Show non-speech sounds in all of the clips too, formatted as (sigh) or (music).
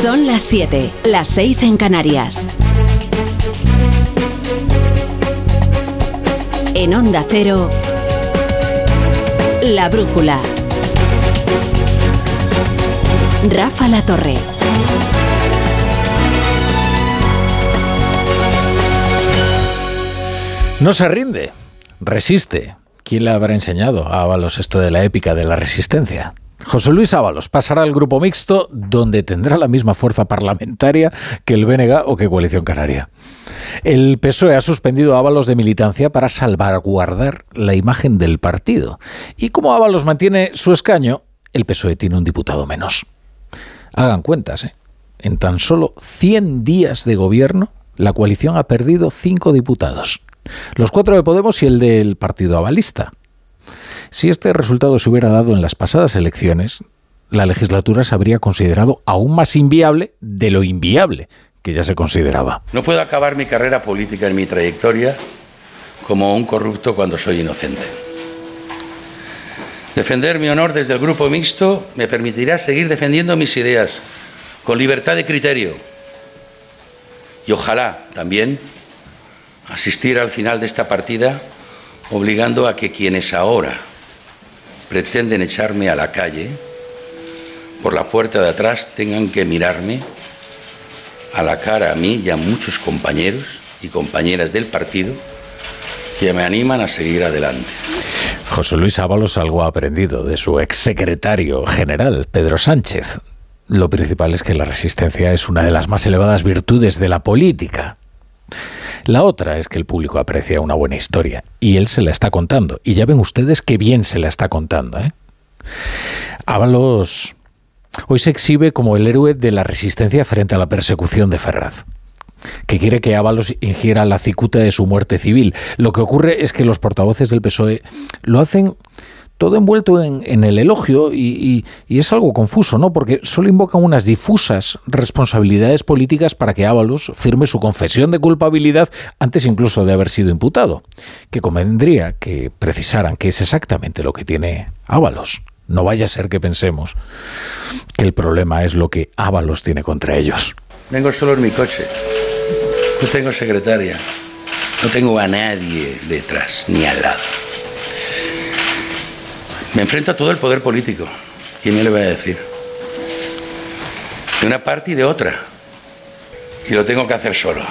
Son las 7, las 6 en Canarias. En Onda Cero, La Brújula. Rafa La Torre. No se rinde, resiste. ¿Quién le habrá enseñado a Ábalos esto de la épica de la resistencia? José Luis Ábalos pasará al grupo mixto donde tendrá la misma fuerza parlamentaria que el BNG o que Coalición Canaria. El PSOE ha suspendido a Ábalos de militancia para salvaguardar la imagen del partido. Y como Ábalos mantiene su escaño, el PSOE tiene un diputado menos. Hagan cuentas, ¿eh? En tan solo 100 días de gobierno, la coalición ha perdido cinco diputados. Los cuatro de Podemos y el del partido avalista. Si este resultado se hubiera dado en las pasadas elecciones, la legislatura se habría considerado aún más inviable de lo inviable que ya se consideraba. No puedo acabar mi carrera política en mi trayectoria como un corrupto cuando soy inocente. Defender mi honor desde el grupo mixto me permitirá seguir defendiendo mis ideas con libertad de criterio y ojalá también asistir al final de esta partida obligando a que quienes ahora pretenden echarme a la calle, por la puerta de atrás tengan que mirarme a la cara a mí y a muchos compañeros y compañeras del partido que me animan a seguir adelante. José Luis Ábalos algo ha aprendido de su exsecretario general, Pedro Sánchez. Lo principal es que la resistencia es una de las más elevadas virtudes de la política. La otra es que el público aprecia una buena historia y él se la está contando. Y ya ven ustedes qué bien se la está contando. ¿eh? Ábalos hoy se exhibe como el héroe de la resistencia frente a la persecución de Ferraz que quiere que Ábalos ingiera la cicuta de su muerte civil. Lo que ocurre es que los portavoces del PSOE lo hacen todo envuelto en, el elogio y, es algo confuso, ¿no? Porque solo invocan unas difusas responsabilidades políticas para que Ábalos firme su confesión de culpabilidad antes incluso de haber sido imputado. Que convendría que precisaran que es exactamente lo que tiene Ábalos. No vaya a ser que pensemos que el problema es lo que Ábalos tiene contra ellos. Vengo solo en mi coche. No tengo secretaria. No tengo a nadie detrás ni al lado. Me enfrento a todo el poder político. ¿Quién me le va a decir? De una parte y de otra. Y lo tengo que hacer solo.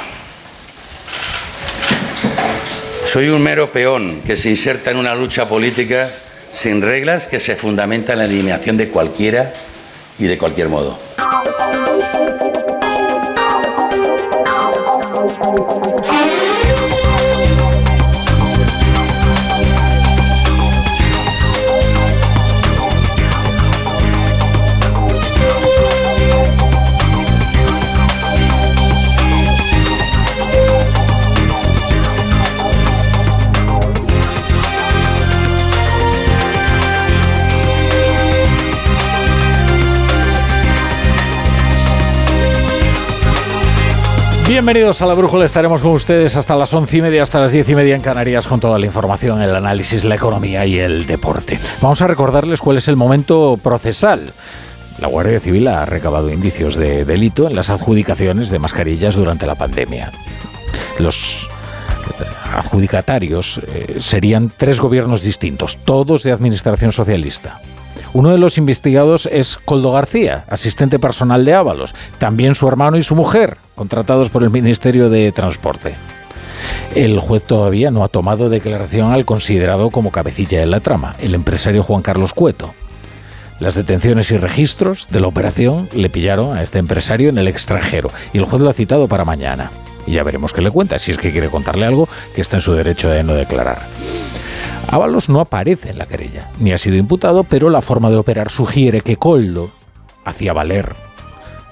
Soy un mero peón que se inserta en una lucha política sin reglas que se fundamenta en la eliminación de cualquiera y de cualquier modo. Bienvenidos a la Brújula, estaremos con ustedes hasta las once y media, hasta las diez y media en Canarias con toda la información, el análisis, la economía y el deporte. Vamos a recordarles cuál es el momento procesal. La Guardia Civil ha recabado indicios de delito en las adjudicaciones de mascarillas durante la pandemia. Los adjudicatarios eh, serían tres gobiernos distintos, todos de administración socialista. Uno de los investigados es Coldo García, asistente personal de Ábalos, también su hermano y su mujer, contratados por el Ministerio de Transporte. El juez todavía no ha tomado declaración al considerado como cabecilla de la trama, el empresario Juan Carlos Cueto. Las detenciones y registros de la operación le pillaron a este empresario en el extranjero y el juez lo ha citado para mañana. Y ya veremos qué le cuenta, si es que quiere contarle algo que está en su derecho de no declarar. Ábalos no aparece en la querella, ni ha sido imputado, pero la forma de operar sugiere que Coldo hacía valer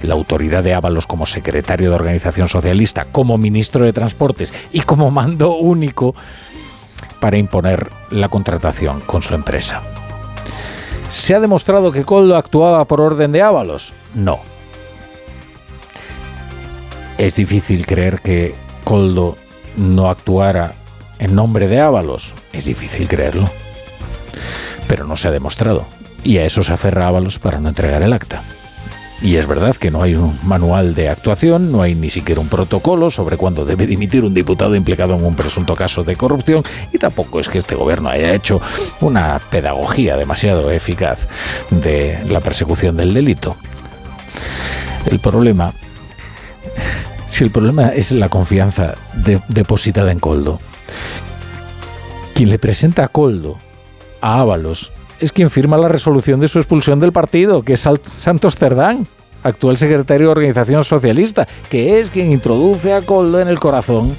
la autoridad de Ábalos como secretario de Organización Socialista, como ministro de Transportes y como mando único para imponer la contratación con su empresa. ¿Se ha demostrado que Coldo actuaba por orden de Ábalos? No. Es difícil creer que Coldo no actuara en nombre de Ábalos? Es difícil creerlo. Pero no se ha demostrado. Y a eso se aferra Ábalos para no entregar el acta. Y es verdad que no hay un manual de actuación, no hay ni siquiera un protocolo sobre cuándo debe dimitir un diputado implicado en un presunto caso de corrupción y tampoco es que este gobierno haya hecho una pedagogía demasiado eficaz de la persecución del delito. El problema, si el problema es la confianza depositada en Coldo, quien le presenta a Coldo a Ábalos es quien firma la resolución de su expulsión del partido, que es Santos Cerdán, actual secretario de Organización Socialista, que es quien introduce a Coldo en el corazón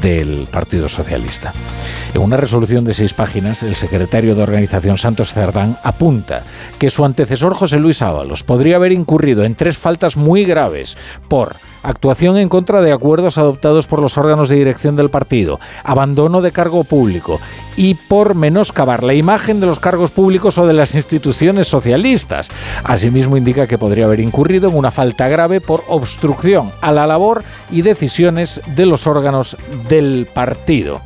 del Partido Socialista. En una resolución de seis páginas, el secretario de Organización Santos Cerdán apunta que su antecesor José Luis Ábalos podría haber incurrido en tres faltas muy graves por actuación en contra de acuerdos adoptados por los órganos de dirección del partido, abandono de cargo público y por menoscabar la imagen de los cargos públicos o de las instituciones socialistas. Asimismo indica que podría haber incurrido en una falta grave por obstrucción a la labor y decisiones de los órganos del partido.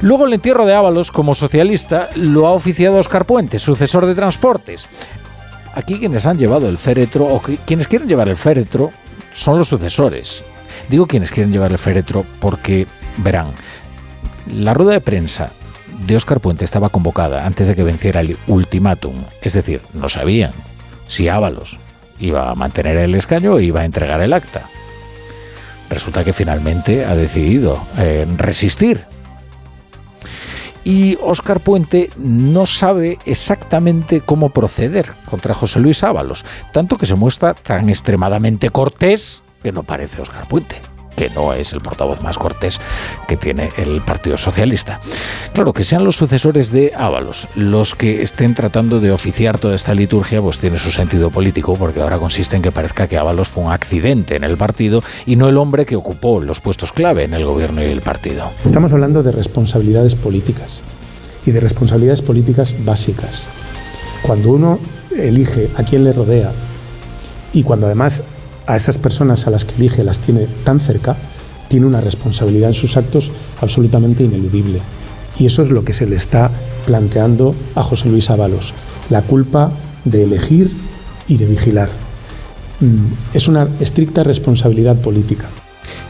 Luego el entierro de Ábalos como socialista lo ha oficiado Oscar Puente, sucesor de Transportes. Aquí quienes han llevado el féretro, o quienes quieren llevar el féretro, son los sucesores. Digo quienes quieren llevar el féretro porque, verán, la rueda de prensa de Óscar Puente estaba convocada antes de que venciera el ultimátum. Es decir, no sabían si Ábalos iba a mantener el escaño o iba a entregar el acta. Resulta que finalmente ha decidido eh, resistir. Y Óscar Puente no sabe exactamente cómo proceder contra José Luis Ábalos, tanto que se muestra tan extremadamente cortés que no parece Óscar Puente que no es el portavoz más cortés que tiene el Partido Socialista. Claro, que sean los sucesores de Ábalos los que estén tratando de oficiar toda esta liturgia, pues tiene su sentido político, porque ahora consiste en que parezca que Ábalos fue un accidente en el partido y no el hombre que ocupó los puestos clave en el gobierno y el partido. Estamos hablando de responsabilidades políticas y de responsabilidades políticas básicas. Cuando uno elige a quién le rodea y cuando además a esas personas a las que elige las tiene tan cerca, tiene una responsabilidad en sus actos absolutamente ineludible. Y eso es lo que se le está planteando a José Luis Ábalos, la culpa de elegir y de vigilar. Mm, es una estricta responsabilidad política.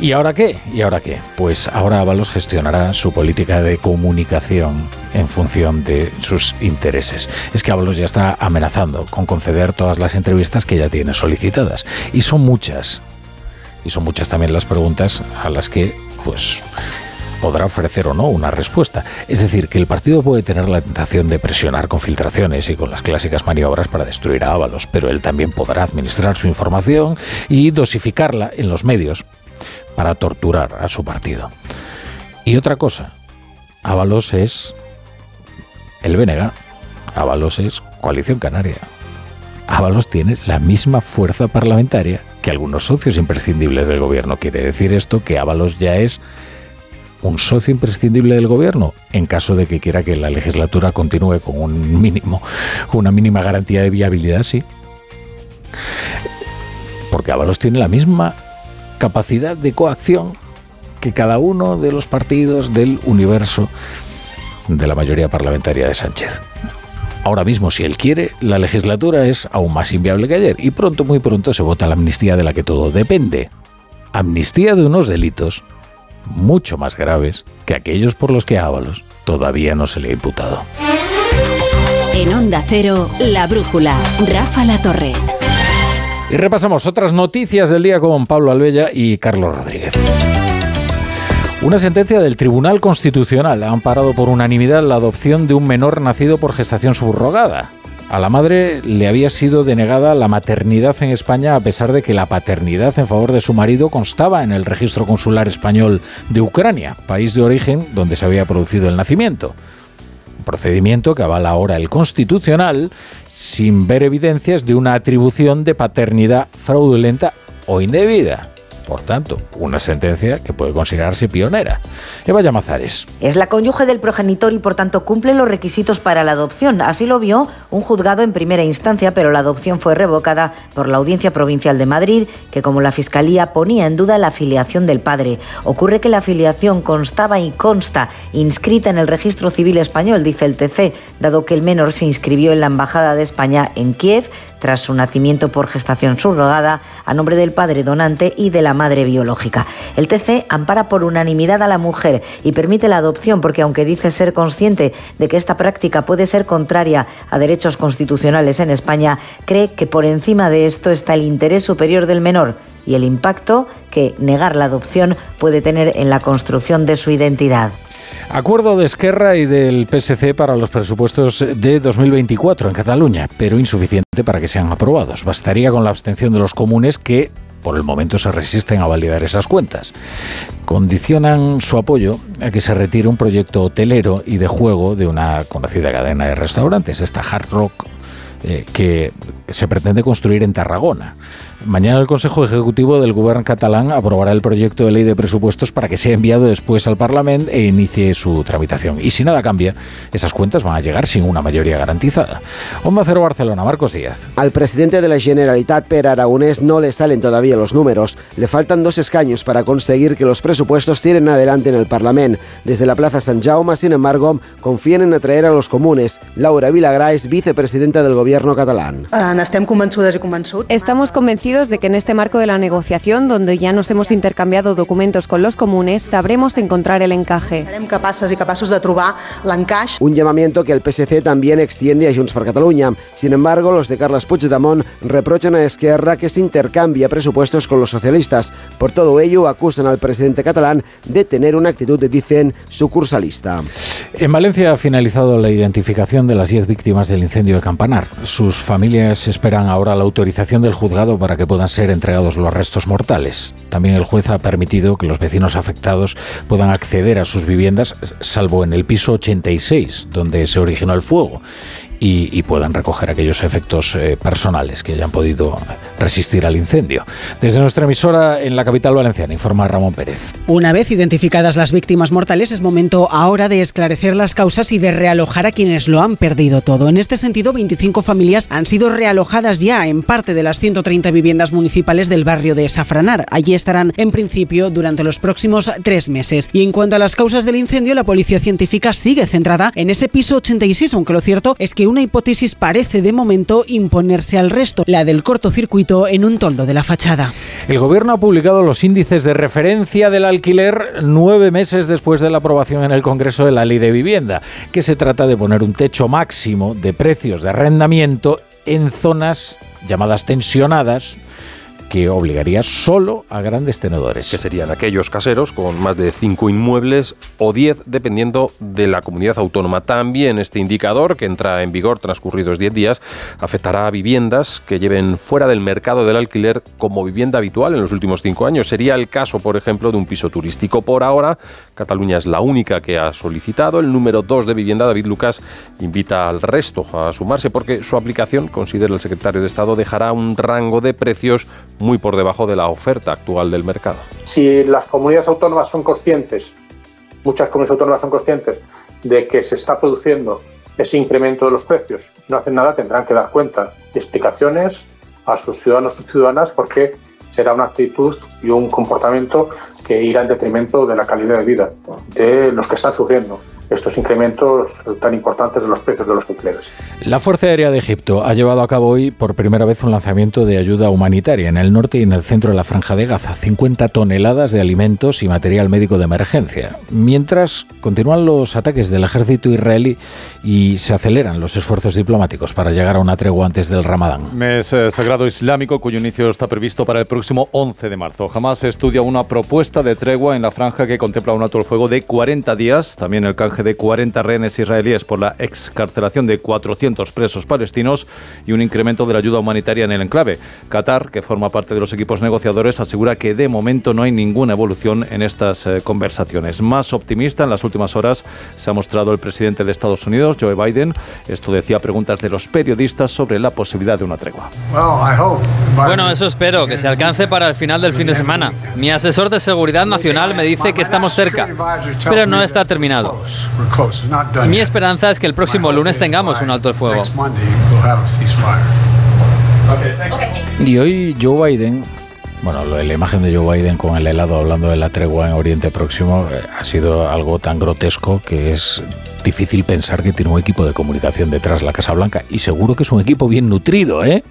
¿Y ahora qué? ¿Y ahora qué? Pues ahora Ábalos gestionará su política de comunicación en función de sus intereses. Es que Ábalos ya está amenazando con conceder todas las entrevistas que ya tiene solicitadas. Y son muchas. Y son muchas también las preguntas a las que, pues, podrá ofrecer o no una respuesta. Es decir, que el partido puede tener la tentación de presionar con filtraciones y con las clásicas maniobras para destruir a Ábalos, pero él también podrá administrar su información y dosificarla en los medios para torturar a su partido. Y otra cosa, Ábalos es el BNG, Ábalos es Coalición Canaria. Ábalos tiene la misma fuerza parlamentaria que algunos socios imprescindibles del gobierno. Quiere decir esto que Ábalos ya es un socio imprescindible del gobierno en caso de que quiera que la legislatura continúe con un mínimo, una mínima garantía de viabilidad, sí. Porque Ábalos tiene la misma capacidad de coacción que cada uno de los partidos del universo de la mayoría parlamentaria de Sánchez. Ahora mismo, si él quiere, la legislatura es aún más inviable que ayer y pronto, muy pronto, se vota la amnistía de la que todo depende. Amnistía de unos delitos mucho más graves que aquellos por los que Ábalos todavía no se le ha imputado. En Onda Cero, La Brújula, Rafa La Torre. Y repasamos otras noticias del día con Pablo Albella y Carlos Rodríguez. Una sentencia del Tribunal Constitucional ha amparado por unanimidad la adopción de un menor nacido por gestación subrogada. A la madre le había sido denegada la maternidad en España a pesar de que la paternidad en favor de su marido constaba en el registro consular español de Ucrania, país de origen donde se había producido el nacimiento procedimiento que avala ahora el Constitucional sin ver evidencias de una atribución de paternidad fraudulenta o indebida. Por tanto, una sentencia que puede considerarse pionera. Eva Llamazares. Es la cónyuge del progenitor y por tanto cumple los requisitos para la adopción. Así lo vio un juzgado en primera instancia, pero la adopción fue revocada por la Audiencia Provincial de Madrid, que como la Fiscalía ponía en duda la afiliación del padre. Ocurre que la afiliación constaba y consta inscrita en el registro civil español, dice el TC, dado que el menor se inscribió en la Embajada de España en Kiev tras su nacimiento por gestación subrogada a nombre del padre donante y de la madre biológica. El TC ampara por unanimidad a la mujer y permite la adopción porque aunque dice ser consciente de que esta práctica puede ser contraria a derechos constitucionales en España, cree que por encima de esto está el interés superior del menor y el impacto que negar la adopción puede tener en la construcción de su identidad. Acuerdo de Esquerra y del PSC para los presupuestos de 2024 en Cataluña, pero insuficiente para que sean aprobados. Bastaría con la abstención de los comunes que por el momento se resisten a validar esas cuentas. Condicionan su apoyo a que se retire un proyecto hotelero y de juego de una conocida cadena de restaurantes, esta Hard Rock, eh, que se pretende construir en Tarragona. Mañana el Consejo Ejecutivo del Gobierno catalán aprobará el proyecto de ley de presupuestos para que sea enviado después al Parlamento e inicie su tramitación. Y si nada cambia, esas cuentas van a llegar sin una mayoría garantizada. Onda Cero Barcelona, Marcos Díaz. Al presidente de la Generalitat, Per Aragonés, no le salen todavía los números. Le faltan dos escaños para conseguir que los presupuestos tiren adelante en el Parlamento. Desde la Plaza San Jaume, sin embargo, confían en atraer a los comunes. Laura Vilagrà es vicepresidenta del Gobierno catalán. Estamos convencidos de que en este marco de la negociación, donde ya nos hemos intercambiado documentos con los comunes, sabremos encontrar el encaje. Un llamamiento que el PSC también extiende a Junts per Catalunya. Sin embargo, los de Carles Puigdemont reprochan a Esquerra que se intercambia presupuestos con los socialistas. Por todo ello, acusan al presidente catalán de tener una actitud, dicen, sucursalista. En Valencia ha finalizado la identificación de las 10 víctimas del incendio de Campanar. Sus familias esperan ahora la autorización del juzgado para que puedan ser entregados los restos mortales. También el juez ha permitido que los vecinos afectados puedan acceder a sus viviendas, salvo en el piso 86, donde se originó el fuego y, puedan recoger aquellos efectos eh, personales que hayan podido resistir al incendio. Desde nuestra emisora en la capital valenciana, informa Ramón Pérez. Una vez identificadas las víctimas mortales, es momento ahora de esclarecer las causas y de realojar a quienes lo han perdido todo. En este sentido, 25 familias han sido realojadas ya en parte de las 130 viviendas municipales del barrio de Safranar. Allí estarán en principio durante los próximos tres meses. Y en cuanto a las causas del incendio, la policía científica sigue centrada en ese piso 86, aunque lo cierto es que una hipótesis parece de momento imponerse al resto, la del cortocircuito en un toldo de la fachada. El gobierno ha publicado los índices de referencia del alquiler nueve meses después de la aprobación en el Congreso de la Ley de Vivienda, que se trata de poner un techo máximo de precios de arrendamiento en zonas llamadas tensionadas que obligaría solo a grandes tenedores. Que serían aquellos caseros con más de 5 inmuebles o 10 dependiendo de la comunidad autónoma. También este indicador, que entra en vigor transcurridos 10 días, afectará a viviendas que lleven fuera del mercado del alquiler como vivienda habitual en los últimos 5 años. Sería el caso, por ejemplo, de un piso turístico. Por ahora, Cataluña es la única que ha solicitado. El número 2 de vivienda, David Lucas, invita al resto a sumarse porque su aplicación, considera el secretario de Estado, dejará un rango de precios muy por debajo de la oferta actual del mercado. Si las comunidades autónomas son conscientes, muchas comunidades autónomas son conscientes de que se está produciendo ese incremento de los precios, no hacen nada, tendrán que dar cuenta y explicaciones a sus ciudadanos y ciudadanas porque será una actitud y un comportamiento que irá en detrimento de la calidad de vida de los que están sufriendo estos incrementos tan importantes de los precios de los alquileres. La Fuerza Aérea de Egipto ha llevado a cabo hoy por primera vez un lanzamiento de ayuda humanitaria en el norte y en el centro de la Franja de Gaza, 50 toneladas de alimentos y material médico de emergencia, mientras continúan los ataques del ejército israelí y se aceleran los esfuerzos diplomáticos para llegar a una tregua antes del Ramadán. Mes eh, sagrado islámico cuyo inicio está previsto para el próximo 11 de marzo. Jamás estudia una propuesta de tregua en la franja que contempla un alto el fuego de 40 días. También el canje de 40 rehenes israelíes por la excarcelación de 400 presos palestinos y un incremento de la ayuda humanitaria en el enclave. Qatar, que forma parte de los equipos negociadores, asegura que de momento no hay ninguna evolución en estas eh, conversaciones. Más optimista en las últimas horas se ha mostrado el presidente de Estados Unidos, Joe Biden. Esto decía preguntas de los periodistas sobre la posibilidad de una tregua. Bueno, eso espero, que se alcance para el final del fin de semana. Mi asesor de seguridad nacional me dice que estamos cerca, pero no está terminado. Mi esperanza es que el próximo lunes tengamos un alto el fuego. Y hoy Joe Biden, bueno, de la imagen de Joe Biden con el helado hablando de la tregua en Oriente Próximo eh, ha sido algo tan grotesco que es difícil pensar que tiene un equipo de comunicación detrás la Casa Blanca. Y seguro que es un equipo bien nutrido, ¿eh?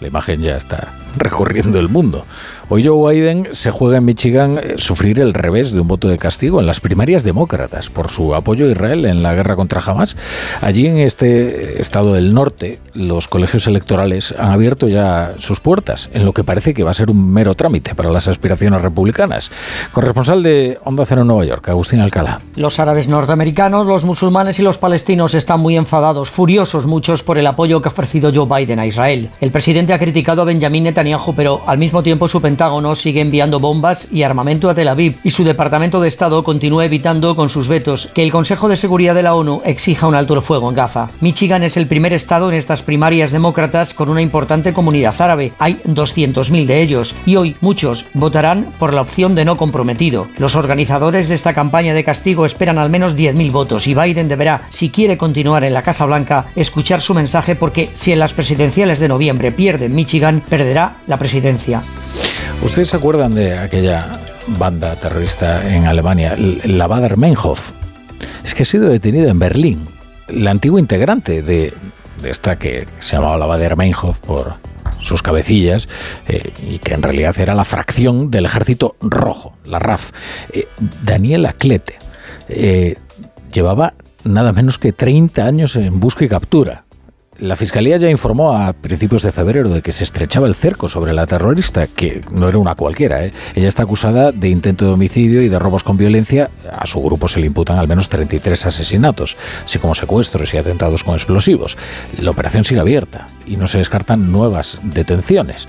La imagen ya está recorriendo el mundo. Hoy Joe Biden se juega en Michigan eh, sufrir el revés de un voto de castigo en las primarias demócratas por su apoyo a Israel en la guerra contra Hamas. Allí en este estado del norte, los colegios electorales han abierto ya sus puertas en lo que parece que va a ser un mero trámite para las aspiraciones republicanas. Corresponsal de Onda Cero Nueva York, Agustín Alcalá. Los árabes norteamericanos, los musulmanes y los palestinos están muy enfadados, furiosos muchos por el apoyo que ha ofrecido Joe Biden a Israel. El presidente ha criticado a Benjamin Netanyahu, pero al mismo tiempo su Sigue enviando bombas y armamento a Tel Aviv y su Departamento de Estado continúa evitando con sus vetos que el Consejo de Seguridad de la ONU exija un alto el fuego en Gaza. Michigan es el primer estado en estas primarias demócratas con una importante comunidad árabe. Hay 200.000 de ellos y hoy muchos votarán por la opción de no comprometido. Los organizadores de esta campaña de castigo esperan al menos 10.000 votos y Biden deberá, si quiere continuar en la Casa Blanca, escuchar su mensaje porque si en las presidenciales de noviembre pierde Michigan, perderá la presidencia. ¿Ustedes se acuerdan de aquella banda terrorista en Alemania, la Bader Meinhof? Es que ha sido detenida en Berlín. La antigua integrante de, esta que se llamaba la Bader Meinhof por sus cabecillas eh, y que en realidad era la fracción del ejército rojo, la RAF. Eh, Daniela eh, llevaba nada menos que 30 años en busca y captura. La Fiscalía ya informó a principios de febrero de que se estrechaba el cerco sobre la terrorista, que no era una cualquiera. ¿eh? Ella está acusada de intento de homicidio y de robos con violencia. A su grupo se le imputan al menos 33 asesinatos, así como secuestros y atentados con explosivos. La operación sigue abierta y no se descartan nuevas detenciones.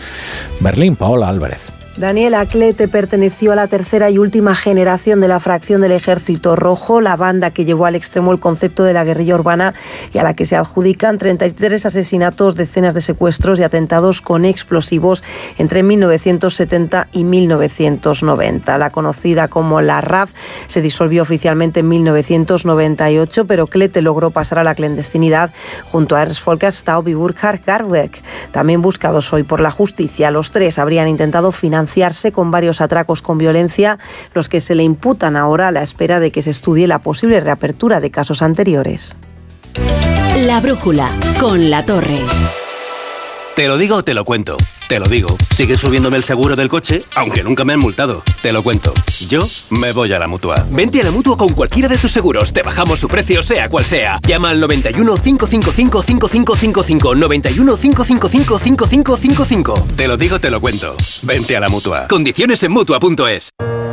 Berlín, Paola Álvarez. Daniela Clete perteneció a la tercera y última generación de la fracción del Ejército Rojo, la banda que llevó al extremo el concepto de la guerrilla urbana y a la que se adjudican 33 asesinatos, decenas de secuestros y atentados con explosivos entre 1970 y 1990. La conocida como la RAF se disolvió oficialmente en 1998, pero Clete logró pasar a la clandestinidad junto a Ernst Staub y Burkhard Garbeck. También buscados hoy por la justicia, los tres habrían intentado financiar con varios atracos con violencia, los que se le imputan ahora a la espera de que se estudie la posible reapertura de casos anteriores. La brújula con la torre. Te lo digo o te lo cuento. Te lo digo. Sigue subiéndome el seguro del coche, aunque nunca me han multado. Te lo cuento. Yo me voy a la mutua. Vente a la mutua con cualquiera de tus seguros. Te bajamos su precio, sea cual sea. Llama al 91 555 5555. 91 555 5555. Te lo digo, te lo cuento. Vente a la mutua. Condiciones en mutua.es.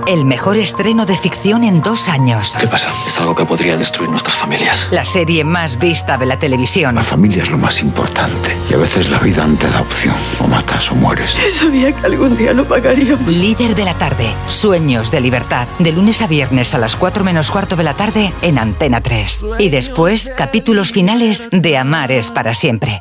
El mejor estreno de ficción en dos años. ¿Qué pasa? Es algo que podría destruir nuestras familias. La serie más vista de la televisión. La familia es lo más importante. Y a veces la vida no te da opción. O matas o mueres. Sabía que algún día lo pagaríamos. Líder de la tarde. Sueños de libertad. De lunes a viernes a las 4 menos cuarto de la tarde en Antena 3. Y después, capítulos finales de Amar es para siempre.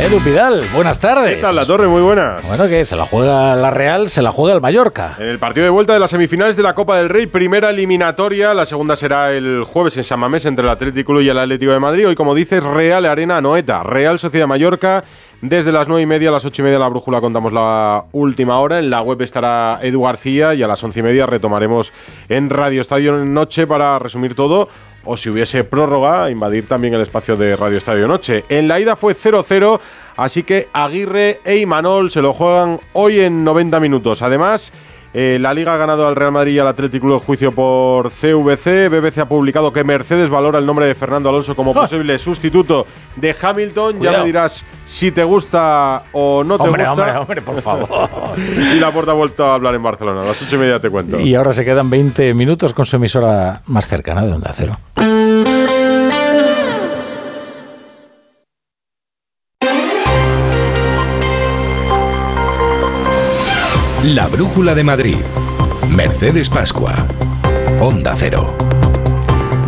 Edu Pidal, buenas tardes. ¿Qué tal, La Torre? Muy buenas. Bueno, que se la juega la Real, se la juega el Mallorca. En el partido de vuelta de las semifinales de la Copa del Rey, primera eliminatoria. La segunda será el jueves en San Mamés entre el Atlético y el Atlético de Madrid. Hoy, como dices, Real Arena Noeta. Real Sociedad Mallorca. Desde las 9 y media a las 8 y media la brújula contamos la última hora. En la web estará Edu García y a las 11 y media retomaremos en Radio Estadio Noche para resumir todo. O si hubiese prórroga, invadir también el espacio de Radio Estadio Noche. En la ida fue 0-0, así que Aguirre e Imanol se lo juegan hoy en 90 minutos. Además, eh, la Liga ha ganado al Real Madrid y al Atlético Club juicio por CVC. BBC ha publicado que Mercedes valora el nombre de Fernando Alonso como ¡Ah! (laughs) posible sustituto de Hamilton. Ya me dirás si te gusta o no te Hombre, gusta. hombre, hombre, por favor. (laughs) y la puerta ha vuelto a hablar en Barcelona. A las ocho y media te cuento. Y ahora se quedan 20 minutos con su emisora más cercana de Onda Cero. La Brújula de Madrid. Mercedes Pascua. Onda Cero.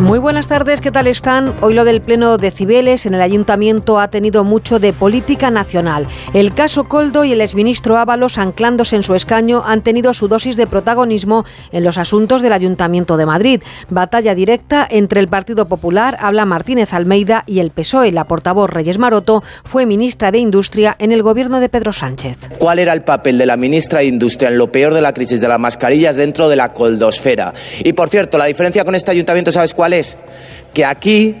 Muy buenas tardes, ¿qué tal están? Hoy lo del Pleno de Cibeles en el Ayuntamiento ha tenido mucho de política nacional. El caso Coldo y el exministro Ábalos, anclándose en su escaño, han tenido su dosis de protagonismo en los asuntos del Ayuntamiento de Madrid. Batalla directa entre el Partido Popular, habla Martínez Almeida, y el PSOE. La portavoz Reyes Maroto fue ministra de Industria en el gobierno de Pedro Sánchez. ¿Cuál era el papel de la ministra de Industria en lo peor de la crisis de las mascarillas dentro de la coldosfera? Y por cierto, la diferencia con este ayuntamiento, ¿sabes cuál es? Que aquí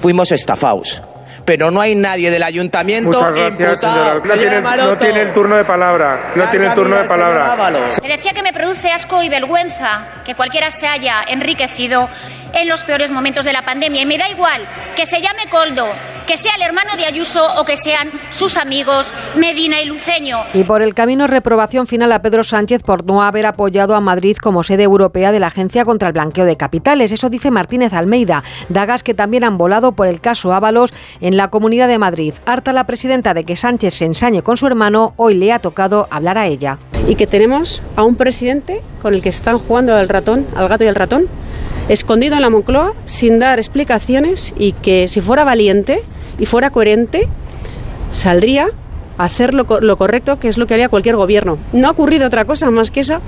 fuimos estafados. Pero no hay nadie del ayuntamiento Muchas gracias, imputado. señora. No Señora tiene, no tiene el turno de palabra. No tiene el turno de palabra. Le decía que me produce asco y vergüenza que cualquiera se haya enriquecido en los peores momentos de la pandemia. Y me da igual que se llame Coldo, que sea el hermano de Ayuso o que sean sus amigos Medina y Luceño. Y por el camino, reprobación final a Pedro Sánchez por no haber apoyado a Madrid como sede europea de la Agencia contra el Blanqueo de Capitales. Eso dice Martínez Almeida. Dagas que también han volado por el caso Ábalos en la Comunidad de Madrid. Harta la presidenta de que Sánchez se ensañe con su hermano, hoy le ha tocado hablar a ella. y que tenemos a un presidente con el que están jugando al ratón, al gato y al ratón, escondido en la Moncloa, sin dar explicaciones y que si fuera valiente y fuera coherente, saldría a hacer lo, lo correcto, que es lo que haría cualquier gobierno. No ha ocurrido otra cosa más que esa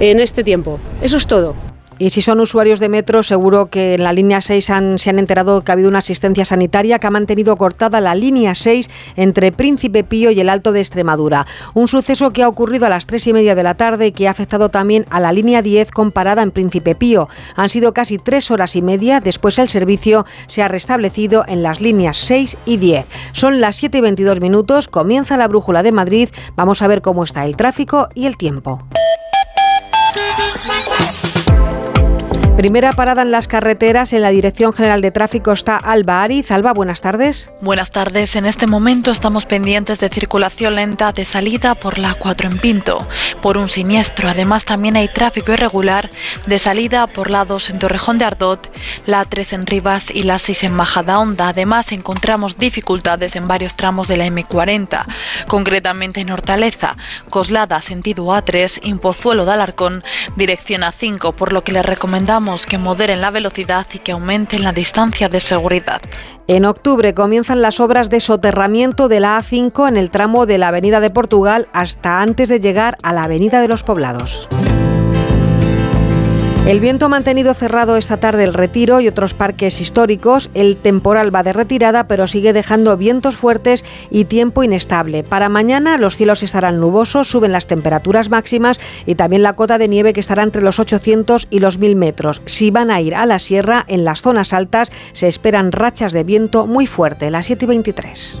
en este tiempo. Eso es todo. Y si son usuarios de metro, seguro que en la línea 6 han- se han enterado que ha habido una asistencia sanitaria que ha mantenido cortada la línea 6 entre Príncipe Pío y el Alto de Extremadura. Un suceso que ha ocurrido a las 3 y media de la tarde y que ha afectado también a la línea 10 comparada en Príncipe Pío. Han sido casi tres horas y media. Después el servicio se ha restablecido en las líneas 6 y 10. Son las 7 y 22 minutos. Comienza la brújula de Madrid. Vamos a ver cómo está el tráfico y el tiempo. Primera parada en las carreteras. En la Dirección General de Tráfico está Alba Ariz. Alba, buenas tardes. Buenas tardes. En este momento estamos pendientes de circulación lenta de salida por la 4 en Pinto, por un siniestro. Además, también hay tráfico irregular de salida por la 2 en Torrejón de Ardot, la 3 en Rivas y la 6 en Majadahonda. Además, encontramos dificultades en varios tramos de la M40, concretamente en Hortaleza, Coslada, sentido A3, Impozuelo de Alarcón, dirección A5, por lo que les recomendamos que moderen la velocidad y que aumenten la distancia de seguridad. En octubre comienzan las obras de soterramiento de la A5 en el tramo de la Avenida de Portugal hasta antes de llegar a la Avenida de los Poblados. El viento ha mantenido cerrado esta tarde el retiro y otros parques históricos. El temporal va de retirada, pero sigue dejando vientos fuertes y tiempo inestable. Para mañana los cielos estarán nubosos, suben las temperaturas máximas y también la cota de nieve que estará entre los 800 y los 1000 metros. Si van a ir a la sierra, en las zonas altas se esperan rachas de viento muy fuerte, las 7 y 23.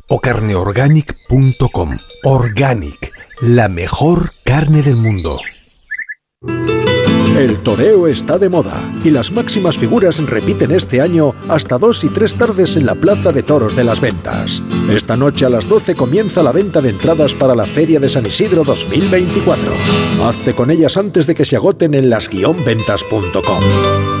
o carneorganic.com. Organic, la mejor carne del mundo. El toreo está de moda y las máximas figuras repiten este año hasta dos y tres tardes en la Plaza de Toros de las Ventas. Esta noche a las 12 comienza la venta de entradas para la Feria de San Isidro 2024. Hazte con ellas antes de que se agoten en las-ventas.com.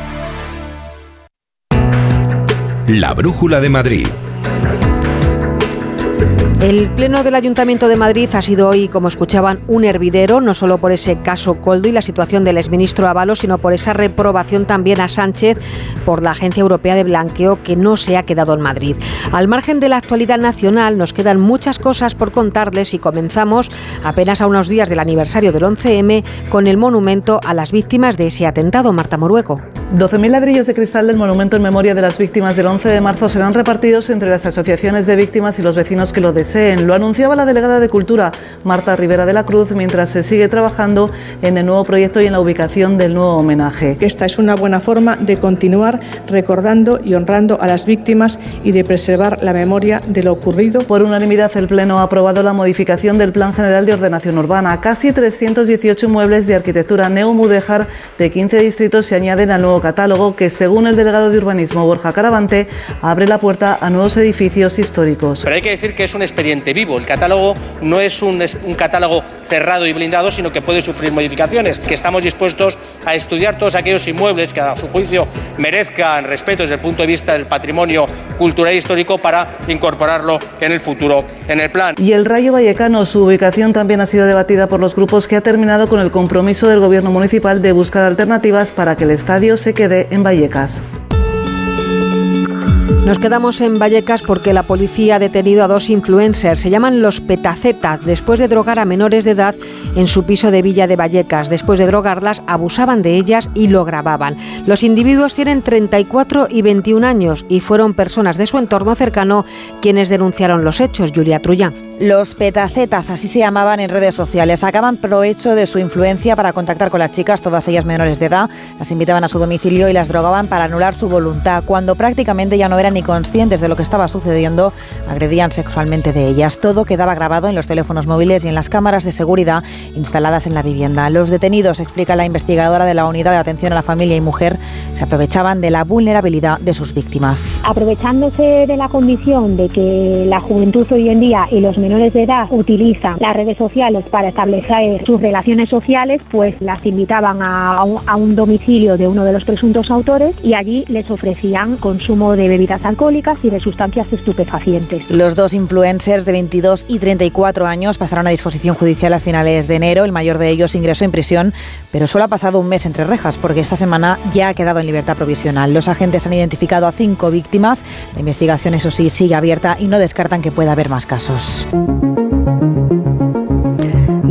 La Brújula de Madrid. El Pleno del Ayuntamiento de Madrid ha sido hoy, como escuchaban, un hervidero, no solo por ese caso Coldo y la situación del exministro Ábalos, sino por esa reprobación también a Sánchez por la Agencia Europea de Blanqueo que no se ha quedado en Madrid. Al margen de la actualidad nacional, nos quedan muchas cosas por contarles y comenzamos apenas a unos días del aniversario del 11M con el monumento a las víctimas de ese atentado, Marta Morueco. 12.000 ladrillos de cristal del monumento en memoria de las víctimas del 11 de marzo serán repartidos entre las asociaciones de víctimas y los vecinos que lo Lo anunciaba la delegada de Cultura, Marta Rivera de la Cruz, mientras se sigue trabajando en el nuevo proyecto y en la ubicación del nuevo homenaje. Esta es una buena forma de continuar recordando y honrando a las víctimas y de preservar la memoria de lo ocurrido. Por unanimidad, el Pleno ha aprobado la modificación del Plan General de Ordenación Urbana. Casi 318 muebles de arquitectura neomudéjar de 15 distritos se añaden al nuevo catálogo que, según el delegado de urbanismo Borja Caravante, abre la puerta a nuevos edificios históricos. Pero hay que decir que es un vivo. El catálogo no es un, un catálogo cerrado y blindado, sino que puede sufrir modificaciones, que estamos dispuestos a estudiar todos aquellos inmuebles que a su juicio merezcan respeto desde el punto de vista del patrimonio cultural e histórico para incorporarlo en el futuro en el plan. Y el Rayo Vallecano, su ubicación también ha sido debatida por los grupos que ha terminado con el compromiso del gobierno municipal de buscar alternativas para que el estadio se quede en Vallecas. Nos quedamos en Vallecas porque la policía ha detenido a dos influencers. Se llaman los Petaceta, después de drogar a menores de edad en su piso de Villa de Vallecas. Después de drogarlas, abusaban de ellas y lo grababan. Los individuos tienen 34 y 21 años y fueron personas de su entorno cercano quienes denunciaron los hechos. Julia Trullán. Los petacetas, así se llamaban en redes sociales, sacaban provecho de su influencia para contactar con las chicas, todas ellas menores de edad, las invitaban a su domicilio y las drogaban para anular su voluntad. Cuando prácticamente ya no eran ni conscientes de lo que estaba sucediendo, agredían sexualmente de ellas. Todo quedaba grabado en los teléfonos móviles y en las cámaras de seguridad instaladas en la vivienda. Los detenidos, explica la investigadora de la Unidad de Atención a la Familia y Mujer, se aprovechaban de la vulnerabilidad de sus víctimas. Aprovechándose de la condición de que la juventud hoy en día y los menores de edad utilizan las redes sociales para establecer sus relaciones sociales, pues las invitaban a a un domicilio de uno de los presuntos autores y allí les ofrecían consumo de bebidas alcohólicas y de sustancias estupefacientes. Los dos influencers de 22 y 34 años pasaron a disposición judicial a finales de enero. El mayor de ellos ingresó en prisión, pero solo ha pasado un mes entre rejas porque esta semana ya ha quedado en libertad provisional. Los agentes han identificado a cinco víctimas. La investigación, eso sí, sigue abierta y no descartan que pueda haber más casos.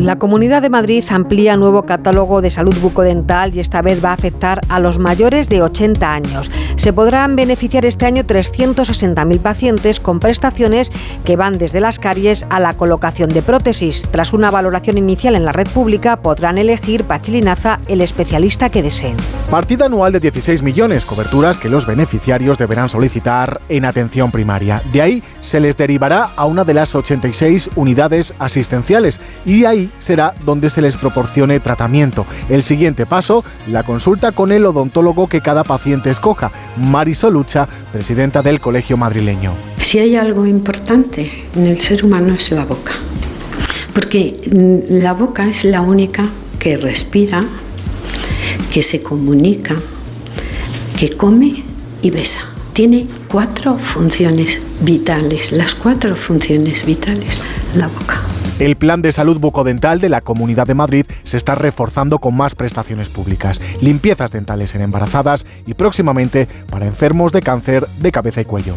La Comunidad de Madrid amplía nuevo catálogo de salud bucodental y esta vez va a afectar a los mayores de 80 años. Se podrán beneficiar este año 360.000 pacientes con prestaciones que van desde las caries a la colocación de prótesis. Tras una valoración inicial en la red pública, podrán elegir Pachilinaza el especialista que deseen. Partida anual de 16 millones, coberturas que los beneficiarios deberán solicitar en atención primaria. De ahí se les derivará a una de las 86 unidades asistenciales y ahí será donde se les proporcione tratamiento. El siguiente paso, la consulta con el odontólogo que cada paciente escoja. Marisol Lucha, presidenta del Colegio Madrileño. Si hay algo importante en el ser humano es la boca, porque mm, la boca es la única que respira, que se comunica, que come y besa. Tiene cuatro funciones vitales, las cuatro funciones vitales, la boca. El plan de salud bucodental de la Comunidad de Madrid se está reforzando con más prestaciones públicas, limpiezas dentales en embarazadas y próximamente para enfermos de cáncer de cabeza y cuello.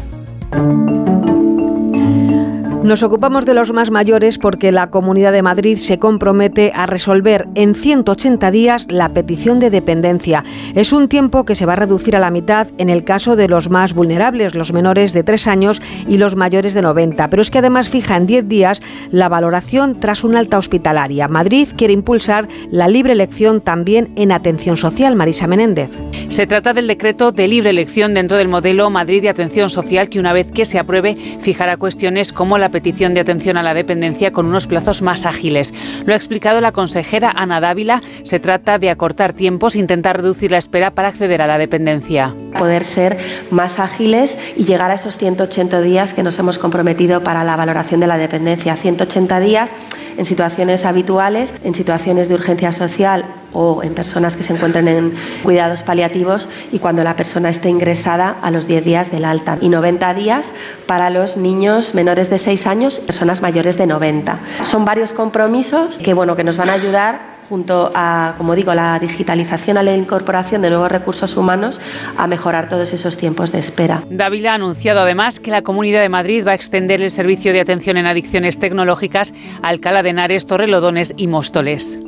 Nos ocupamos de los más mayores porque la Comunidad de Madrid se compromete a resolver en 180 días la petición de dependencia. Es un tiempo que se va a reducir a la mitad en el caso de los más vulnerables, los menores de 3 años y los mayores de 90. Pero es que además fija en 10 días la valoración tras una alta hospitalaria. Madrid quiere impulsar la libre elección también en atención social. Marisa Menéndez. Se trata del decreto de libre elección dentro del modelo Madrid de atención social que una vez que se apruebe fijará cuestiones como la petición de atención a la dependencia con unos plazos más ágiles. Lo ha explicado la consejera Ana Dávila. Se trata de acortar tiempos, intentar reducir la espera para acceder a la dependencia. Poder ser más ágiles y llegar a esos 180 días que nos hemos comprometido para la valoración de la dependencia. 180 días en situaciones habituales, en situaciones de urgencia social o en personas que se encuentren en cuidados paliativos y cuando la persona esté ingresada a los 10 días del alta y 90 días para los niños menores de 6 años y personas mayores de 90. Son varios compromisos que, bueno, que nos van a ayudar junto a, como digo, la digitalización, a la incorporación de nuevos recursos humanos, a mejorar todos esos tiempos de espera. Dávila ha anunciado además que la Comunidad de Madrid va a extender el servicio de atención en adicciones tecnológicas a Alcalá de Henares, Torrelodones y Móstoles.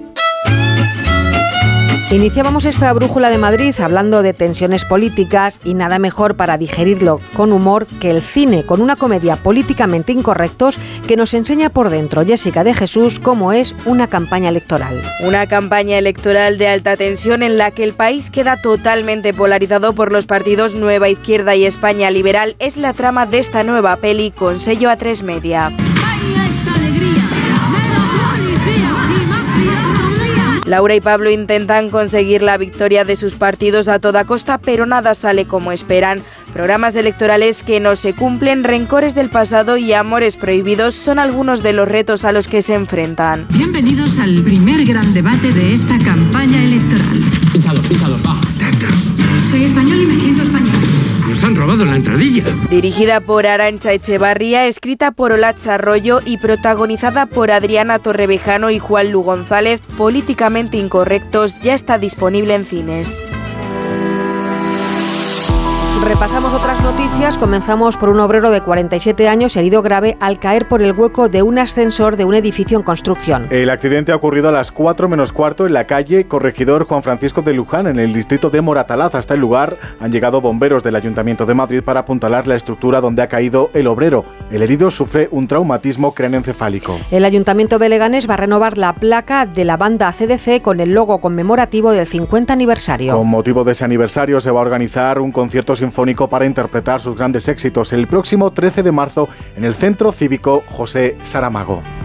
Iniciábamos esta brújula de Madrid hablando de tensiones políticas y nada mejor para digerirlo con humor que el cine, con una comedia políticamente incorrectos que nos enseña por dentro Jessica de Jesús cómo es una campaña electoral. Una campaña electoral de alta tensión en la que el país queda totalmente polarizado por los partidos Nueva Izquierda y España Liberal es la trama de esta nueva peli con sello a tres media. Laura y Pablo intentan conseguir la victoria de sus partidos a toda costa, pero nada sale como esperan. Programas electorales que no se cumplen, rencores del pasado y amores prohibidos son algunos de los retos a los que se enfrentan. Bienvenidos al primer gran debate de esta campaña electoral. Pinchados, pinchados, va. Dentro. Soy español y me siento español. Han robado la entradilla. Dirigida por Arancha Echevarría, escrita por Olatz Arroyo y protagonizada por Adriana Torrevejano y Juan Lu González, políticamente incorrectos, ya está disponible en cines. Repasamos otras noticias. Comenzamos por un obrero de 47 años herido grave al caer por el hueco de un ascensor de un edificio en construcción. El accidente ha ocurrido a las 4 menos cuarto en la calle Corregidor Juan Francisco de Luján, en el distrito de Moratalaz. Hasta el lugar han llegado bomberos del Ayuntamiento de Madrid para apuntalar la estructura donde ha caído el obrero. El herido sufre un traumatismo craneoencefálico. El Ayuntamiento de Leganés va a renovar la placa de la banda CDC con el logo conmemorativo del 50 aniversario. Con motivo de ese aniversario se va a organizar un concierto para interpretar sus grandes éxitos el próximo 13 de marzo en el Centro Cívico José Saramago.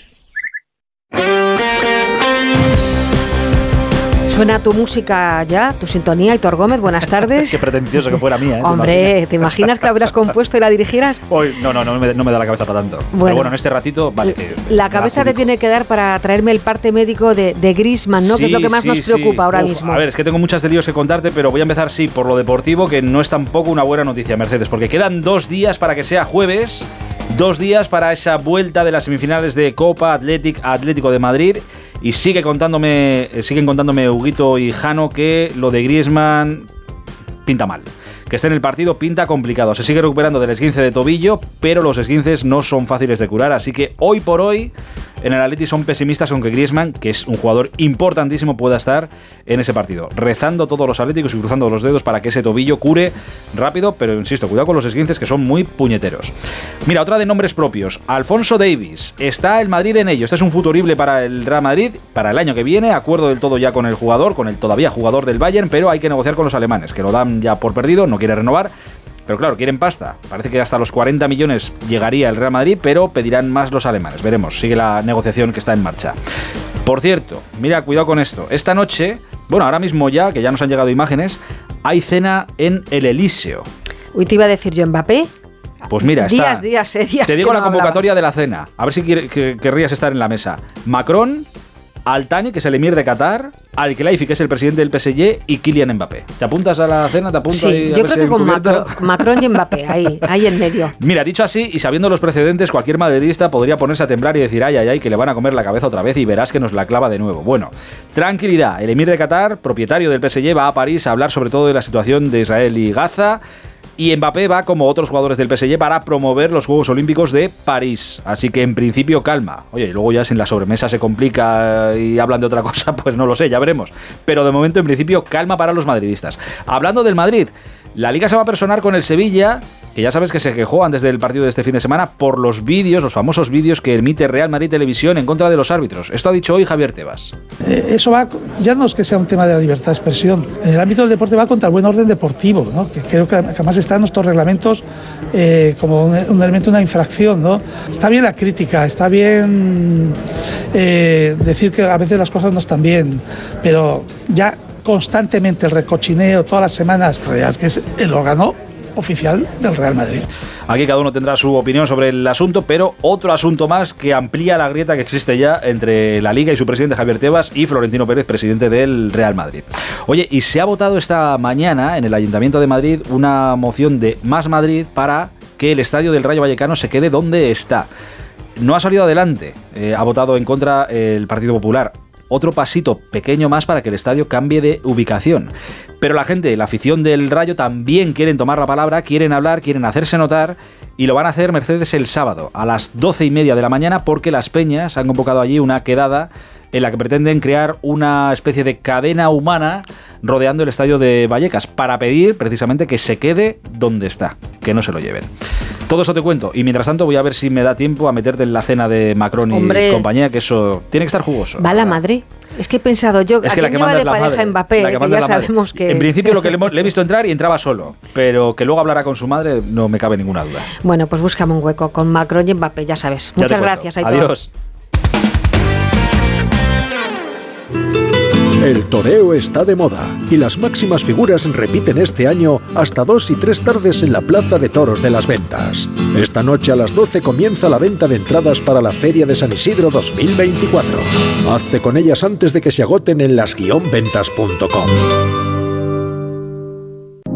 Suena tu música ya, tu sintonía, Hitor Gómez, buenas (laughs) tardes. Qué pretencioso que fuera mía, ¿eh? ¿Te Hombre, imaginas? ¿te imaginas que la hubieras compuesto y la dirigieras? (laughs) Hoy, no, no, no me, no me da la cabeza para tanto. Bueno. Pero bueno, en este ratito, vale. que- La cabeza te tiene que dar para traerme el parte médico de, de Griezmann, ¿no? que es lo que más sí, nos sí. preocupa ahora Uf, mismo. A ver, es que tengo muchas de líos que contarte, pero voy a empezar, sí, por lo deportivo, que no es tampoco una buena noticia, Mercedes, porque quedan dos días para que sea jueves, dos días para esa vuelta de las semifinales de Copa Athletic Atlético de Madrid. Y sigue contándome, eh, siguen contándome Huguito y Jano que lo de Griezmann pinta mal. Que esté en el partido pinta complicado. Se sigue recuperando del esguince de tobillo, pero los esguinces no son fáciles de curar. Así que hoy por hoy, en el Atleti son pesimistas con que Griezmann, que es un jugador importantísimo, pueda estar en ese partido. Rezando todos los atléticos y cruzando los dedos para que ese tobillo cure rápido, pero insisto, cuidado con los esguinces que son muy puñeteros. Mira, otra de nombres propios. Alfonso Davis. Está el Madrid en ello. Este es un futurible para el Real Madrid para el año que viene. Acuerdo del todo ya con el jugador, con el todavía jugador del Bayern, pero hay que negociar con los alemanes, que lo dan ya por perdido, quiere renovar. Pero claro, quieren pasta. Parece que hasta los 40 millones llegaría el Real Madrid, pero pedirán más los alemanes. Veremos, sigue la negociación que está en marcha. Por cierto, mira, cuidado con esto. Esta noche, bueno, ahora mismo ya, que ya nos han llegado imágenes, hay cena en el Elíseo. Uy, te iba a decir yo Mbappé. Pues mira, está. días, días, eh, días Te digo la convocatoria de la cena. A ver si querrías estar en la mesa. Macron, Altani, que es el emir de Qatar, Al-Khelaifi, que es el presidente del PSG, y Kylian Mbappé. ¿Te apuntas a la cena? ¿Te apuntas Sí, a yo creo que con? Macron, Macron y Mbappé, ahí, ahí en medio. (laughs) Mira, dicho así, y sabiendo los precedentes, cualquier madridista podría ponerse a temblar y decir, ay, ay, ay, que le van a comer la cabeza otra vez y verás que nos la clava de nuevo. Bueno, tranquilidad. El emir de Qatar, propietario del PSG, va a París a hablar sobre todo de la situación de Israel y Gaza. Y Mbappé va, como otros jugadores del PSG, para promover los Juegos Olímpicos de París. Así que en principio calma. Oye, y luego ya si en la sobremesa se complica y hablan de otra (laughs) cosa, pues no lo sé, ya veremos. Pero de momento, en principio, calma para los madridistas. Hablando del Madrid, la liga se va a personar con el Sevilla, que ya sabes que se quejó antes del partido de este fin de semana por los vídeos, los famosos vídeos que emite Real Madrid Televisión en contra de los árbitros. Esto ha dicho hoy Javier Tebas. Eh, Eso va, ya no es que sea un tema de la libertad de expresión, en el ámbito del deporte va contra el buen orden deportivo, ¿no? que creo que además está en nuestros reglamentos eh, como un, un elemento, una infracción. ¿no? Está bien la crítica, está bien eh, decir que a veces las cosas no están bien, pero ya constantemente el recochineo todas las semanas, que es el órgano oficial del Real Madrid. Aquí cada uno tendrá su opinión sobre el asunto, pero otro asunto más que amplía la grieta que existe ya entre la Liga y su presidente Javier Tebas y Florentino Pérez, presidente del Real Madrid. Oye, y se ha votado esta mañana en el Ayuntamiento de Madrid una moción de Más Madrid para que el estadio del Rayo Vallecano se quede donde está. No ha salido adelante, eh, ha votado en contra el Partido Popular otro pasito pequeño más para que el estadio cambie de ubicación. Pero la gente, la afición del Rayo también quieren tomar la palabra, quieren hablar, quieren hacerse notar y lo van a hacer Mercedes el sábado a las doce y media de la mañana porque las Peñas han convocado allí una quedada en la que pretenden crear una especie de cadena humana rodeando el estadio de Vallecas para pedir precisamente que se quede donde está, que no se lo lleven. Todo eso te cuento y mientras tanto voy a ver si me da tiempo a meterte en la cena de Macron y Hombre. compañía, que eso tiene que estar jugoso. Va la madre. Es que he pensado yo, Es ¿a que la quién que lleva de la pareja madre. Mbappé? La que que ya la sabemos que... En principio lo que le, hemos- (laughs) le he visto entrar y entraba solo, pero que luego hablará con su madre no me cabe ninguna duda. Bueno, pues búscame un hueco con Macron y Mbappé, ya sabes. Muchas gracias, Aitor. Adiós. El toreo está de moda y las máximas figuras repiten este año hasta dos y tres tardes en la Plaza de Toros de las Ventas. Esta noche a las 12 comienza la venta de entradas para la Feria de San Isidro 2024. Hazte con ellas antes de que se agoten en las-ventas.com.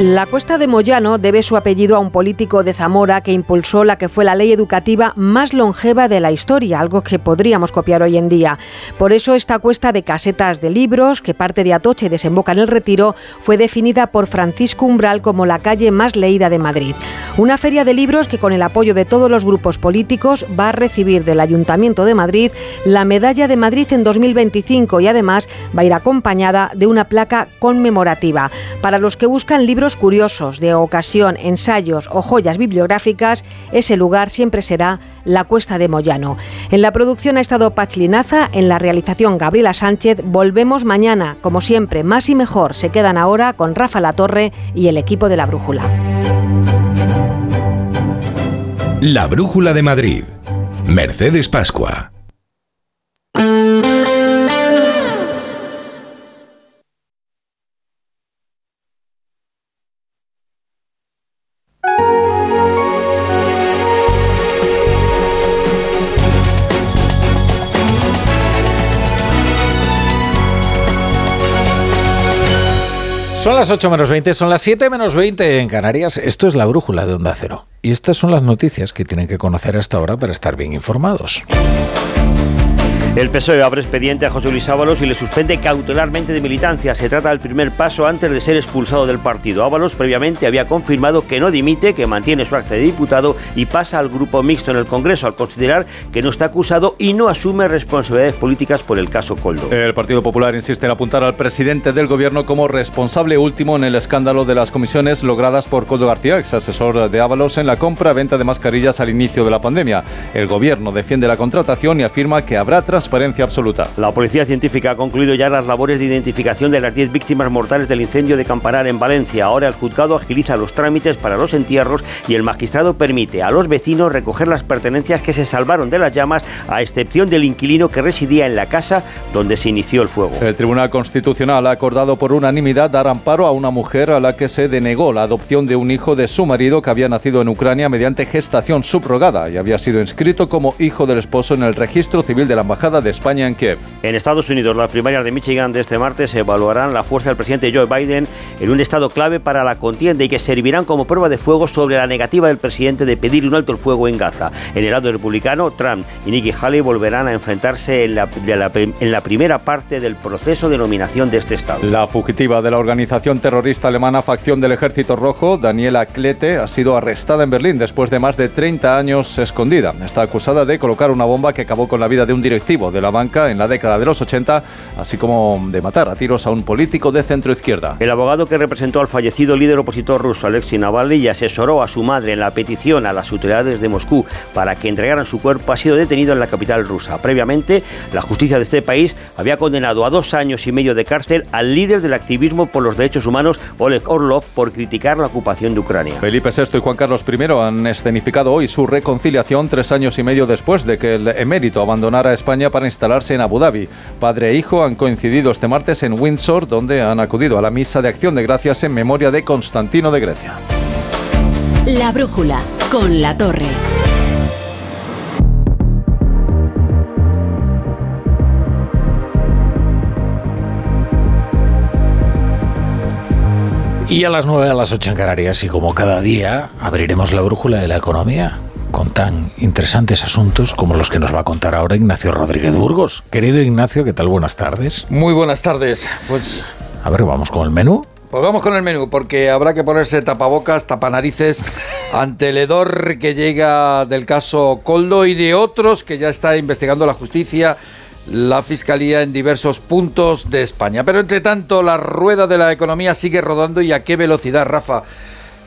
La Cuesta de Moyano debe su apellido a un político de Zamora que impulsó la que fue la ley educativa más longeva de la historia, algo que podríamos copiar hoy en día. Por eso esta cuesta de casetas de libros, que parte de Atoche y desemboca en el Retiro, fue definida por Francisco Umbral como la calle más leída de Madrid. Una feria de libros que con el apoyo de todos los grupos políticos va a recibir del Ayuntamiento de Madrid la Medalla de Madrid en 2025 y además va a ir acompañada de una placa conmemorativa. Para los que buscan libros curiosos, de ocasión, ensayos o joyas bibliográficas, ese lugar siempre será la Cuesta de Moyano. En la producción ha estado Pach Linaza, en la realización Gabriela Sánchez. Volvemos mañana, como siempre, más y mejor. Se quedan ahora con Rafa La Torre y el equipo de la Brújula. La Brújula de Madrid. Mercedes Pascua. Las 8 menos 20, son las 7 menos 20 en Canarias. Esto es la brújula de Onda Cero. Y estas son las noticias que tienen que conocer hasta ahora para estar bien informados. El PSOE abre expediente a José Luis Ábalos y le suspende cautelarmente de militancia. Se trata del primer paso antes de ser expulsado del partido. Ábalos previamente había confirmado que no dimite, que mantiene su acta de diputado y pasa al grupo mixto en el Congreso al considerar que no está acusado y no asume responsabilidades políticas por el caso Coldo. El Partido Popular insiste en apuntar al presidente del gobierno como responsable último en el escándalo de las comisiones logradas por Coldo García, ex asesor de Ábalos, en la compra-venta de mascarillas al inicio de la pandemia. El gobierno defiende la contratación y afirma que habrá tras transparencia absoluta. La Policía Científica ha concluido ya las labores de identificación de las 10 víctimas mortales del incendio de Campanar en Valencia. Ahora el juzgado agiliza los trámites para los entierros y el magistrado permite a los vecinos recoger las pertenencias que se salvaron de las llamas, a excepción del inquilino que residía en la casa donde se inició el fuego. El Tribunal Constitucional ha acordado por unanimidad dar amparo a una mujer a la que se denegó la adopción de un hijo de su marido que había nacido en Ucrania mediante gestación subrogada y había sido inscrito como hijo del esposo en el registro civil de la Embajada de España en Kiev. En Estados Unidos, las primarias de Michigan de este martes evaluarán la fuerza del presidente Joe Biden en un estado clave para la contienda y que servirán como prueba de fuego sobre la negativa del presidente de pedir un alto el fuego en Gaza. En el lado republicano, Trump y Nikki Haley volverán a enfrentarse en la, en la primera parte del proceso de nominación de este estado. La fugitiva de la organización terrorista alemana Facción del Ejército Rojo, Daniela Klete, ha sido arrestada en Berlín después de más de 30 años escondida. Está acusada de colocar una bomba que acabó con la vida de un directivo de la banca en la década de los 80, así como de matar a tiros a un político de centro izquierda. El abogado que representó al fallecido líder opositor ruso Alexei Navalny y asesoró a su madre en la petición a las autoridades de Moscú para que entregaran su cuerpo ha sido detenido en la capital rusa. Previamente, la justicia de este país había condenado a dos años y medio de cárcel al líder del activismo por los derechos humanos, Oleg Orlov, por criticar la ocupación de Ucrania. Felipe VI y Juan Carlos I han escenificado hoy su reconciliación tres años y medio después de que el emérito abandonara España para instalarse en Abu Dhabi. Padre e hijo han coincidido este martes en Windsor, donde han acudido a la misa de acción de gracias en memoria de Constantino de Grecia. La brújula con la torre. Y a las 9 a las 8 en Canarias y como cada día abriremos la brújula de la economía con tan interesantes asuntos como los que nos va a contar ahora Ignacio Rodríguez Burgos. Querido Ignacio, ¿qué tal? Buenas tardes. Muy buenas tardes. Pues a ver, vamos con el menú. Pues vamos con el menú, porque habrá que ponerse tapabocas, tapanarices ante el hedor que llega del caso Coldo y de otros que ya está investigando la justicia, la fiscalía en diversos puntos de España. Pero entre tanto, la rueda de la economía sigue rodando y a qué velocidad, Rafa.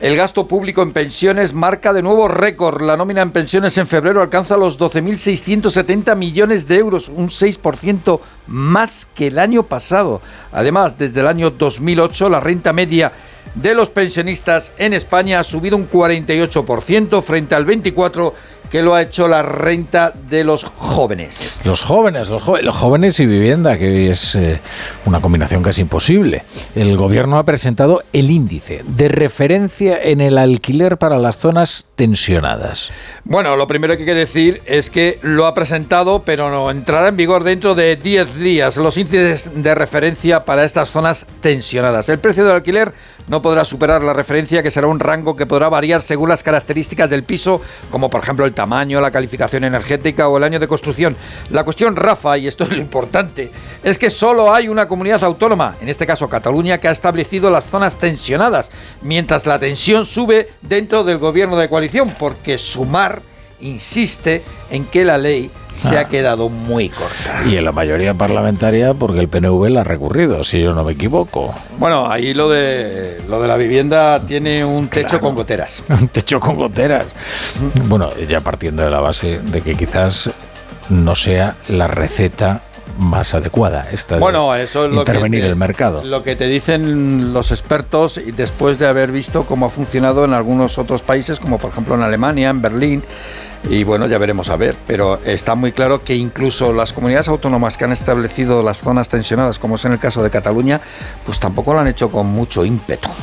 El gasto público en pensiones marca de nuevo récord. La nómina en pensiones en febrero alcanza los 12.670 millones de euros, un 6% más que el año pasado. Además, desde el año 2008, la renta media de los pensionistas en España ha subido un 48% frente al 24% que lo ha hecho la renta de los jóvenes. Los jóvenes, los, jóvenes y vivienda, que es eh, una combinación casi imposible. El gobierno ha presentado el índice de referencia en el alquiler para las zonas tensionadas. Bueno, lo primero que hay que decir es que lo ha presentado, pero no entrará en vigor dentro de 10 días. Los índices de referencia para estas zonas tensionadas. El precio del alquiler no podrá superar la referencia, que será un rango que podrá variar según las características del piso, como por ejemplo el tamaño, la calificación energética o el año de construcción. La cuestión, Rafa, y esto es lo importante, es que solo hay una comunidad autónoma, en este caso Cataluña, que ha establecido las zonas tensionadas, mientras la tensión sube dentro del gobierno de coalición, porque Sumar insiste en que la ley se Ah. ha quedado muy corta. Y en la mayoría parlamentaria porque el PNV la ha recurrido, si yo no me equivoco. Bueno, ahí lo de lo de la vivienda tiene un techo con goteras. (laughs) Un techo con goteras. Bueno, ya partiendo de la base de que quizás no sea la receta más adecuada esta de Bueno, eso es lo intervenir que te, el mercado. Lo que te dicen los expertos y después de haber visto cómo ha funcionado en algunos otros países, como por ejemplo en Alemania, en Berlín. Y bueno, ya veremos a ver, pero está muy claro que incluso las comunidades autónomas que han establecido las zonas tensionadas, como es en el caso de Cataluña, pues tampoco lo han hecho con mucho ímpetu. (laughs)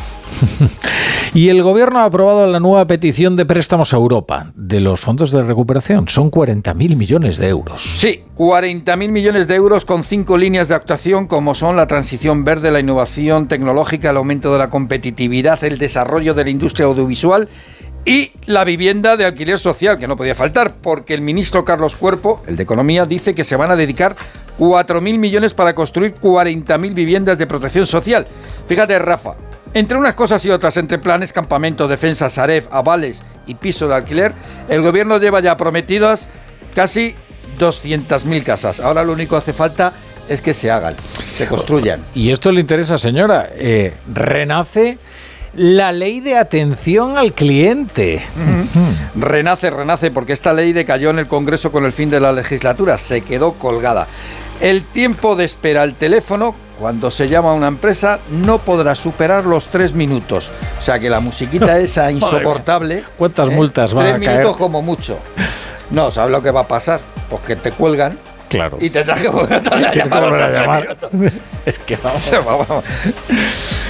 Y el gobierno ha aprobado la nueva petición de préstamos a Europa de los fondos de recuperación. Son 40.000 millones de euros. Sí, 40.000 millones de euros con cinco líneas de actuación como son la transición verde, la innovación tecnológica, el aumento de la competitividad, el desarrollo de la industria audiovisual y la vivienda de alquiler social, que no podía faltar, porque el ministro Carlos Cuerpo, el de Economía, dice que se van a dedicar 4.000 millones para construir 40.000 viviendas de protección social. Fíjate, Rafa, entre unas cosas y otras, entre planes, campamento, defensa, Saref, avales y piso de alquiler, el gobierno lleva ya prometidas casi 200.000 casas. Ahora lo único que hace falta es que se hagan, se construyan. Y esto le interesa, señora. Eh, renace la ley de atención al cliente. Renace, renace, porque esta ley decayó en el Congreso con el fin de la legislatura, se quedó colgada. El tiempo de espera al teléfono, cuando se llama a una empresa, no podrá superar los tres minutos. O sea que la musiquita (laughs) esa insoportable. ¿Cuántas ¿eh? multas van Tres a caer? minutos como mucho. No, ¿sabes lo que va a pasar? Pues que te cuelgan Claro. y tendrás que volver a (laughs) que llamar volver a llamar. (laughs) Es que vamos. (laughs) Vamos.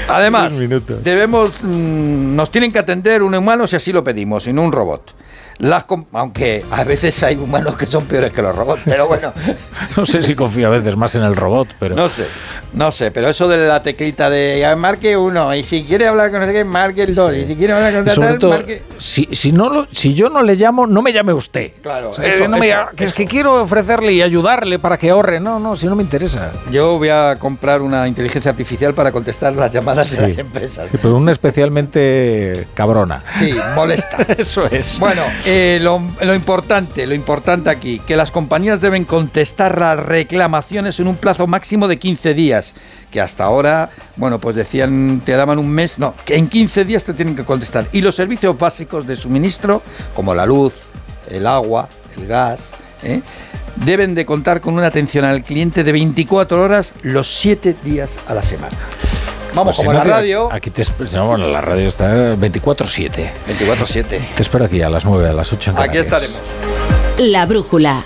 Además, debemos, mm, nos tienen que atender un humano si así lo pedimos, y no un robot. Las aunque a veces hay humanos que son peores que los robots, pero bueno, No sé si confío a veces más en el robot, pero. no sé, no sé, pero eso de la teclita de ya, marque uno, y si quiere hablar con no sé qué, marque el dos, y si quiere hablar con sobre tal, todo, marque... si, si, no lo- si yo no le llamo, no me llame usted. Claro, Eh, eso, no me eso, que es eso. que quiero ofrecerle y ayudarle para que ahorre. No, no, si no me interesa. Yo voy a comprar una inteligencia artificial para contestar las llamadas de las empresas. Sí, pero una especialmente cabrona. Sí, molesta. (laughs) Eso es. Bueno, eh, lo, importante, lo importante aquí, que las compañías deben contestar las reclamaciones en un plazo máximo de 15 días, que hasta ahora, bueno, pues decían, te daban un mes, no, que en 15 días te tienen que contestar. Y los servicios básicos de suministro, como la luz, el agua, el gas, ¿eh? deben de contar con una atención al cliente de 24 horas los 7 días a la semana. Vamos, Pues, como en la Ignacio, radio, Aquí te no, bueno, la radio está 24-7. 24-7. Te espero aquí a las 9, a las 8 en Aquí estaremos. La brújula.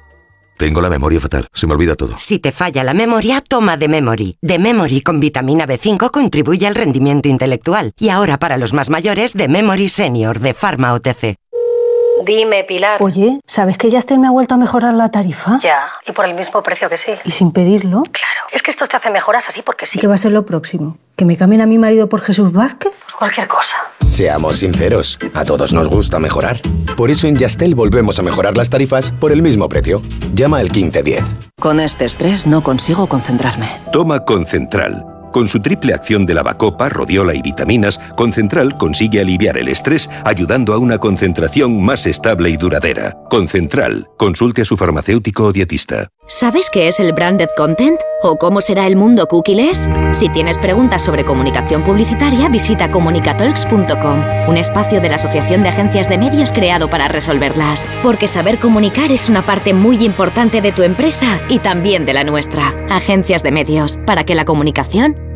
Tengo la memoria fatal, se me olvida todo. Si te falla la memoria, toma de Memory. De Memory con vitamina B5 contribuye al rendimiento intelectual. Y ahora para los más mayores, de Memory Senior de Pharma OTC. Dime, Pilar. Oye, ¿sabes que Yastel me ha vuelto a mejorar la tarifa? Ya, y por el mismo precio que sí. Y sin pedirlo. Claro, es que estos te hacen mejoras así porque sí. ¿Qué va a ser lo próximo? ¿Que me cambien a mi marido por Jesús Vázquez? Cualquier cosa. Seamos sinceros, a todos nos gusta mejorar. Por eso en Yastel volvemos a mejorar las tarifas por el mismo precio. Llama al 1510. Con este estrés no consigo concentrarme. Toma Concentral. Con su triple acción de lavacopa, rodiola y vitaminas, Concentral consigue aliviar el estrés ayudando a una concentración más estable y duradera. Concentral. Consulte a su farmacéutico o dietista. ¿Sabes qué es el branded content? ¿O cómo será el mundo cookieless? Si tienes preguntas sobre comunicación publicitaria, visita comunicatalks.com, un espacio de la Asociación de Agencias de Medios creado para resolverlas. Porque saber comunicar es una parte muy importante de tu empresa y también de la nuestra. Agencias de Medios, para que la comunicación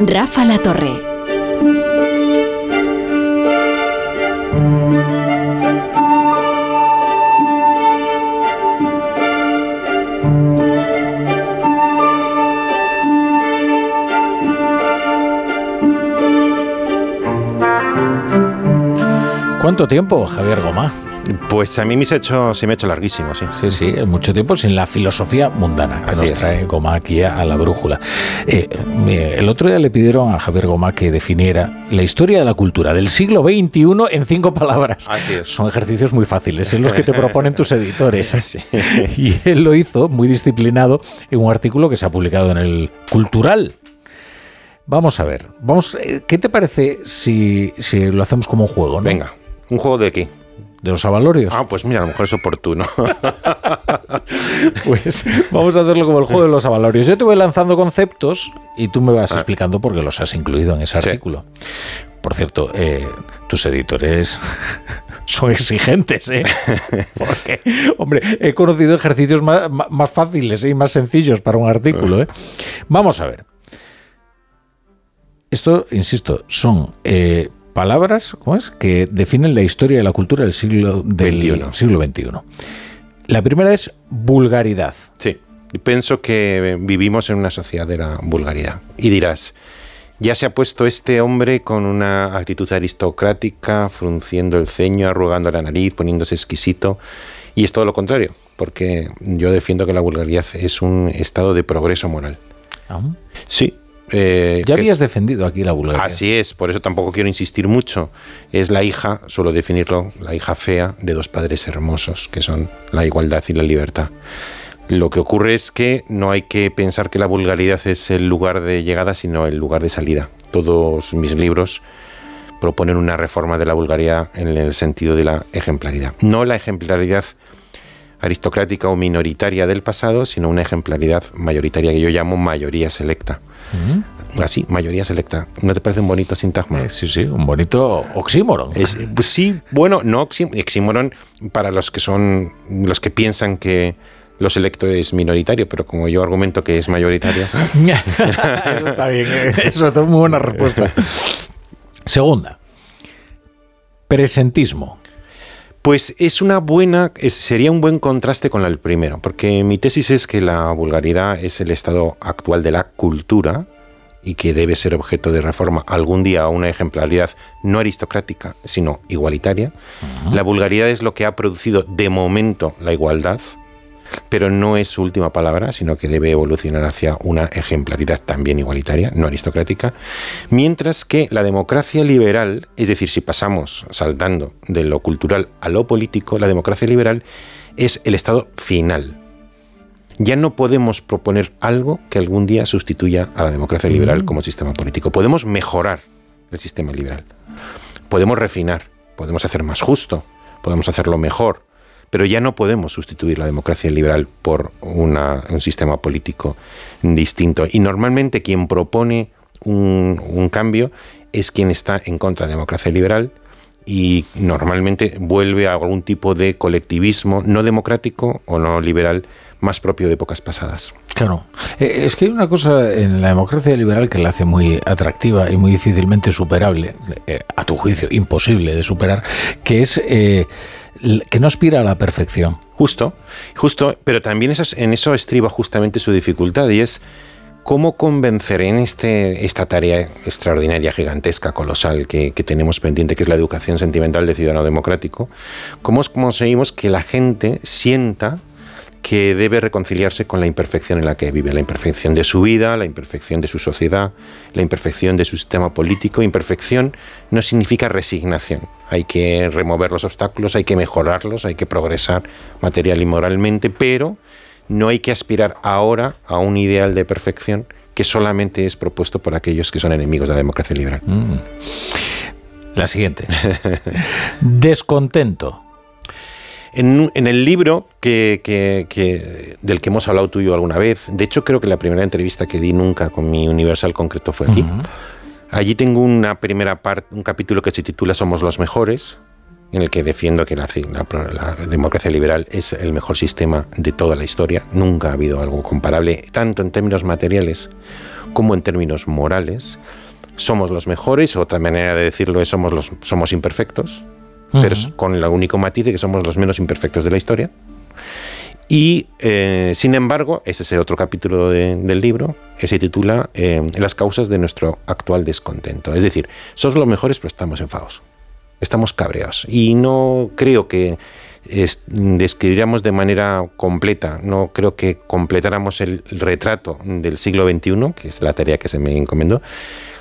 Rafa La Torre. ¿Cuánto tiempo, Javier Gomá? Pues a mí me, se, hecho, se me ha hecho larguísimo, sí. Sí, sí, mucho tiempo sin la filosofía mundana que Así nos es. trae Gomá aquí a, la brújula. Eh, el otro día le pidieron a Javier Gomá que definiera la historia de la cultura del siglo XXI en cinco palabras. Así es. Son ejercicios muy fáciles, es los que te (laughs) proponen tus editores. (laughs) Y él lo hizo muy disciplinado en un artículo que se ha publicado en el Cultural. Vamos a ver, vamos, eh, ¿qué te parece si, si lo hacemos como un juego? ¿no? Venga, ¿un juego de qué? De los avalorios. Ah, pues mira, a lo mejor es oportuno. (laughs) Pues vamos a hacerlo como el juego de los avalorios. Yo te voy lanzando conceptos y tú me vas Ah. explicando por qué los has incluido en ese artículo. Por cierto, eh, tus editores (laughs) son exigentes, ¿eh? (laughs) Porque, hombre, he conocido ejercicios más, más- más fáciles y más sencillos para un artículo, ¿eh? Vamos a ver. Esto, insisto, son eh, palabras ¿cómo es? que definen la historia y la cultura del siglo, del siglo XXI. La primera es vulgaridad. Sí, pienso que vivimos en una sociedad de la vulgaridad. Y dirás, ya se ha puesto este hombre con una actitud aristocrática, frunciendo el ceño, arrugando la nariz, poniéndose exquisito. Y es todo lo contrario, porque yo defiendo que la vulgaridad es un estado de progreso moral. Ah. Sí. Eh, Ya que- habías defendido aquí la vulgaridad. Así es, por eso tampoco quiero insistir mucho. Es la hija, suelo definirlo, la hija fea de dos padres hermosos, que son la igualdad y la libertad. Lo que ocurre es que no hay que pensar que la vulgaridad es el lugar de llegada, sino el lugar de salida. Todos mis libros proponen una reforma de la vulgaridad en el sentido de la ejemplaridad. No la ejemplaridad aristocrática o minoritaria del pasado, sino una ejemplaridad mayoritaria que yo llamo mayoría selecta. Mm. Así, mayoría selecta. ¿No te parece un bonito sintagma? sí, sí, un bonito oxímoron. Es, pues sí, bueno, no oxí- oxímoron para los que son, los que piensan que lo selecto es minoritario, pero como yo argumento que es mayoritario. (laughs) Eso está bien, eh, (laughs) eso es muy buena respuesta. Segunda, presentismo. Pues es una buena, es- sería un buen contraste con el primero, porque mi tesis es que la vulgaridad es el estado actual de la cultura y que debe ser objeto de reforma. Algún día a una ejemplaridad no aristocrática, sino igualitaria. La vulgaridad es lo que ha producido de momento la igualdad, pero no es su última palabra, sino que debe evolucionar hacia una ejemplaridad también igualitaria, no aristocrática, mientras que la democracia liberal, es decir, si pasamos saltando de lo cultural a lo político, la democracia liberal es el estado final. Ya no podemos proponer algo que algún día sustituya a la democracia liberal como sistema político. Podemos mejorar el sistema liberal. Podemos refinar, podemos hacer más justo, podemos hacerlo mejor, pero ya no podemos sustituir la democracia liberal por una- un sistema político distinto. Y normalmente quien propone un, cambio es quien está en contra de la democracia liberal y normalmente vuelve a algún tipo de colectivismo no democrático o no liberal más propio de épocas pasadas. Claro. Eh, Es que hay una cosa en la democracia liberal que la hace muy atractiva y muy difícilmente superable, eh, a tu juicio, imposible de superar, que es eh, que no aspira a la perfección. Justo, justo, pero también eso, es- en eso estriba justamente su dificultad y es cómo convencer en este, esta tarea extraordinaria, gigantesca, colosal que, que tenemos pendiente, que es la educación sentimental de ciudadano democrático, cómo conseguimos que la gente sienta que debe reconciliarse con la imperfección en la que vive, la imperfección de su vida, la imperfección de su sociedad, la imperfección de su sistema político. Imperfección no significa resignación. Hay que remover los obstáculos, hay que mejorarlos, hay que progresar material y moralmente, pero no hay que aspirar ahora a un ideal de perfección que solamente es propuesto por aquellos que son enemigos de la democracia liberal. La siguiente. (laughs) Descontento. En, en el libro que, que- que- del que hemos hablado tú y yo alguna vez, de hecho creo que la primera entrevista que di nunca con mi Universal concreto fue aquí. Allí tengo una primera parte, un capítulo que se titula Somos los mejores, en el que defiendo que la, la- la democracia liberal es el mejor sistema de toda la historia. Nunca ha habido algo comparable, tanto en términos materiales como en términos morales. Somos los mejores, otra manera de decirlo es somos, los, somos imperfectos, pero con el único matiz de que somos los menos imperfectos de la historia. Y, eh, sin embargo, ese es el otro capítulo de- del libro, que se titula eh, Las causas de nuestro actual descontento. Es decir, somos los mejores, pero estamos enfadados. Estamos cabreados. Y no creo que es- describiéramos de manera completa, no creo que completáramos el retrato del siglo XXI, que es la tarea que se me encomendó,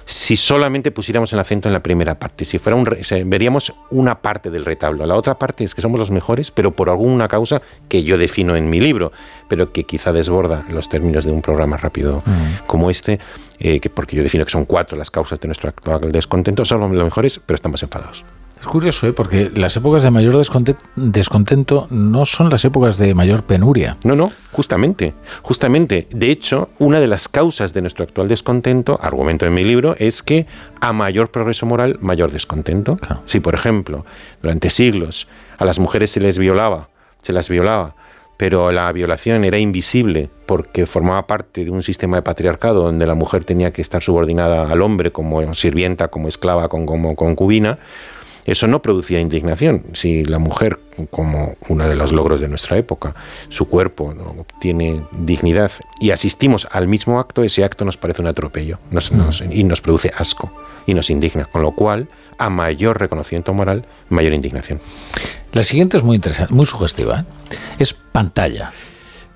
si solamente pusiéramos el acento en la primera parte. Si fuera un veríamos una parte del retablo. La otra parte es que somos los mejores, pero por alguna causa que yo defino en mi libro, pero que quizá desborda los términos de un programa rápido como este, eh, que porque yo defino que son cuatro las causas de nuestro actual descontento. Somos los mejores, pero estamos enfadados. Es curioso, ¿eh? porque las épocas de mayor desconte- descontento no son las épocas de mayor penuria. No, no, justamente, justamente. De hecho, una de las causas de nuestro actual descontento, argumento en mi libro, es que a mayor progreso moral, mayor descontento. Si, por ejemplo, durante siglos a las mujeres se les violaba, se las violaba, pero la violación era invisible porque formaba parte de un sistema de patriarcado donde la mujer tenía que estar subordinada al hombre como sirvienta, como esclava, como concubina, eso no producía indignación. Si la mujer, como uno de los logros de nuestra época, su cuerpo ¿no? obtiene dignidad y asistimos al mismo acto, ese acto nos parece un atropello nos- nos- y nos produce asco y nos indigna. Con lo cual, a mayor reconocimiento moral, mayor indignación. La siguiente es muy interesante, muy sugestiva. ¿eh? Es pantalla.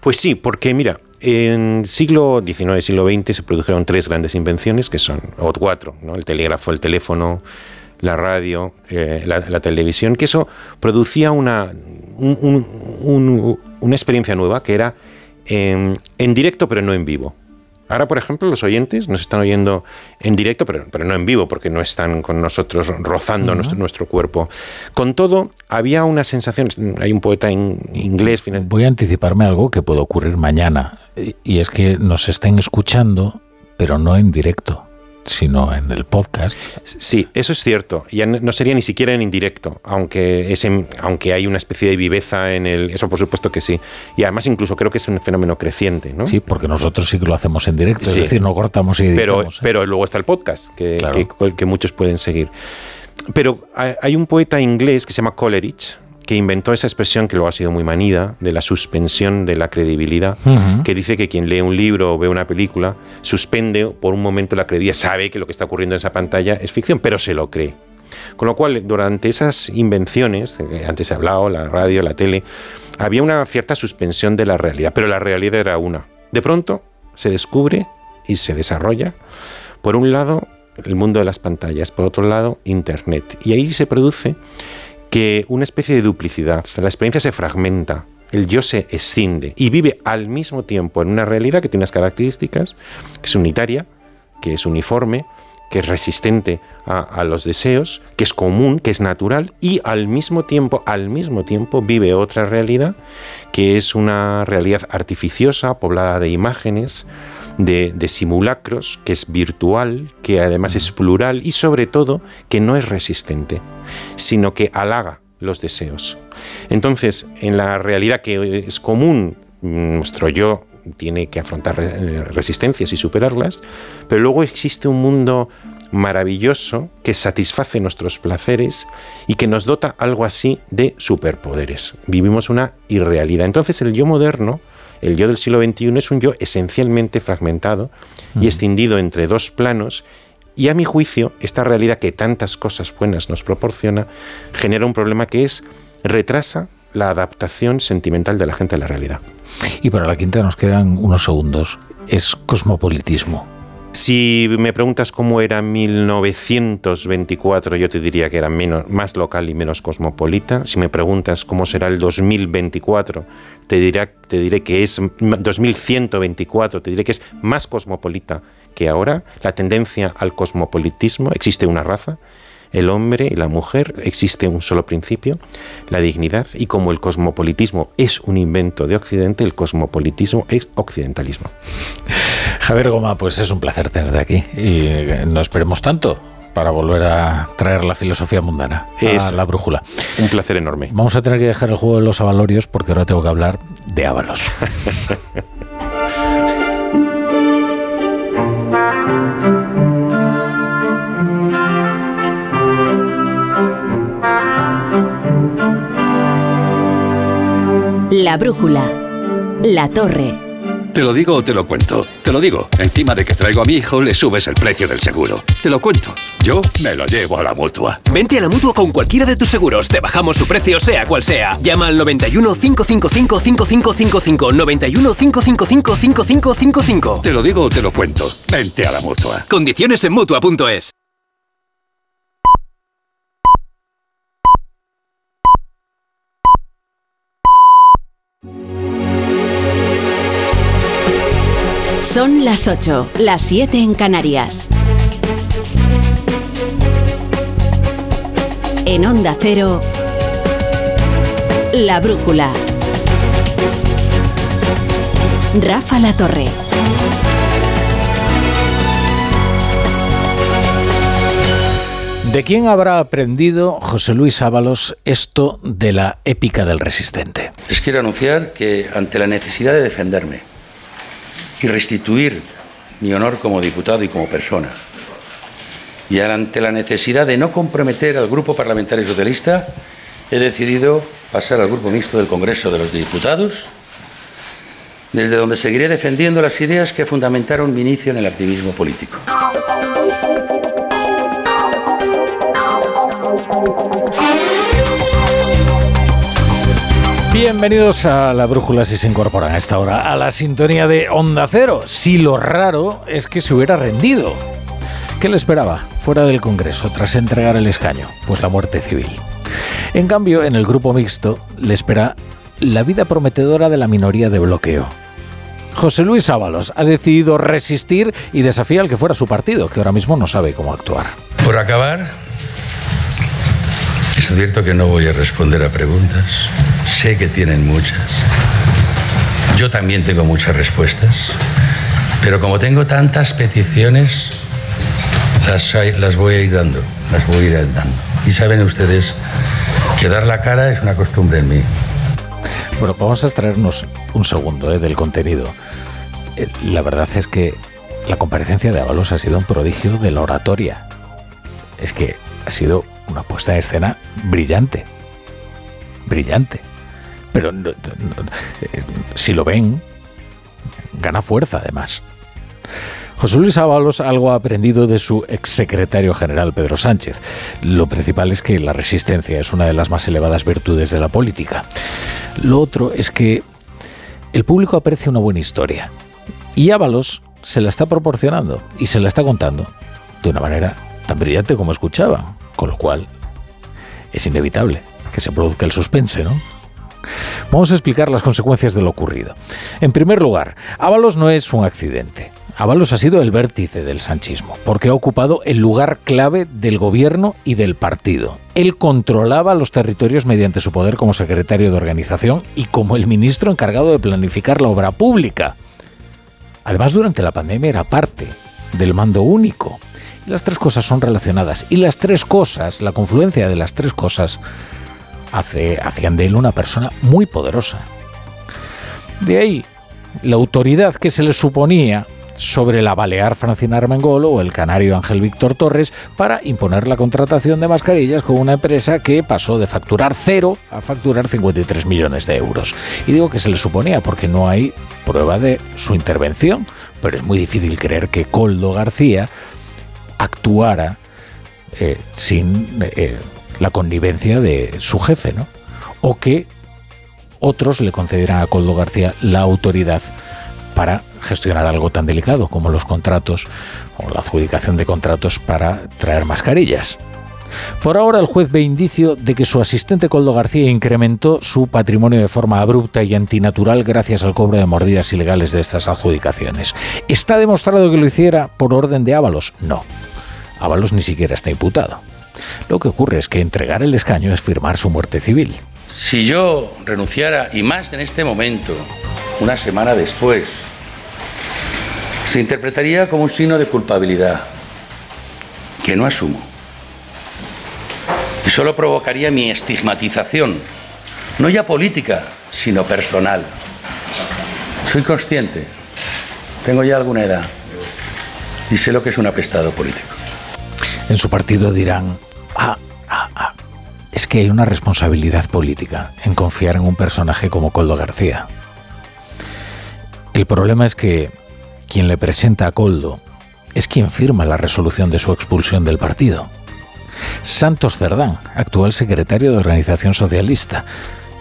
Pues sí, porque mira, en siglo XIX, siglo XX se produjeron tres grandes invenciones que son, o cuatro, ¿no? el telégrafo, el teléfono, la radio, eh, la, la televisión, que eso producía una, un- un- un- una experiencia nueva que era en, en directo pero no en vivo. Ahora, por ejemplo, los oyentes nos están oyendo en directo, pero, pero no en vivo, porque no están con nosotros rozando nuestro, nuestro cuerpo. Con todo, había una sensación, hay un poeta en inglés, final- Voy a anticiparme algo que puede ocurrir mañana, y- y es que nos estén escuchando, pero no en directo, sino en el podcast. Sí, eso es cierto. Ya no sería ni siquiera en indirecto, aunque, es en- aunque hay una especie de viveza en el... Eso por supuesto que sí. Y además incluso creo que es un fenómeno creciente, ¿no? Sí, porque nosotros sí que lo hacemos en directo, Sí. es decir, no cortamos y pero. ¿eh? pero luego está el podcast, que, Claro. que- que muchos pueden seguir. Pero hay hay un poeta inglés que se llama Coleridge, que inventó esa expresión que luego ha sido muy manida, de la suspensión de la credibilidad, que dice que quien lee un libro o ve una película suspende por un momento la credibilidad, sabe que lo que está ocurriendo en esa pantalla es ficción, pero se lo cree. Con lo cual, durante esas invenciones, que antes he hablado, la radio, la tele, había una cierta suspensión de la realidad, pero la realidad era una. De pronto se descubre y se desarrolla, por un lado, el mundo de las pantallas, por otro lado, Internet. Y ahí se produce que una especie de duplicidad, la experiencia se fragmenta, el yo se escinde y vive al mismo tiempo en una realidad que tiene unas características, que es unitaria, que es uniforme, que es resistente a, los deseos, que es común, que es natural y al mismo tiempo, al mismo tiempo vive otra realidad que es una realidad artificiosa, poblada de imágenes, de, simulacros, que es virtual, que además es plural y sobre todo que no es resistente, sino que halaga los deseos. Entonces, en la realidad que es común nuestro yo tiene que afrontar eh, resistencias y superarlas, pero luego existe un mundo maravilloso que satisface nuestros placeres y que nos dota algo así de superpoderes. Vivimos una irrealidad. Entonces el yo moderno, el yo del siglo XXI es un yo esencialmente fragmentado y escindido entre dos planos y a mi juicio esta realidad que tantas cosas buenas nos proporciona genera un problema que es retrasa la adaptación sentimental de la gente a la realidad. Y para la quinta nos quedan unos segundos. Es cosmopolitismo. Si me preguntas cómo era 1924, yo te diría que era más local y menos cosmopolita. Si me preguntas cómo será el 2024, te, te diré que es 2124, te diré que es más cosmopolita que ahora. La tendencia al cosmopolitismo, existe una raza, el hombre y la mujer existe un solo principio, la dignidad, y como el cosmopolitismo es un invento de Occidente, el cosmopolitismo es occidentalismo. (laughs) Javier Goma, pues es un placer tenerte aquí y no esperemos tanto para volver a traer la filosofía mundana Es a la brújula. Un placer enorme. Vamos a tener que dejar el juego de los avalorios porque ahora tengo que hablar de ábalos. (laughs) La brújula. La torre. Te lo digo o te lo cuento. Te lo digo. Encima de que traigo a mi hijo, le subes el precio del seguro. Te lo cuento. Yo me lo llevo a la mutua. Vente a la mutua con cualquiera de tus seguros. Te bajamos su precio, sea cual sea. Llama al 91 555 5555. 91 555 5555. Te lo digo o te lo cuento. Vente a la mutua. Condiciones en mutua.es. Son las 8, las 7 en Canarias. En Onda Cero, La Brújula. Rafa La Torre. ¿De quién habrá aprendido José Luis Ábalos esto de la épica del resistente? Les quiero anunciar que ante la necesidad de defenderme y restituir mi honor como diputado y como persona, y ante la necesidad de no comprometer al Grupo Parlamentario Socialista, he decidido pasar al Grupo Mixto del Congreso de los Diputados, desde donde seguiré defendiendo las ideas que fundamentaron mi inicio en el activismo político. Bienvenidos a la brújula si se incorporan a esta hora a la sintonía de Onda Cero. Si lo raro es que se hubiera rendido. ¿Qué le esperaba fuera del Congreso tras entregar el escaño? Pues la muerte civil. En cambio, en el grupo mixto le espera la vida prometedora de la minoría de bloqueo. José Luis Ábalos ha decidido resistir y desafía al que fuera su partido, que ahora mismo no sabe cómo actuar. Por acabar, les advierto que no voy a responder a preguntas. Sé que tienen muchas. Yo también tengo muchas respuestas. Pero como tengo tantas peticiones, las, las voy a ir dando. Las voy a ir dando. Y saben ustedes que dar la cara es una costumbre en mí. Bueno, vamos a extraernos un segundo eh, del contenido. Eh, la verdad es que la comparecencia de Ábalos ha sido un prodigio de la oratoria. Es que ha sido una puesta en escena brillante. Brillante. Pero si lo ven, gana fuerza además. José Luis Ábalos algo ha aprendido de su exsecretario general Pedro Sánchez. Lo principal es que la resistencia es una de las más elevadas virtudes de la política. Lo otro es que el público aprecia una buena historia. Y Ábalos se la está proporcionando y se la está contando de una manera tan brillante como escuchaban. Con lo cual es inevitable que se produzca el suspense, ¿no? Vamos a explicar las consecuencias de lo ocurrido. En primer lugar, Ábalos no es un accidente. Ábalos ha sido el vértice del sanchismo, porque ha ocupado el lugar clave del gobierno y del partido. Él controlaba los territorios mediante su poder como secretario de organización y como el ministro encargado de planificar la obra pública. Además, durante la pandemia era parte del mando único. Las tres cosas son relacionadas. Y las tres cosas, la confluencia de las tres cosas, hace, hacían de él una persona muy poderosa. De ahí, la autoridad que se le suponía sobre la balear Francina Armengol o el canario Ángel Víctor Torres para imponer la contratación de mascarillas con una empresa que pasó de facturar cero a facturar 53 millones de euros. Y digo que se le suponía porque no hay prueba de su intervención, pero es muy difícil creer que Coldo García actuara eh, sin eh, la connivencia de su jefe, ¿no? O que otros le concedieran a Coldo García la autoridad para gestionar algo tan delicado como los contratos o la adjudicación de contratos para traer mascarillas. Por ahora el juez ve indicio de que su asistente Coldo García incrementó su patrimonio de forma abrupta y antinatural gracias al cobro de mordidas ilegales de estas adjudicaciones. ¿Está demostrado que lo hiciera por orden de Ábalos? No. Ábalos ni siquiera está imputado. Lo que ocurre es que entregar el escaño es firmar su muerte civil. Si yo renunciara, y más en este momento, una semana después, se interpretaría como un signo de culpabilidad que no asumo. Y solo provocaría mi estigmatización, no ya política, sino personal. Soy consciente, tengo ya alguna edad y sé lo que es un apestado político. En su partido dirán, ah, ah, ah, es que hay una responsabilidad política en confiar en un personaje como Coldo García. El problema es que quien le presenta a Coldo es quien firma la resolución de su expulsión del partido. Santos Cerdán, actual secretario de Organización Socialista,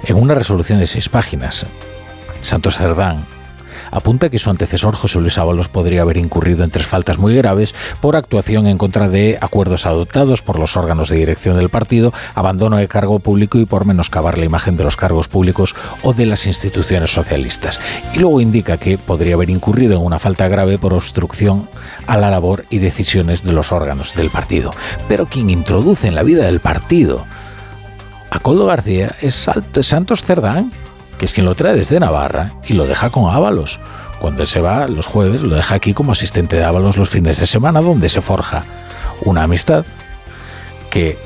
en una resolución de seis páginas. Santos Cerdán apunta que su antecesor José Luis Ábalos podría haber incurrido en tres faltas muy graves por actuación en contra de acuerdos adoptados por los órganos de dirección del partido, abandono de cargo público y por menoscabar la imagen de los cargos públicos o de las instituciones socialistas. Y luego indica que podría haber incurrido en una falta grave por obstrucción a la labor y decisiones de los órganos del partido. Pero quien introduce en la vida del partido a Coldo García es Santos Cerdán, que es quien lo trae desde Navarra y lo deja con Ábalos. Cuando él se va los jueves, lo deja aquí como asistente de Ábalos los fines de semana, donde se forja una amistad que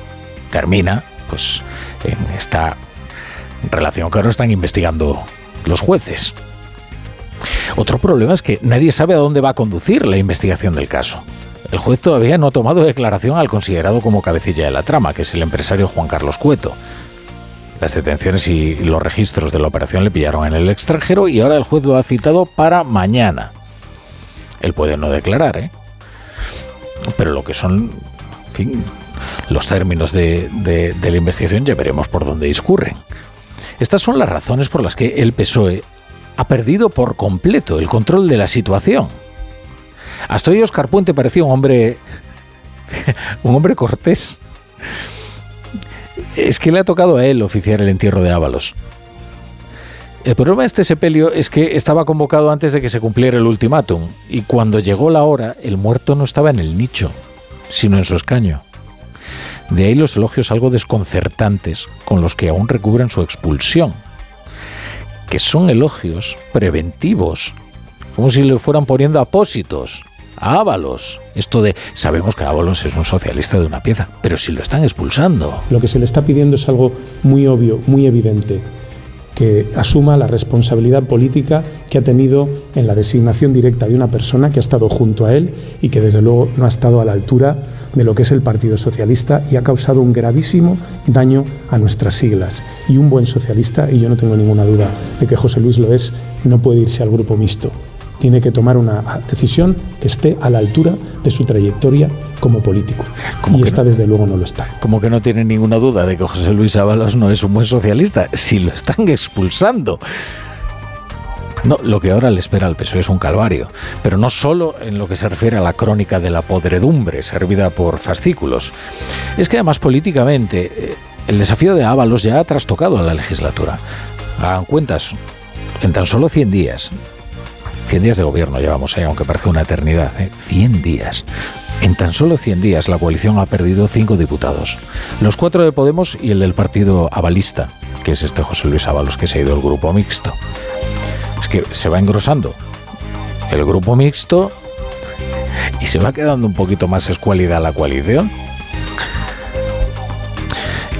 termina pues, en esta relación que ahora están investigando los jueces. Otro problema es que nadie sabe a dónde va a conducir la investigación del caso. El juez todavía no ha tomado declaración al considerado como cabecilla de la trama, que es el empresario Juan Carlos Cueto. Las detenciones y los registros de la operación le pillaron en el extranjero y ahora el juez lo ha citado para mañana. Él puede no declarar, ¿eh? Pero lo que son, en fin, los términos de, la investigación ya veremos por dónde discurren. Estas son las razones por las que el PSOE ha perdido por completo el control de la situación. Hasta hoy Oscar Puente parecía un hombre (laughs) un hombre cortés es que le ha tocado a él oficiar el entierro de Ábalos. El problema de este sepelio es que estaba convocado antes de que se cumpliera el ultimátum, y cuando llegó la hora, el muerto no estaba en el nicho, sino en su escaño. De ahí los elogios algo desconcertantes con los que aún recubren su expulsión, que son elogios preventivos, como si le fueran poniendo apósitos. Ábalos. Esto de sabemos que Ábalos es un socialista de una pieza, pero si lo están expulsando. Lo que se le está pidiendo es algo muy obvio, muy evidente que asuma la responsabilidad política que ha tenido en la designación directa de una persona que ha estado junto a él y que desde luego no ha estado a la altura de lo que es el Partido Socialista y ha causado un gravísimo daño a nuestras siglas. Y un buen socialista, y yo no tengo ninguna duda de que José Luis lo es, no puede irse al grupo mixto tiene que tomar una decisión que esté a la altura de su trayectoria como político. y esta, desde luego, no lo está. Como que no tiene ninguna duda de que José Luis Ábalos no es un buen socialista, si lo están (laughs) expulsando. No, lo que ahora le espera al PSOE es un calvario, pero no solo en lo que se refiere a la crónica de la podredumbre servida por fascículos. Es que además políticamente eh, el desafío de Ábalos ya ha trastocado a la legislatura. Hagan cuentas, en tan solo 100 días, 100 días de gobierno llevamos, ¿eh? aunque parece una eternidad, ¿eh? 100 días. En tan solo 100 días la coalición ha perdido 5 diputados. Los 4 de Podemos y el del partido avalista, que es este José Luis Ábalos, que se ha ido al grupo mixto. Es que se va engrosando el grupo mixto y se va quedando un poquito más escuálida la coalición.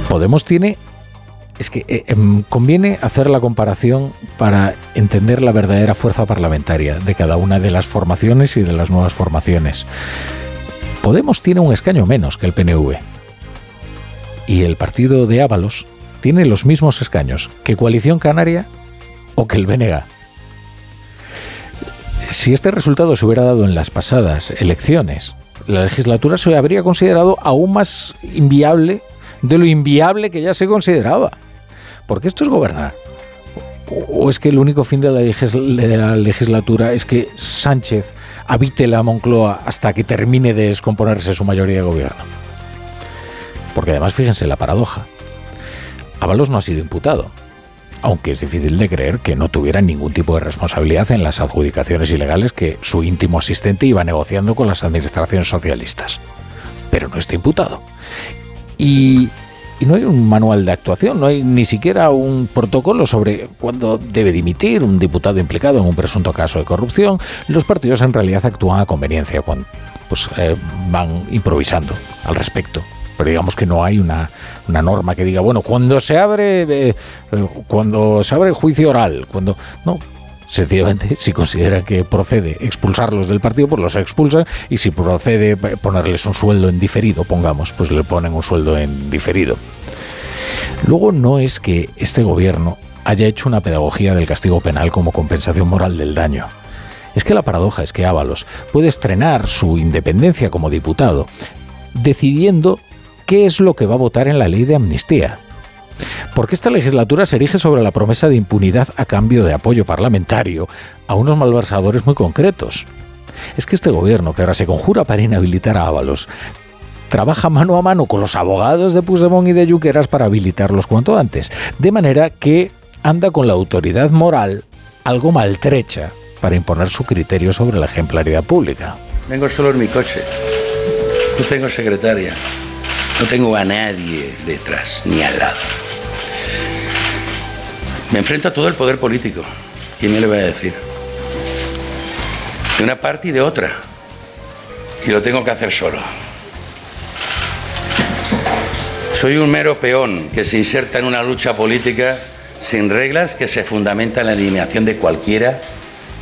Podemos tiene es que eh, em, conviene hacer la comparación para entender la verdadera fuerza parlamentaria de cada una de las formaciones y de las nuevas formaciones. Podemos tiene un escaño menos que el PNV. Y el partido de Ábalos tiene los mismos escaños que Coalición Canaria o que el BNG. Si este resultado se hubiera dado en las pasadas elecciones, la legislatura se habría considerado aún más inviable de lo inviable que ya se consideraba. Porque esto es gobernar. ¿O es que el único fin de la, legislatura es que Sánchez habite la Moncloa hasta que termine de descomponerse su mayoría de gobierno? Porque además, fíjense la paradoja. Ábalos no ha sido imputado, aunque es difícil de creer que no tuviera ningún tipo de responsabilidad en las adjudicaciones ilegales que su íntimo asistente iba negociando con las administraciones socialistas. Pero no está imputado. Y, no hay un manual de actuación, no hay ni siquiera un protocolo sobre cuándo debe dimitir un diputado implicado en un presunto caso de corrupción. Los partidos en realidad actúan a conveniencia, cuando, pues eh, van improvisando al respecto pero digamos que no hay una, norma que diga, bueno, cuando se abre eh, eh, cuando se abre el juicio oral, cuando no, sencillamente si considera que procede expulsarlos del partido, pues los expulsan y si procede ponerles un sueldo en diferido, pongamos, pues le ponen un sueldo en diferido. Luego no es que este gobierno haya hecho una pedagogía del castigo penal como compensación moral del daño. Es que la paradoja es que Ábalos puede estrenar su independencia como diputado decidiendo qué es lo que va a votar en la ley de amnistía. Porque esta legislatura se erige sobre la promesa de impunidad a cambio de apoyo parlamentario a unos malversadores muy concretos. Es que este gobierno, que ahora se conjura para inhabilitar a Ábalos, trabaja mano a mano con los abogados de Puigdemont y de Junqueras para habilitarlos cuanto antes. De manera que anda con la autoridad moral algo maltrecha para imponer su criterio sobre la ejemplaridad pública. Vengo solo en mi coche. No tengo secretaria. No tengo a nadie detrás, ni al lado. Me enfrento a todo el poder político. ¿Quién me le va a decir? De una parte y de otra. Y lo tengo que hacer solo. Soy un mero peón que se inserta en una lucha política sin reglas que se fundamenta en la eliminación de cualquiera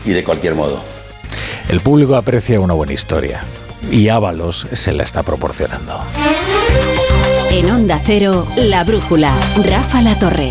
y de cualquier modo. El público aprecia una buena historia y Ábalos se la está proporcionando. En Onda Cero, La Brújula, Rafa La Torre.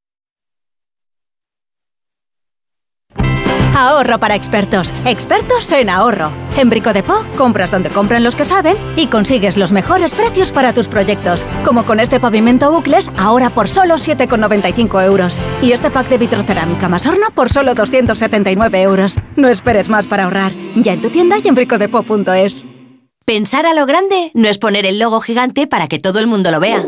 Ahorro para expertos. Expertos en ahorro. En Brico de Po, compras donde compran los que saben y consigues los mejores precios para tus proyectos. Como con este pavimento bucles, ahora por solo 7,95 euros. Y este pack de vitrocerámica más horno por solo 279 euros. No esperes más para ahorrar. Ya en tu tienda y en bricodepo.es. Pensar a lo grande no es poner el logo gigante para que todo el mundo lo vea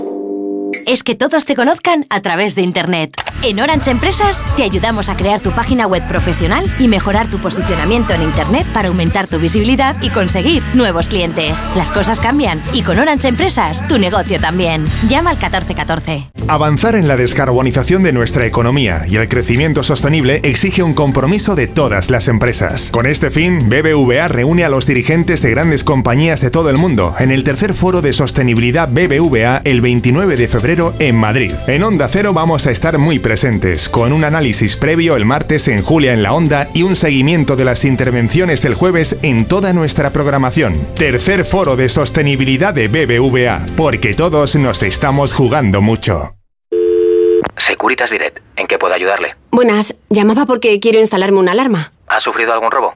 es que todos te conozcan a través de Internet. En Orange Empresas te ayudamos a crear tu página web profesional y mejorar tu posicionamiento en Internet para aumentar tu visibilidad y conseguir nuevos clientes. Las cosas cambian y con Orange Empresas tu negocio también. Llama al 1414. Avanzar en la descarbonización de nuestra economía y el crecimiento sostenible exige un compromiso de todas las empresas. Con este fin, BBVA reúne a los dirigentes de grandes compañías de todo el mundo en el tercer foro de sostenibilidad BBVA el 29 de febrero en Madrid. En Onda Cero vamos a estar muy presentes, con un análisis previo el martes en Julia en la Onda y un seguimiento de las intervenciones del jueves en toda nuestra programación. Tercer foro de sostenibilidad de BBVA, porque todos nos estamos jugando mucho. Securitas Direct, ¿en qué puedo ayudarle? Buenas, llamaba porque quiero instalarme una alarma. ¿Ha sufrido algún robo?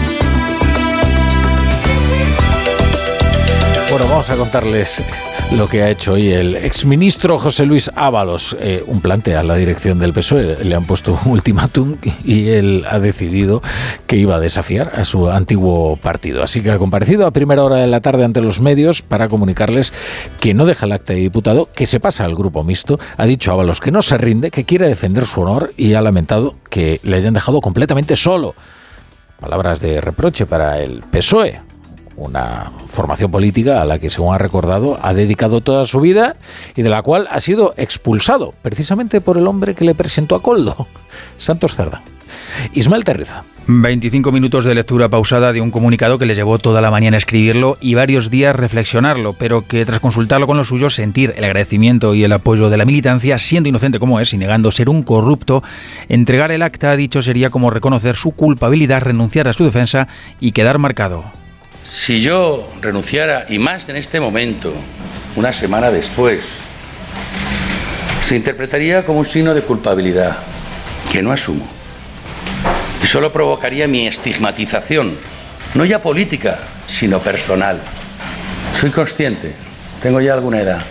Bueno, vamos a contarles lo que ha hecho hoy el exministro José Luis Ábalos. Eh, un plante a la dirección del PSOE. Le han puesto un ultimátum y él ha decidido que iba a desafiar a su antiguo partido. Así que ha comparecido a primera hora de la tarde ante los medios para comunicarles que no deja el acta de diputado, que se pasa al grupo mixto. Ha dicho Ábalos que no se rinde, que quiere defender su honor y ha lamentado que le hayan dejado completamente solo. Palabras de reproche para el PSOE, una formación política a la que, según ha recordado, ha dedicado toda su vida y de la cual ha sido expulsado, precisamente por el hombre que le presentó a Coldo, (laughs) Santos Cerda. Ismael Terriza. 25 minutos de lectura pausada de un comunicado que le llevó toda la mañana escribirlo y varios días reflexionarlo, pero que tras consultarlo con los suyos, sentir el agradecimiento y el apoyo de la militancia, siendo inocente como es y negando ser un corrupto, entregar el acta, dicho, sería como reconocer su culpabilidad, renunciar a su defensa y quedar marcado. Si yo renunciara, y más en este momento, una semana después, se interpretaría como un signo de culpabilidad que no asumo. Y solo provocaría mi estigmatización, no ya política, sino personal. Soy consciente, tengo ya alguna edad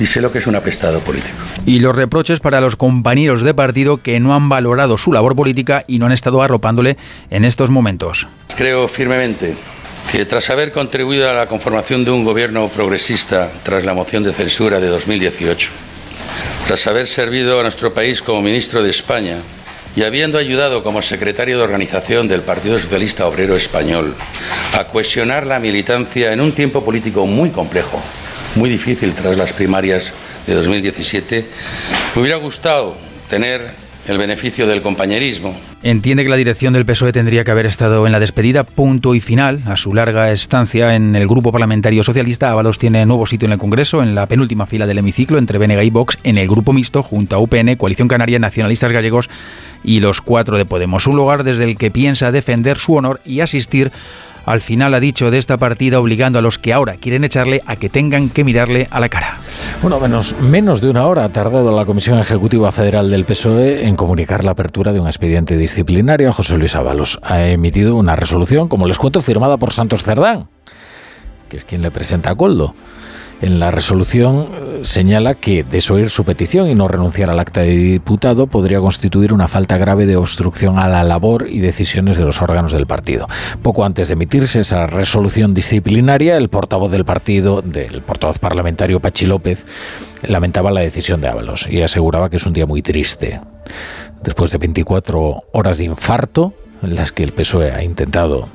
y sé lo que es un apestado político. Y los reproches para los compañeros de partido que no han valorado su labor política y no han estado arropándole en estos momentos. Creo firmemente que tras haber contribuido a la conformación de un gobierno progresista tras la moción de censura de 2018, tras haber servido a nuestro país como ministro de España y habiendo ayudado como secretario de organización del Partido Socialista Obrero Español a cohesionar la militancia en un tiempo político muy complejo, muy difícil tras las primarias de 2017, me hubiera gustado tener el beneficio del compañerismo. Entiende que la dirección del PSOE tendría que haber estado en la despedida, punto y final, a su larga estancia en el grupo parlamentario socialista. Ábalos tiene nuevo sitio en el Congreso, en la penúltima fila del hemiciclo, entre Benega y Vox, en el grupo mixto, junto a UPN, Coalición Canaria, Nacionalistas Gallegos y los cuatro de Podemos. Un lugar desde el que piensa defender su honor y asistir al final ha dicho de esta partida obligando a los que ahora quieren echarle a que tengan que mirarle a la cara. Bueno, menos, menos de una hora ha tardado la Comisión Ejecutiva Federal del PSOE en comunicar la apertura de un expediente disciplinario. José Luis Ábalos ha emitido una resolución, como les cuento, firmada por Santos Cerdán, que es quien le presenta a Coldo. En la resolución eh, señala que desoír su petición y no renunciar al acta de diputado podría constituir una falta grave de obstrucción a la labor y decisiones de los órganos del partido. Poco antes de emitirse esa resolución disciplinaria, el portavoz del partido, del portavoz parlamentario Pachi López, lamentaba la decisión de Ábalos y aseguraba que es un día muy triste. Después de 24 horas de infarto, en las que el PSOE ha intentado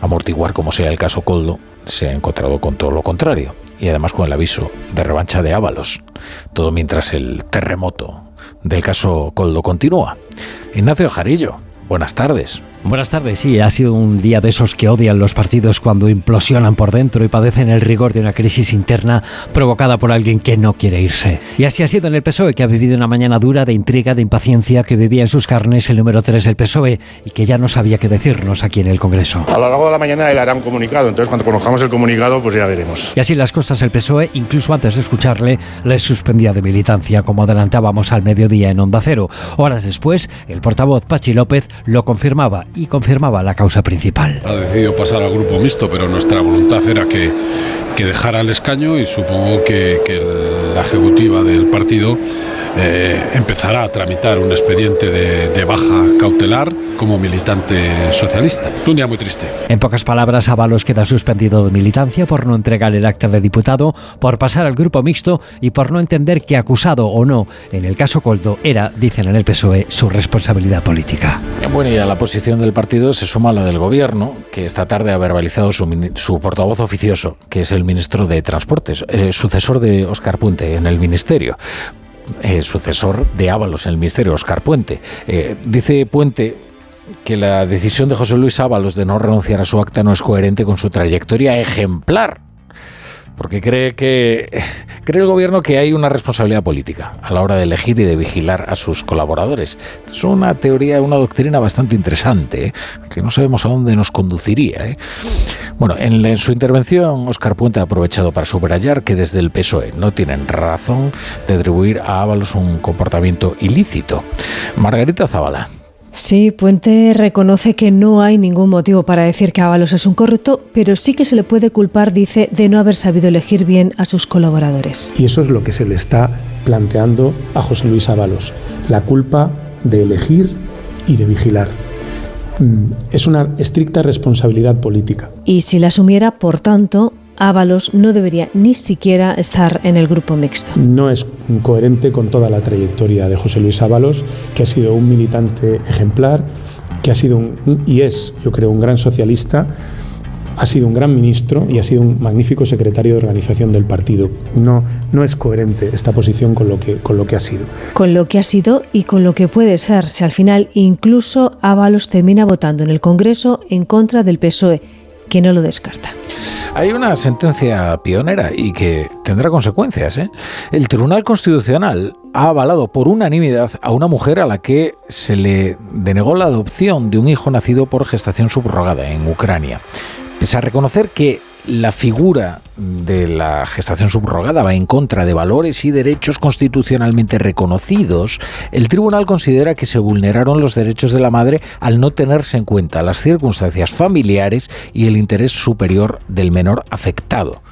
amortiguar como sea el caso Coldo, se ha encontrado con todo lo contrario y además con el aviso de revancha de Ábalos, todo mientras el terremoto del caso Coldo continúa. Ignacio Jarillo, buenas tardes. Buenas tardes, sí, ha sido un día de esos que odian los partidos cuando implosionan por dentro y padecen el rigor de una crisis interna provocada por alguien que no quiere irse. Y así ha sido en el PSOE, que ha vivido una mañana dura de intriga, de impaciencia, que vivía en sus carnes el número 3 del PSOE y que ya no sabía qué decirnos aquí en el Congreso. A lo largo de la mañana él hará un comunicado, entonces cuando conozcamos el comunicado pues ya veremos. Y así las cosas, el PSOE, incluso antes de escucharle, les suspendía de militancia, como adelantábamos al mediodía en Onda Cero. Horas después, el portavoz Pachi López lo confirmaba y confirmaba la causa principal. Ha decidido pasar al grupo mixto, pero nuestra voluntad era que, que dejara el escaño y supongo que, que la ejecutiva del partido eh, empezará a tramitar un expediente de, de, baja cautelar como militante socialista. Un día muy triste. En pocas palabras, Ábalos queda suspendido de militancia por no entregar el acta de diputado, por pasar al grupo mixto y por no entender que acusado o no en el caso Coldo era, dicen en el PSOE, su responsabilidad política. Bueno, y a la posición del partido se suma la del gobierno, que esta tarde ha verbalizado su, su portavoz oficioso, que es el ministro de Transportes, el sucesor de Óscar Puente en el ministerio eh, sucesor de Ábalos en el Ministerio, Oscar Puente. Eh, dice Puente que la decisión de José Luis Ábalos de no renunciar a su acta no es coherente con su trayectoria ejemplar porque cree que cree el gobierno que hay una responsabilidad política a la hora de elegir y de vigilar a sus colaboradores. Es una teoría, una doctrina bastante interesante, ¿eh? que no sabemos a dónde nos conduciría. ¿eh? Bueno, en, en, su intervención, Óscar Puente ha aprovechado para subrayar que desde el PSOE no tienen razón de atribuir a Ábalos un comportamiento ilícito. Margarita Zavala. Sí, Puente reconoce que no hay ningún motivo para decir que Ábalos es un corrupto, pero sí que se le puede culpar, dice, de no haber sabido elegir bien a sus colaboradores. Y eso es lo que se le está planteando a José Luis Ábalos, la culpa de elegir y de vigilar. Mm, es una estricta responsabilidad política. Y si la asumiera, por tanto, Ábalos no debería ni siquiera estar en el grupo mixto. No es coherente con toda la trayectoria de José Luis Ábalos, que ha sido un militante ejemplar, que ha sido un, y es, yo creo, un gran socialista, ha sido un gran ministro y ha sido un magnífico secretario de organización del partido. No, no es coherente esta posición con lo, que, con lo que ha sido. Con lo que ha sido y con lo que puede ser, si al final incluso Ábalos termina votando en el Congreso en contra del PSOE, que no lo descarta. Hay una sentencia pionera y que tendrá consecuencias. ¿eh? El Tribunal Constitucional ha avalado por unanimidad a una mujer a la que se le denegó la adopción de un hijo nacido por gestación subrogada en Ucrania. Pese a reconocer que la figura de la gestación subrogada va en contra de valores y derechos constitucionalmente reconocidos, el tribunal considera que se vulneraron los derechos de la madre al no tenerse en cuenta las circunstancias familiares y el interés superior del menor afectado.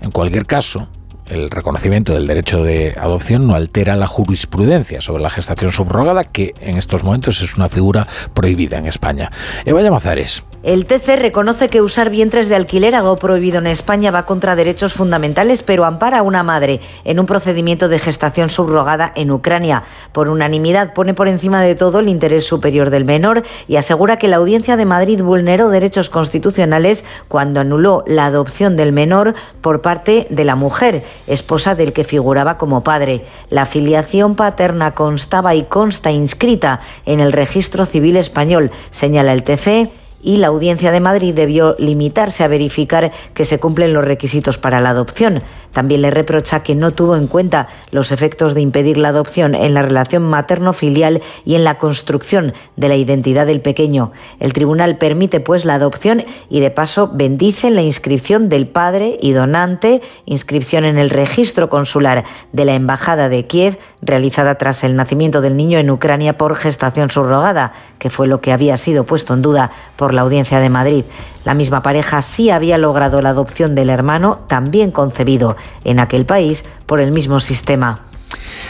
En cualquier caso, el reconocimiento del derecho de adopción no altera la jurisprudencia sobre la gestación subrogada, que en estos momentos es una figura prohibida en España. Eva Llamazares. El TC reconoce que usar vientres de alquiler, algo prohibido en España, va contra derechos fundamentales, pero ampara a una madre en un procedimiento de gestación subrogada en Ucrania. Por unanimidad pone por encima de todo el interés superior del menor y asegura que la Audiencia de Madrid vulneró derechos constitucionales cuando anuló la adopción del menor por parte de la mujer, esposa del que figuraba como padre. La filiación paterna constaba y consta inscrita en el registro civil español, señala el TC y la Audiencia de Madrid debió limitarse a verificar que se cumplen los requisitos para la adopción. También le reprocha que no tuvo en cuenta los efectos de impedir la adopción en la relación materno-filial y en la construcción de la identidad del pequeño. El tribunal permite pues la adopción y de paso bendice la inscripción del padre y donante, inscripción en el registro consular de la Embajada de Kiev realizada tras el nacimiento del niño en Ucrania por gestación subrogada, que fue lo que había sido puesto en duda por la Audiencia de Madrid. La misma pareja sí había logrado la adopción del hermano, también concebido en aquel país por el mismo sistema.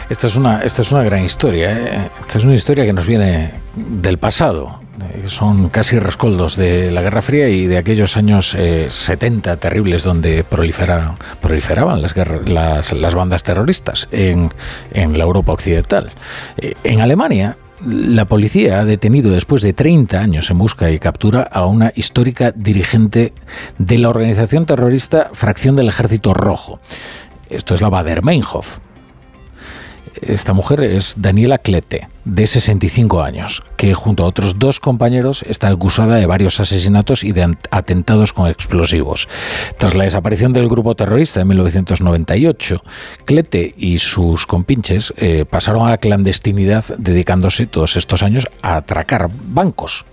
Esta es una, esta es una gran historia. ¿eh? Esta es una historia que nos viene del pasado. Son casi rescoldos de la Guerra Fría y de aquellos años 70 eh, terribles donde proliferaban las, las, bandas terroristas en, en la Europa occidental. Eh, en Alemania la policía ha detenido después de 30 años en busca y captura a una histórica dirigente de la organización terrorista Fracción del Ejército Rojo. Esto es la Bader-Meinhof. Esta mujer es Daniela Klete, de 65 años, que junto a otros dos compañeros está acusada de varios asesinatos y de atentados con explosivos. Tras la desaparición del grupo terrorista en 1998, Klete y sus compinches eh, pasaron a la clandestinidad dedicándose todos estos años a atracar bancos.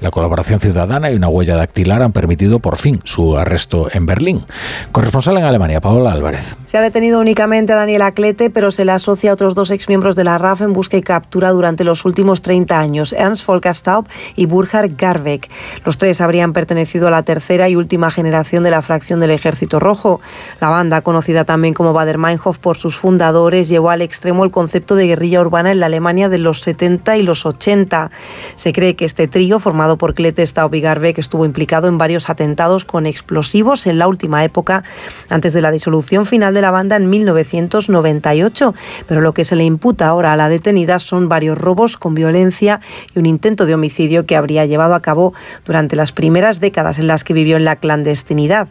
La colaboración ciudadana y una huella dactilar han permitido por fin su arresto en Berlín. Corresponsal en Alemania, Paola Álvarez. Se ha detenido únicamente a Daniel Aclete, pero se le asocia a otros dos exmiembros de la RAF en busca y captura durante los últimos 30 años, Ernst Volker Staub y Burkhard Garbeck. Los tres habrían pertenecido a la tercera y última generación de la fracción del Ejército Rojo. La banda, conocida también como Bader-Meinhof por sus fundadores, llevó al extremo el concepto de guerrilla urbana en la Alemania de los 70 y los 80. Se cree que este trío formado por Klete Staub y que estuvo implicado en varios atentados con explosivos en la última época, antes de la disolución final de la banda en 1998. Pero lo que se le imputa ahora a la detenida son varios robos con violencia y un intento de homicidio que habría llevado a cabo durante las primeras décadas en las que vivió en la clandestinidad.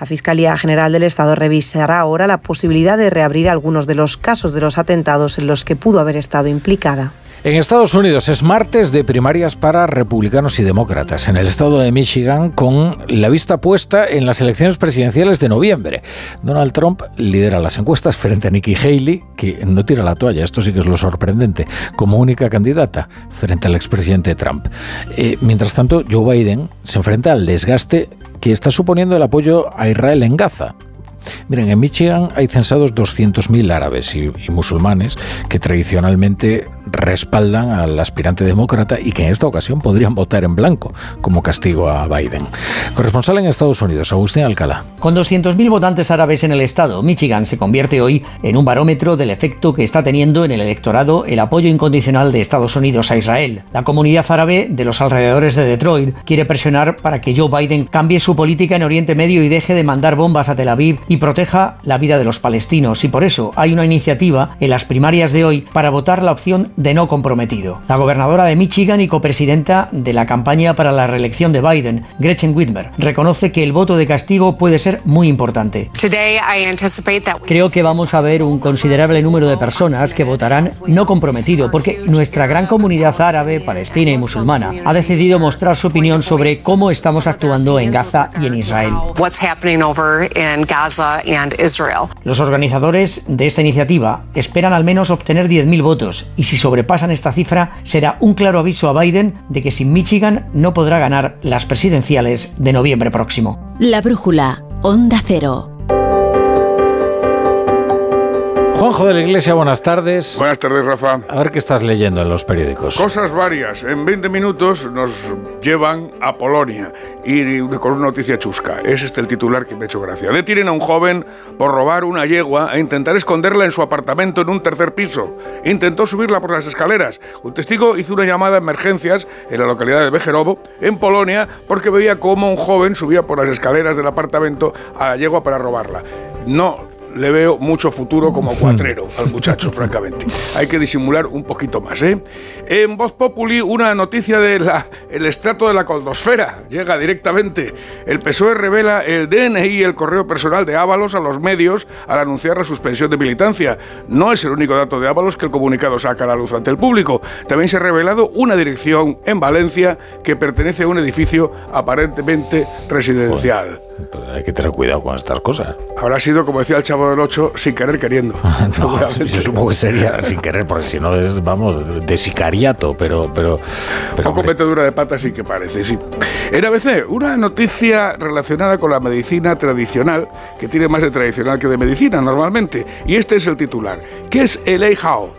La Fiscalía General del Estado revisará ahora la posibilidad de reabrir algunos de los casos de los atentados en los que pudo haber estado implicada. En Estados Unidos es martes de primarias para republicanos y demócratas en el estado de Michigan con la vista puesta en las elecciones presidenciales de noviembre. Donald Trump lidera las encuestas frente a Nikki Haley, que no tira la toalla, esto sí que es lo sorprendente, como única candidata frente al expresidente Trump. Eh, mientras tanto, Joe Biden se enfrenta al desgaste que está suponiendo el apoyo a Israel en Gaza, Miren, en Michigan hay censados 200.000 árabes y, musulmanes que tradicionalmente respaldan al aspirante demócrata y que en esta ocasión podrían votar en blanco como castigo a Biden. Corresponsal en Estados Unidos, Agustín Alcalá. Con 200.000 votantes árabes en el estado, Michigan se convierte hoy en un barómetro del efecto que está teniendo en el electorado el apoyo incondicional de Estados Unidos a Israel. La comunidad árabe de los alrededores de Detroit quiere presionar para que Joe Biden cambie su política en Oriente Medio y deje de mandar bombas a Tel Aviv y proteja la vida de los palestinos. Y por eso hay una iniciativa en las primarias de hoy para votar la opción de no comprometido. La gobernadora de Michigan y copresidenta de la campaña para la reelección de Biden, Gretchen Whitmer, reconoce que el voto de castigo puede ser muy importante. Creo que vamos a ver un considerable número de personas que votarán no comprometido, porque nuestra gran comunidad árabe, palestina y musulmana ha decidido mostrar su opinión sobre cómo estamos actuando en Gaza y en Israel. Los organizadores de esta iniciativa esperan al menos obtener 10.000 votos y si sobrepasan esta cifra será un claro aviso a Biden de que sin Michigan no podrá ganar las presidenciales de noviembre próximo. La brújula, Onda Cero. Juanjo de la Iglesia, buenas tardes. Buenas tardes, Rafa. A ver qué estás leyendo en los periódicos. Cosas varias. En 20 minutos nos llevan a Polonia y con una noticia chusca. Es este el titular que me ha hecho gracia. Detienen a un joven por robar una yegua e intentar esconderla en su apartamento en un tercer piso. Intentó subirla por las escaleras. Un testigo hizo una llamada a emergencias en la localidad de Bejerovo, en Polonia, porque veía cómo un joven subía por las escaleras del apartamento a la yegua para robarla. No le veo mucho futuro como cuatrero al muchacho, (laughs) francamente. Hay que disimular un poquito más, ¿eh? En Voz Populi, una noticia del el estrato de la coldosfera. Llega directamente. El PSOE revela el DNI y el correo personal de Ábalos a los medios al anunciar la suspensión de militancia. No es el único dato de Ábalos que el comunicado saca a la luz ante el público. También se ha revelado una dirección en Valencia que pertenece a un edificio aparentemente residencial. hay que tener cuidado con estas cosas. Habrá sido, como decía el chavo del 8, sin querer queriendo. (laughs) no, yo supongo que sería sin querer, porque si no es, vamos, de pero... pero, pero Poco metedura de patas sí que parece, sí. En ABC, una noticia relacionada con la medicina tradicional, que tiene más de tradicional que de medicina normalmente, y este es el titular. ¿Qué es el Eihao?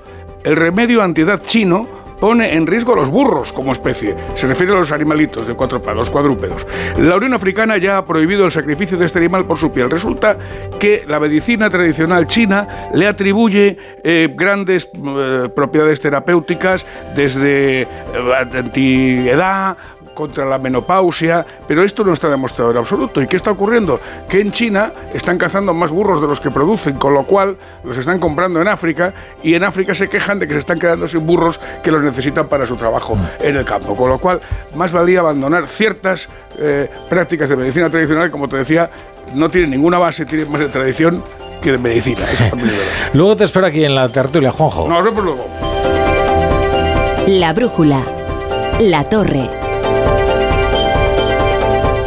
El remedio antiedad chino pone en riesgo a los burros como especie. Se refiere a los animalitos de cuatro palos, cuadrúpedos. La Unión Africana ya ha prohibido el sacrificio de este animal por su piel. Resulta que la medicina tradicional china le atribuye eh, grandes eh, propiedades terapéuticas desde eh, contra la menopausia, pero esto no está demostrado en absoluto. ¿Y qué está ocurriendo? Que en China están cazando más burros de los que producen, con lo cual los están comprando en África y en África se quejan de que se están quedando sin burros que los necesitan para su trabajo en el campo. Con lo cual, más valía abandonar ciertas eh, prácticas de medicina tradicional, como te decía, no tienen ninguna base, tienen más de tradición que de medicina. (laughs) luego te espero aquí en la tertulia, Juanjo. Nos vemos luego. La brújula. La torre.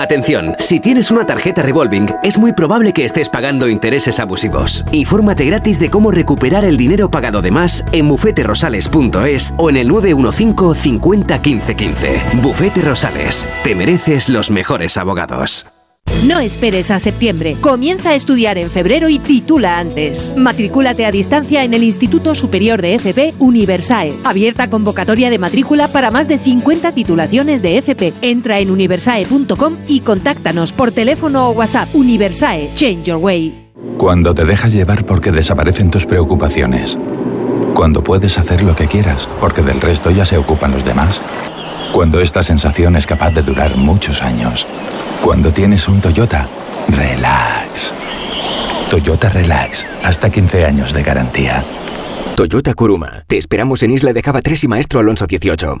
Atención, si tienes una tarjeta revolving, es muy probable que estés pagando intereses abusivos. Infórmate gratis de cómo recuperar el dinero pagado de más en bufeterosales.es o en el 915 50 15 15. Bufete Rosales, te mereces los mejores abogados. No esperes a septiembre. Comienza a estudiar en febrero y titula antes. Matrículate a distancia en el Instituto Superior de FP Universae. Abierta convocatoria de matrícula para más de 50 titulaciones de FP. Entra en universae.com y contáctanos por teléfono o WhatsApp. Universae, Change Your Way. Cuando te dejas llevar porque desaparecen tus preocupaciones. Cuando puedes hacer lo que quieras porque del resto ya se ocupan los demás. Cuando esta sensación es capaz de durar muchos años. Cuando tienes un Toyota, relax. Toyota Relax, hasta 15 años de garantía. Toyota Kuruma. Te esperamos en Isla de Java 3 y Maestro Alonso 18.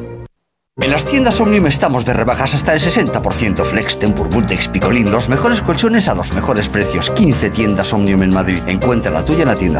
En las tiendas Omnium estamos de rebajas hasta el 60%. Flex, Tempur, Bultex, Picolín, los mejores colchones a los mejores precios. 15 tiendas Omnium en Madrid. Encuentra la tuya en la tienda.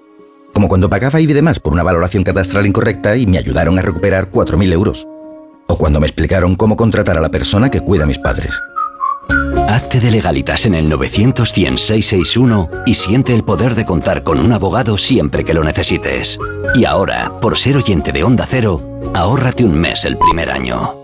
Como cuando pagaba IBI de más por una valoración catastral incorrecta y me ayudaron a recuperar 4.000 euros. O cuando me explicaron cómo contratar a la persona que cuida a mis padres. Hazte de legalitas en el 900 y siente el poder de contar con un abogado siempre que lo necesites. Y ahora, por ser oyente de Onda Cero, ahórrate un mes el primer año.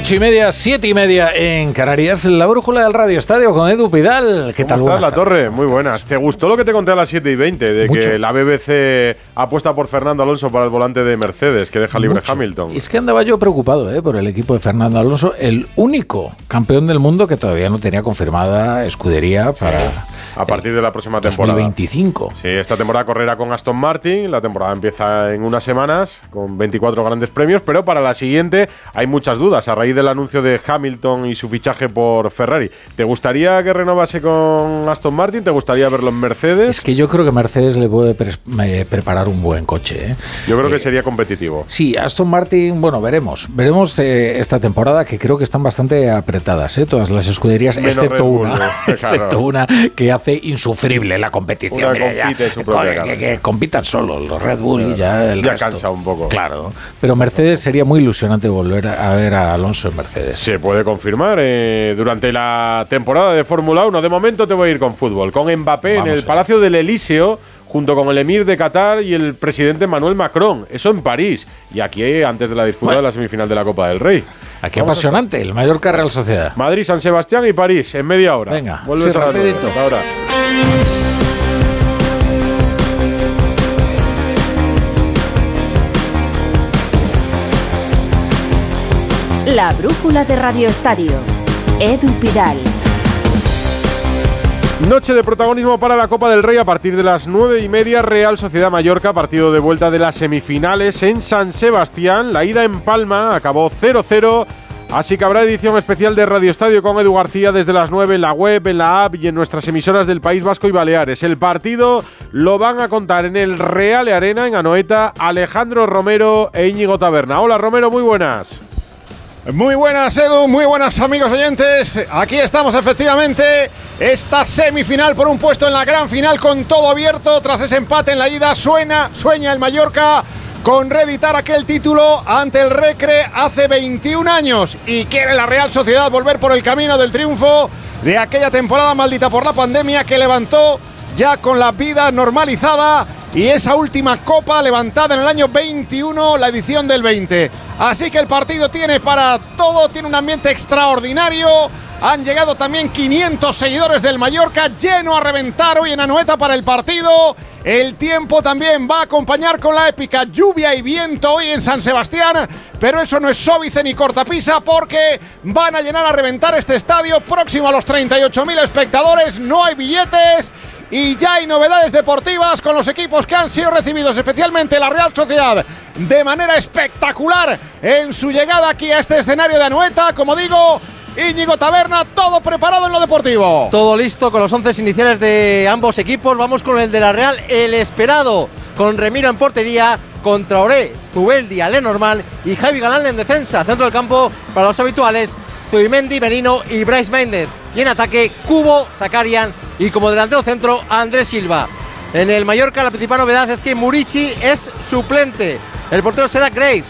Ocho y media, siete y media en Canarias, la brújula del Radio Estadio con Edu Pidal. ¿Qué tal? ¿Cómo estás, La Torre? Muy buenas. ¿Te gustó lo que te conté a las 7 y 20 de que la BBC apuesta por Fernando Alonso para el volante de Mercedes, que deja libre Mucho. Hamilton? Es que andaba yo preocupado ¿eh? por el equipo de Fernando Alonso, el único campeón del mundo que todavía no tenía confirmada escudería para A partir de la próxima temporada. 2025. Sí, esta temporada correrá con Aston Martin. La temporada empieza en unas semanas con 24 grandes premios, pero para la siguiente hay muchas dudas a raíz del anuncio de Hamilton y su fichaje por Ferrari. ¿Te gustaría que renovase con Aston Martin? ¿Te gustaría verlo en Mercedes? Es que yo creo que Mercedes le puede eh, preparar un buen coche. ¿eh? Yo creo Eh, que sería competitivo. Sí, Aston Martin, bueno, veremos. Veremos eh, esta temporada que creo que están bastante apretadas, ¿eh? todas las escuderías, Menos excepto una, (laughs) excepto una que hace insufrible la competición. Mira, compite su propia que- cara. que, que compitan solos los Red Bull y ya el Ya resto. cansa un poco. Claro, pero Mercedes sería muy ilusionante volver a, ver a Alonso en Mercedes. Se puede confirmar eh, durante la temporada de Fórmula 1. De momento te voy a ir con fútbol. Con Mbappé Vamos en el. Palacio del Elíseo, junto con el emir de Qatar y el presidente Manuel Macron. Eso en París. Y aquí, eh, antes de la disputa de la semifinal de la Copa del Rey. Aquí Vamos a- apasionante, el Mallorca Real Sociedad. Madrid, San Sebastián y París en media hora. Venga, vuelves sí, a rapidito. Ahora. La brújula de Radio Estadio. Edu Pidal. Noche de protagonismo para la Copa del Rey a partir de las nueve y media. Real Sociedad Mallorca, partido de vuelta de las semifinales en San Sebastián. La ida en Palma acabó 0-0. Así que habrá edición especial de Radio Estadio con Edu García desde las 9 en la web, en la app y en nuestras emisoras del País Vasco y Baleares. El partido lo van a contar en el Real Arena, en Anoeta, Alejandro Romero e Íñigo Taberna. Hola Romero, muy buenas. Muy buenas, Edu, muy buenas amigos oyentes. Aquí estamos efectivamente. Esta semifinal por un puesto en la gran final con todo abierto. Tras ese empate en la ida, suena, sueña el Mallorca con reeditar aquel título ante el Recre hace 21 años y quiere la Real Sociedad volver por el camino del triunfo de aquella temporada maldita por la pandemia que levantó ya con la vida normalizada y esa última copa levantada en el año 21, la edición del 20. Así que el partido tiene para todo, tiene un ambiente extraordinario. Han llegado también 500 seguidores del Mallorca, lleno a reventar hoy en Anoeta para el partido. El tiempo también va a acompañar con la épica lluvia y viento hoy en San Sebastián, pero eso no es sóbice ni cortapisa porque van a llenar a reventar este estadio próximo a los 38.000 espectadores, no hay billetes y ya hay novedades deportivas con los equipos que han sido recibidos, especialmente la Real Sociedad, de manera espectacular en su llegada aquí a este escenario de Anoeta. Como digo, Íñigo Taberna, todo preparado en lo deportivo. Todo listo con los once iniciales de ambos equipos. Vamos con el de la Real, el esperado, con Remiro en portería, contra Oré, Zubeldi, Lenormand y Javi Galán en defensa. Centro del campo para los habituales, Zubimendi, Benino y Bryce Méndez. Y en ataque, Cubo, Zakarian y como delantero centro, Andrés Silva. En el Mallorca la principal novedad es que Murici es suplente. El portero será Grave.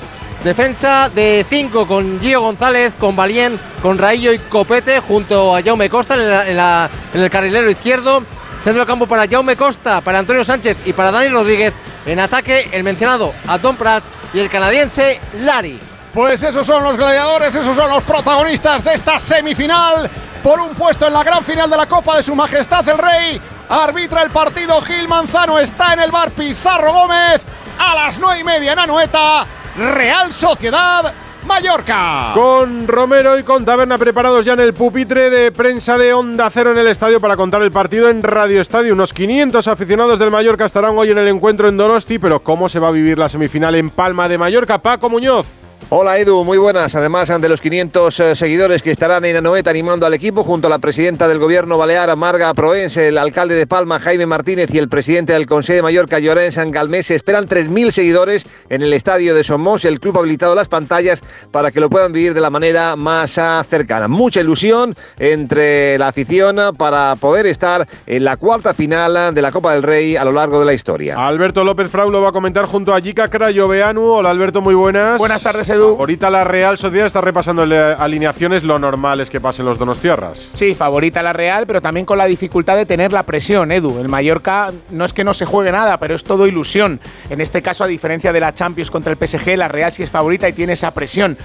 Defensa de 5 con Gio González, con Valien, con Raillo y Copete junto a Jaume Costa en, el carrilero izquierdo. Centro campo para Jaume Costa, para Antonio Sánchez y para Dani Rodríguez. En ataque el mencionado Tom Prats y el canadiense Lari. Pues esos son los gladiadores, esos son los protagonistas de esta semifinal por un puesto en la gran final de la Copa de Su Majestad el Rey. Arbitra el partido Gil Manzano, está en el bar Pizarro Gómez a las nueve y media en Anoeta. Real Sociedad Mallorca. Con Romero y con Taberna preparados ya en el pupitre de prensa de Onda Cero en el estadio para contar el partido en Radio Estadio. Unos 500 aficionados del Mallorca estarán hoy en el encuentro en Donosti, pero ¿cómo se va a vivir la semifinal en Palma de Mallorca? Paco Muñoz. Hola Edu, muy buenas. Además, ante los 500 eh, seguidores que estarán en Anoeta animando al equipo, junto a la presidenta del gobierno balear, Marga Proense, el alcalde de Palma, Jaime Martínez, y el presidente del Consejo de Mallorca, Llorén San Galmés, se esperan 3.000 seguidores en el estadio de Somos. El club ha habilitado las pantallas para que lo puedan vivir de la manera más ah, cercana. Mucha ilusión entre la afición para poder estar en la cuarta final de la Copa del Rey a lo largo de la historia. Alberto López Frau lo va a comentar junto a Yika Crayoveanu. Hola Alberto, muy buenas. Buenas tardes, Ahorita la Real Sociedad está repasando alineaciones, lo normal es que pasen los Donostiarras. Sí, favorita la Real, pero también con la dificultad de tener la presión, Edu. El Mallorca no es que no se juegue nada, pero es todo ilusión. En este caso, a diferencia de la Champions contra el PSG, la Real sí es favorita y tiene esa presión.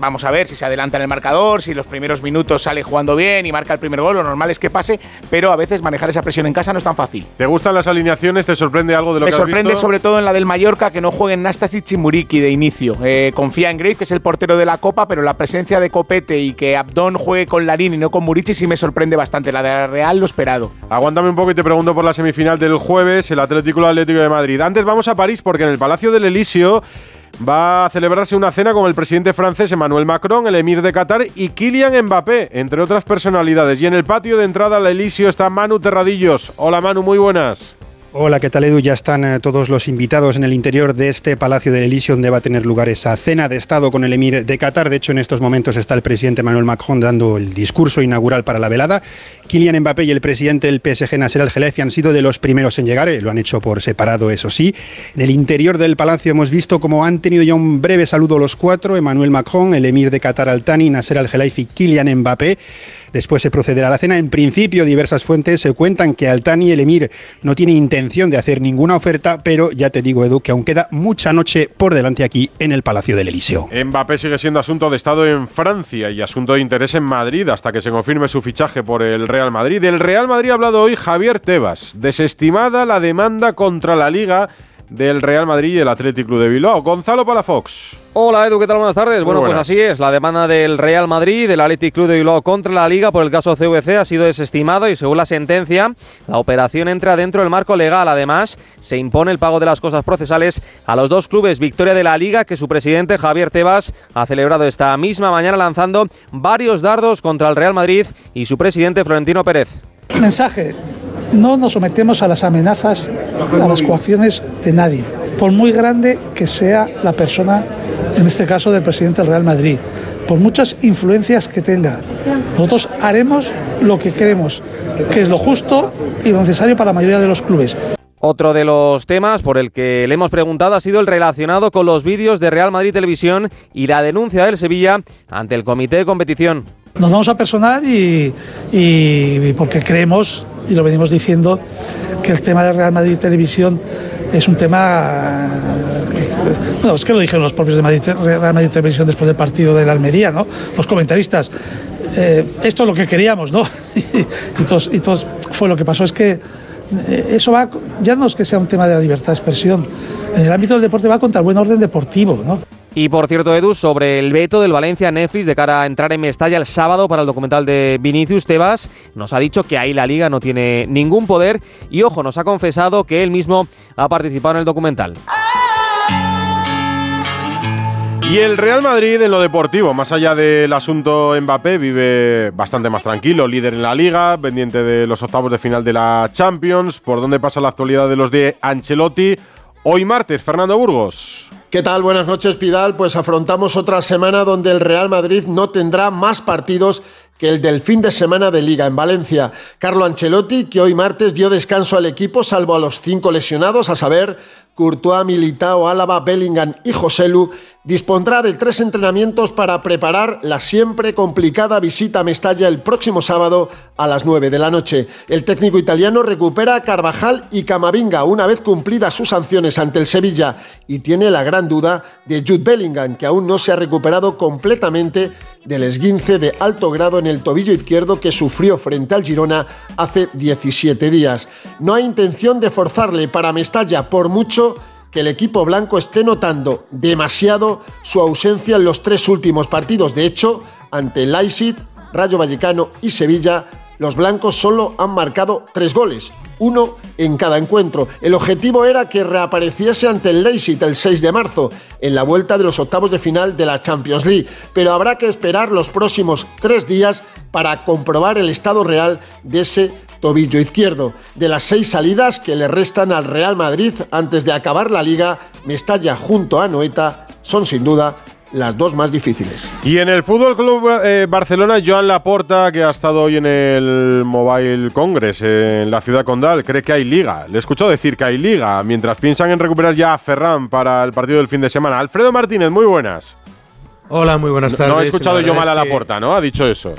Vamos a ver si se adelanta en el marcador, si los primeros minutos sale jugando bien y marca el primer gol. Lo normal es que pase, pero a veces manejar esa presión en casa no es tan fácil. ¿Te gustan las alineaciones? ¿Te sorprende algo de lo Me que has sorprende sobre todo en la del Mallorca que no jueguen Nastasic y Muriki de inicio. Eh, confía en Grace, que es el portero de la Copa, pero la presencia de Copete y que Abdón juegue con Larín y no con Murici sí me sorprende bastante. La de la Real lo esperado. Aguántame un poco y te pregunto por la semifinal del jueves, el Atlético Atlético de Madrid. Antes vamos a París porque en el Palacio del Elíseo va a celebrarse una cena con el presidente francés Emmanuel Macron, el emir de Qatar y Kylian Mbappé, entre otras personalidades. Y en el patio de entrada al Elíseo está Manu Terradillos. Hola Manu, muy buenas. Hola, ¿qué tal Edu? Ya están eh, todos los invitados en el interior de este Palacio del Elíseo donde va a tener lugar esa cena de Estado con el emir de Qatar. De hecho, en estos momentos está el presidente Emmanuel Macron dando el discurso inaugural para la velada. Kylian Mbappé y el presidente del PSG, Nasser Al-Khelaifi, han sido de los primeros en llegar. Eh, lo han hecho por separado, eso sí. En el interior del palacio hemos visto cómo han tenido ya un breve saludo los cuatro. Emmanuel Macron, el emir de Qatar Al-Thani, Nasser Al-Khelaifi, Kylian Mbappé. Después se procederá a la cena. En principio, diversas fuentes se cuentan que Altani, el emir, no tiene intención de hacer ninguna oferta, pero ya te digo, Edu, que aún queda mucha noche por delante aquí en el Palacio del Elíseo. Mbappé sigue siendo asunto de Estado en Francia y asunto de interés en Madrid hasta que se confirme su fichaje por el Real Madrid. Del Real Madrid ha hablado hoy Javier Tebas. Desestimada la demanda contra la Liga del Real Madrid y el Athletic Club de Bilbao. Gonzalo Palafox. Hola Edu, ¿qué tal? Buenas tardes. bueno, pues así es, la demanda del Real Madrid, del Athletic Club de Bilbao contra la Liga por el caso CVC ha sido desestimada y según la sentencia, la operación entra dentro del marco legal. Además, se impone el pago de las cosas procesales a los dos clubes. Victoria de la Liga, que su presidente Javier Tebas ha celebrado esta misma mañana lanzando varios dardos contra el Real Madrid y su presidente Florentino Pérez. Mensaje, no nos sometemos a las amenazas, a las coacciones de nadie, por muy grande que sea la persona, en este caso del presidente del Real Madrid, por muchas influencias que tenga. Nosotros haremos lo que queremos, que es lo justo y lo necesario para la mayoría de los clubes. Otro de los temas por el que le hemos preguntado ha sido el relacionado con los vídeos de Real Madrid Televisión y la denuncia del Sevilla ante el comité de competición. Nos vamos a personar y, y porque creemos, y lo venimos diciendo, que el tema de Real Madrid Televisión es un tema que, bueno, es que lo dijeron los propios de Real Madrid Televisión después del partido de la Almería, ¿no? Los comentaristas. Eh, esto es lo que queríamos, ¿no? (laughs) y, todos, y todos fue lo que pasó es que eh, eso va, ya no es que sea un tema de la libertad de expresión, en el ámbito del deporte va contra el buen orden deportivo, ¿no? Y por cierto, Edu, sobre el veto del Valencia Netflix de cara a entrar en Mestalla el sábado para el documental de Vinicius Tebas, nos ha dicho que ahí la liga no tiene ningún poder y ojo, nos ha confesado que él mismo ha participado en el documental. Y el Real Madrid en lo deportivo, más allá del asunto Mbappé, vive bastante más tranquilo, líder en la liga, pendiente de los octavos de final de la Champions, por dónde pasa la actualidad de los de Ancelotti. Hoy martes, Fernando Burgos. ¿Qué tal? Buenas noches, Pidal. Pues afrontamos otra semana donde el Real Madrid no tendrá más partidos que el del fin de semana de Liga en Valencia. Carlo Ancelotti, que hoy martes dio descanso al equipo, salvo a los cinco lesionados, a saber, Courtois, Militao, Álava, Bellingham y Joselu, dispondrá de tres entrenamientos para preparar la siempre complicada visita a Mestalla el próximo sábado a las 9 de la noche. El técnico italiano recupera a Carvajal y Camavinga una vez cumplidas sus sanciones ante el Sevilla y tiene la gran duda de Jude Bellingham, que aún no se ha recuperado completamente del esguince de alto grado en el tobillo izquierdo que sufrió frente al Girona hace 17 días. No hay intención de forzarle para Mestalla por mucho que el equipo blanco esté notando demasiado su ausencia en los tres últimos partidos. De hecho, ante Leipzig, Rayo Vallecano y Sevilla, los blancos solo han marcado tres goles, uno en cada encuentro. El objetivo era que reapareciese ante el Leipzig el 6 de marzo, en la vuelta de los octavos de final de la Champions League, pero habrá que esperar los próximos tres días para comprobar el estado real de ese tobillo izquierdo. De las seis salidas que le restan al Real Madrid antes de acabar la liga, Mestalla junto a Noeta son sin duda las dos más difíciles. Y en el Fútbol Club eh, Barcelona, Joan Laporta, que ha estado hoy en el Mobile Congress en la ciudad condal, cree que hay liga. Le he escuchado decir que hay liga, mientras piensan en recuperar ya a Ferran para el partido del fin de semana. Alfredo Martínez, muy buenas. Hola, muy buenas tardes. No, he escuchado yo mal a Laporta, ¿no? Ha dicho eso.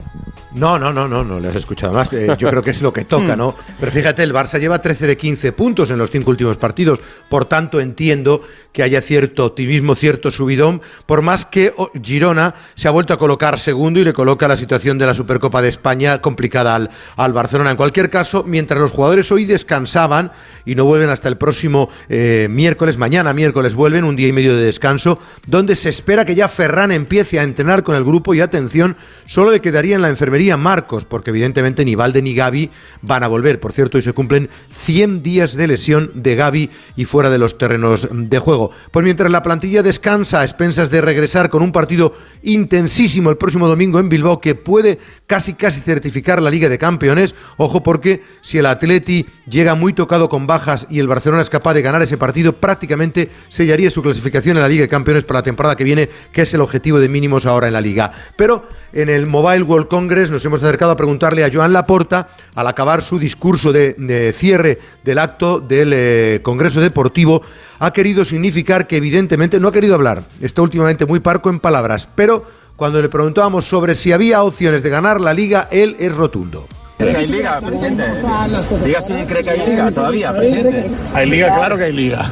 No, no, no, no, no le has escuchado más. Eh, yo creo que es lo que toca, ¿no? Pero fíjate, el Barça lleva 13 de 15 puntos en los cinco últimos partidos. Por tanto, entiendo que haya cierto optimismo, cierto subidón, por más que oh, Girona se ha vuelto a colocar segundo y le coloca la situación de la Supercopa de España complicada al, al Barcelona. En cualquier caso, mientras los jugadores hoy descansaban y no vuelven hasta el próximo eh, miércoles, mañana miércoles vuelven, un día y medio de descanso, donde se espera que ya Ferran empiece a entrenar con el grupo y atención, solo le quedaría en la enfermería Marcos, porque evidentemente ni Valde ni Gaby van a volver. Por cierto, hoy se cumplen 100 días de lesión de Gaby y fuera de los terrenos de juego. Pues mientras la plantilla descansa a expensas de regresar con un partido intensísimo el próximo domingo en Bilbao que puede casi casi certificar la Liga de Campeones, ojo porque si el Atleti llega muy tocado con bajas y el Barcelona es capaz de ganar ese partido, prácticamente sellaría su clasificación en la Liga de Campeones para la temporada que viene, que es el objetivo de mínimos ahora en la Liga. Pero en el Mobile World Congress nos hemos acercado a preguntarle a Joan Laporta, al acabar su discurso de, cierre del acto del eh, Congreso Deportivo, ha querido significar que evidentemente no ha querido hablar, está últimamente muy parco en palabras, pero cuando le preguntábamos sobre si había opciones de ganar la liga, él es rotundo. hay liga, presidente? Diga si cree que hay liga todavía, presidente. Hay liga, claro que hay liga.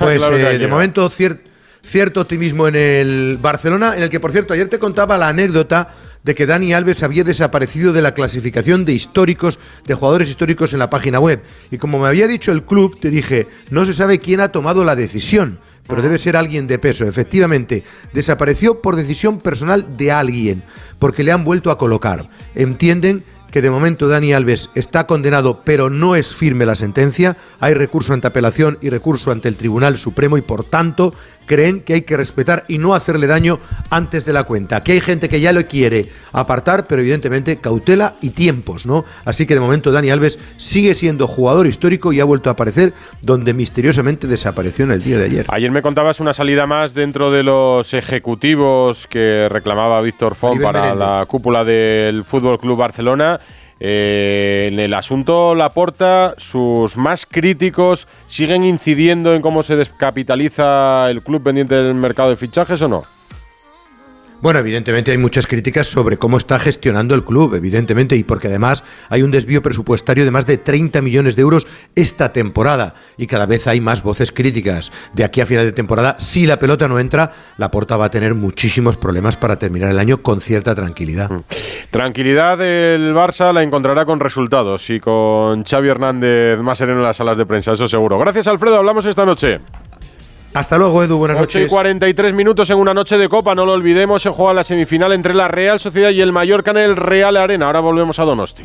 Pues eh, de momento cierto optimismo en el Barcelona, en el que por cierto ayer te contaba la anécdota de que Dani Alves había desaparecido de la clasificación de históricos, de jugadores históricos en la página web. Y como me había dicho el club, te dije, no se sabe quién ha tomado la decisión, pero debe ser alguien de peso. Efectivamente, desapareció por decisión personal de alguien, porque le han vuelto a colocar. Entienden que de momento Dani Alves está condenado, pero no es firme la sentencia. Hay recurso ante apelación y recurso ante el Tribunal Supremo y por tanto creen que hay que respetar y no hacerle daño antes de la cuenta. Que hay gente que ya lo quiere apartar, pero evidentemente cautela y tiempos, ¿no? Así que de momento Dani Alves sigue siendo jugador histórico y ha vuelto a aparecer donde misteriosamente desapareció en el día de ayer. Ayer me contabas una salida más dentro de los ejecutivos que reclamaba Víctor Font para la cúpula del Fútbol Club Barcelona. Eh, en el asunto Laporta, sus más críticos siguen incidiendo en cómo se descapitaliza el club pendiente del mercado de fichajes o no? Bueno, evidentemente hay muchas críticas sobre cómo está gestionando el club, evidentemente, y porque además hay un desvío presupuestario de más de 30 millones de euros esta temporada y cada vez hay más voces críticas. De aquí a final de temporada, si la pelota no entra, la Porta va a tener muchísimos problemas para terminar el año con cierta tranquilidad. Mm. Tranquilidad el Barça la encontrará con resultados y con Xavi Hernández más sereno en las salas de prensa, eso seguro. Gracias Alfredo, hablamos esta noche. Hasta luego, Edu. Buenas 8 noches. y 43 minutos en una noche de Copa, no lo olvidemos, se juega la semifinal entre la Real Sociedad y el Mallorca en el Real Arena. Ahora volvemos a Donosti.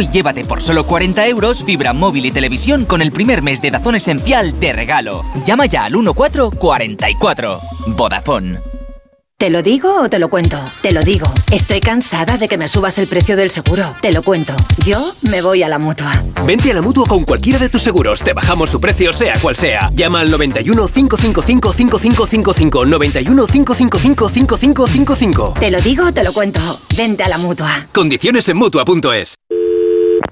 y llévate por solo 40 euros fibra móvil y televisión con el primer mes de Dazón Esencial de regalo. Llama ya al 1444. Vodafone. ¿Te lo digo o te lo cuento? Te lo digo. Estoy cansada de que me subas el precio del seguro. Te lo cuento. Yo me voy a la mutua. Vente a la mutua con cualquiera de tus seguros. Te bajamos su precio, sea cual sea. Llama al 91 555 5555. 91 555 5555. Te lo digo o te lo cuento. Vente a la mutua. Condiciones en mutua.es.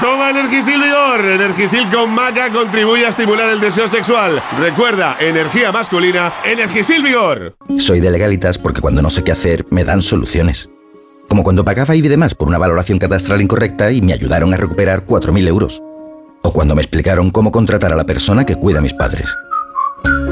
Toma Energisil Vigor. Energisil con maca contribuye a estimular el deseo sexual. Recuerda, energía masculina, Energisil Vigor. Soy de legalitas porque cuando no sé qué hacer me dan soluciones. Como cuando pagaba IBI de más por una valoración catastral incorrecta y me ayudaron a recuperar 4.000 euros. O cuando me explicaron cómo contratar a la persona que cuida a mis padres.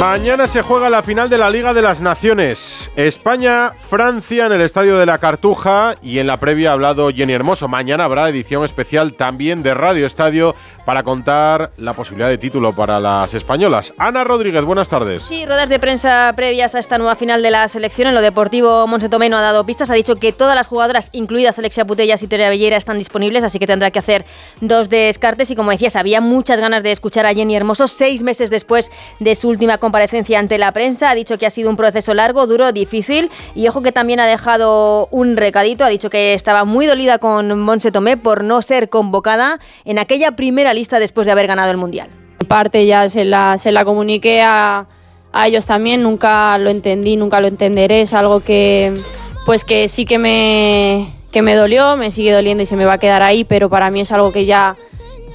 Mañana se juega la final de la Liga de las Naciones. España-Francia en el Estadio de la Cartuja y en la previa ha hablado Jenny Hermoso. Mañana habrá edición especial también de Radio Estadio para contar la posibilidad de título para las españolas. Ana Rodríguez, buenas tardes. Sí, ruedas de prensa previas a esta nueva final de la selección. En lo deportivo, Monse Tomé no ha dado pistas. Ha dicho que todas las jugadoras, incluidas Alexia Putellas y Terea Bellera, están disponibles, así que tendrá que hacer dos descartes. Y como decías, había muchas ganas de escuchar a Jenny Hermoso seis meses después de su última comparecencia ante la prensa. Ha dicho que ha sido un proceso largo, duro, difícil. Y ojo que también ha dejado un recadito. Ha dicho que estaba muy dolida con Monse Tomé por no ser convocada en aquella primera lista después de haber ganado el Mundial. parte ya se la, se la comuniqué a, a ellos también, nunca lo entendí, nunca lo entenderé, es algo que pues que sí que me, que me dolió, me sigue doliendo y se me va a quedar ahí, pero para mí es algo que ya,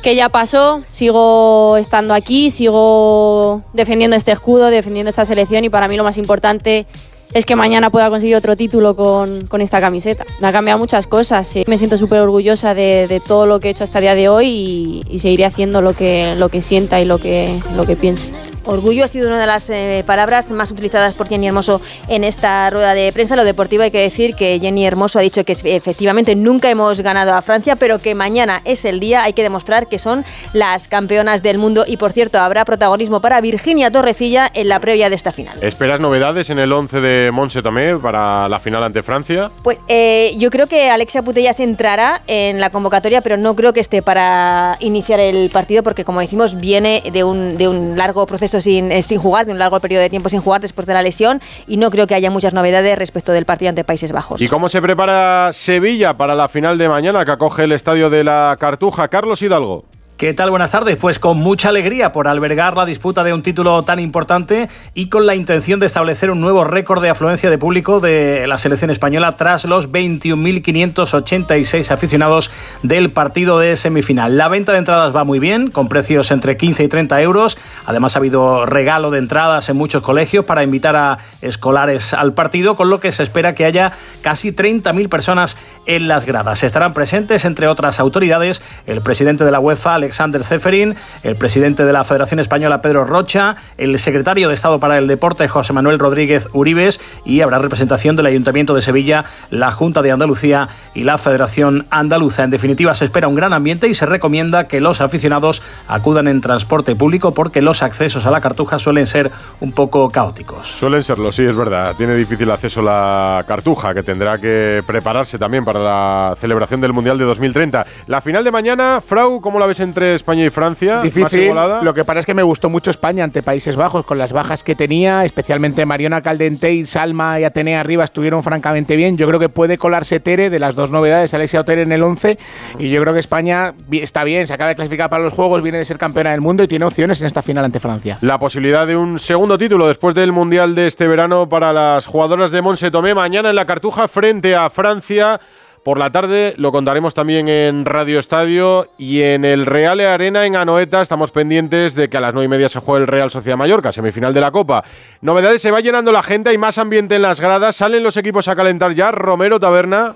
que ya pasó, sigo estando aquí, sigo defendiendo este escudo, defendiendo esta selección y para mí lo más importante es que mañana pueda conseguir otro título con, con esta camiseta. Me ha cambiado muchas cosas, me siento súper orgullosa de, de, todo lo que he hecho hasta el día de hoy y, y, seguiré haciendo lo que, lo que sienta y lo que, lo que piense. Orgullo ha sido una de las eh, palabras más utilizadas por Jenny Hermoso en esta rueda de prensa. Lo deportivo hay que decir que Jenny Hermoso ha dicho que efectivamente nunca hemos ganado a Francia, pero que mañana es el día. Hay que demostrar que son las campeonas del mundo y, por cierto, habrá protagonismo para Virginia Torrecilla en la previa de esta final. ¿Esperas novedades en el 11 de Monse Tomé para la final ante Francia? Pues eh, yo creo que Alexia Putellas entrará en la convocatoria, pero no creo que esté para iniciar el partido porque, como decimos, viene de un, de un largo proceso sin, eh, sin jugar, de un largo periodo de tiempo sin jugar después de la lesión y no creo que haya muchas novedades respecto del partido ante Países Bajos. ¿Y cómo se prepara Sevilla para la final de mañana que acoge el estadio de la Cartuja? Carlos Hidalgo. ¿Qué tal? Buenas tardes. Pues con mucha alegría por albergar la disputa de un título tan importante y con la intención de establecer un nuevo récord de afluencia de público de la selección española tras los 21.586 aficionados del partido de semifinal. La venta de entradas va muy bien, con precios entre 15 y 30 euros. Además ha habido regalo de entradas en muchos colegios para invitar a escolares al partido, con lo que se espera que haya casi 30.000 personas en las gradas. Estarán presentes, entre otras autoridades, el presidente de la UEFA, Alexander Zeferin, el presidente de la Federación Española Pedro Rocha, el secretario de Estado para el Deporte José Manuel Rodríguez Uribes y habrá representación del Ayuntamiento de Sevilla, la Junta de Andalucía y la Federación Andaluza. En definitiva, se espera un gran ambiente y se recomienda que los aficionados acudan en transporte público porque los accesos a la Cartuja suelen ser un poco caóticos. Suelen serlo, sí, es verdad. Tiene difícil acceso la Cartuja, que tendrá que prepararse también para la celebración del Mundial de 2030. La final de mañana, Frau, ¿cómo la ves entre España y Francia. Difícil. Lo que pasa es que me gustó mucho España ante Países Bajos, con las bajas que tenía, especialmente Mariona Caldentey, Salma y Atenea arriba estuvieron francamente bien. Yo creo que puede colarse Tere de las dos novedades, Alexia Otere en el 11. Y yo creo que España está bien, se acaba de clasificar para los Juegos, viene de ser campeona del mundo y tiene opciones en esta final ante Francia. La posibilidad de un segundo título después del Mundial de este verano para las jugadoras de Monse Tomé mañana en la Cartuja frente a Francia. Por la tarde lo contaremos también en Radio Estadio y en el Real Arena en Anoeta. Estamos pendientes de que a las nueve y media se juegue el Real Sociedad Mallorca, semifinal de la Copa. Novedades, se va llenando la gente, hay más ambiente en las gradas, salen los equipos a calentar ya. Romero Taberna.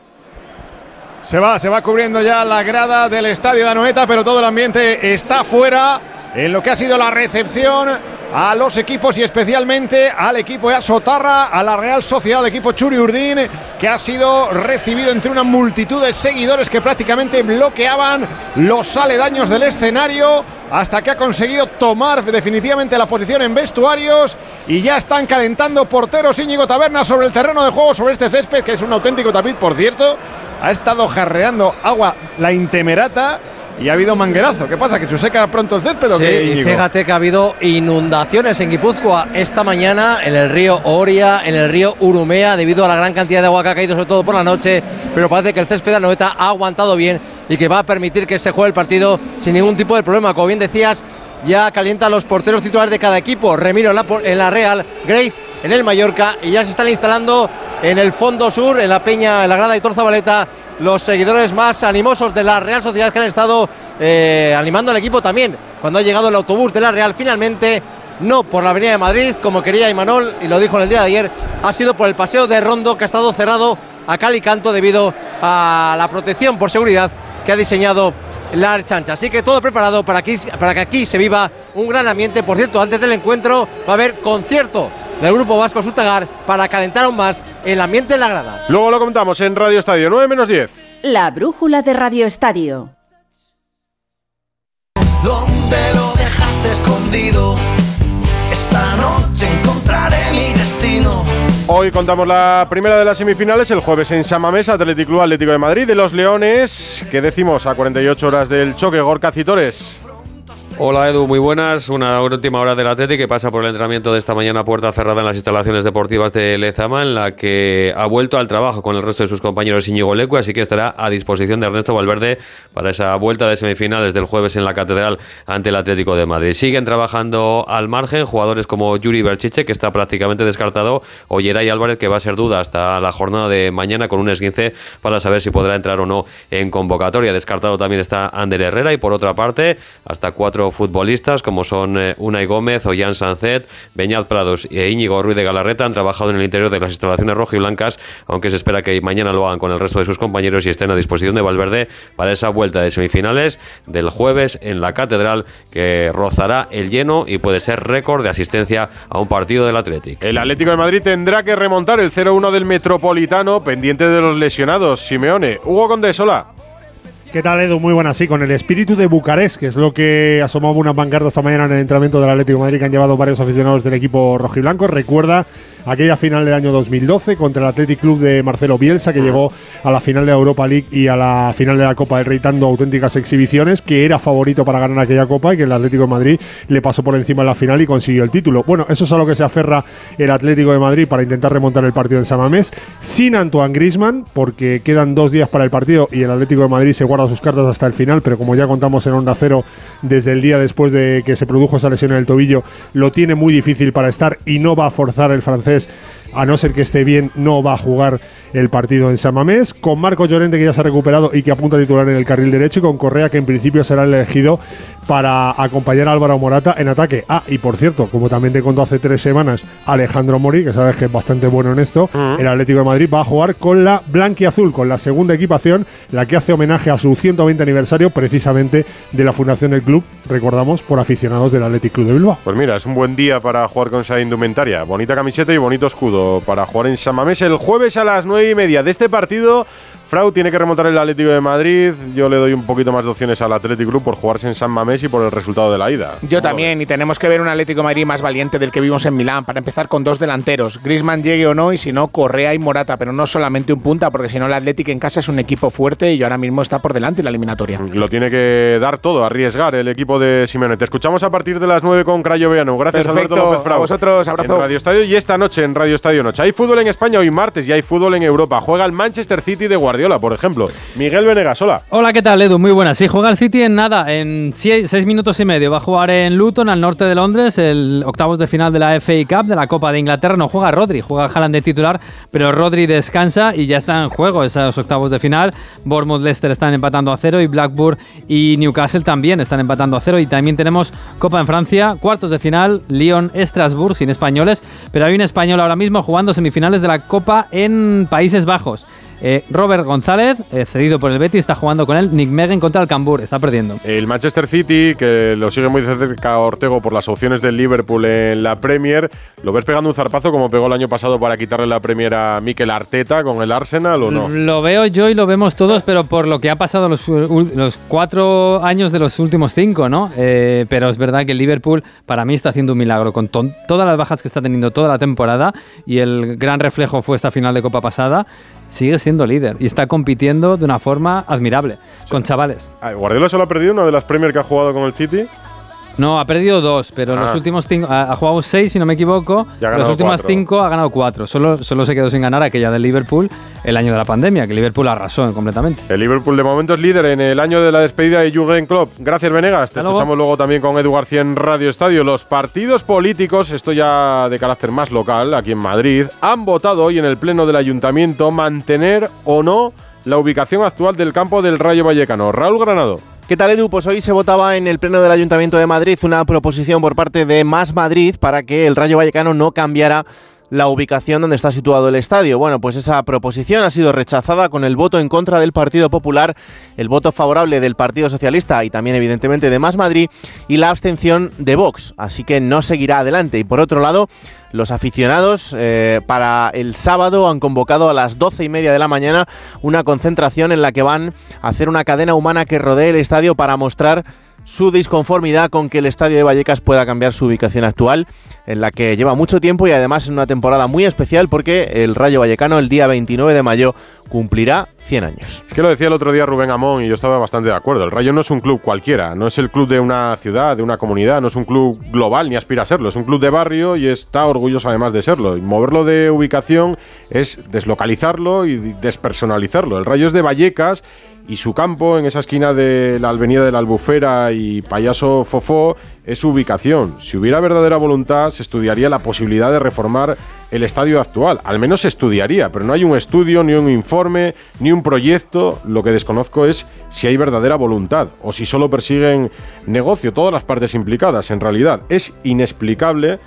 Se va, se va cubriendo ya la grada del estadio de Anoeta, pero todo el ambiente está fuera en lo que ha sido la recepción a los equipos y especialmente al equipo de Sotarra, a la Real Sociedad, al equipo Churi Urdín, que ha sido recibido entre una multitud de seguidores que prácticamente bloqueaban los aledaños del escenario hasta que ha conseguido tomar definitivamente la posición en vestuarios y ya están calentando porteros Íñigo Taberna sobre el terreno de juego, sobre este césped, que es un auténtico tapiz, por cierto. Ha estado jarreando agua la intemerata y ha habido manguerazo. ¿Qué pasa? ¿Que se seca pronto el césped sí, fíjate que ha habido inundaciones en Guipúzcoa esta mañana en el río Oria, en el río Urumea, debido a la gran cantidad de agua que ha caído, sobre todo por la noche. Pero parece que el césped de Anoeta ha aguantado bien y que va a permitir que se juegue el partido sin ningún tipo de problema. Como bien decías, ya calienta los porteros titulares de cada equipo. Remiro en la, en la Real, Grave en el Mallorca y ya se están instalando en el fondo sur, en la Peña, en la grada de Torzabaleta, los seguidores más animosos de la Real Sociedad que han estado eh, animando al equipo también cuando ha llegado el autobús de la Real finalmente. No por la Avenida de Madrid, como quería Imanol, y lo dijo en el día de ayer, ha sido por el paseo de Rondo que ha estado cerrado a cal y canto debido a la protección por seguridad que ha diseñado la chancha. Así que todo preparado para, para que aquí se viva un gran ambiente. Por cierto, antes del encuentro va a haber concierto del grupo vasco Sutagar para calentar aún más el ambiente en la grada. Luego lo comentamos en Radio Estadio 9 menos 10. La brújula de Radio Estadio. ¿Dónde lo dejaste escondido? Esta noche encontraré mi destino. Hoy contamos la primera de las semifinales, el jueves en Samamés, Atlético Club Atlético de Madrid, de los Leones, que decimos a 48 horas del choque, Gorka Citores. Hola Edu, muy buenas. Una última hora del Atlético que pasa por el entrenamiento de esta mañana puerta cerrada en las instalaciones deportivas de Lezama, en la que ha vuelto al trabajo con el resto de sus compañeros Íñigo Lecu, así que estará a disposición de Ernesto Valverde para esa vuelta de semifinales del jueves en la Catedral ante el Atlético de Madrid. Siguen trabajando al margen jugadores como Yuri Berchiche, que está prácticamente descartado, o Yeray Álvarez, que va a ser duda hasta la jornada de mañana con un esguince para saber si podrá entrar o no en convocatoria. Descartado también está Ander Herrera y por otra parte, hasta cuatro futbolistas como son eh, Unai Gómez, Ollán Sancet, Beñat Prados e Íñigo Ruiz de Galarreta han trabajado en el interior de las instalaciones rojo y blancas, aunque se espera que mañana lo hagan con el resto de sus compañeros y estén a disposición de Valverde para esa vuelta de semifinales del jueves en la Catedral que rozará el lleno y puede ser récord de asistencia a un partido del Atlético. El Atlético de Madrid tendrá que remontar el 0-1 del Metropolitano pendiente de los lesionados. Simeone, Hugo Condesola. ¿Qué tal, Edu? Muy buena. Sí, con el espíritu de Bucarest, que es lo que asomaba una pancarta esta mañana en el entrenamiento del Atlético de Madrid que han llevado varios aficionados del equipo rojiblanco. Recuerda aquella final del año 2012 contra el Athletic Club de Marcelo Bielsa, que llegó a la final de la Europa League y a la final de la Copa del Rey dando auténticas exhibiciones, que era favorito para ganar aquella Copa y que el Atlético de Madrid le pasó por encima en la final y consiguió el título. Bueno, eso es a lo que se aferra el Atlético de Madrid para intentar remontar el partido en Samamés, sin Antoine Grisman, porque quedan dos días para el partido y el Atlético de Madrid se guarda sus cartas hasta el final, pero como ya contamos en Onda Cero desde el día después de que se produjo esa lesión en el tobillo, lo tiene muy difícil para estar y no va a forzar el francés, a no ser que esté bien, no va a jugar el partido en Samamés, con Marco Llorente que ya se ha recuperado y que apunta a titular en el carril derecho y con Correa que en principio será elegido para acompañar a Álvaro Morata en ataque. Ah, y por cierto, como también te contó hace tres semanas Alejandro Mori, que sabes que es bastante bueno en esto, el Atlético de Madrid va a jugar con la Azul, con la segunda equipación, la que hace homenaje a su 120 aniversario precisamente de la fundación del club, recordamos, por aficionados del Athletic Club de Bilbao. Pues mira, es un buen día para jugar con esa indumentaria. Bonita camiseta y bonito escudo para jugar en Samamés el jueves a las 9 y media de este partido. Frau tiene que remontar el Atlético de Madrid. Yo le doy un poquito más de opciones al Atlético Club por jugarse en San Mamés y por el resultado de la ida. Yo también, y tenemos que ver un Atlético de Madrid más valiente del que vimos en Milán. Para empezar con dos delanteros, Grisman llegue o no, y si no, Correa y Morata, pero no solamente un punta, porque si no, el Atlético en casa es un equipo fuerte y ahora mismo está por delante en la eliminatoria. Lo tiene que dar todo, arriesgar el equipo de Simeone. Te escuchamos a partir de las 9 con Crayo Veano. Gracias, Perfecto, Alberto López Frau. A vosotros, abrazo. En Radio Estadio y esta noche en Radio Estadio Noche. Hay fútbol en España hoy martes y hay fútbol en Europa. Juega el Manchester City de Guardiola, por ejemplo. Miguel Venegas, hola. Hola, ¿qué tal, Edu? Muy buenas. Sí, juega el City en nada, en seis, minutos y medio. Va a jugar en Luton, al norte de Londres, el octavos de final de la FA Cup, de la Copa de Inglaterra. No juega Rodri, juega Haaland de titular, pero Rodri descansa y ya está en juego esos octavos de final. Bournemouth, Leicester están empatando a cero y Blackburn y Newcastle también están empatando a cero. Y también tenemos Copa en Francia, cuartos de final, Lyon, Estrasburg, sin españoles, pero hay un español ahora mismo jugando semifinales de la Copa en Países Bajos. Eh, Robert González, eh, cedido por el Betis, está jugando con él. Nick Megan contra el Cambur, está perdiendo. El Manchester City, que lo sigue muy de cerca Ortego por las opciones del Liverpool en la Premier, ¿lo ves pegando un zarpazo como pegó el año pasado para quitarle la Premier a Mikel Arteta con el Arsenal o no? Lo veo yo y lo vemos todos, pero por lo que ha pasado los, los cuatro años de los últimos cinco, ¿no? Eh, pero es verdad que el Liverpool para mí está haciendo un milagro con todas las bajas que está teniendo toda la temporada y el gran reflejo fue esta final de Copa pasada sigue siendo líder y está compitiendo de una forma admirable con chavales. Ah, Guardiola solo ha perdido una de las Premier que ha jugado con el City. No, ha perdido dos, pero los ah. últimos cinco. Ha, jugado seis, si no me equivoco. Los últimos cinco ha ganado cuatro. Solo, solo se quedó sin ganar aquella del Liverpool el año de la pandemia, que Liverpool arrasó completamente. El Liverpool de momento es líder en el año de la despedida de Jürgen Klopp. Gracias, Venegas. Te escuchamos luego también con Edu García en Radio Estadio. Los partidos políticos, esto ya de carácter más local, aquí en Madrid, han votado hoy en el Pleno del Ayuntamiento mantener o no la ubicación actual del campo del Rayo Vallecano. Raúl Granado. ¿Qué tal, Edu? Pues hoy se votaba en el Pleno del Ayuntamiento de Madrid una proposición por parte de Más Madrid para que el Rayo Vallecano no cambiara la ubicación donde está situado el estadio. Bueno, pues esa proposición ha sido rechazada con el voto en contra del Partido Popular, el voto favorable del Partido Socialista y también evidentemente de Más Madrid y la abstención de Vox. Así que no seguirá adelante. Y por otro lado, los aficionados eh, para el sábado han convocado a las doce y media de la mañana una concentración en la que van a hacer una cadena humana que rodee el estadio para mostrar su disconformidad con que el estadio de Vallecas pueda cambiar su ubicación actual, en la que lleva mucho tiempo y además en una temporada muy especial porque el Rayo Vallecano el día 29 de mayo cumplirá 100 años. Es que lo decía el otro día Rubén Amón y yo estaba bastante de acuerdo. El Rayo no es un club cualquiera, no es el club de una ciudad, de una comunidad, no es un club global ni aspira a serlo, es un club de barrio y está orgulloso además de serlo. Y moverlo de ubicación es deslocalizarlo y despersonalizarlo. El Rayo es de Vallecas y su campo en esa esquina de la Avenida de la Albufera y Payaso Fofó es su ubicación. Si hubiera verdadera voluntad, se estudiaría la posibilidad de reformar el estadio actual. Al menos se estudiaría, pero no hay un estudio, ni un informe, ni un proyecto. Lo que desconozco es si hay verdadera voluntad o si solo persiguen negocio, todas las partes implicadas. En realidad, es inexplicable.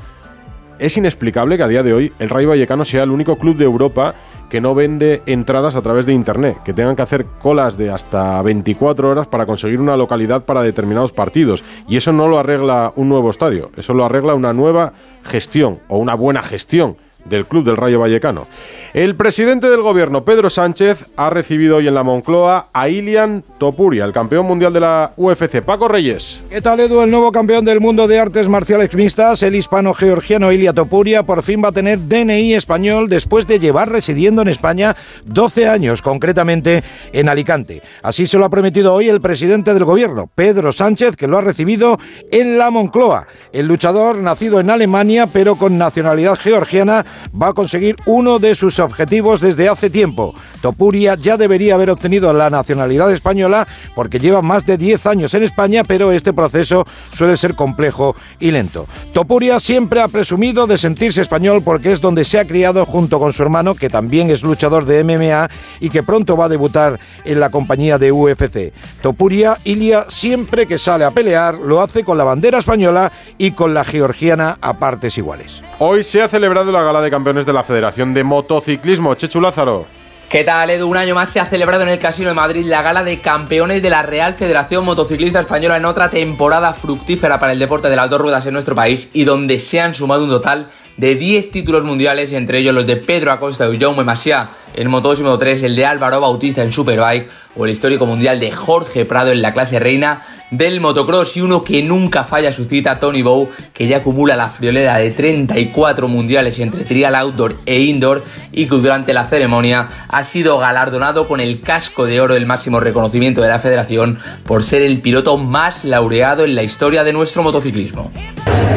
Es inexplicable que a día de hoy el Rayo Vallecano sea el único club de Europa que no vende entradas a través de Internet, que tengan que hacer colas de hasta 24 horas para conseguir una localidad para determinados partidos. Y eso no lo arregla un nuevo estadio, eso lo arregla una nueva gestión o una buena gestión del Club del Rayo Vallecano. El presidente del gobierno, Pedro Sánchez, ha recibido hoy en la Moncloa a Ilian Topuria, el campeón mundial de la UFC. Paco Reyes. ¿Qué tal, Edu? El nuevo campeón del mundo de artes marciales mixtas, el hispano-georgiano Ilian Topuria, por fin va a tener DNI español después de llevar residiendo en España 12 años, concretamente en Alicante. Así se lo ha prometido hoy el presidente del gobierno, Pedro Sánchez, que lo ha recibido en la Moncloa. El luchador, nacido en Alemania, pero con nacionalidad georgiana, va a conseguir uno de sus objetivos desde hace tiempo. Topuria ya debería haber obtenido la nacionalidad española porque lleva más de 10 años en España, pero este proceso suele ser complejo y lento. Topuria siempre ha presumido de sentirse español porque es donde se ha criado junto con su hermano, que también es luchador de MMA y que pronto va a debutar en la compañía de UFC. Topuria, Ilia, siempre que sale a pelear, lo hace con la bandera española y con la georgiana a partes iguales. Hoy se ha celebrado la gala de campeones de la Federación de Motociclismo. Chechu Lázaro. ¿Qué tal, Edu? Un año más se ha celebrado en el Casino de Madrid la gala de campeones de la Real Federación Motociclista Española en otra temporada fructífera para el deporte de las dos ruedas en nuestro país y donde se han sumado un total de 10 títulos mundiales, entre ellos los de Pedro Acosta y Jaume Masia en Moto2 y Moto3, el de Álvaro Bautista en Superbike o el histórico mundial de Jorge Prado en la clase reina del motocross y uno que nunca falla su cita, Tony Bow, que ya acumula la friolera de 34 mundiales entre trial outdoor e indoor y que durante la ceremonia ha sido galardonado con el casco de oro, el máximo reconocimiento de la federación, por ser el piloto más laureado en la historia de nuestro motociclismo.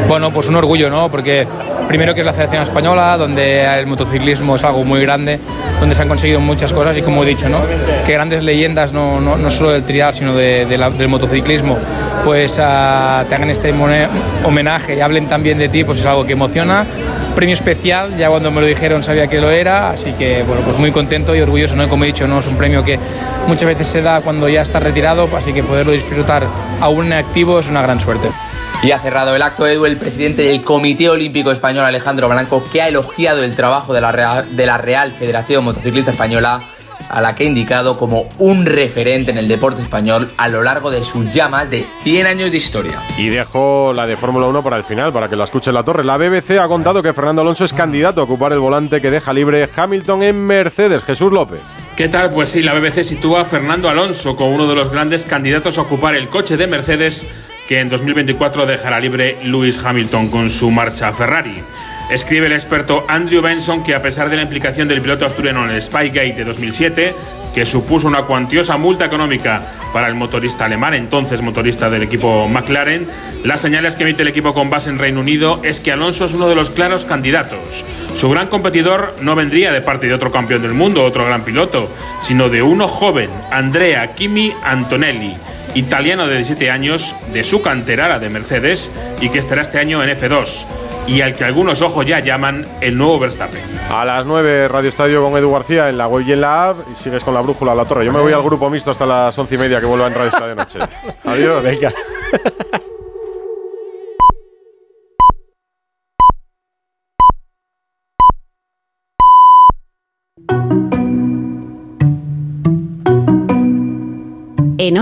Bueno, pues un orgullo, ¿no? Porque primero que es la Federación Española, donde el motociclismo es algo muy grande, donde se han conseguido muchas cosas y como he dicho, ¿no? Que grandes leyendas, no, no, no solo del trial, sino de, de la, del motociclismo, pues uh, te hagan este homenaje y hablen también de ti, pues es algo que emociona. Premio especial, ya cuando me lo dijeron sabía que lo era, así que bueno, pues muy contento y orgulloso, ¿no? Como he dicho, ¿no? Es un premio que muchas veces se da cuando ya estás retirado, así que poderlo disfrutar aún en activo es una gran suerte. Y ha cerrado el acto Edu, el presidente del Comité Olímpico Español Alejandro Blanco, que ha elogiado el trabajo de la Real, de la Real Federación Motociclista Española, a la que ha indicado como un referente en el deporte español a lo largo de sus ya más de 100 años de historia. Y dejo la de Fórmula 1 para el final, para que la escuche la torre. La BBC ha contado que Fernando Alonso es candidato a ocupar el volante que deja libre Hamilton en Mercedes. Jesús López. ¿Qué tal? Pues sí, la BBC sitúa a Fernando Alonso como uno de los grandes candidatos a ocupar el coche de Mercedes que en 2024 dejará libre Lewis Hamilton con su marcha a Ferrari. Escribe el experto Andrew Benson que a pesar de la implicación del piloto asturiano en el Spygate de 2007, que supuso una cuantiosa multa económica para el motorista alemán, entonces motorista del equipo McLaren, las señales que emite el equipo con base en Reino Unido es que Alonso es uno de los claros candidatos. Su gran competidor no vendría de parte de otro campeón del mundo, otro gran piloto, sino de uno joven, Andrea Kimi Antonelli italiano de 17 años, de su cantera, la de Mercedes, y que estará este año en F2 y al que algunos ojos ya llaman el nuevo Verstappen. A las 9, Radio Estadio con Edu García en la web y en la app. Y sigues con la brújula a la torre. Yo me voy al grupo mixto hasta las once y media que vuelva en Radio Estadio Noche. (laughs) Adiós. Venga.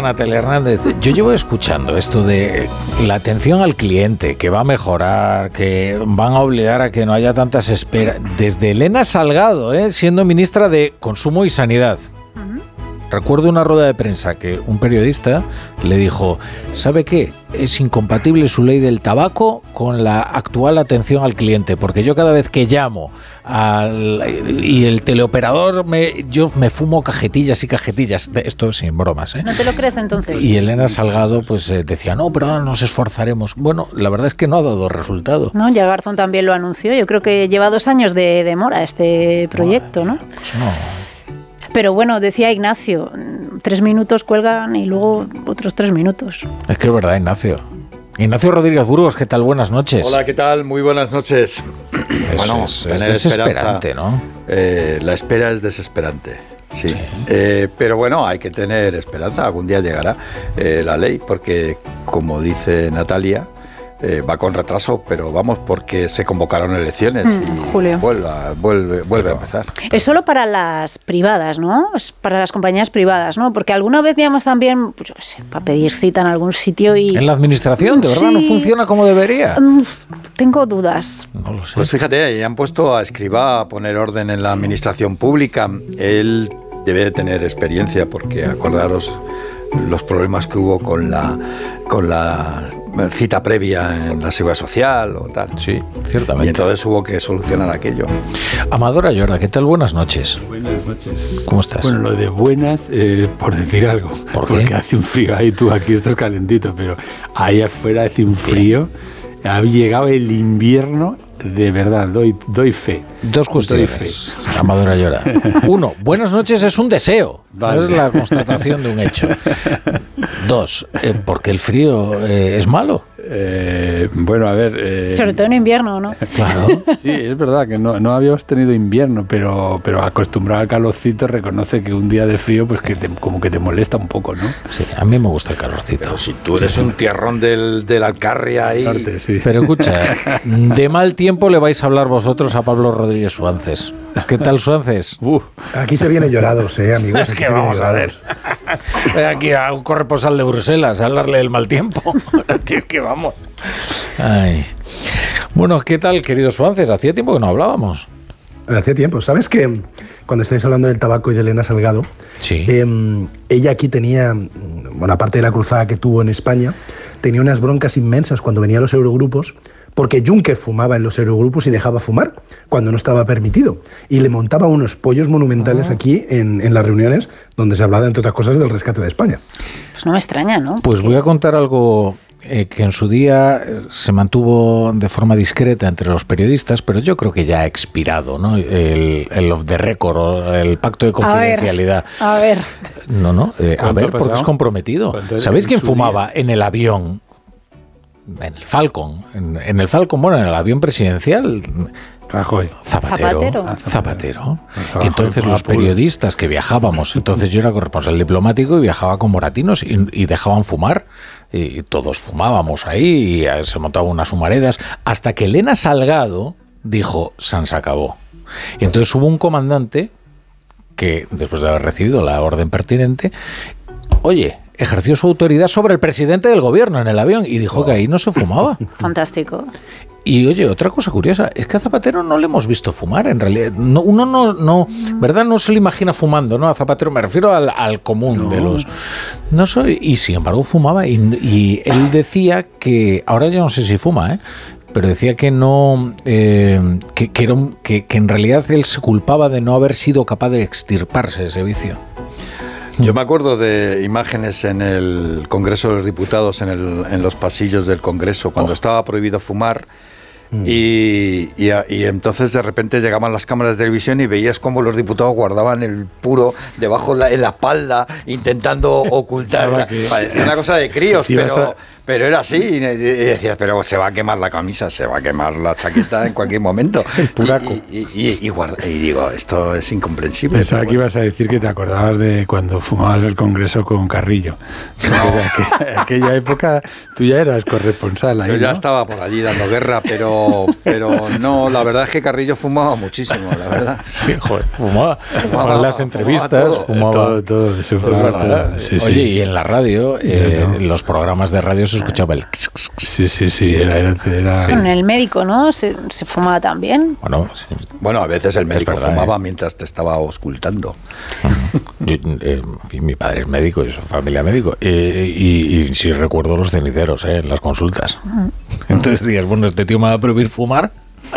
Natalia Hernández. Yo llevo escuchando esto de la atención al cliente, que va a mejorar, que van a obligar a que no haya tantas esperas. Desde Elena Salgado, ¿eh? siendo ministra de Consumo y Sanidad. Recuerdo una rueda de prensa que un periodista le dijo, ¿sabe qué? Es incompatible su ley del tabaco con la actual atención al cliente, porque yo cada vez que llamo al, y el teleoperador, me, yo me fumo cajetillas y cajetillas, esto sin bromas. ¿eh? ¿No te lo crees entonces? Y Elena Salgado pues eh, decía, no, pero ahora nos esforzaremos. Bueno, la verdad es que no ha dado resultado. No, ya Garzón también lo anunció, yo creo que lleva dos años de demora este proyecto, ¿no? Pues no. Pero bueno, decía Ignacio, tres minutos cuelgan y luego otros tres minutos. Es que es verdad, Ignacio. Ignacio Rodríguez Burgos, ¿qué tal? Buenas noches. Hola, ¿qué tal? Muy buenas noches. Es, (laughs) bueno, es, es desesperante, ¿no? Eh, la espera es desesperante. Sí, sí. Eh, pero bueno, hay que tener esperanza, algún día llegará eh, la ley, porque como dice Natalia, eh, va con retraso, pero vamos, porque se convocaron elecciones Mm, y julio. Vuelve, a- vuelve, vuelve a empezar. Es solo para las privadas, ¿no? Es para las compañías privadas, ¿no? Porque alguna vez llamas también, pues, yo qué sé, para pedir cita en algún sitio y... En la administración, de verdad, no funciona como debería. Mm, Tengo dudas. No lo sé. Pues fíjate, han puesto a Escribá a poner orden en la administración pública. Él debe de tener experiencia porque acordaros los problemas que hubo con la con la cita previa en la seguridad social o tal. Sí, ciertamente. Y entonces hubo que solucionar aquello. Amadora Llorda, ¿qué tal? Buenas noches. Buenas noches. ¿Cómo estás? Bueno, lo de buenas, eh, por decir algo. ¿Por qué? Porque hace un frío ahí, tú aquí estás calentito, pero ahí afuera hace un frío. Ha llegado el invierno, de verdad, doy, doy fe. Dos Doy fe. cuestiones. Amadora Llora. (laughs) Uno, buenas noches es un deseo. No es la constatación de un hecho. (laughs) Dos, eh, porque el frío eh, es malo. Eh, bueno, a ver. eh, Sobre todo en invierno, ¿no? (laughs) Claro. Sí, es verdad que no, no habíamos tenido invierno, pero, pero acostumbrado al calorcito reconoce que un día de frío, pues que te- como que te molesta un poco, ¿no? Sí, a mí me gusta el calorcito. Pero si tú eres un tierrón del, del Alcarria ahí. Norte, sí. Pero escucha, (laughs) de mal tiempo le vais a hablar vosotros a Pablo Rodríguez Suances. ¿Qué tal Suances? Aquí se viene llorados, eh, (laughs) amigos. Es que vamos a ver. Voy aquí a un corresponsal de Bruselas a hablarle del mal tiempo. Tío, que vamos. Ay. Bueno, ¿qué tal, querido Suances? Hacía tiempo que no hablábamos. Hace tiempo. ¿Sabes que cuando estáis hablando del tabaco y de Elena Salgado, em, ella aquí tenía, mm, bueno, aparte de la cruzada que tuvo en España, tenía unas broncas inmensas cuando venían los eurogrupos, porque Juncker fumaba en los eurogrupos y dejaba fumar cuando no estaba permitido. Y le montaba unos pollos monumentales aquí en, en las reuniones donde se hablaba, entre otras cosas, del rescate de España. Pues no me extraña, ¿no? Pues voy a contar algo eh, que en su día eh, se mantuvo de forma discreta entre los periodistas, pero yo creo que ya ha expirado, ¿no? El, el off the record, el pacto de A ver, confidencialidad. a ver. No, no, eh, a ¿Cuánto ver, porque es comprometido. ¿Cuánto ¿Sabéis quién fumaba en el avión? En el Falcon. En, en el Falcon, bueno, en el avión presidencial. Rajoy. Zapatero. Zapatero. Ah, Zapatero. Y entonces los periodistas que viajábamos, entonces yo era corresponsal diplomático y viajaba con moratinos y, y dejaban fumar. Y todos fumábamos ahí y eh, se montaban unas humaredas. Hasta que Elena Salgado dijo, San se acabó. Y entonces hubo un comandante que, después de haber recibido la orden pertinente, oye, ejerció su autoridad sobre el presidente del gobierno en el avión y dijo que ahí no se fumaba. Fantástico. Y oye, otra cosa curiosa, es que a Zapatero no le hemos visto fumar, en realidad. No, uno no, no, ¿verdad? No se lo imagina fumando, ¿no? A Zapatero me refiero al, al común de los... No soy... Y sin embargo fumaba y, y él decía que, ahora yo no sé si fuma, ¿eh? Pero decía que no, eh, que, que, era un- que- que en realidad él se culpaba de no haber sido capaz de extirparse ese vicio. Yo me acuerdo de imágenes en el Congreso de los Diputados, en, el- en los pasillos del Congreso, cuando estaba prohibido fumar. Y, y a- y entonces de repente llegaban las cámaras de televisión y veías cómo los diputados guardaban el puro debajo la- en la espalda, intentando (laughs) ocultar. Una cosa de críos, pero, a- pero era así. Y, y decías, pero se va a quemar la camisa, se va a quemar la chaqueta en cualquier momento. (laughs) Y, y- y- y guarda- y digo, esto es incomprensible. Pensaba que ibas a decir que te acordabas de cuando fumabas el Congreso con Carrillo. Porque (laughs) de aquella, aquella época tú ya eras corresponsal ahí, Yo ya ¿no? estaba por allí dando guerra, pero, pero no, la verdad es que Carrillo fumaba muchísimo, la verdad. (laughs) Sí, joder, fumaba. Fumaba, en las fumaba entrevistas, todo. fumaba. Todo, todo, Es fumaba verdad. todo, sí, Oye, sí. y en la radio, eh, en los programas de radio se escuchaba el... Sí, sí, sí, era... era, era- En el médico, ¿no? Se, se fumaba también. Bueno, Bueno, a veces el médico verdad, fumaba ¿eh? mientras te estaba auscultando. Yo, eh, en fin, mi padre es médico y su familia médico. Eh, y, y sí recuerdo los ceniceros eh, en las consultas. Entonces digas, bueno, este tío me va a prohibir fumar.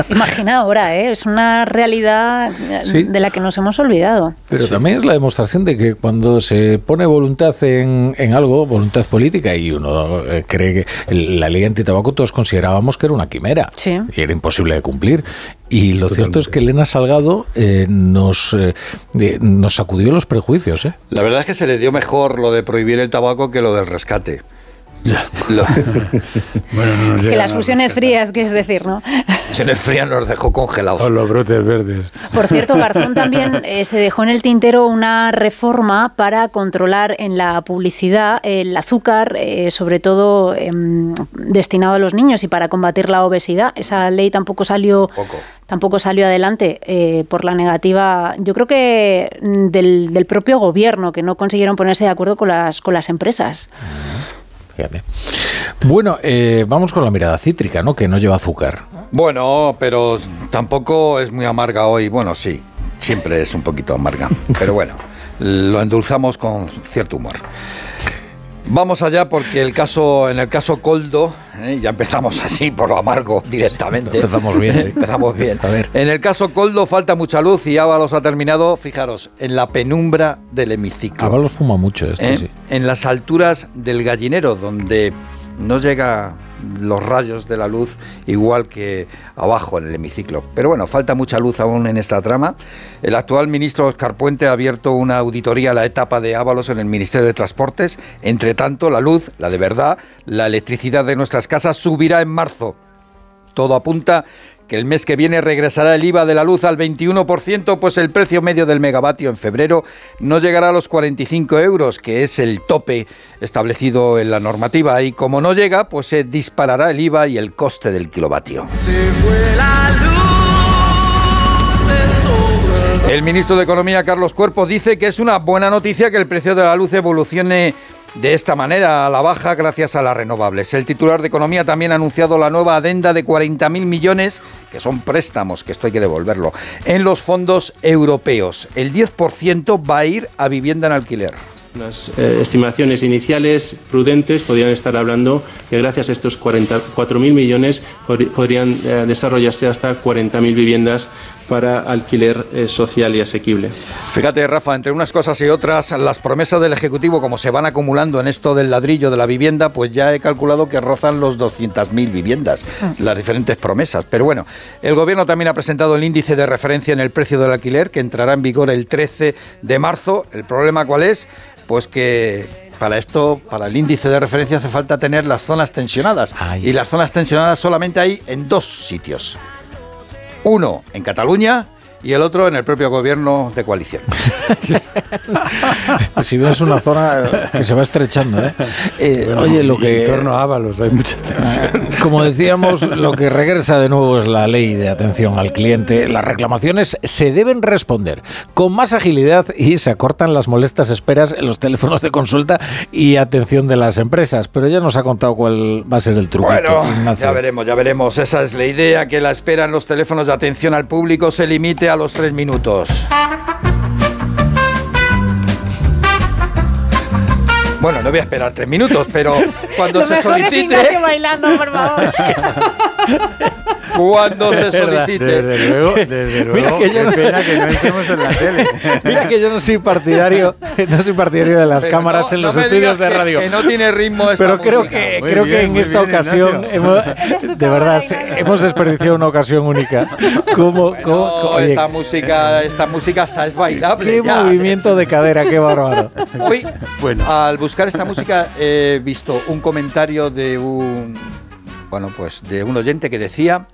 Imagina ahora, ¿eh? Es una realidad Sí. de la que nos hemos olvidado. Pero también es la demostración de que cuando se pone voluntad en, en algo, voluntad política, y uno eh, cree que la ley antitabaco todos considerábamos que era una quimera Sí. y era imposible de cumplir. Y lo cierto es que Elena Salgado eh, nos, eh, eh, nos sacudió los prejuicios. ¿eh? La verdad es que se le dio mejor lo de prohibir el tabaco que lo del rescate. Lo- (laughs) bueno, no nos Que las fusiones frías, que es decir, ¿no? Fusiones frías nos dejó congelados. O los brotes verdes. Por cierto, Garzón (laughs) también eh, se dejó en el tintero una reforma para controlar en la publicidad el azúcar, eh, sobre todo em, destinado a los niños y para combatir la obesidad. Esa ley tampoco salió, tampoco salió adelante eh, por la negativa, yo creo que mm, del, del propio gobierno, que no consiguieron ponerse de acuerdo con las, con las empresas. Fíjate. Bueno, eh, vamos con la mirada cítrica, ¿no? Que no lleva azúcar. Bueno, pero tampoco es muy amarga hoy. Bueno, sí, siempre es un poquito amarga. (laughs) Pero bueno, lo endulzamos con cierto humor. Vamos allá porque el caso, en el caso Coldo, ¿eh? ya empezamos (laughs) así por lo amargo directamente. Empezamos bien, ¿eh? empezamos bien. A ver. En el caso Coldo falta mucha luz y Ábalos ha terminado, fijaros, en la penumbra del hemiciclo. Ábalos fuma mucho este, ¿eh? sí. en las alturas del gallinero, donde no llega los rayos de la luz igual que abajo en el hemiciclo. Pero bueno, falta mucha luz aún en esta trama. El actual ministro Oscar Puente ha abierto una auditoría a la etapa de Ábalos en el Ministerio de Transportes. Entre tanto, la luz, la de verdad, la electricidad de nuestras casas subirá en marzo. Todo apunta que el mes que viene regresará el IVA de la luz al 21%, pues el precio medio del megavatio en febrero no llegará a los 45 euros, que es el tope establecido en la normativa. Y como no llega, pues se disparará el IVA y el coste del kilovatio. El ministro de Economía, Carlos Cuerpo, dice que es una buena noticia que el precio de la luz evolucione de esta manera a la baja gracias a las renovables. El titular de Economía también ha anunciado la nueva adenda de 40.000 millones, que son préstamos, que esto hay que devolverlo, en los fondos europeos. El 10% va a ir a vivienda en alquiler. Unas eh, estimaciones iniciales prudentes podrían estar hablando que gracias a estos 44.000 millones pod- podrían eh, desarrollarse hasta 40.000 viviendas para alquiler eh, social y asequible. Fíjate, Rafa, entre unas cosas y otras, las promesas del Ejecutivo, como se van acumulando en esto del ladrillo de la vivienda, pues ya he calculado que rozan los 200.000 viviendas, las diferentes promesas. Pero bueno, el Gobierno también ha presentado el índice de referencia en el precio del alquiler, que entrará en vigor el 13 de marzo. ¿El problema cuál es? Pues que para esto, para el índice de referencia hace falta tener las zonas tensionadas. Y las zonas tensionadas solamente hay en dos sitios. Uno en Cataluña y el otro en el propio gobierno de coalición. (laughs) Si no es una zona que se va estrechando, ¿eh? Eh, Bueno, oye, lo que... En torno a Ábalos hay mucha tensión. Como decíamos, lo que regresa de nuevo es la ley de atención al cliente. Las reclamaciones se deben responder con más agilidad y se acortan las molestas esperas en los teléfonos de consulta y atención de las empresas. Pero ya nos ha contado cuál va a ser el. Bueno, Ignacio. ya veremos, ya veremos. Esa es la idea, que la espera en los teléfonos de atención al público se limite a los tres minutos. Bueno, no voy a esperar tres minutos, pero (laughs) cuando Lo se mejor es solicite... Ignacio bailando, por favor. Cuando se Es solicite. Desde luego, desde (laughs) luego. Mira que yo no pena que no estemos en la tele. (laughs) Mira que yo no soy partidario, no soy partidario de las Pero cámaras no- en no los me estudios de que- radio. que no tiene ritmo esta Pero creo música. que Muy creo bien, que en esta bien, ocasión hemos, de verdad hemos desperdiciado una ocasión única. ¿Cómo, cómo- No, oye, esta música, esta música hasta es bailable. qué ya. movimiento de cadera, qué bárbaro. Hoy, al buscar esta música, he visto un comentario de un, bueno, pues de un oyente que decía.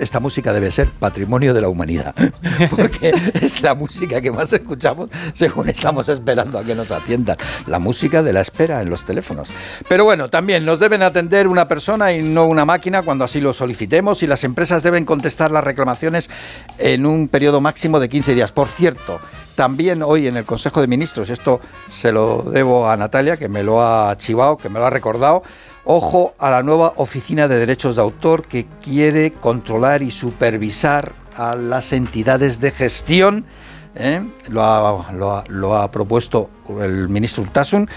Esta música debe ser patrimonio de la humanidad, (laughs) porque es la música que más escuchamos según estamos esperando a que nos atiendan. La música de la espera en los teléfonos. Pero bueno, también nos deben atender una persona y no una máquina cuando así lo solicitemos y las empresas deben contestar las reclamaciones en un periodo máximo de 15 días. Por cierto, también hoy en el Consejo de Ministros, esto se lo debo a Natalia, que me lo ha chivado, que me lo ha recordado, ojo a la nueva Oficina de Derechos de Autor que quiere controlar y supervisar a las entidades de gestión. ¿eh? Lo, ha, lo ha- propuesto el ministro Urtasun.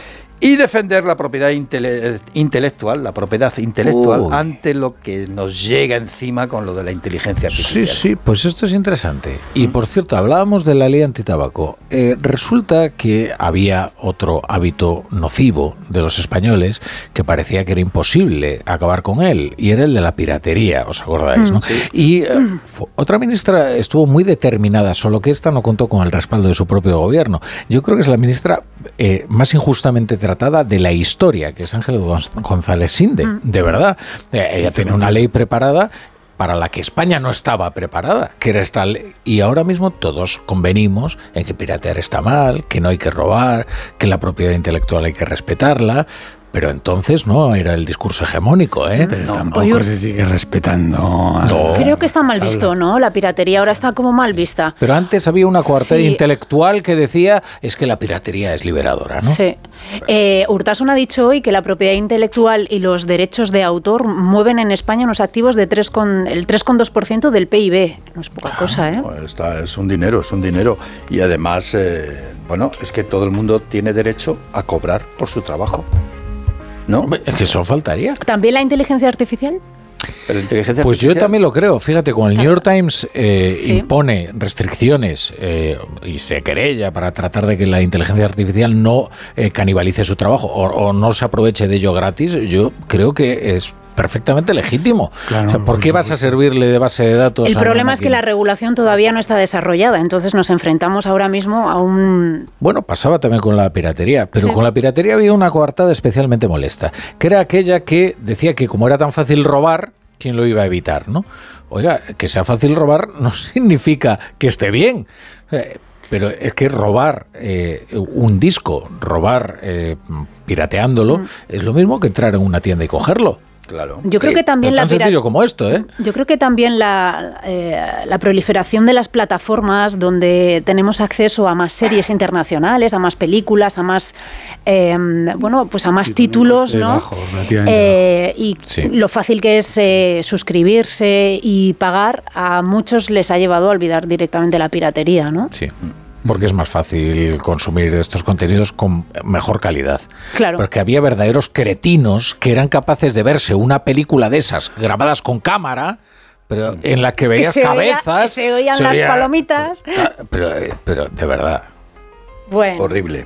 Y defender la propiedad intele- intelectual, la propiedad intelectual, Uy. ante lo que nos llega encima con lo de la inteligencia artificial. Sí, sí, pues esto es interesante. Y por cierto, hablábamos de la ley antitabaco. Eh, resulta que había otro hábito nocivo de los españoles que parecía que era imposible acabar con él, y era el de la piratería, ¿os acordáis? Mm. ¿no? Sí. Y eh, otra ministra estuvo muy determinada, solo que esta no contó con el respaldo de su propio gobierno. Yo creo que es la ministra eh, más injustamente tratada de la historia, que es Ángel Gonz- González Sinde, Mm. de verdad. Eh, Ella tiene una ley preparada para la que España no estaba preparada, que era esta ley. Y ahora mismo todos convenimos en que piratear está mal, que no hay que robar, que la propiedad intelectual hay que respetarla. Pero entonces no era el discurso hegemónico, ¿eh? Pero tampoco Oye, se sigue respetando. a- No. Creo que está mal visto, ¿no? La piratería ahora está como mal vista. Pero antes había una coartada Sí. intelectual que decía es que la piratería es liberadora, ¿no? Sí. Eh, Urtasun ha dicho hoy que la propiedad intelectual y los derechos de autor mueven en España unos activos de 3 con, el 3,2% del PIB. No es poca cosa, ¿eh? Está- es un dinero, es un dinero. Y además, eh, bueno, es que todo el mundo tiene derecho a cobrar por su trabajo. ¿No? Es que eso faltaría. ¿También la inteligencia artificial? Pero la inteligencia Pues yo también lo creo. Fíjate, con el New York Times eh, Sí. impone restricciones eh, y se querella para tratar de que la inteligencia artificial no eh, canibalice su trabajo o, o no se aproveche de ello gratis, yo creo que es perfectamente legítimo. Claro, O sea, ¿Por qué vas a servirle de base de datos? El a problema es que la regulación todavía no está desarrollada, entonces nos enfrentamos ahora mismo a un... Bueno, pasaba también con la piratería, pero Sí. con la piratería había una coartada especialmente molesta, que era aquella que decía que como era tan fácil robar, ¿quién lo iba a evitar, no? Oiga, que sea fácil robar no (laughs) significa que esté bien. Eh, Pero es que robar eh, un disco, robar eh, pirateándolo, Mm. es lo mismo que entrar en una tienda y cogerlo. Claro. Yo creo que también la tan sencillo pira- como esto, ¿eh? Yo creo que también la, eh, la proliferación de las plataformas donde tenemos acceso a más series internacionales, a más películas, a más eh, bueno, pues a más títulos, coste ¿no? bajo, Eh, y Sí. lo fácil que es eh, suscribirse y pagar, a muchos les ha llevado a olvidar directamente la piratería, ¿no? Sí. Porque es más fácil consumir estos contenidos con mejor calidad. Claro. Porque había verdaderos cretinos que eran capaces de verse una película de esas grabadas con cámara, pero en la que Que veías oía- cabezas. que se oían se las oía- palomitas. Pero, eh, pero de verdad, Bueno. Horrible.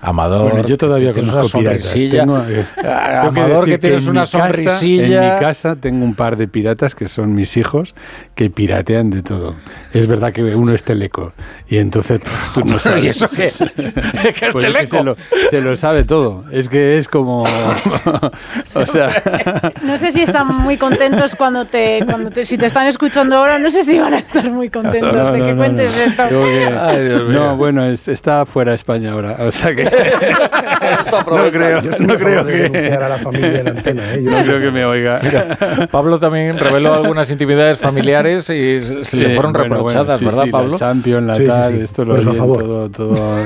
Amador. Bueno, yo todavía que tienes una conozco piratas. sonrisilla. Tengo, eh, Ah, que Amador, que, decir tienes en una mi casa- sonrisilla. en mi casa tengo un par de piratas que son mis hijos que piratean de todo. Es verdad que uno es teleco y entonces pff, tú no (laughs) sabes. ¿Y eso qué? (laughs) ¿Qué es Pues teleco? se, lo, se lo sabe todo. Es que es como. (laughs) o sea. No sé si están muy contentos cuando te, cuando te, si te están escuchando ahora, no sé si van a estar muy contentos No, de no, que no, cuentes no. esto. Que- Ay, Dios mío. no, bueno, es- está fuera de España ahora. O sea que. (laughs) no creo, Yo no creo que. a la familia en antena, ¿eh? Yo No creo que me oiga. (laughs) Mira, Pablo también reveló algunas intimidades familiares y se se le Sí, fueron bueno, reprochadas, bueno, sí, ¿verdad, sí, Pablo? La Champions, la Sí, sí, tal, sí. esto lo eso, a favor. todo, todo. (laughs)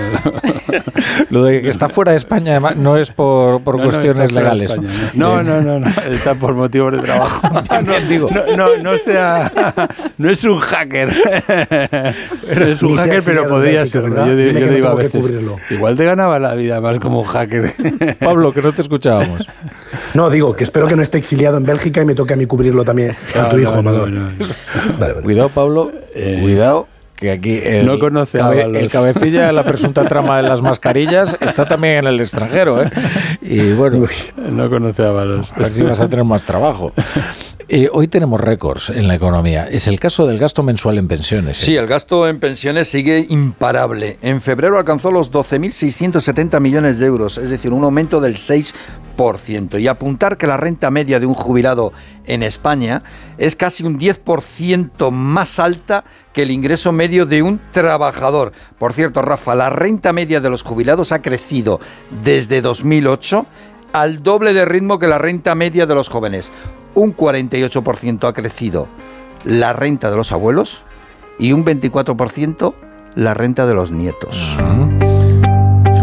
Lo de que está fuera de España además, no es por, por No, no, cuestiones de legales. España, No, no, no, no, está por motivos de trabajo. No, digo. No, no, no sea, no es un hacker. Es un Ni hacker, pero podría. ¿verdad? Yo, yo no digo a veces, igual te ganaba la vida más como un hacker. (laughs) Pablo, que no te escuchábamos. No, digo que espero que no esté exiliado en Bélgica y me toque a mí cubrirlo también (laughs) a tu hijo, Amador. (laughs) Cuidado, Pablo, cuidado, que aquí el, No conoce a cabe- Ábalos. el cabecilla de la presunta trama de las mascarillas está también en el extranjero, ¿eh? Y bueno, No conoce a Balos. a ver si vas a tener más trabajo. Eh, hoy tenemos récords en la economía. Es el caso del gasto mensual en pensiones. ¿eh? Sí, el gasto en pensiones sigue imparable. En febrero alcanzó los 12.670 millones de euros, es decir, un aumento del 6%. Y apuntar que la renta media de un jubilado en España es casi un 10% más alta que el ingreso medio de un trabajador. Por cierto, Rafa, la renta media de los jubilados ha crecido desde 2008 al doble de ritmo que la renta media de los jóvenes. Un 48% ha crecido la renta de los abuelos y un 24% la renta de los nietos.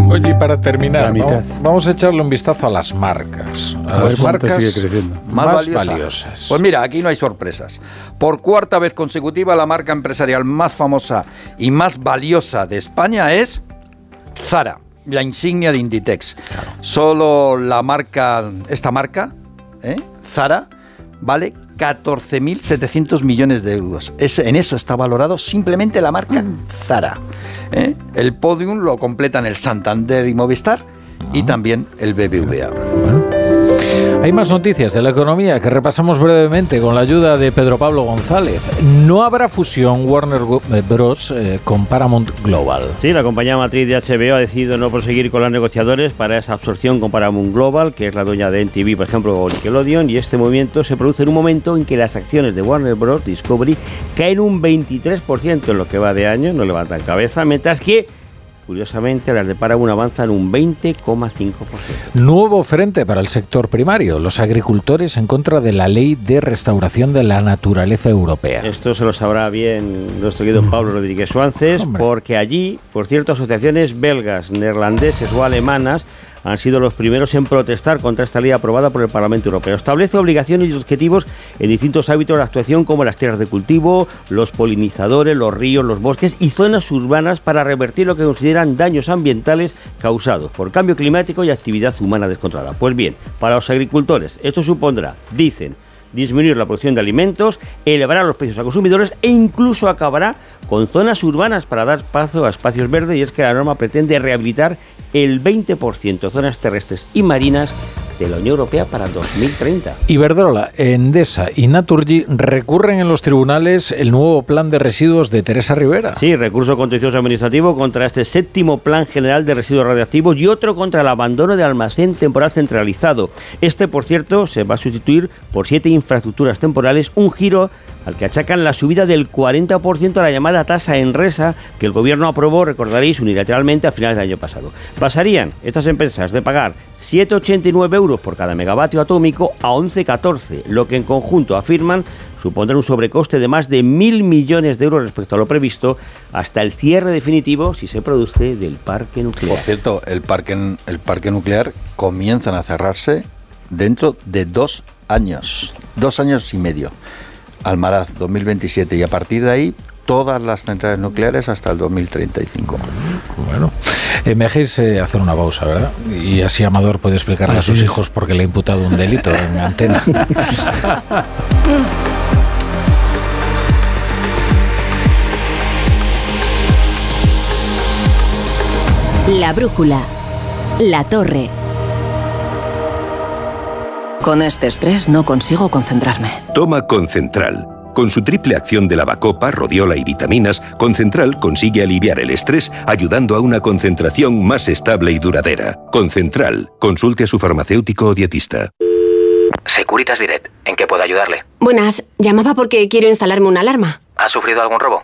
Oye, y para terminar. Vamos, vamos a echarle un vistazo a las marcas. A, las marcas sigue creciendo. más, valiosa. valiosas. Pues mira, aquí no hay sorpresas. Por cuarta vez consecutiva, la marca empresarial más famosa y más valiosa de España es Zara, la insignia de Inditex. Solo la marca, esta marca, ¿eh? Zara, vale 14.700 millones de euros. Es- en eso está valorado simplemente la marca Zara. ¿eh? El podium lo completan el Santander y Movistar y también el BBVA. Hay más noticias de la economía que repasamos brevemente con la ayuda de Pedro Pablo González. No habrá fusión Warner Bros. Eh, con Paramount Global. Sí, la compañía matriz de HBO ha decidido no proseguir con los negociadores para esa absorción con Paramount Global, que es la dueña de NTV, por ejemplo, o Nickelodeon, y este movimiento se produce en un momento en que las acciones de Warner Bros. Discovery caen un 23% en lo que va de año, no levantan cabeza, mientras que Curiosamente, las de Paramount avanzan un 20,5%. Nuevo frente para el sector primario, los agricultores en contra de la ley de restauración de la naturaleza europea. Esto se lo sabrá bien nuestro querido Pablo Rodríguez Suárez, porque allí, por cierto, asociaciones belgas, neerlandeses o alemanas han sido los primeros en protestar contra esta ley aprobada por el Parlamento Europeo. Establece obligaciones y objetivos en distintos hábitos de actuación como las tierras de cultivo, los polinizadores, los ríos, los bosques y zonas urbanas para revertir lo que consideran daños ambientales causados por cambio climático y actividad humana descontrolada. Pues bien, para los agricultores esto supondrá, dicen, disminuir la producción de alimentos, elevará los precios a consumidores e incluso acabará con zonas urbanas para dar paso a espacios verdes y es que la norma pretende rehabilitar el 20% de zonas terrestres y marinas de la Unión Europea para 2030. Iberdrola, Endesa y Naturgy recurren en los tribunales el nuevo plan de residuos de Teresa Rivera. Sí, recurso contencioso administrativo contra este séptimo plan general de residuos radiactivos y otro contra el abandono de almacén temporal centralizado. Este, por cierto, se va a sustituir por siete infraestructuras temporales, un giro al que achacan la subida del 40% a la llamada tasa Enresa que el gobierno aprobó, recordaréis, unilateralmente a finales del año pasado. Pasarían estas empresas de pagar 7,89 euros por cada megavatio atómico a 11,14, lo que en conjunto afirman supondrá un sobrecoste de más de mil millones de euros respecto a lo previsto hasta el cierre definitivo si se produce del parque nuclear. Por cierto, el parque, el parque nuclear comienzan a cerrarse dentro de dos años, dos años y medio. Almaraz 2027 y a partir de ahí todas las centrales nucleares hasta el 2035. Bueno, eh, me dejéis eh, hacer una pausa, ¿verdad? Y así Amador puede explicarle a sus hijos por qué le ha imputado un delito en (laughs) antena. La brújula. La torre. Con este estrés no consigo concentrarme. Toma Concentral. Con su triple acción de lavacopa, rodiola y vitaminas, Concentral consigue aliviar el estrés ayudando a una concentración más estable y duradera. Concentral. Consulte a su farmacéutico o dietista. Securitas Direct. ¿En qué puedo ayudarle? Buenas. Llamaba porque quiero instalarme una alarma. ¿Ha sufrido algún robo?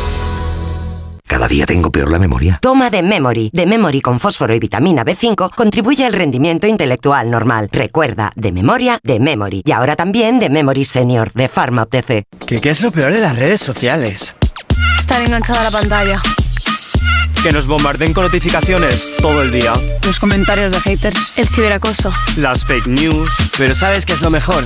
Cada día tengo peor la memoria. Toma de Memory. De Memory con fósforo y vitamina B5 contribuye al rendimiento intelectual normal. Recuerda, de memoria, de Memory. Y ahora también de Memory Senior, de Pharma OTC. ¿Qué, ¿Qué es lo peor de las redes sociales? Estar enganchada a la pantalla. Que nos bombarden con notificaciones todo el día. Los comentarios de haters. El ciberacoso. Las fake news. Pero ¿sabes qué es lo mejor?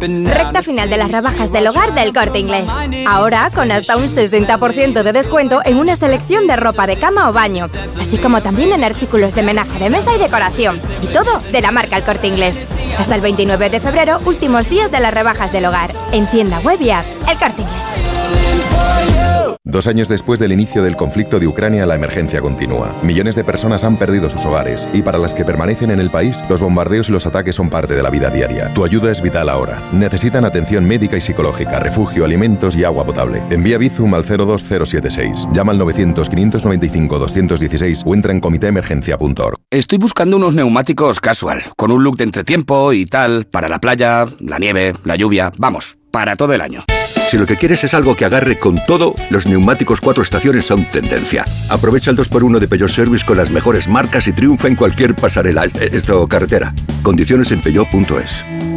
Recta final de las rebajas del hogar del corte inglés. Ahora con hasta un 60% de descuento en una selección de ropa de cama o baño, así como también en artículos de menaje de mesa y decoración. Y todo de la marca El corte inglés. Hasta el 29 de febrero, últimos días de las rebajas del hogar. En tienda web y app. El Corte Inglés. Dos años después del inicio del conflicto de Ucrania, la emergencia continúa. Millones de personas han perdido sus hogares y para las que permanecen en el país, los bombardeos y los ataques son parte de la vida diaria. Tu ayuda es vital ahora. Necesitan atención médica y psicológica, refugio, alimentos y agua potable. Envía Bizum al 02076. Llama al 900-595-216 o entra en comitéemergencia.org. Estoy buscando unos neumáticos casual, con un look de entretiempo y tal, para la playa, la nieve, la lluvia, vamos, para todo el año. Si lo que quieres es algo que agarre con todo, los neumáticos cuatro estaciones son tendencia. Aprovecha el 2x1 de Peugeot Service con las mejores marcas y triunfa en cualquier pasarela, esto carretera. Condiciones en peugeot.es.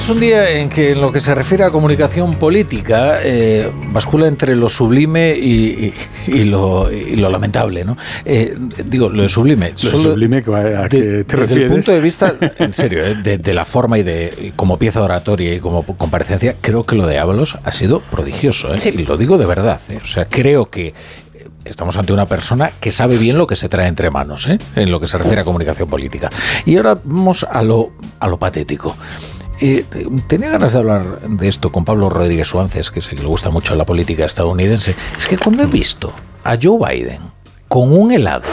Es un día en que en lo que se refiere a comunicación política eh, bascula entre lo sublime y, lo, lamentable, ¿no? Eh, digo, lo de sublime. Lo sublime, ¿a qué te Desde el punto de vista, en serio, eh, de, la forma y de como pieza oratoria y como comparecencia, creo que lo de Ábalos ha sido prodigioso, y lo digo de verdad. O sea, creo que estamos ante una persona que sabe bien lo que se trae entre manos, en lo que se refiere a comunicación política. Y ahora vamos a lo, a lo patético. Eh, tenía ganas de hablar de esto con Pablo Rodríguez Suárez, que sé que le gusta mucho la política estadounidense. Es que cuando he visto a Joe Biden con un helado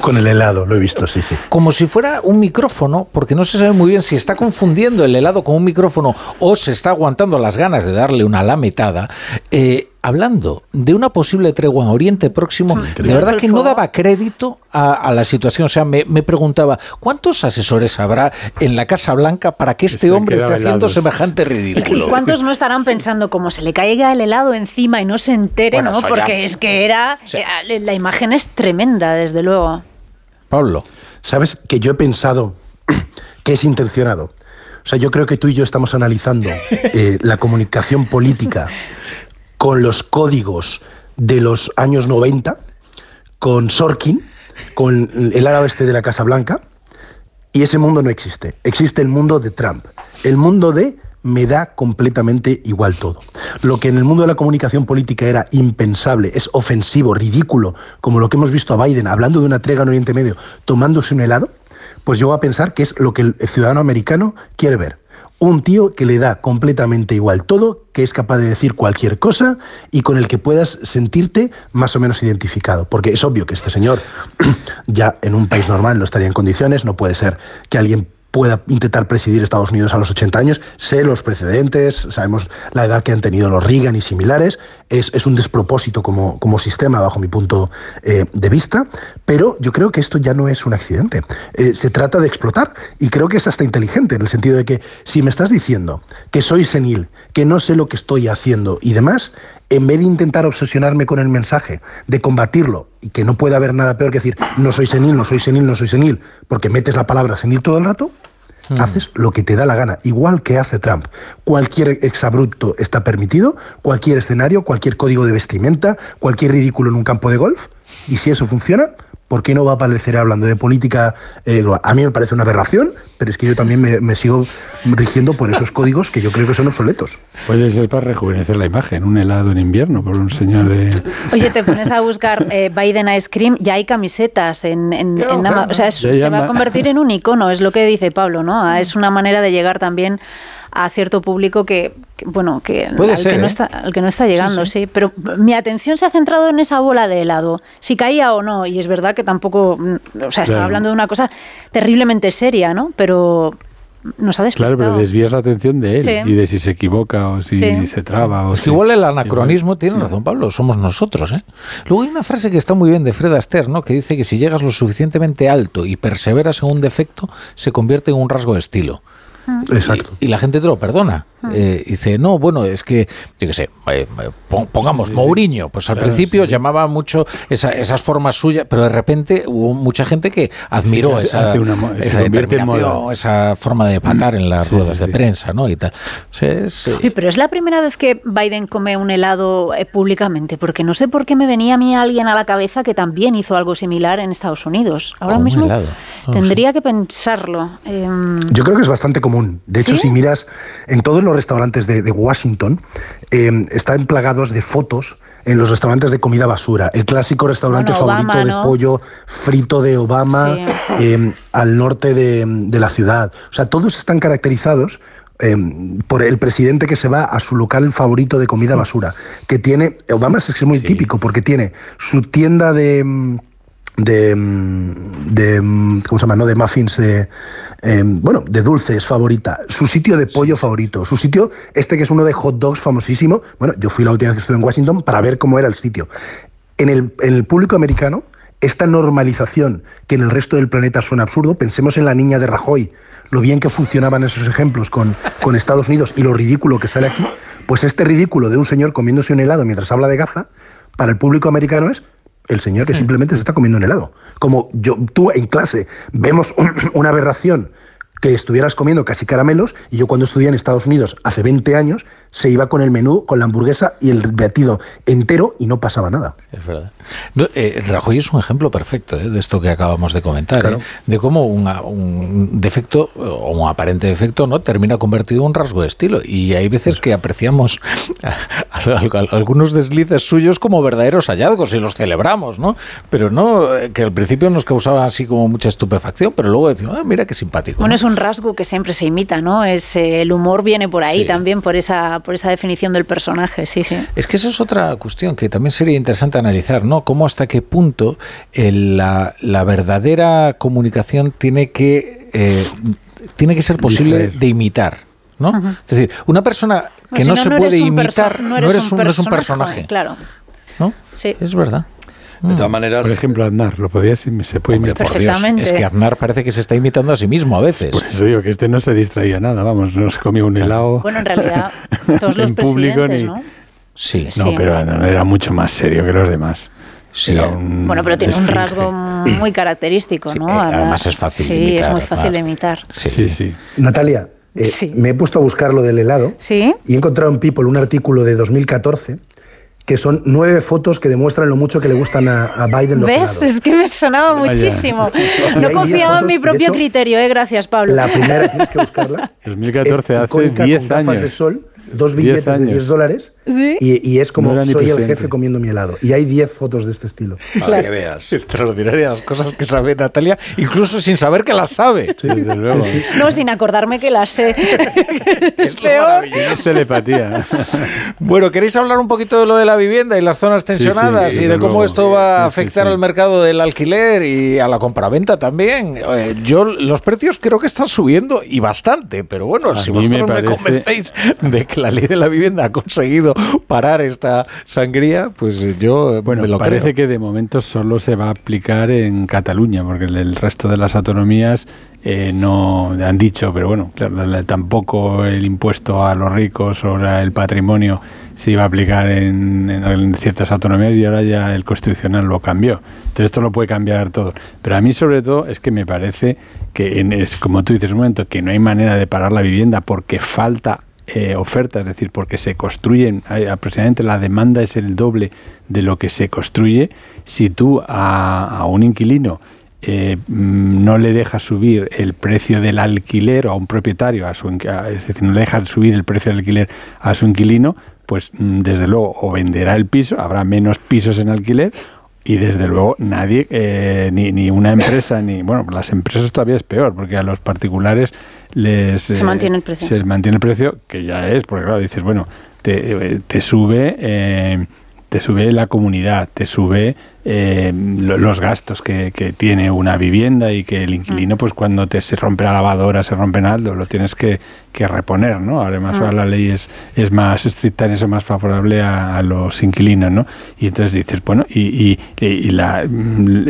con el helado, lo he visto, sí, sí. Como si fuera un micrófono, porque no se sabe muy bien si está confundiendo el helado con un micrófono o se está aguantando las ganas de darle una lametada. Eh, hablando de una posible tregua en Oriente Próximo, de verdad que no daba crédito a, la situación. O sea, me, preguntaba, ¿cuántos asesores habrá en la Casa Blanca para que este hombre esté haciendo semejante ridículo? ¿Y cuántos no estarán pensando como se le caiga el helado encima y no se entere, ¿no? Porque es que era... Eh, la imagen es tremenda, desde luego. Pablo. ¿Sabes que yo he pensado (clears throat) que es intencionado? O sea, yo creo que tú y yo estamos analizando eh, la comunicación política con los códigos de los años 90, con Sorkin, con el árabe este de la Casa Blanca, y ese mundo no existe. Existe el mundo de Trump, el mundo de me da completamente igual todo. Lo que en el mundo de la comunicación política era impensable, es ofensivo, ridículo, como lo que hemos visto a Biden hablando de una trega en Oriente Medio, tomándose un helado, pues voy a pensar que es lo que el ciudadano americano quiere ver. Un tío que le da completamente igual todo, que es capaz de decir cualquier cosa y con el que puedas sentirte más o menos identificado. Porque es obvio que este señor (clears throat) ya en un país normal no estaría en condiciones, no puede ser que alguien pueda intentar presidir Estados Unidos a los 80 años. Sé los precedentes, sabemos la edad que han tenido los Reagan y similares. Es, es un despropósito como, como, sistema, bajo mi punto eh, de vista, pero yo creo que esto ya no es un accidente. Eh, se trata de explotar y creo que es hasta inteligente en el sentido de que si me estás diciendo que soy senil, que no sé lo que estoy haciendo y demás, en vez de intentar obsesionarme con el mensaje, de combatirlo, y que no puede haber nada peor que decir, no soy senil, no soy senil, no soy senil, porque metes la palabra senil todo el rato, hmm. haces lo que te da la gana, igual que hace Trump. Cualquier exabrupto está permitido, cualquier escenario, cualquier código de vestimenta, cualquier ridículo en un campo de golf, y si eso funciona, ¿por qué no va a aparecer hablando de política eh, A mí me parece una aberración, pero es que yo también me, sigo rigiendo por esos códigos que yo creo que son obsoletos. Puede ser para rejuvenecer la imagen, un helado en invierno por un señor de... Oye, te pones a buscar eh, Biden Ice Cream, ya hay camisetas en, en, O sea, se va a convertir en un icono, es lo que dice Pablo, ¿no? Ah, es una manera de llegar también a cierto público que, bueno, que, al, que no ¿eh? está, al que no está llegando, sí, Pero mi atención se ha centrado en esa bola de helado, si caía o no. Y es verdad que tampoco, o sea, estaba hablando de una cosa terriblemente seria, ¿no? Pero nos ha despistado. Claro, pero desvías la atención de él y de si se equivoca o si se traba. O igual el anacronismo tiene razón, Pablo, somos nosotros. ¿eh? Luego hay una frase que está muy bien de Fred Astaire, ¿no? que dice que si llegas lo suficientemente alto y perseveras en un defecto, se convierte en un rasgo de estilo. Exacto. Y, la gente te lo perdona. Eh, dice, no, bueno, es que, yo qué sé, eh, pongamos Mourinho, pues al principio llamaba mucho esas formas suyas, pero de repente hubo mucha gente que admiró esa, esa determinación, esa forma de patar en las ruedas de prensa, ¿no? Y tal. Sí, pero es la primera vez que Biden come un helado eh, públicamente, porque no sé por qué me venía a mí alguien a la cabeza que también hizo algo similar en Estados Unidos. Ahora mismo tendría que pensarlo. Em, yo creo que es bastante común. De hecho, si miras en todos los restaurantes de, Washington, em, están plagados de fotos en los restaurantes de comida basura. El clásico restaurante favorito de pollo frito de Obama em, al norte de, de, la ciudad. O sea, todos están caracterizados Em, por el presidente que se va a su local favorito de comida basura, que tiene, Obama es muy típico porque tiene su tienda de de, de ¿cómo se llama? No? de muffins de em, bueno de dulces favorita. Su sitio de pollo favorito. Su sitio este que es uno de hot dogs famosísimo. Bueno yo fui la última vez que estuve en Washington para ver cómo era el sitio. En el, público americano esta normalización que en el resto del planeta suena absurdo pensemos en la niña de Rajoy lo bien que funcionaban esos ejemplos con, con Estados Unidos y lo ridículo que sale aquí, pues este ridículo de un señor comiéndose un helado mientras habla de Gaza, para el público americano es el señor que mm. simplemente se está comiendo un helado. Como yo, tú en clase vemos (clears throat) una aberración que estuvieras comiendo casi caramelos y yo cuando estudié en Estados Unidos hace 20 años se iba con el menú, con la hamburguesa y el batido entero y no pasaba nada. Es verdad. Eh, Rajoy es un ejemplo perfecto eh, de esto que acabamos de comentar, eh, de cómo un defecto o un aparente defecto no termina convertido en un rasgo de estilo. Y hay veces que apreciamos algunos deslices suyos como verdaderos hallazgos y los celebramos, ¿no? Pero no que al principio nos causaba así como mucha estupefacción, pero luego decimos, ah, mira qué simpático. Bueno, es un rasgo que siempre se imita, ¿no? Es el humor viene por ahí también por esa por esa definición del personaje, sí, sí. Es que esa es otra cuestión que también sería interesante analizar, ¿no? Cómo hasta qué punto la, verdadera comunicación tiene que, eh, tiene que ser posible de imitar. ¿no? Es decir, una persona que no, se puede imitar no eres, un, personaje. Claro. ¿No? Sí. Es verdad. De todas maneras. Por ejemplo, Aznar, lo podía se puede imitar. Por Dios, es que Aznar parece que se está imitando a sí mismo a veces. Por eso digo que este no se distraía nada, vamos, no se comía un helado. Bueno, en realidad, (laughs) todos los presidentes, ¿no? Sí. No, pero era mucho más serio que los demás. Sí. bueno, pero tiene un rasgo (clears throat) muy característico, ¿no? Eh, además es fácil de imitar. Sí, es muy fácil de imitar. Sí, sí. Natalia, eh, me he puesto a buscar lo del helado ¿Sí? y he encontrado en People un artículo de 2014 que son nueve fotos que demuestran lo mucho que le gustan a, Biden los ¿Ves? Es que me sonaba muchísimo. (laughs) No confiaba en mi propio criterio, ¿eh? Gracias, Pablo. La primera, tienes que buscarla. (laughs) 2014, hace 10 años. de sol dos billetes de 10 dólares y, es como soy el jefe comiendo mi helado. Y hay 10 fotos de este estilo. Para que veas. Extraordinarias las cosas que sabe Natalia, incluso sin saber que las sabe. no, sin acordarme que las sé. (laughs) es peor. Es telepatía. bueno, ¿queréis hablar un poquito de lo de la vivienda y las zonas tensionadas y de cómo esto va a afectar al mercado del alquiler y a la compraventa también? Eh, yo, los precios creo que están subiendo y bastante, pero bueno, si vosotros me, me convencéis de que la ley de la vivienda ha conseguido (laughs) parar esta sangría, pues yo bueno, me lo parece que de momento solo se va a aplicar en Cataluña, porque el resto de las autonomías eh, no han dicho, pero bueno, tampoco el impuesto a los ricos sobre el patrimonio se iba a aplicar en, ciertas autonomías y ahora ya el constitucional lo cambió. Entonces esto lo puede cambiar todo. Pero a mí sobre todo es que me parece que es como tú dices un momento que no hay manera de parar la vivienda porque falta eh, oferta, es decir, porque se construyen, aproximadamente la demanda es el doble de lo que se construye, si tú a, un inquilino eh, no le dejas subir el precio del alquiler o a un propietario, a su, es decir, no le dejas subir el precio del alquiler a su inquilino, pues mm, desde luego o venderá el piso, habrá menos pisos en alquiler, y desde luego nadie, eh, ni, ni, una empresa, ni, bueno, las empresas todavía es peor, porque a los particulares les... Se eh, mantiene el precio. Se mantiene el precio, que ya es, porque claro, dices, bueno, te, te sube... Eh, te sube la comunidad, te sube eh, los gastos que, tiene una vivienda y que el inquilino, pues cuando te se rompe la lavadora, se rompe algo, lo tienes que, reponer, ¿no? Además, ahora la ley es, es más estricta en eso, más favorable a, los inquilinos, ¿no? Y entonces dices, bueno, y, y, la, mm,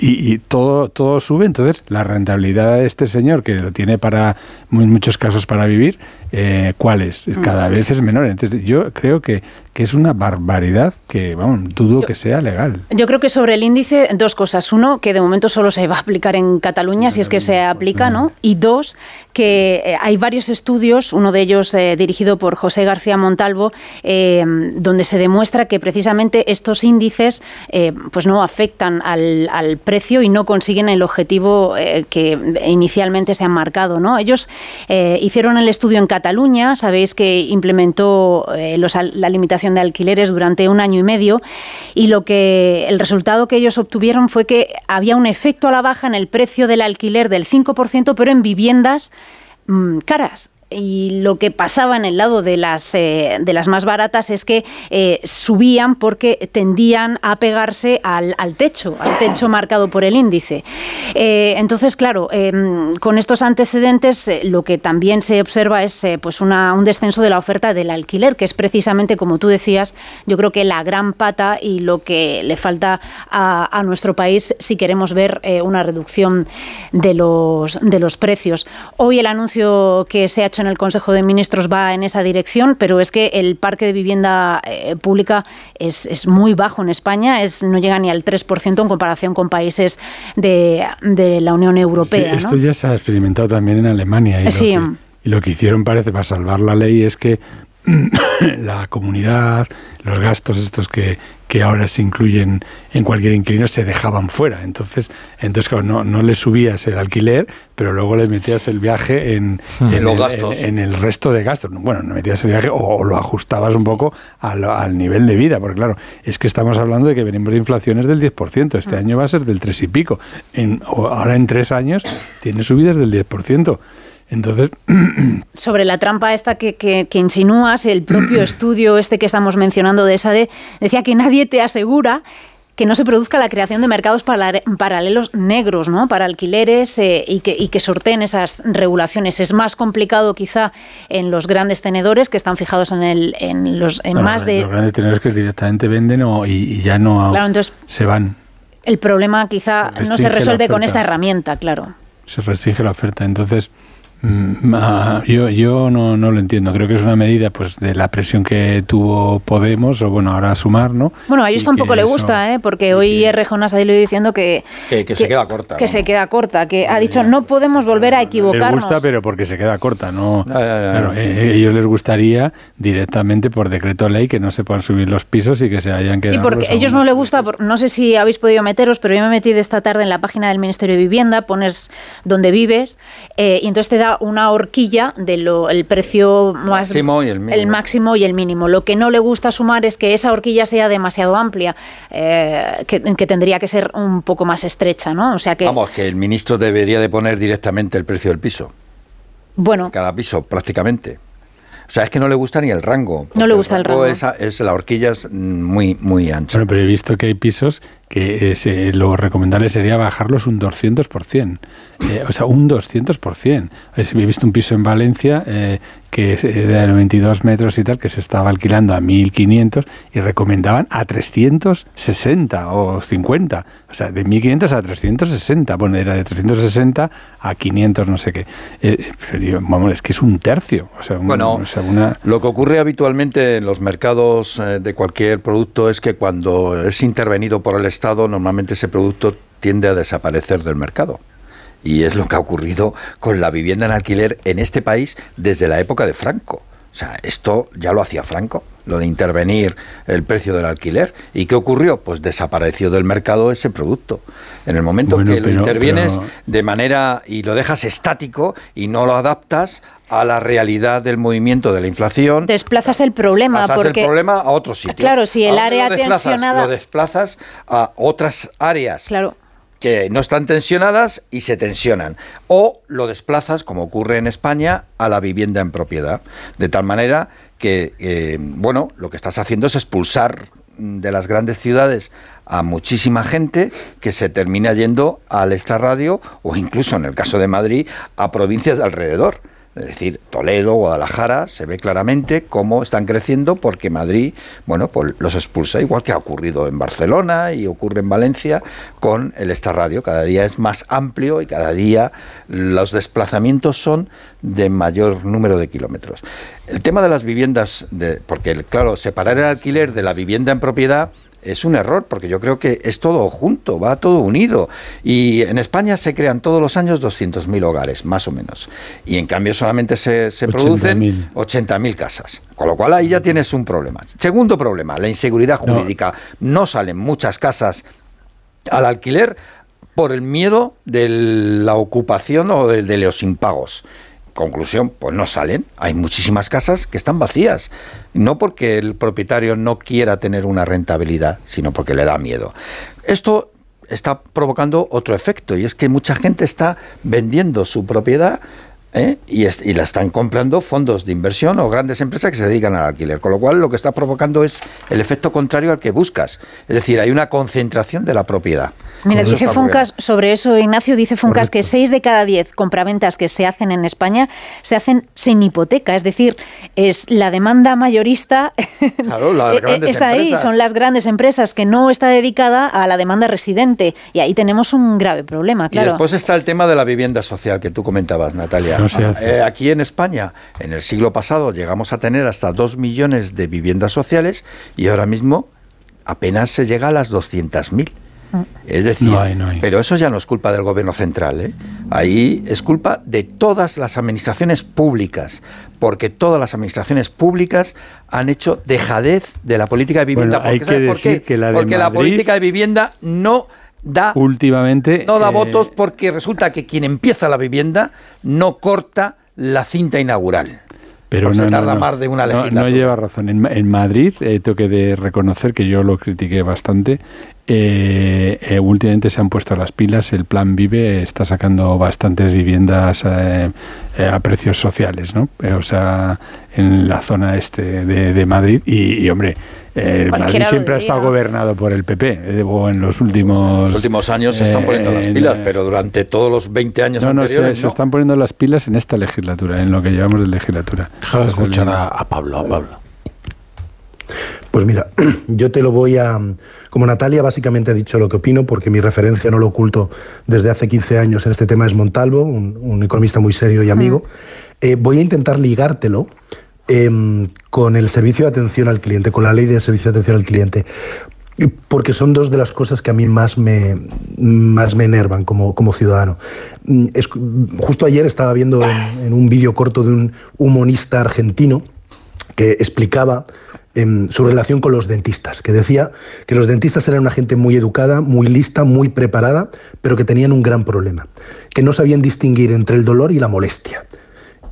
y, todo, todo sube, entonces la rentabilidad de este señor, que lo tiene para, en muchos casos para vivir, eh, ¿cuál es? Mm. Cada vez es menor. Entonces, yo creo que, que es una barbaridad que, vamos, dudo que sea legal. Yo creo que sobre el índice, dos cosas. Uno, que de momento solo se va a aplicar en Cataluña, si es que se aplica, ¿no? Y dos, que eh, hay varios estudios, uno de ellos eh, dirigido por José García Montalvo, eh, donde se demuestra que precisamente estos índices pues no afectan al, al, precio y no consiguen el objetivo que inicialmente se han marcado. ¿no? Ellos hicieron el estudio en Cataluña, sabéis que implementó los, la limitación de alquileres durante un año y medio y lo que el resultado que ellos obtuvieron fue que había un efecto a la baja en el precio del alquiler del 5%, pero en viviendas mm, caras y lo que pasaba en el lado de las, eh, de las más baratas es que eh, subían porque tendían a pegarse al, techo, al techo marcado por el índice. Eh, entonces, claro, con estos antecedentes lo que también se observa es pues una, un descenso de la oferta del alquiler, que es precisamente, como tú decías, yo creo que la gran pata y lo que le falta a, a nuestro país si queremos ver una reducción de los, de los precios. Hoy el anuncio que se ha hecho en el Consejo de Ministros va en esa dirección, pero es que el parque de vivienda eh, pública es, es, muy bajo en España, es, no llega ni al 3% en comparación con países de, de la Unión Europea. esto ya se ha experimentado también en Alemania. Y, sí. lo que, y lo que hicieron, parece, para salvar la ley es que (coughs) la comunidad, los gastos estos que, que ahora se incluyen en cualquier inquilino se dejaban fuera. Entonces, entonces no, no le subías el alquiler, pero luego le metías el viaje en, hmm. en, los gastos. En, el resto de gastos. Bueno, no metías el viaje o, lo ajustabas un poco al, nivel de vida, porque claro, es que estamos hablando de que venimos de inflaciones del 10%, este hmm. año va a ser del 3 y pico. En, ahora en tres años tiene subidas del 10%. Entonces. (clears throat) Sobre la trampa esta que, que, insinúas, el propio (clears throat) estudio este que estamos mencionando de SADE decía que nadie te asegura que no se produzca la creación de mercados paralelos negros, ¿no? Para alquileres eh, y, que, y que sorteen esas regulaciones. Es más complicado quizá en los grandes tenedores que están fijados en, el, en los en más de... Los grandes tenedores que directamente venden y, ya no se van. El problema quizá no se resuelve con esta herramienta, claro. Se restringe la oferta. Entonces, Mm, ah, yo, yo no, no, lo entiendo. Creo que es una medida pues de la presión que tuvo Podemos, o bueno, ahora Sumar, ¿no? Bueno, a ellos tampoco le gusta, ¿eh? porque hoy R. Jonas ha ido diciendo que, que, se queda corta. Que se queda corta, que ha dicho no podemos volver a equivocarnos. Les gusta, pero porque se queda corta, no. claro, eh, ellos les gustaría directamente por decreto ley que no se puedan subir los pisos y que se hayan quedado. Sí, porque a ellos no les gusta, no sé si habéis podido meteros, pero yo me metí de esta tarde en la página del Ministerio de Vivienda, pones donde vives eh, y entonces te da una horquilla del el precio más máximo y el, mínimo. el máximo y el mínimo. Lo que no le gusta sumar es que esa horquilla sea demasiado amplia, eh, que, tendría que ser un poco más estrecha, ¿no? O sea que vamos que el ministro debería de poner directamente el precio del piso. Bueno, cada piso prácticamente. O sea, es que no le gusta ni el rango. No le gusta el rango. Es, la horquilla es muy, muy ancha. Bueno, pero he visto que hay pisos que eh, lo recomendable sería bajarlos un 200%. Eh, o sea, un 200%. He visto un piso en Valencia eh, que es de 92 metros y tal, que se estaba alquilando a 1.500 y recomendaban a 360 o 50. O sea, de 1.500 a 360. Bueno, era de 360 a 500, no sé qué. pero vamos, es que es un tercio. O sea, bueno, lo que ocurre habitualmente en los mercados de cualquier producto es que cuando es intervenido por el Estado, normalmente ese producto tiende a desaparecer del mercado. Y es lo que ha ocurrido con la vivienda en alquiler en este país desde la época de Franco. O sea, esto ya lo hacía Franco, lo de intervenir el precio del alquiler. ¿Y qué ocurrió? Pues desapareció del mercado ese producto. En el momento que lo intervienes de manera y lo dejas estático y no lo adaptas a la realidad del movimiento de la inflación. Desplazas el problema. Desplazas porque, el problema a otro sitio. Claro, si el área tensionada. Lo desplazas a otras áreas. Claro que no están tensionadas y se tensionan. O lo desplazas, como ocurre en España, a la vivienda en propiedad. De tal manera que, eh, bueno, lo que estás haciendo es expulsar de las grandes ciudades a muchísima gente que se termina yendo al extrarradio o incluso en el caso de Madrid a provincias de alrededor. Es decir, Toledo, Guadalajara, se ve claramente cómo están creciendo porque Madrid, bueno, pues los expulsa, igual que ha ocurrido en Barcelona y ocurre en Valencia con el Radio. Cada día es más amplio y cada día los desplazamientos son de mayor número de kilómetros. El tema de las viviendas, de, porque claro, separar el alquiler de la vivienda en propiedad es un error, porque yo creo que es todo junto, va todo unido. Y en España se crean todos los años 200.000 hogares, más o menos. Y en cambio solamente se, se producen 80.000 casas. Con lo cual ahí ya tienes un problema. Segundo problema, la inseguridad jurídica. No, salen muchas casas al alquiler por el miedo de la ocupación o de, de los impagos. Conclusión, pues no salen. Hay muchísimas casas que están vacías. No porque el propietario no quiera tener una rentabilidad, sino porque le da miedo. Esto está provocando otro efecto y es que mucha gente está vendiendo su propiedad ¿eh? y, y, la están comprando fondos de inversión o grandes empresas que se dedican al alquiler. Con lo cual lo que está provocando es el efecto contrario al que buscas. Es decir, hay una concentración de la propiedad. Mira, dice Funcas sobre eso, Ignacio, dice Funcas que 6 de cada 10 compraventas que se hacen en España se hacen sin hipoteca, es decir, es la demanda mayorista (laughs) claro, la (laughs) eh, está ahí, son las grandes empresas que no está dedicada a la demanda residente y ahí tenemos un grave problema, claro. Y después está el tema de la vivienda social que tú comentabas, Natalia. Eh, aquí en España, en el siglo pasado, llegamos a tener hasta 2 millones de viviendas sociales y ahora mismo apenas se llega a las 200.000. Es decir, pero eso ya no es culpa del gobierno central, ¿eh? ahí es culpa de todas las administraciones públicas, porque todas las administraciones públicas han hecho dejadez de la política de vivienda. porque, por qué? porque la política de vivienda no da últimamente no da eh, votos porque resulta que quien empieza la vivienda no corta la cinta inaugural. Pero no, tarda más de una No, lleva razón. En, Madrid, eh, tengo que reconocer que yo lo critiqué bastante. Eh, eh, últimamente se han puesto las pilas, el plan Vive está sacando bastantes viviendas eh, a precios sociales, ¿no? o sea, en la zona este de, Madrid y, hombre, Madrid siempre ha estado gobernado por el PP, o en los últimos... los últimos años se están poniendo las pilas, pero durante todos los 20 años no, anteriores... No, se, se están poniendo las pilas en esta legislatura, en lo que llevamos de legislatura. Deja de escuchar a Pablo, a Pablo. Pues mira, (clears throat) yo te lo voy a... Como Natalia básicamente ha dicho lo que opino, porque mi referencia no lo oculto desde hace 15 años en este tema es Montalvo, un, economista muy serio y amigo, eh, voy a intentar ligártelo em, con el servicio de atención al cliente, con la ley de servicio de atención al cliente, porque son dos de las cosas que a mí más me, más me enervan como, como ciudadano. Mm, justo ayer estaba viendo en, en un vídeo corto de un humanista argentino que explicaba su relación con los dentistas, que decía que los dentistas eran una gente muy educada, muy lista, muy preparada, pero que tenían un gran problema, que no sabían distinguir entre el dolor y la molestia.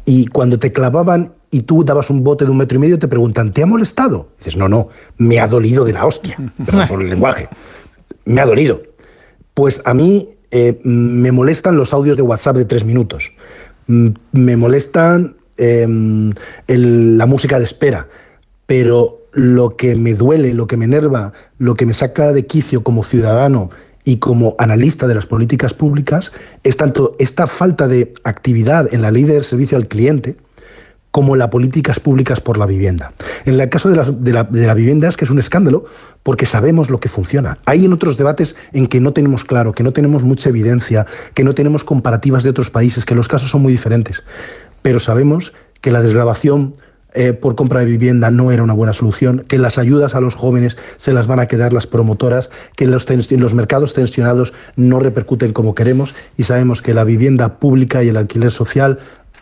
Y cuando te clavaban y tú dabas un bote de un metro y medio, te preguntan, ¿te ha molestado? dices, no, no, me ha dolido de la hostia, perdón por el lenguaje, me ha dolido. Pues a mí eh, me molestan los audios de WhatsApp de tres minutos, me molestan em, la música de espera, pero lo que me duele, lo que me enerva, lo que me saca de quicio como ciudadano y como analista de las políticas públicas es tanto esta falta de actividad en la ley de servicio al cliente como las políticas públicas por la vivienda. En el caso de la, de la vivienda es que es un escándalo porque sabemos lo que funciona. Hay en otros debates en que no tenemos claro, que no tenemos mucha evidencia, que no tenemos comparativas de otros países, que los casos son muy diferentes. Pero sabemos que la desgrabación eh, por compra de vivienda no era una buena solución, que las ayudas a los jóvenes se las van a quedar las promotoras, que los, los mercados tensionados no repercuten como queremos y sabemos que la vivienda pública y el alquiler social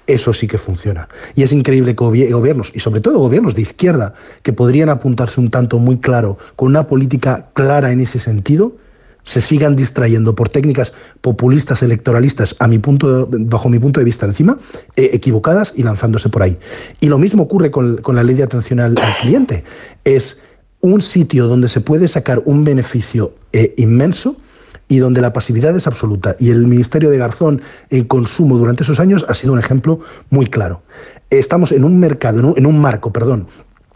eso sí que funciona. Y es increíble que gobiernos, y sobre todo gobiernos de izquierda, que podrían apuntarse un tanto muy claro, con una política clara en ese sentido, se sigan distrayendo por técnicas populistas electoralistas, a mi punto, bajo mi punto de vista encima, eh, equivocadas y lanzándose por ahí. Y lo mismo ocurre con, la ley de atención al, cliente. Es un sitio donde se puede sacar un beneficio eh, inmenso y donde la pasividad es absoluta. Y el Ministerio de Garzón en consumo durante esos años ha sido un ejemplo muy claro. Estamos en un mercado, en un marco, perdón,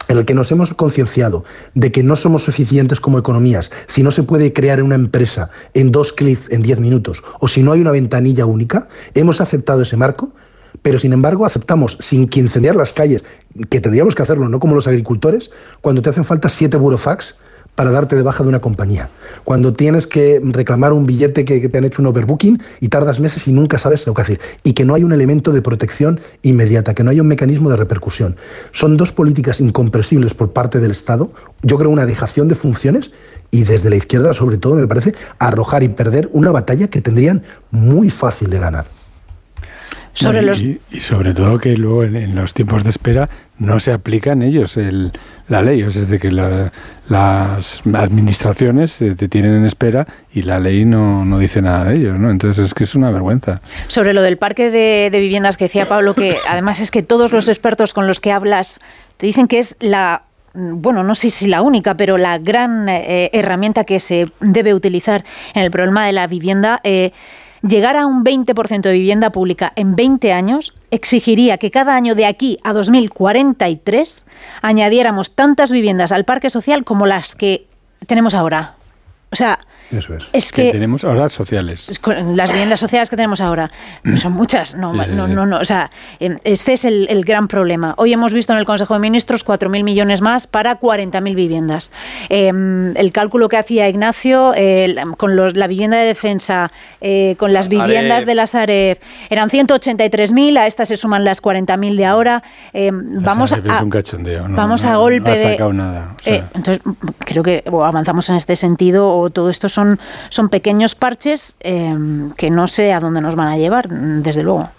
en el que nos hemos concienciado de que no somos eficientes como economías, si no se puede crear una empresa en dos clics en diez minutos o si no hay una ventanilla única, hemos aceptado ese marco, pero sin embargo aceptamos sin que incendiar las calles, que tendríamos que hacerlo, no como los agricultores, cuando te hacen falta siete burofax para darte de baja de una compañía. Cuando tienes que reclamar un billete que, te han hecho un overbooking y tardas meses y nunca sabes lo que hacer. Y que no hay un elemento de protección inmediata, que no hay un mecanismo de repercusión. Son dos políticas incomprensibles por parte del Estado. Yo creo una dejación de funciones y desde la izquierda, sobre todo, me parece arrojar y perder una batalla que tendrían muy fácil de ganar y, sobre todo que luego en, los tiempos de espera no se aplica en ellos el, la ley, es decir, que las administraciones te tienen en espera y la ley no, no, dice nada de ellos, ¿no? Entonces es que es una vergüenza. Sobre lo del parque de, viviendas que decía Pablo, que (coughs) además es que todos los expertos con los que hablas te dicen que es la bueno, no sé si la única, pero la gran eh, herramienta que se debe utilizar en el problema de la vivienda. Eh, Llegar a un 20% de vivienda pública en 20 años exigiría que cada año de aquí a 2043 añadiéramos tantas viviendas al parque social como las que tenemos ahora. O sea, eso es. que, tenemos ahora sociales. Las viviendas sociales que tenemos ahora son muchas. No, no, no, no, O sea, em, este es el, gran problema. Hoy hemos visto en el Consejo de Ministros 4.000 millones más para 40.000 viviendas. Em, el cálculo que hacía Ignacio con la vivienda de defensa, eh, con las viviendas de las AREF, eran 183.000. A estas se suman las 40.000 de ahora. Em, vamos a, es un cachondeo. vamos a golpe de. Nada, eh, entonces, creo que avanzamos en este sentido o todo esto son, son pequeños parches eh, que no sé a dónde nos van a llevar, desde luego.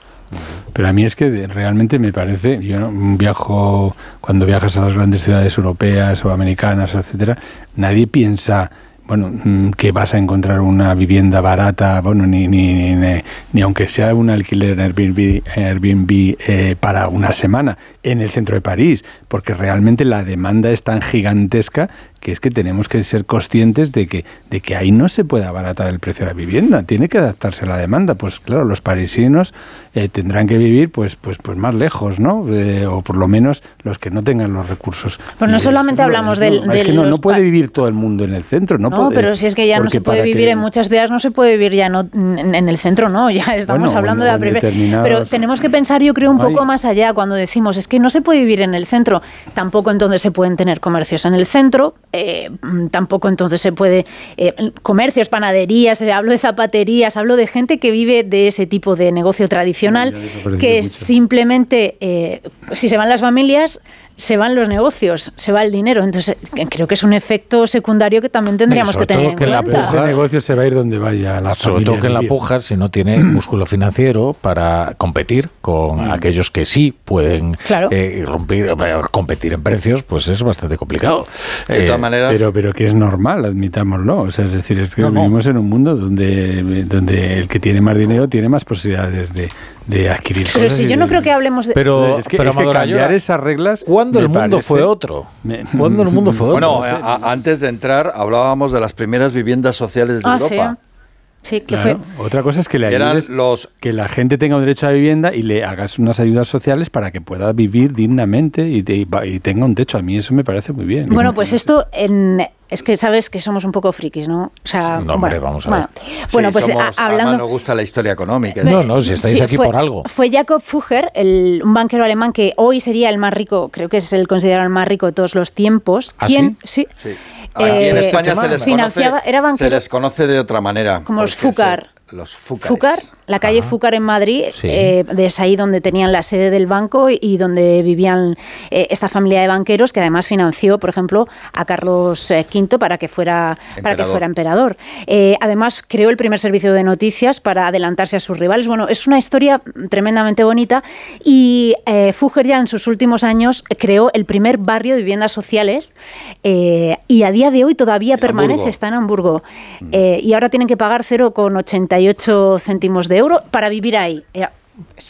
Pero a mí es que realmente me parece, yo viajo, cuando viajas a las grandes ciudades europeas o americanas, etcétera, nadie piensa bueno, mm, que vas a encontrar una vivienda barata, bueno, ni, ni, ni, ni aunque sea un alquiler en Airbnb, Airbnb eh, para una semana en el centro de París, porque realmente la demanda es tan gigantesca que es que tenemos que ser conscientes de que, de que ahí no se puede abaratar el precio de la vivienda, tiene que adaptarse a la demanda. Pues claro, los parisinos eh, tendrán que vivir pues, pues, pues más lejos, ¿no? Eh, o por lo menos los que no tengan los recursos. Pues no solamente hablamos del... es que no, no, puede vivir todo el mundo en el centro, ¿no? No, pero si es que ya no se puede vivir en muchas ciudades, no se puede vivir ya no, en el centro, no, ya estamos hablando de la primera... Pero tenemos que pensar, yo creo, un poco más allá cuando decimos, es que no se puede vivir en el centro, tampoco entonces se pueden tener comercios en el centro, eh, tampoco entonces se puede comercios, panaderías, hablo de zapaterías, hablo de gente que vive de ese tipo de negocio tradicional, que simplemente, si se van las familias, se van los negocios, se va el dinero. Entonces, creo que es un efecto secundario que también tendríamos que tener en que cuenta. ese negocio se va a ir donde vaya la Sobre todo que en la puja, si no tiene músculo financiero para competir con mm. aquellos que sí pueden eh, romper, eh, competir en precios, pues es bastante complicado. De todas eh, maneras... Pero, pero que es normal, admitámoslo. O sea, es decir, es que vivimos en un mundo donde, donde el que tiene más dinero tiene más posibilidades de, de adquirir pero si yo no creo que hablemos de... Pero, es que, cambiar esas reglas... (laughs) ¿Cuándo el mundo fue otro? ¿Cuándo el mundo fue otro? Bueno, antes de entrar hablábamos de las primeras viviendas sociales de ah, Europa. Sí. que fue. Otra cosa es que le ayudes, los... que la gente tenga un derecho a vivienda y le hagas unas ayudas sociales para que pueda vivir dignamente y, y tenga un techo. A mí eso me parece muy bien. Bueno, pues esto en, es que sabes que somos un poco frikis, ¿no? O sea, no, hombre, vamos a ver. Bueno, pues hablando. nos gusta la historia económica. No, no, si estáis aquí por algo. Fue Jacob Fugger, el, un banquero alemán que hoy sería el más rico, creo que es el considerado el más rico de todos los tiempos. ¿Ah, ¿Quién? Sí. sí. Aquí en eh, España se les, conoce, era se les conoce de otra manera. Como los Fugger. Los Fúcar, la calle Fúcar en Madrid, eh, es ahí donde tenían la sede del banco y donde vivían eh, esta familia de banqueros que además financió, por ejemplo, a Carlos V eh, para que fuera emperador. para que fuera emperador. además creó el primer servicio de noticias para adelantarse a sus rivales. Bueno, es una historia tremendamente bonita y Fugger ya en sus últimos años creó el primer barrio de viviendas sociales y a día de hoy todavía permanece, está en Hamburgo mm. y ahora tienen que pagar 0,80 céntimos de euro para vivir ahí.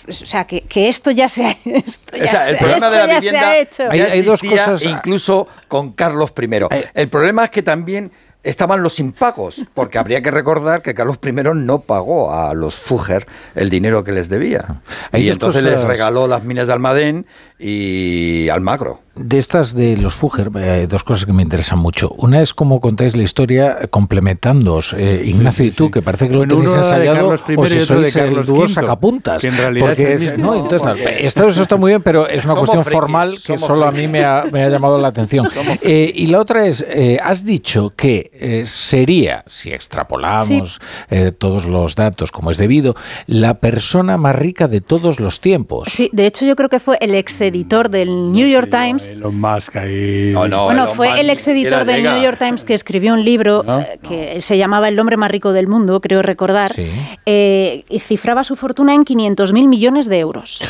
O sea, que, esto ya se ha, (laughs) esto el problema de la vivienda hecho. Hay, dos cosas incluso con Carlos I. El problema es que también estaban los impagos, porque habría que recordar que Carlos I no pagó a los Fugger el dinero que les debía. y entonces les regaló las minas de Almadén y Almagro. de estas de los Fugger, hay dos cosas que me interesan mucho. Una es cómo contáis la historia complementándoos, eh, Ignacio y tú, que parece que lo tenéis ensayado, o si sois el dúo sacapuntas. Que en realidad es el no, entonces, esto, eso está muy bien, pero es una cuestión formal que solo a mí me ha, me ha, llamado la atención. (laughs) Eh, y la otra es, eh, has dicho que eh, sería, si extrapolamos sí. todos los datos como es debido, la persona más rica de todos los tiempos. Sí, de hecho yo creo que fue el ex editor del New York Times. Elon Musk ahí. No, no, bueno, fue el ex editor del New York Times que escribió un libro ¿No? que se llamaba El hombre más rico del mundo, creo recordar, sí. y cifraba su fortuna en 500 mil millones de euros.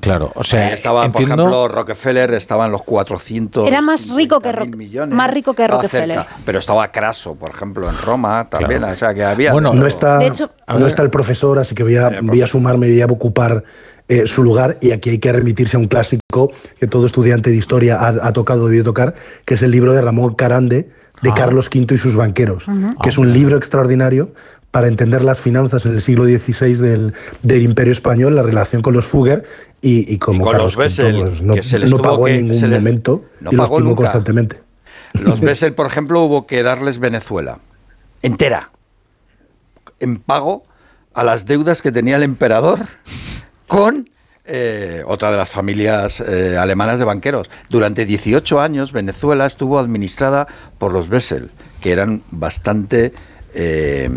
Claro, o sea, Ahí estaba, entiendo... por ejemplo, Rockefeller estaba en los 400 Era más rico que, Ro millones, más rico que Rockefeller. Cerca, pero estaba Craso, por ejemplo, en Roma también, claro. o sea, que había... Bueno, no está, hecho, no está el profesor, así que voy a, voy a sumarme y voy a ocupar eh, su lugar y aquí hay que remitirse a un clásico que todo estudiante de historia ha, ha tocado, debió tocar, que es el libro de Ramón Carande, de ah. Carlos V y sus banqueros, uh -huh. que es un libro extraordinario para entender las finanzas en el siglo XVI del, del Imperio Español, la relación con los Fugger y, y como y con Carlos los Bessel, pues, no, que se les no pagó que, en ningún les, momento no y los pagó constantemente. Los (laughs) Bessel, por ejemplo, hubo que darles Venezuela entera en pago a las deudas que tenía el emperador con eh, otra de las familias eh, alemanas de banqueros. Durante 18 años Venezuela estuvo administrada por los Bessel, que eran bastante eh,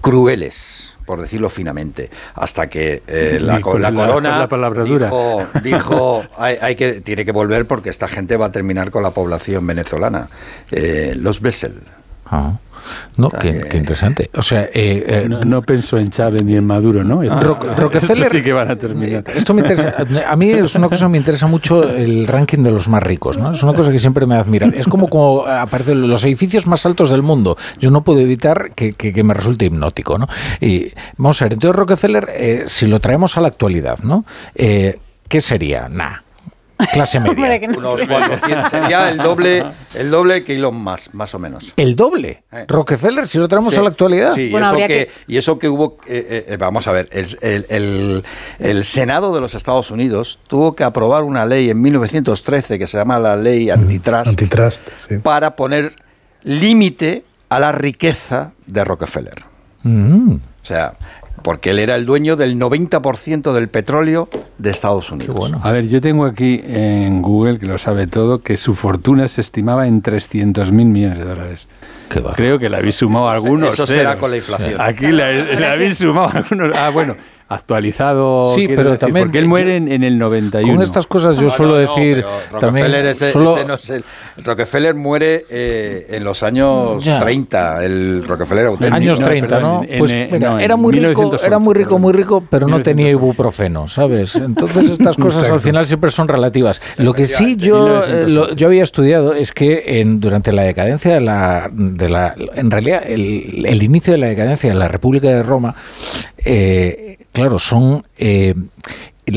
crueles por decirlo finamente, hasta que eh, la, la, la, corona la dijo, dijo hay, hay, que, tiene que volver porque esta gente va a terminar con la población venezolana. Eh, los Bessel. Ah. No, o sea, qué, interesante. O sea, eh, eh, no, no, pensó en Chávez ni en Maduro, ¿no? Ah, Ro Rockefeller esto sí que van a terminar. Esto me interesa. A mí es una cosa que me interesa mucho el ranking de los más ricos, ¿no? Es una cosa que siempre me admira. Es como como aparecen los edificios más altos del mundo. Yo no puedo evitar que, que, que me resulte hipnótico, ¿no? Y vamos a ver. Entonces Rockefeller, eh, si lo traemos a la actualidad, ¿no? Eh, ¿Qué sería? Nah clase (laughs) media. no Unos 400, sería el doble, el doble que Elon Musk, más o menos. ¿El doble? Eh. Rockefeller, si lo traemos sí, a la actualidad. Sí, bueno, y, eso que, que... y, eso que, hubo, eh, eh, vamos a ver, el, el, el, Senado de los Estados Unidos tuvo que aprobar una ley en 1913 que se llama la ley antitrust, antitrust sí. para poner límite a la riqueza de Rockefeller. Mm. O sea, porque él era el dueño del 90% del petróleo de Estados Unidos. Bueno. A ver, yo tengo aquí en Google, que lo sabe todo, que su fortuna se estimaba en 300 mil millones de dólares. Creo que le habéis sumado algunos. Eso será con la inflación. Aquí le habéis sumado algunos. Ah, bueno actualizado. Sí, pero decir, también. Porque él muere en, en, el 91. Con estas cosas yo no, suelo no, decir. también Rockefeller, ese, solo... ese no es el, Rockefeller muere eh, en los años ya. 30. El Rockefeller auténtico. Años 30, ¿no? En, pues en, mira, era muy rico, era muy rico, muy rico, pero no tenía ibuprofeno, ¿sabes? Entonces estas (laughs) cosas al final siempre son relativas. Lo que sí yo, eh, lo, yo había estudiado es que en, durante la decadencia de la, de la en realidad el, el inicio de la decadencia de la República de Roma eh, claro, son eh,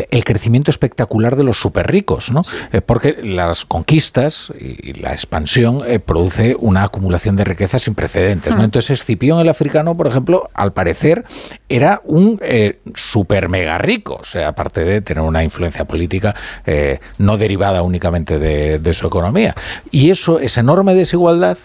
el, crecimiento espectacular de los super ricos, ¿no? Eh, porque las conquistas y la expansión eh, produce una acumulación de riqueza sin precedentes, ¿no? Entonces Escipión el africano, por ejemplo, al parecer era un eh, super mega rico, o sea, aparte de tener una influencia política no derivada únicamente de, de su economía. Y eso, esa enorme desigualdad,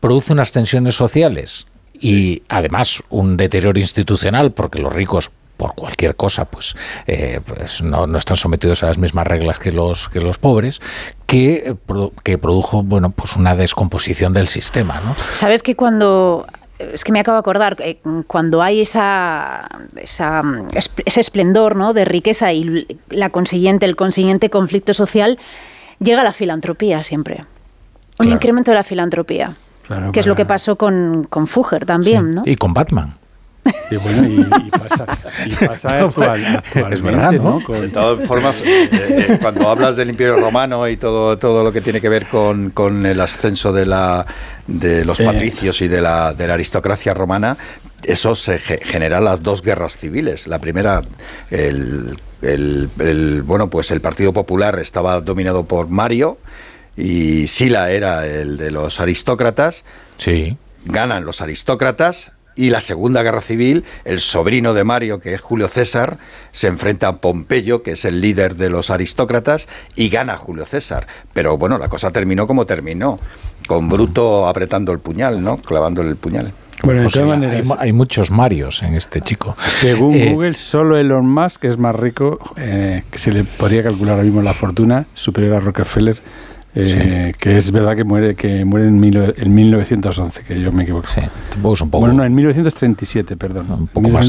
produce unas tensiones sociales y además un deterioro institucional porque los ricos por cualquier cosa pues, eh, pues no, no, están sometidos a las mismas reglas que los que los pobres que, que produjo bueno pues una descomposición del sistema ¿no? sabes que cuando es que me acabo de acordar, eh, cuando hay esa, esa, ese esplendor ¿no? de riqueza y la consiguiente, el consiguiente conflicto social, llega la filantropía siempre. Un claro. incremento de la filantropía. Claro, que es lo que pasó con, con Fugger también, sí. ¿no? Y con Batman. Sí, bueno, y, y, pasa, y pasa (laughs) actual, actualmente, es verdad, ¿no? Con... De todas formas, eh, eh, cuando hablas del Imperio Romano y todo, todo lo que tiene que ver con, con el ascenso de, la, de los patricios y de la, de la aristocracia romana, eso se genera las dos guerras civiles. La primera, el, el, el, bueno, pues el Partido Popular estaba dominado por Mario y Sila era el de los aristócratas. Sí. Ganan los aristócratas, Y la Segunda Guerra Civil, el sobrino de Mario, que es Julio César, se enfrenta a Pompeyo, que es el líder de los aristócratas, y gana Julio César. Pero bueno, la cosa terminó como terminó, con Bruto apretando el puñal, ¿no? Clavándole el puñal. Bueno, de todas maneras, hay, muchos Marios en este chico. Según eh, Google, solo Elon Musk es más rico, eh, que se le podría calcular ahora mismo la fortuna superior a Rockefeller eh, que es verdad que muere que muere en, en 1911, que yo me equivoco. Sí, tampoco es un poco... Bueno, no, en 1937, perdón. Un poco Más,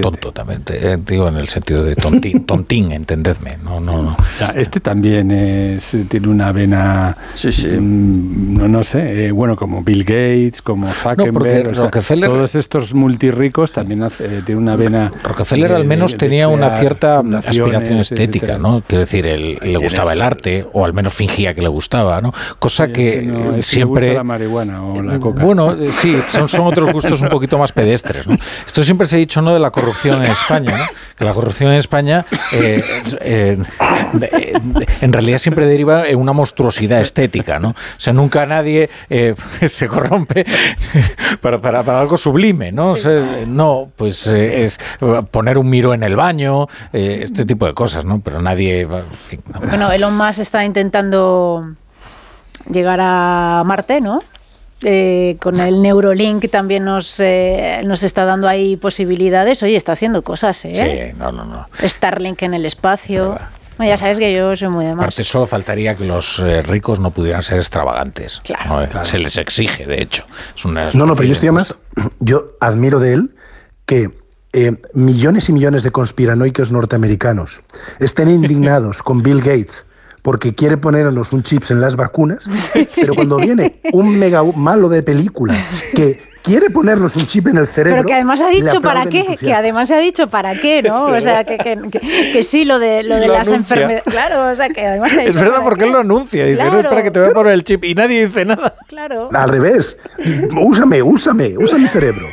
tonto también, eh, digo en el sentido de tontín, (laughs) tontín entendedme. No, no, no. Este también es, tiene una vena, sí, sí. Mm, no, no sé, eh, bueno, como Bill Gates, como Zuckerberg, Rockefeller, todos estos multirricos también tiene tienen una vena... Rockefeller al menos tenía una cierta aspiración estética, ¿no? Quiero decir, él, le gustaba el arte, o al menos fingía que le gustaba gustaba, ¿no? Cosa que siempre... la marihuana o la coca. Bueno, eh, sí, son, son otros gustos un poquito más pedestres, ¿no? Esto siempre se ha dicho, ¿no?, de la corrupción en España, ¿no? Que la corrupción en España eh, eh, en realidad siempre deriva en una monstruosidad estética, ¿no? O sea, nunca nadie (laughs) se corrompe para, para, para, algo sublime, ¿no? no, pues es poner un miro en el baño, este tipo de cosas, ¿no? Pero nadie... Bueno, Elon Musk está intentando llegar a Marte, ¿no? Eh, con el Neurolink también nos, eh, nos está dando ahí posibilidades. Oye, está haciendo cosas, ¿eh? Sí, no, no, no. Starlink en el espacio. ya sabes que yo soy muy de más. Aparte, solo faltaría que los eh, ricos no pudieran ser extravagantes. Claro, Se les exige, de hecho. no, no, pero yo estoy más. Yo admiro de él que millones y millones de conspiranoicos norteamericanos estén indignados (laughs) con Bill Gates porque quiere ponernos un chips en las vacunas, (laughs) pero cuando viene un mega malo de película que quiere ponernos un chip en el cerebro. Pero que además ha dicho para qué, que además se ha dicho para qué, ¿no? o sea, que, que, sí, lo de, lo de las enfermedades. Claro, o sea, que además ha dicho Es verdad, porque él lo anuncia. Dice, no es para que te voy a poner el chip y nadie dice nada. Claro. Al revés. Úsame, úsame, usa mi cerebro.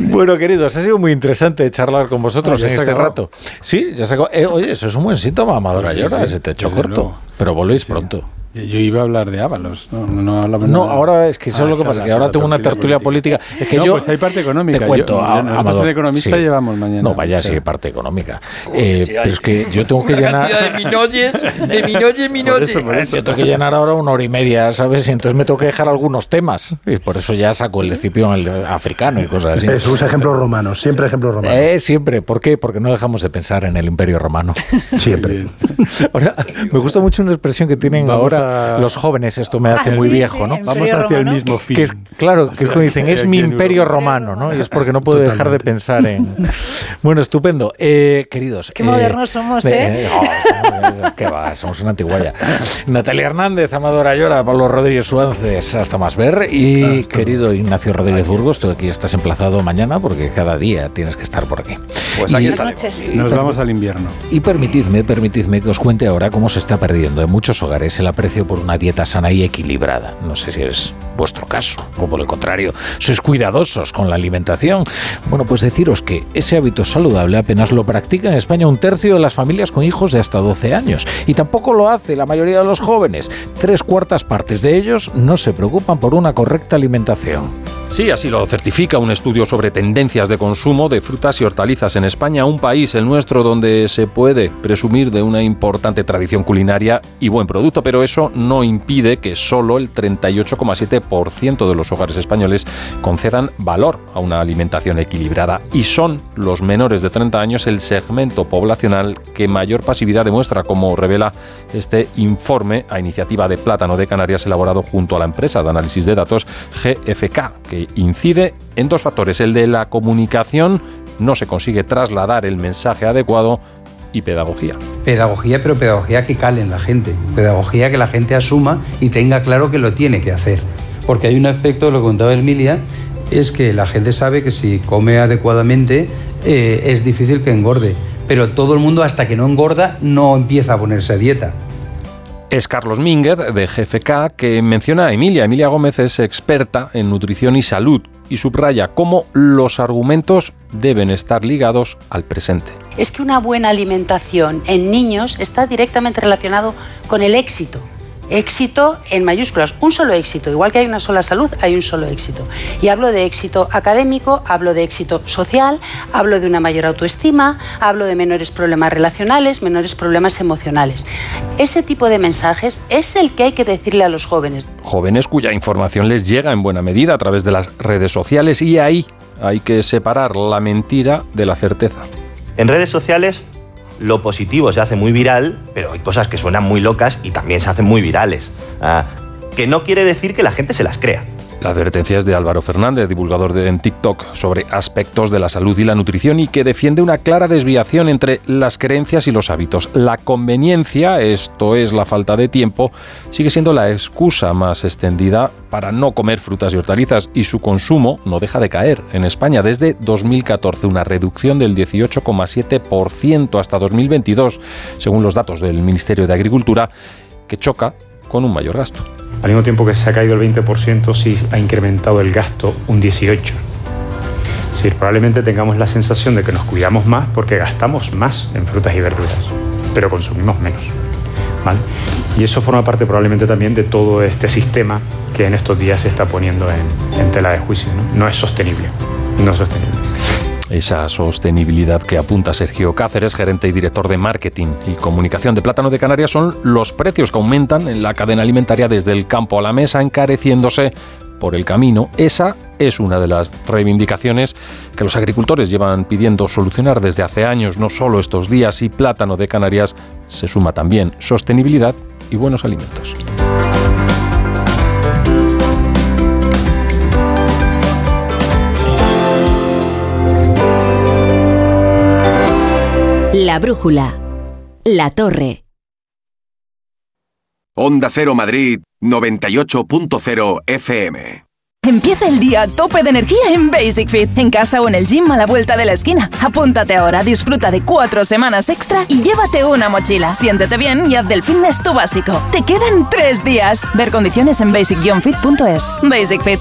Bueno, queridos, ha sido muy interesante charlar con vosotros en este rato. Sí, ya se eh, oye, eso es un buen síntoma, Amadora Llora, se te echó corto. Pero volvéis pronto. Yo iba a hablar de Ábalos, no, no, no, ahora es que eso es lo que pasa, que ahora tengo una tertulia política. Es que yo. Pues hay parte económica. Te cuento, yo, nosotros en economista llevamos mañana. No, vaya, sí, hay parte económica. Eh, pero es que yo tengo que llenar. de minoyes, de (laughs) minoyes, minoyes. Yo tengo que llenar ahora una hora y media, ¿sabes? Y entonces me tengo que dejar algunos temas. Y por eso ya saco el escipión el africano y cosas así. Eso, usa ejemplos romanos, siempre ejemplos romanos. Eh, siempre. ¿Por qué? Porque no dejamos de pensar en el Imperio Romano. Siempre. (laughs) ahora, me gusta mucho una expresión que tienen ahora los jóvenes esto me hace ah, muy viejo, ¿no? Vamos hacia el mismo fin. Que es, claro, que es como dicen, es mi imperio romano, ¿no? Y es porque no puedo dejar de pensar en... (laughs) Bueno, estupendo. Eh, queridos. Qué modernos somos, ¿eh? ¿eh? somos, ¿Qué va? Somos una antiguaya. (laughs) Natalia Hernández, Amadora Llora, Pablo Rodríguez Suárez, hasta más ver. Y querido Ignacio Rodríguez Burgos, tú aquí estás emplazado mañana porque cada día tienes que estar por aquí. Pues aquí estaremos. Nos vamos al invierno. Y permitidme, permitidme que os cuente ahora cómo se está perdiendo en muchos hogares el aprecio por una dieta sana y equilibrada. No sé si es vuestro caso o por el contrario, sois cuidadosos con la alimentación. Bueno, pues deciros que ese hábito saludable apenas lo practica en España un tercio de las familias con hijos de hasta 12 años y tampoco lo hace la mayoría de los jóvenes. Tres cuartas partes de ellos no se preocupan por una correcta alimentación. Sí, así lo certifica un estudio sobre tendencias de consumo de frutas y hortalizas en España, un país, el nuestro, donde se puede presumir de una importante tradición culinaria y buen producto, pero eso no impide que solo el 38,7% de los hogares españoles concedan valor a una alimentación equilibrada y son los menores de 30 años el segmento poblacional que mayor pasividad demuestra, como revela este informe a iniciativa de Plátano de Canarias elaborado junto a la empresa de análisis de datos GFK, que incide en dos factores. El de la comunicación, no se consigue trasladar el mensaje adecuado y pedagogía. Pedagogía, pero pedagogía que cale en la gente. Pedagogía que la gente asuma y tenga claro que lo tiene que hacer. Porque hay un aspecto, lo contaba Emilia, es que la gente sabe que si come adecuadamente eh, es difícil que engorde. Pero todo el mundo hasta que no engorda no empieza a ponerse a dieta es Carlos Mínguez de GFK que menciona a Emilia. Emilia Gómez es experta en nutrición y salud y subraya cómo los argumentos deben estar ligados al presente. Es que una buena alimentación en niños está directamente relacionado con el éxito éxito en mayúsculas, un solo éxito. Igual que hay una sola salud, hay un solo éxito. Y hablo de éxito académico, hablo de éxito social, hablo de una mayor autoestima, hablo de menores problemas relacionales, menores problemas emocionales. Ese tipo de mensajes es el que hay que decirle a los jóvenes. Jóvenes cuya información les llega en buena medida a través de las redes sociales y ahí hay que separar la mentira de la certeza. En redes sociales lo positivo se hace muy viral, pero hay cosas que suenan muy locas y también se hacen muy virales. Ah, que no quiere decir que la gente se las crea. La advertencia es de Álvaro Fernández, divulgador de, en TikTok sobre aspectos de la salud y la nutrición y que defiende una clara desviación entre las creencias y los hábitos. La conveniencia, esto es la falta de tiempo, sigue siendo la excusa más extendida para no comer frutas y hortalizas y su consumo no deja de caer. En España desde 2014 una reducción del 18,7% hasta 2022, según los datos del Ministerio de Agricultura, que choca con un mayor gasto. Al mismo tiempo que se ha caído el 20%, sí ha incrementado el gasto un 18%. Es decir, probablemente tengamos la sensación de que nos cuidamos más porque gastamos más en frutas y verduras, pero consumimos menos. Y eso forma parte probablemente también de todo este sistema que en estos días se está poniendo en, tela de juicio. ¿no? no es sostenible, no es sostenible esa sostenibilidad que apunta Sergio Cáceres, gerente y director de marketing y comunicación de Plátano de Canarias, son los precios que aumentan en la cadena alimentaria desde el campo a la mesa, encareciéndose por el camino. Esa es una de las reivindicaciones que los agricultores llevan pidiendo solucionar desde hace años, no solo estos días, y Plátano de Canarias se suma también sostenibilidad y buenos alimentos. La brújula. La torre. Onda Cero Madrid 98.0 FM. Empieza el día a tope de energía en Basic Fit, en casa o en el gym a la vuelta de la esquina. Apúntate ahora, disfruta de cuatro semanas extra y llévate una mochila. Siéntete bien y haz del fitness tu básico. Te quedan tres días. Ver condiciones en basic-fit.es. Basic Fit.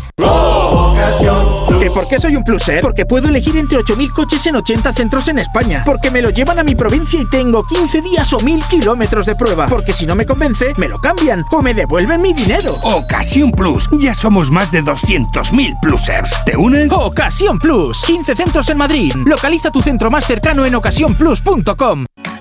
¿Que por qué soy un pluser? Porque puedo elegir entre 8.000 coches en 80 centros en España. Porque me lo llevan a mi provincia y tengo 15 días o 1.000 kilómetros de prueba. Porque si no me convence, me lo cambian o me devuelven mi dinero. Ocasión Plus. Ya somos más de 200 200.000 plusers. ¿Te unes? Ocasión Plus. 15 centros en Madrid. Localiza tu centro más cercano en ocasiónplus.com.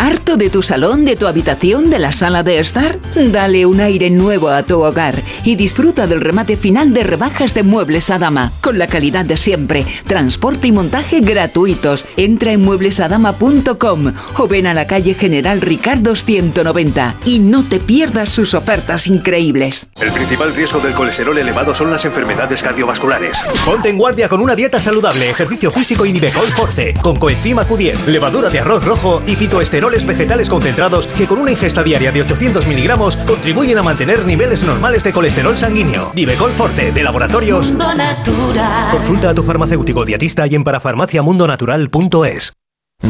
¿Harto de tu salón, de tu habitación, de la sala de estar? Dale un aire nuevo a tu hogar y disfruta del remate final de rebajas de muebles a dama, con la calidad de siempre, transporte y montaje gratuitos. Entra en mueblesadama.com o ven a la calle General Ricardo 190 y no te pierdas sus ofertas increíbles. El principal riesgo del colesterol elevado son las enfermedades cardiovasculares. Ponte en guardia con una dieta saludable, ejercicio físico y Nivecol Forte, con coenzima Q10, levadura de arroz rojo y fitoesteroles vegetales concentrados que con una ingesta diaria de 800 miligramos contribuyen a mantener niveles normales de colesterol sanguíneo. Divecol Forte, de Laboratorios Mundo Natural. Consulta a tu farmacéutico dietista y en parafarmaciamundonatural.es.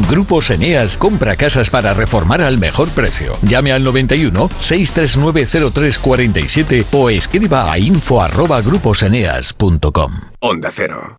Grupos Eneas compra casas para reformar al mejor precio. Llame al 91 639 0347 o escriba a info arroba gruposeneas.com. Onda Cero.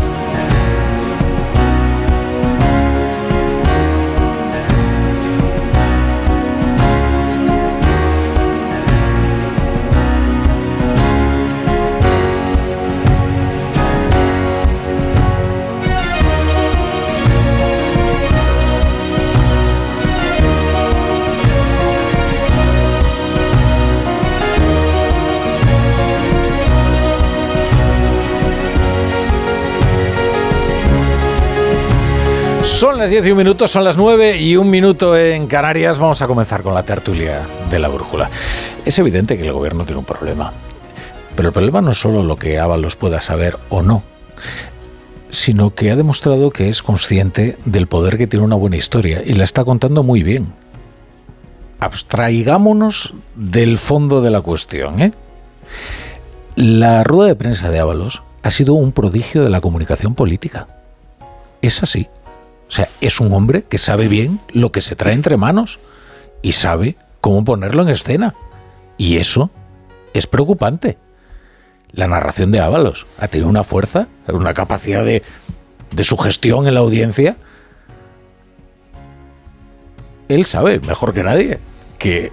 Las 10 y un minuto, son las 9 y un minuto en Canarias. Vamos a comenzar con la tertulia de la brújula. Es evidente que el gobierno tiene un problema. Pero el problema no es solo lo que Ábalos pueda saber o no, sino que ha demostrado que es consciente del poder que tiene una buena historia y la está contando muy bien. Abstraigámonos del fondo de la cuestión. ¿eh? La rueda de prensa de Ábalos ha sido un prodigio de la comunicación política. Es así. O sea, es un hombre que sabe bien lo que se trae entre manos y sabe cómo ponerlo en escena. Y eso es preocupante. La narración de Ábalos ha tenido una fuerza, una capacidad de, de sugestión en la audiencia. Él sabe, mejor que nadie, que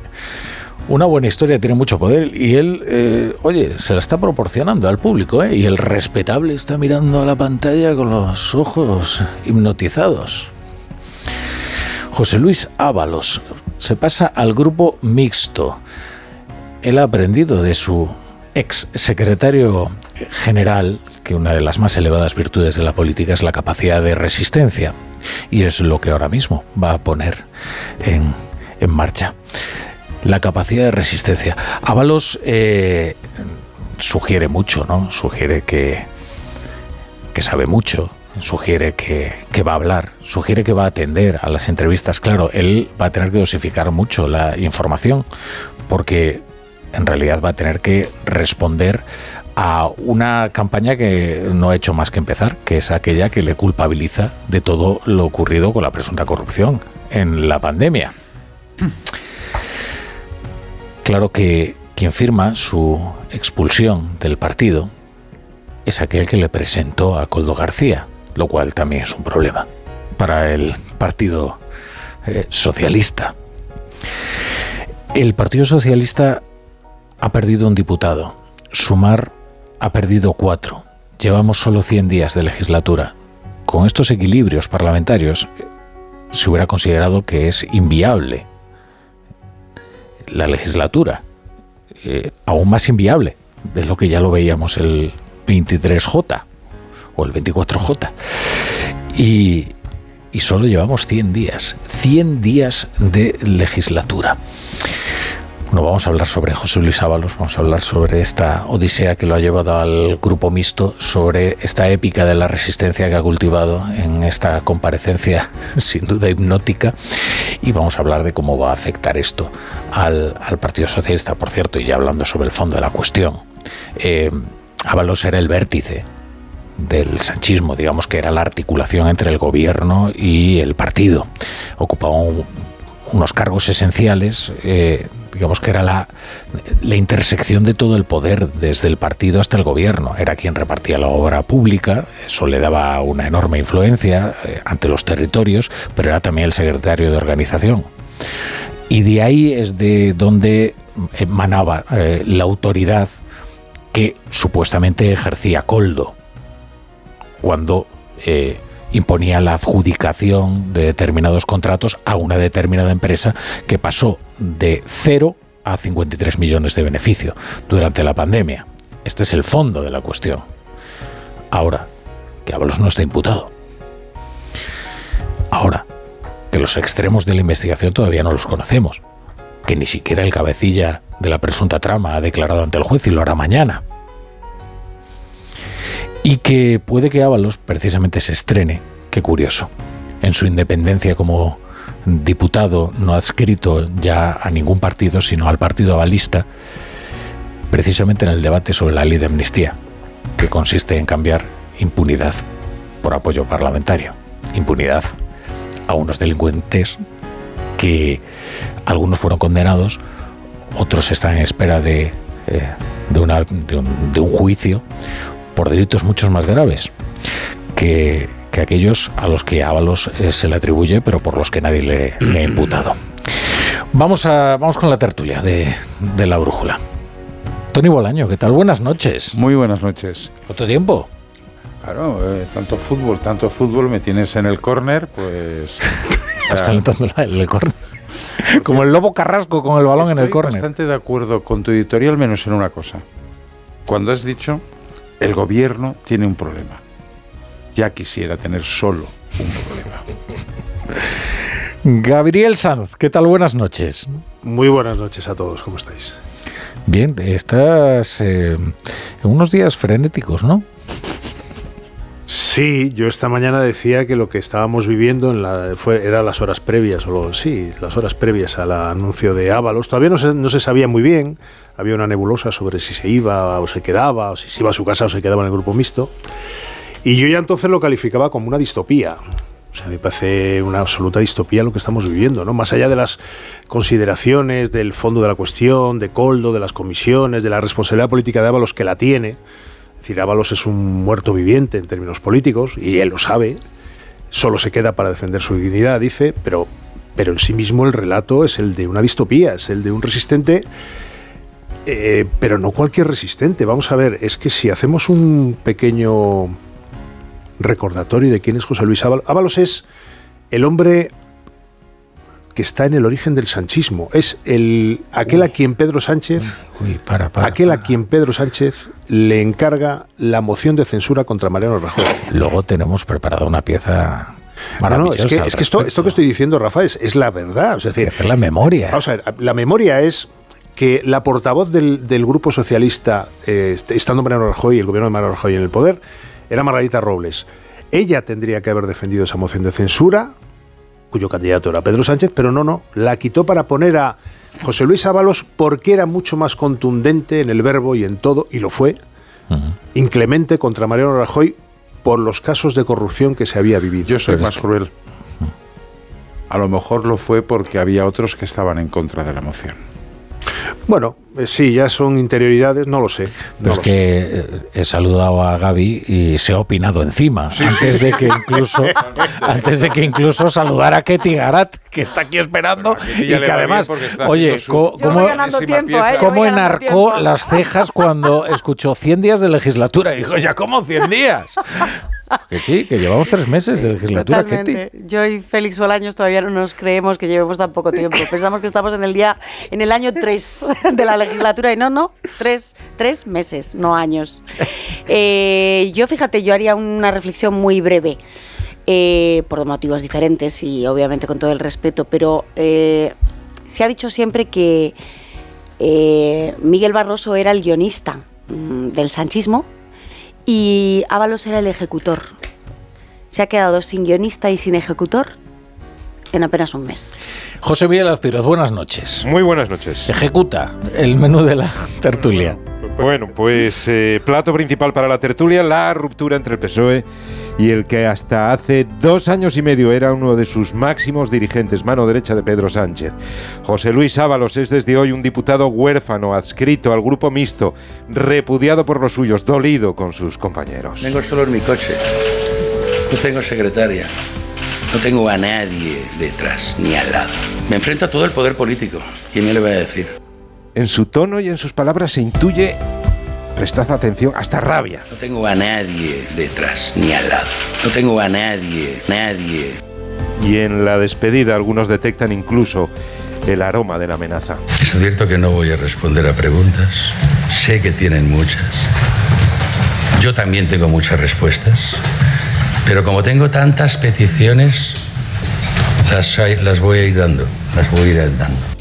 una buena historia tiene mucho poder y él, eh, oye, se la está proporcionando al público, ¿eh? Y el respetable está mirando a la pantalla con los ojos hipnotizados. José Luis Ábalos se pasa al grupo mixto. Él ha aprendido de su ex secretario general que una de las más elevadas virtudes de la política es la capacidad de resistencia. Y es lo que ahora mismo va a poner en, en marcha la capacidad de resistencia. Ábalos eh, sugiere mucho, ¿no? Sugiere que, que sabe mucho, sugiere que, que, va a hablar, sugiere que va a atender a las entrevistas. Claro, él va a tener que dosificar mucho la información, porque en realidad va a tener que responder a una campaña que no ha hecho más que empezar, que es aquella que le culpabiliza de todo lo ocurrido con la presunta corrupción en la pandemia. (clears throat) Claro que quien firma su expulsión del partido es aquel que le presentó a Coldo García, lo cual también es un problema para el Partido eh, Socialista. El Partido Socialista ha perdido un diputado. Sumar ha perdido cuatro. Llevamos solo 100 días de legislatura. Con estos equilibrios parlamentarios se hubiera considerado que es inviable la legislatura, eh, aún más inviable de lo que ya lo veíamos el 23J o el 24J. Y, y solo llevamos 100 días, 100 días de legislatura. No vamos a hablar sobre José Luis Ábalos, vamos a hablar sobre esta odisea que lo ha llevado al grupo mixto, sobre esta épica de la resistencia que ha cultivado en esta comparecencia (laughs) sin duda hipnótica y vamos a hablar de cómo va a afectar esto al, Partido Socialista, por cierto, y ya hablando sobre el fondo de la cuestión. Eh, Ábalos era el vértice del sanchismo, digamos que era la articulación entre el gobierno y el partido. Ocupaba unos cargos esenciales eh, digamos que era la, la, intersección de todo el poder, desde el partido hasta el gobierno. Era quien repartía la obra pública, eso le daba una enorme influencia eh, ante los territorios, pero era también el secretario de organización. Y de ahí es de donde emanaba eh, la autoridad que supuestamente ejercía Coldo cuando eh, imponía la adjudicación de determinados contratos a una determinada empresa que pasó de 0 a 53 millones de beneficio durante la pandemia. Este es el fondo de la cuestión. Ahora, que Ábalos no está imputado. Ahora, que los extremos de la investigación todavía no los conocemos. Que ni siquiera el cabecilla de la presunta trama ha declarado ante el juez y lo hará mañana y que puede que Ábalos precisamente se estrene, qué curioso, en su independencia como diputado no adscrito ya a ningún partido, sino al partido avalista, precisamente en el debate sobre la ley de amnistía, que consiste en cambiar impunidad por apoyo parlamentario, impunidad a unos delincuentes que algunos fueron condenados, otros están en espera de eh, de un juicio por delitos muchos más graves que, que aquellos a los que Ábalos eh, se le atribuye, pero por los que nadie le, le ha imputado. Vamos, a, vamos con la tertulia de, de la brújula. Tony Bolaño, ¿qué tal? Buenas noches. Muy buenas noches. ¿Cuánto tiempo? Claro, eh, tanto fútbol, tanto fútbol, me tienes en el córner, pues... (laughs) Estás calentando el córner. (laughs) Como el lobo carrasco con el balón en el Estoy córner. bastante de acuerdo con tu editorial, menos en una cosa. Cuando has dicho, el gobierno tiene un problema. Ya quisiera tener solo un problema. Gabriel Sanz, ¿qué tal? Buenas noches. Muy buenas noches a todos, ¿cómo estáis? Bien, estás eh, en unos días frenéticos, ¿no? Sí, yo esta mañana decía que lo que estábamos viviendo en era las horas previas, o lo- sí, las horas previas al anuncio de Ábalos. Todavía no se, no se sabía muy bien, había una nebulosa sobre si se iba o se quedaba, o si se iba a su casa o se quedaba en el grupo mixto. Y yo ya entonces lo calificaba como una distopía. O sea, me parece una absoluta distopía lo que estamos viviendo, ¿no? Más allá de las consideraciones del fondo de la cuestión, de Coldo, de las comisiones, de la responsabilidad política de Ábalos que la tiene. Decir, Ábalos es un muerto viviente en términos políticos y él lo sabe. Solo se queda para defender su dignidad, dice, pero, pero en sí mismo el relato es el de una distopía, es el de un resistente eh, pero no cualquier resistente. Vamos a ver, es que si hacemos un pequeño recordatorio de quién es José Luis Ábalos, Ábalos es el hombre que está en el origen del sanchismo. Es el aquel a quien Pedro Sánchez, Uy, para, para. aquel a quien Pedro Sánchez le encarga la moción de censura contra Mariano Rajoy. Luego tenemos preparada una pieza No, no, es que, es que esto, esto que estoy diciendo, Rafa, es, es la verdad. O sea, es decir, la memoria. Vamos a ver, la memoria es que la portavoz del, del Grupo Socialista, eh, est- estando Mariano Rajoy, el gobierno de Mariano Rajoy en el poder, era Margarita Robles. Ella tendría que haber defendido esa moción de censura, cuyo candidato era Pedro Sánchez, pero no, no, la quitó para poner a José Luis Ábalos porque era mucho más contundente en el verbo y en todo, y lo fue, inclemente contra Mariano Rajoy por los casos de corrupción que se había vivido. Yo soy más cruel. A lo mejor lo fue porque había otros que estaban en contra de la moción. Bueno, eh, sí, ya son interioridades, no lo sé. Pero no es lo que eh, he saludado a Gaby y se ha opinado encima. antes de que incluso (laughs) antes de que incluso saludara a Ketty Garat, que está aquí esperando y que además, oye, su- ¿cómo, tiempo, pieza. ¿eh? Cómo enarcó tiempo. las cejas cuando escuchó 100 días de legislatura? Y dijo, ya, ¿cómo 100 días? (laughs) Que sí, que llevamos tres meses de legislatura, Ketty. Totalmente. Yo y Félix Bolaños todavía no nos creemos que llevemos tan poco tiempo. (laughs) Pensamos que estamos en el día, en el año 3 de la legislatura y no, no, tres, tres meses, no años. Eh, yo, fíjate, yo haría una reflexión muy breve. eh, por motivos diferentes y obviamente con todo el respeto, pero eh, se ha dicho siempre que Miguel Barroso era el guionista mm, del sanchismo y Ábalos era el ejecutor. Se ha quedado sin guionista y sin ejecutor en apenas un mes. José Miguel Azpiroz, buenas noches. Muy buenas noches. Ejecuta el menú de la tertulia. Bueno, pues eh, plato principal para la tertulia, la ruptura entre el PSOE y el que hasta hace dos años y medio era uno de sus máximos dirigentes, mano derecha de Pedro Sánchez. José Luis Ábalos es desde hoy un diputado huérfano, adscrito al grupo mixto, repudiado por los suyos, dolido con sus compañeros. Vengo solo en mi coche. No tengo secretaria. No tengo a nadie detrás ni al lado. Me enfrento a todo el poder político. ¿Quién me le va a decir? En su tono y en sus palabras se intuye, prestad atención, hasta rabia. No tengo a nadie detrás ni al lado. No tengo a nadie, nadie. Y en la despedida algunos detectan incluso el aroma de la amenaza. Les advierto que no voy a responder a preguntas. Sé que tienen muchas. Yo también tengo muchas respuestas. Pero como tengo tantas peticiones, las, las voy a ir dando. Las voy a ir dando.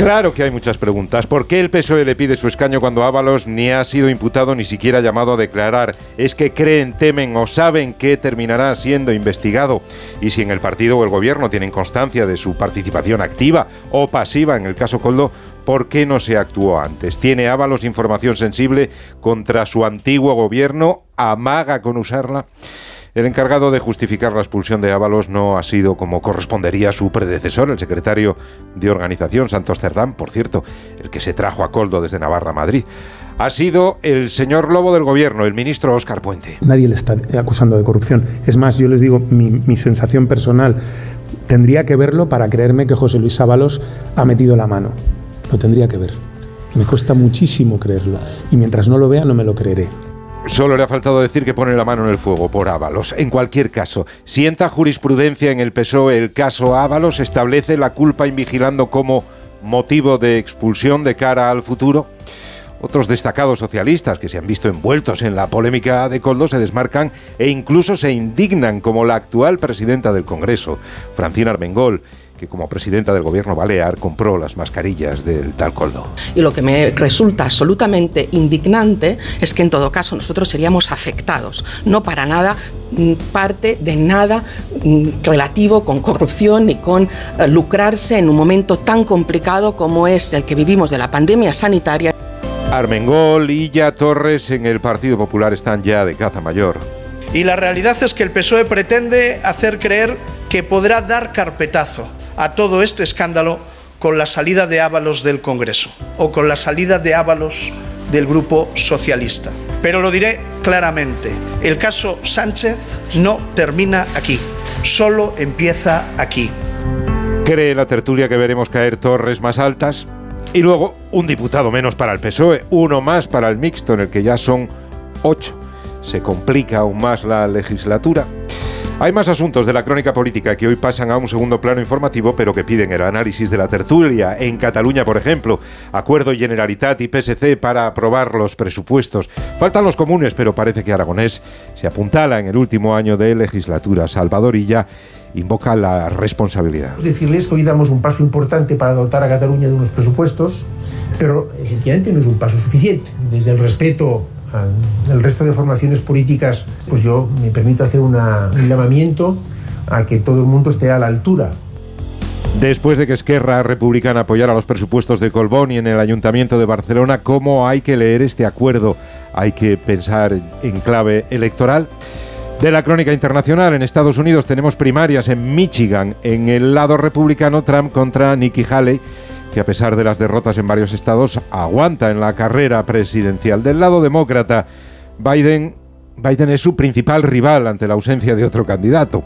Claro que hay muchas preguntas. ¿Por qué el PSOE le pide su escaño cuando Ábalos ni ha sido imputado ni siquiera llamado a declarar? ¿Es que creen, temen o saben que terminará siendo investigado? Y si en el partido o el gobierno tienen constancia de su participación activa o pasiva en el caso Coldo, ¿por qué no se actuó antes? ¿Tiene Ábalos información sensible contra su antiguo gobierno? ¿Amaga con usarla? El encargado de justificar la expulsión de Ábalos no ha sido como correspondería a su predecesor, el secretario de organización Santos Cerdán, por cierto, el que se trajo a Coldo desde Navarra a Madrid. ha sido el señor Lobo del Gobierno, el ministro Óscar Puente. Nadie le está acusando de corrupción. Es más, yo les digo, mi, mi sensación personal, tendría que verlo para creerme que José Luis Ábalos ha metido la mano. Lo tendría que ver. Me cuesta muchísimo creerlo. Y mientras no lo vea, no me lo creeré. Solo le ha faltado decir que pone la mano en el fuego por Ábalos. En cualquier caso, sienta jurisprudencia en el PSOE el caso Ábalos, establece la culpa invigilando como motivo de expulsión de cara al futuro. Otros destacados socialistas que se han visto envueltos en la polémica de Coldo se desmarcan e incluso se indignan, como la actual presidenta del Congreso, Francina Armengol, que como presidenta del gobierno balear compró las mascarillas del tal Coldo. Y lo que me resulta absolutamente indignante es que en todo caso nosotros seríamos afectados, no para nada mm, parte de nada mm, relativo con corrupción ni con eh, lucrarse en un momento tan complicado como es el que vivimos de la pandemia sanitaria. Armengol, Illa, Torres en el Partido Popular están ya de caza mayor. Y la realidad es que el PSOE pretende hacer creer que podrá dar carpetazo a todo este escándalo con la salida de Ábalos del Congreso o con la salida de Ábalos del Grupo Socialista. Pero lo diré claramente, el caso Sánchez no termina aquí, solo empieza aquí. Cree la tertulia que veremos caer torres más altas y luego un diputado menos para el PSOE, uno más para el mixto en el que ya son ocho. Se complica aún más la legislatura. Hay más asuntos de la crónica política que hoy pasan a un segundo plano informativo, pero que piden el análisis de la tertulia. En Cataluña, por ejemplo, Acuerdo Generalitat y PSC para aprobar los presupuestos. Faltan los comunes, pero parece que Aragonés se apuntala en el último año de legislatura. Salvadorilla invoca la responsabilidad. Decirles que hoy damos un paso importante para dotar a Cataluña de unos presupuestos, pero efectivamente no es un paso suficiente. Desde el respeto al resto de formaciones políticas, pues yo me permito hacer una, un llamamiento a que todo el mundo esté a la altura Después de que Esquerra Republicana apoyara los presupuestos de Colbón y en el Ayuntamiento de Barcelona, ¿cómo hay que leer este acuerdo? ¿Hay que pensar en clave electoral? De la crónica internacional, en Estados Unidos tenemos primarias en Michigan, en el lado republicano Trump contra Nikki Haley que a pesar de las derrotas en varios estados, aguanta en la carrera presidencial. Del lado demócrata, Biden Biden es su principal rival ante la ausencia de otro candidato.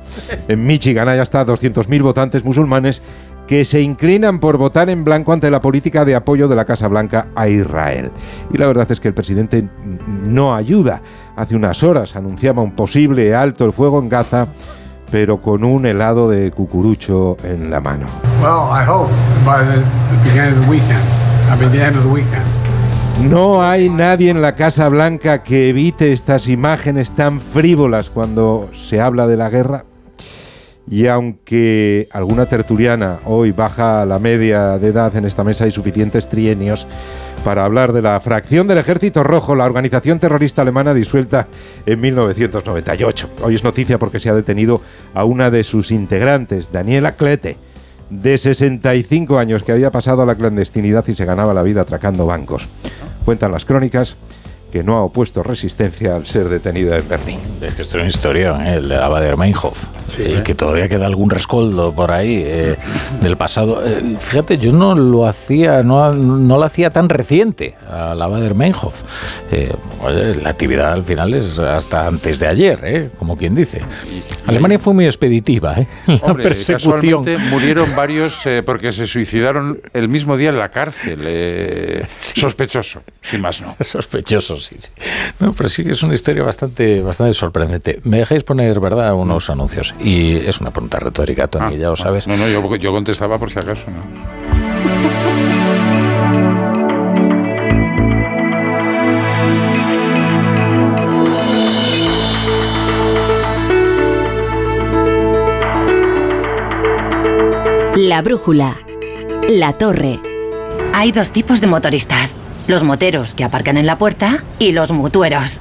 En Michigan hay hasta 200.000 votantes musulmanes que se inclinan por votar en blanco ante la política de apoyo de la Casa Blanca a Israel. Y la verdad es que el presidente no ayuda. Hace unas horas anunciaba un posible alto el fuego en Gaza pero con un helado de cucurucho en la mano. No hay nadie en la Casa Blanca que evite estas imágenes tan frívolas cuando se habla de la guerra. Y aunque alguna tertuliana hoy baja la media de edad en esta mesa, hay suficientes trienios para hablar de la fracción del Ejército Rojo, la organización terrorista alemana disuelta en 1998. Hoy es noticia porque se ha detenido a una de sus integrantes, Daniela Klete, de 65 años, que había pasado a la clandestinidad y se ganaba la vida atracando bancos. Cuentan las crónicas que no ha opuesto resistencia al ser detenida en Berlín. Es que esto es una historia, ¿eh? el de Abader-Meinhof, y que todavía queda algún rescoldo por ahí eh, (laughs) del pasado. Eh, fíjate, yo no lo hacía, no, no lo hacía tan reciente a Abader-Meinhof. la actividad al final es hasta antes de ayer, como quien dice. Alemania fue muy expeditiva, ¿eh? (laughs) La persecución. murieron varios porque se suicidaron el mismo día en la cárcel. (laughs) Sospechoso, sin más no. Sospechoso, sí, sí. No, pero sí que es una historia bastante, bastante sorprendente. ¿Me dejáis poner, verdad, unos anuncios? Y es una pregunta retórica, Tony, ah, ya lo sabes. No, no, yo, yo contestaba por si acaso, ¿no? La brújula. La torre. Hay dos tipos de motoristas los moteros que aparcan en la puerta y los mutueros,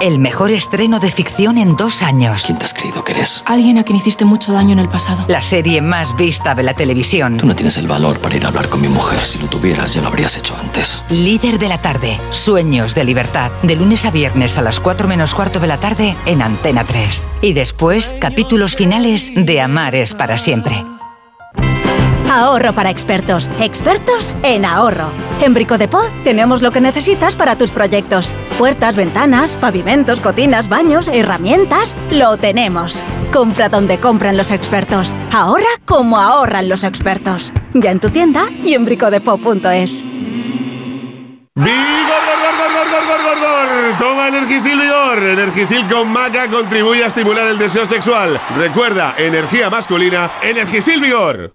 El mejor estreno de ficción en dos años. ¿Quién te has creído que eres? Alguien a quien hiciste mucho daño en el pasado. La serie más vista de la televisión. Tú no tienes el valor para ir a hablar con mi mujer. Si lo tuvieras, ya lo habrías hecho antes. Líder de la tarde. Sueños de libertad. De lunes a viernes a las 4 menos cuarto de la tarde en Antena 3. Y después, capítulos finales de Amar es para siempre. Ahorro para expertos. Expertos en ahorro. En Brico de Po tenemos lo que necesitas para tus proyectos. Puertas, ventanas, pavimentos, cocinas, baños, herramientas. Lo tenemos. Compra donde compran los expertos. Ahorra como ahorran los expertos. Ya en tu tienda y en bricodepo.es. ¡Vigor, gor, gor, gor, gor, gor, gor, gor! Toma Energisil Vigor. Energisil con maca contribuye a estimular el deseo sexual. Recuerda, energía masculina, Energisil Vigor.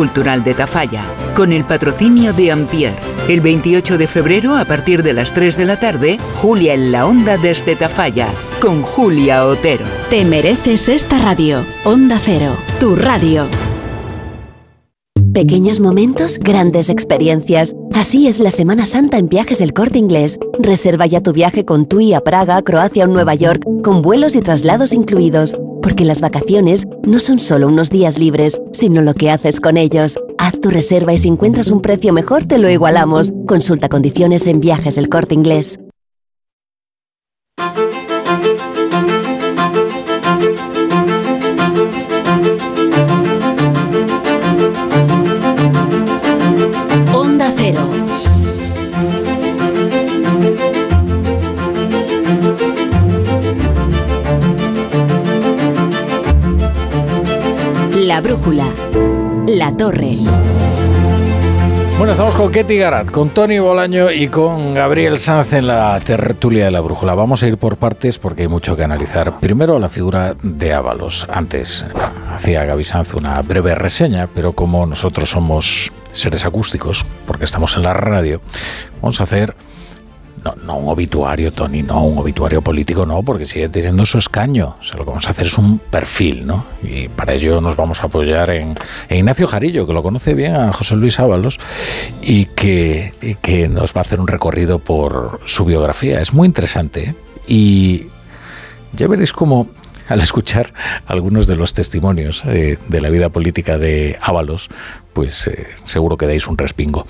de Tafalla, con el patrocinio de Ampier. El 28 de febrero, a partir de las 3 de la tarde, Julia en la Onda desde Tafalla, con Julia Otero. Te mereces esta radio. Onda Cero, tu radio. Pequeños momentos, grandes experiencias. Así es la Semana Santa en Viajes del Corte Inglés. Reserva ya tu viaje con TUI a Praga, Croacia o Nueva York, con vuelos y traslados incluidos. Porque las vacaciones no son solo unos días libres, sino lo que haces con ellos. Haz tu reserva y si encuentras un precio mejor te lo igualamos. Consulta condiciones en Viajes del Corte Inglés. La brújula. La torre. Bueno, estamos con Ketty Garat, con Tony Bolaño y con Gabriel Sanz en la tertulia de la brújula. Vamos a ir por partes porque hay mucho que analizar. Primero la figura de Ábalos. Antes hacía Gaby Sanz una breve reseña, pero como nosotros somos seres acústicos, porque estamos en la radio, vamos a hacer no, no un obituario, Tony, no un obituario político, no, porque sigue teniendo su escaño. O sea, lo que vamos a hacer es un perfil, ¿no? Y para ello nos vamos a apoyar en, en Ignacio Jarillo, que lo conoce bien a José Luis Ábalos, y que, y que nos va a hacer un recorrido por su biografía. Es muy interesante. ¿eh? Y ya veréis cómo al escuchar algunos de los testimonios eh, de la vida política de Ábalos, pues eh, seguro que dais un respingo.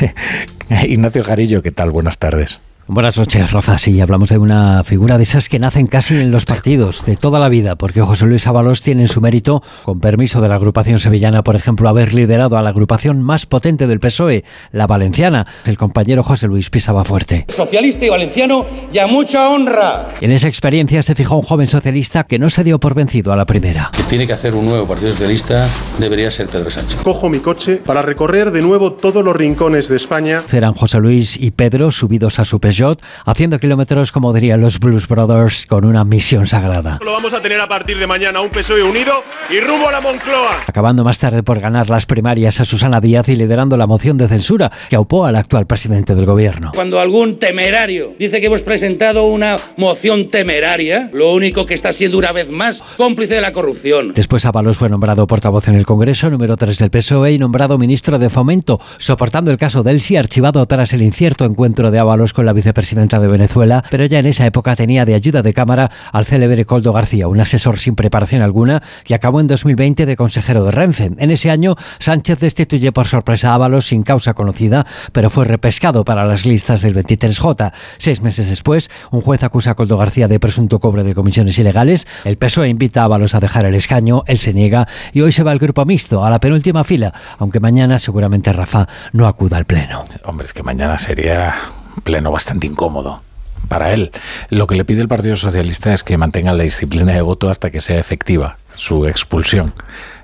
(laughs) Ignacio Jarillo, ¿qué tal? Buenas tardes. Buenas noches, Rafa. Sí, hablamos de una figura de esas que nacen casi en los partidos de toda la vida, porque José Luis Ábalos tiene en su mérito, con permiso de la agrupación sevillana, por ejemplo, haber liderado a la agrupación más potente del PSOE, la valenciana. El compañero José Luis pisaba fuerte. Socialista y valenciano y a mucha honra. En esa experiencia se fijó un joven socialista que no se dio por vencido a la primera. Que tiene que hacer un nuevo partido socialista debería ser Pedro Sánchez. Cojo mi coche para recorrer de nuevo todos los rincones de España. Eran José Luis y Pedro subidos a su Peugeot, haciendo kilómetros, como dirían los Blues Brothers, con una misión sagrada. Lo vamos a tener a partir de mañana un PSOE unido y rumbo a la Moncloa. Acabando más tarde por ganar las primarias a Susana Díaz y liderando la moción de censura que aupó al actual presidente del gobierno. Cuando algún temerario dice que hemos presentado una moción temeraria, lo único que está siendo una vez más cómplice de la corrupción. Después Ábalos fue nombrado portavoz en el Congreso, número 3 del PSOE, y nombrado ministro de Fomento, soportando el caso del sí archivado tras el incierto encuentro de Ábalos con la vicepresidenta de Venezuela, pero ya en esa época tenía de ayuda de cámara al célebre Coldo García, un asesor sin preparación alguna que acabó en 2020 de consejero de Renfe. En ese año, Sánchez destituye por sorpresa a Ábalos sin causa conocida, pero fue repescado para las listas del 23J. Seis meses después, un juez acusa a Coldo García de presunto cobro de comisiones ilegales. El PSOE invita a Ábalos a dejar el escaño, él se niega y hoy se va al grupo mixto, a la penúltima fila, aunque mañana seguramente Rafa no acuda al pleno. Hombre, es que mañana sería pleno bastante incómodo para él. Lo que le pide el Partido Socialista es que mantenga la disciplina de voto hasta que sea efectiva su expulsión.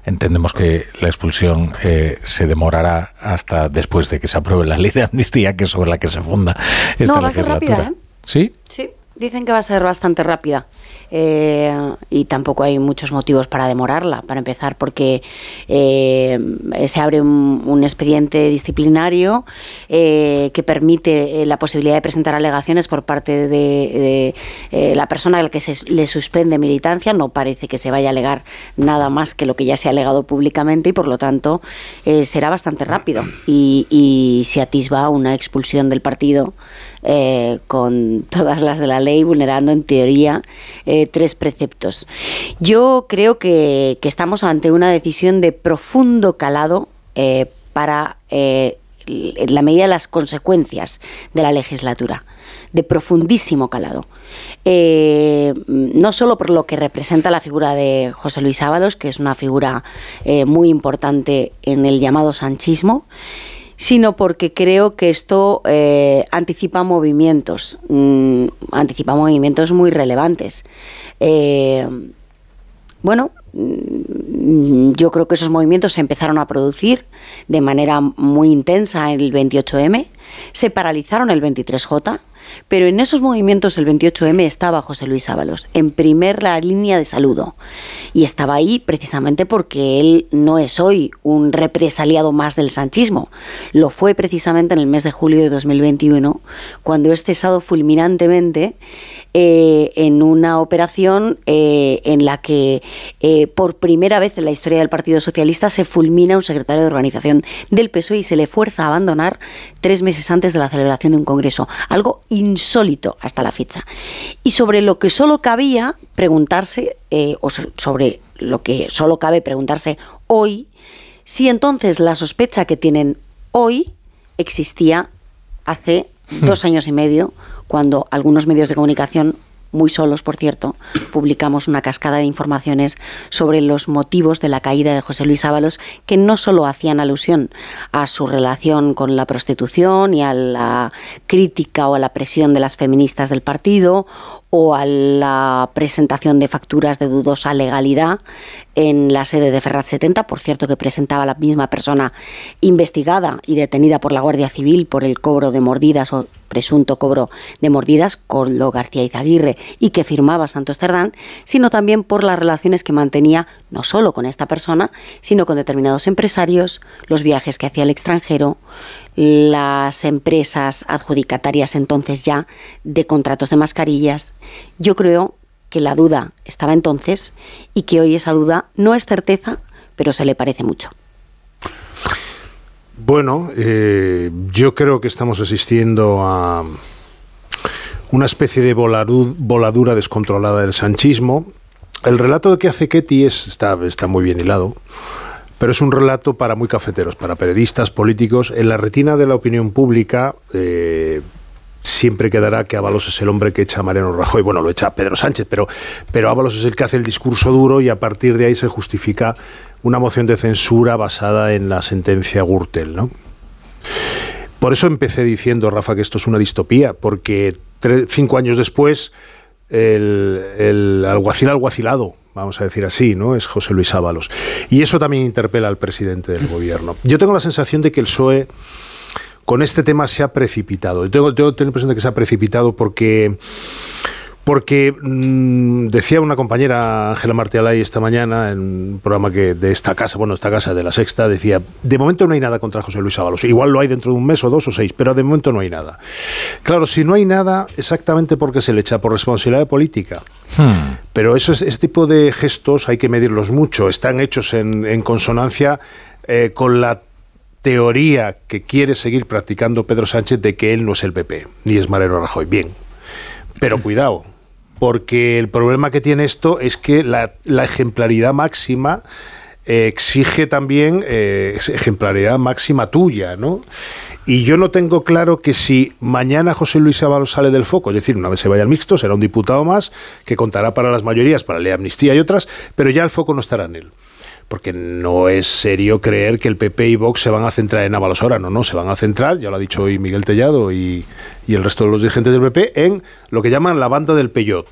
Entendemos que la expulsión eh, se demorará hasta después de que se apruebe la ley de amnistía, que es sobre la que se funda esta no, va a ser legislatura. rápida, ¿eh? ¿Sí? Sí, dicen que va a ser bastante rápida. Eh, y tampoco hay muchos motivos para demorarla, para empezar, porque eh, se abre un, expediente disciplinario eh, que permite eh, la posibilidad de presentar alegaciones por parte de, la persona a la que se le suspende militancia. No parece que se vaya a alegar nada más que lo que ya se ha alegado públicamente y, por lo tanto, será bastante rápido. Y, y se atisba una expulsión del partido eh, con todas las de la ley, vulnerando en teoría eh, tres preceptos. Yo creo que, estamos ante una decisión de profundo calado eh, para la medida de las consecuencias de la legislatura de profundísimo calado. No solo por lo que representa la figura de José Luis Ábalos, que es una figura muy importante en el llamado sanchismo, sino porque creo que esto eh, anticipa movimientos, mmm, anticipa movimientos muy relevantes. Eh, bueno, mmm, yo creo que esos movimientos se empezaron a producir de manera muy intensa en el 28M, se paralizaron el 23J, pero en esos movimientos el 28M estaba José Luis Ábalos, en primera línea de saludo. Y estaba ahí precisamente porque él no es hoy un represaliado más del sanchismo. Lo fue precisamente en el mes de julio de 2021, cuando es cesado fulminantemente eh, en una operación eh, en la que eh, por primera vez en la historia del Partido Socialista se fulmina un secretario de organización del PSOE y se le fuerza a abandonar tres meses antes de la celebración de un congreso. Algo insólito hasta la fecha. Y sobre lo que solo cabía preguntarse, eh, o sobre lo que solo cabe preguntarse hoy, si entonces la sospecha que tienen hoy existía hace hmm. dos años y medio cuando algunos medios de comunicación muy solos, por cierto, publicamos una cascada de informaciones sobre los motivos de la caída de José Luis Ábalos, que no solo hacían alusión a su relación con la prostitución y a la crítica o a la presión de las feministas del partido o a la presentación de facturas de dudosa legalidad en la sede de Ferrat 70, por cierto que presentaba la misma persona investigada y detenida por la Guardia Civil por el cobro de mordidas o presunto cobro de mordidas con lo García Izaguirre y que firmaba Santos Cerdán, sino también por las relaciones que mantenía no solo con esta persona, sino con determinados empresarios, los viajes que hacía al extranjero, las empresas adjudicatarias entonces ya de contratos de mascarillas. Yo creo que la duda estaba entonces y que hoy esa duda no es certeza, pero se le parece mucho. Bueno, eh, yo creo que estamos asistiendo a una especie de voladura descontrolada del sanchismo. El relato que hace Ketty es, está, está muy bien hilado pero es un relato para muy cafeteros, para periodistas, políticos. En la retina de la opinión pública eh, siempre quedará que Ábalos es el hombre que echa a Mariano Rajoy. Bueno, lo echa Pedro Sánchez, pero, pero Ábalos es el que hace el discurso duro y a partir de ahí se justifica una moción de censura basada en la sentencia Gürtel, ¿no? Por eso empecé diciendo, Rafa, que esto es una distopía, porque cinco años después el, alguacil alguacilado vamos a decir así, ¿no? Es José Luis Ábalos. Y eso también interpela al presidente del gobierno. Yo tengo la sensación de que el PSOE con este tema se ha precipitado. Yo tengo, tengo impresión de que se ha precipitado porque porque mmm, decía una compañera Ángela Martialay esta mañana en un programa que de esta casa, bueno, esta casa de la Sexta, decía, de momento no hay nada contra José Luis Ábalos. Igual lo hay dentro de un mes o dos o seis, pero de momento no hay nada. Claro, si no hay nada, exactamente porque se le echa por responsabilidad política. Hmm. Pero eso ese tipo de gestos hay que medirlos mucho. Están hechos en, en consonancia eh, con la teoría que quiere seguir practicando Pedro Sánchez de que él no es el PP, ni es Mariano Rajoy. Bien, pero cuidado, porque el problema que tiene esto es que la, ejemplaridad máxima eh, exige también eh, ejemplaridad máxima tuya, ¿no? Y yo no tengo claro que si mañana José Luis Ábalos sale del foco, es decir, una vez se vaya al mixto, será un diputado más que contará para las mayorías, para la amnistía y otras, pero ya el foco no estará en él porque no es serio creer que el PP y Vox se van a centrar en Ábalos ahora, no, no, se van a centrar, ya lo ha dicho hoy Miguel Tellado y, el resto de los dirigentes del PP, en lo que llaman la banda del Peyot.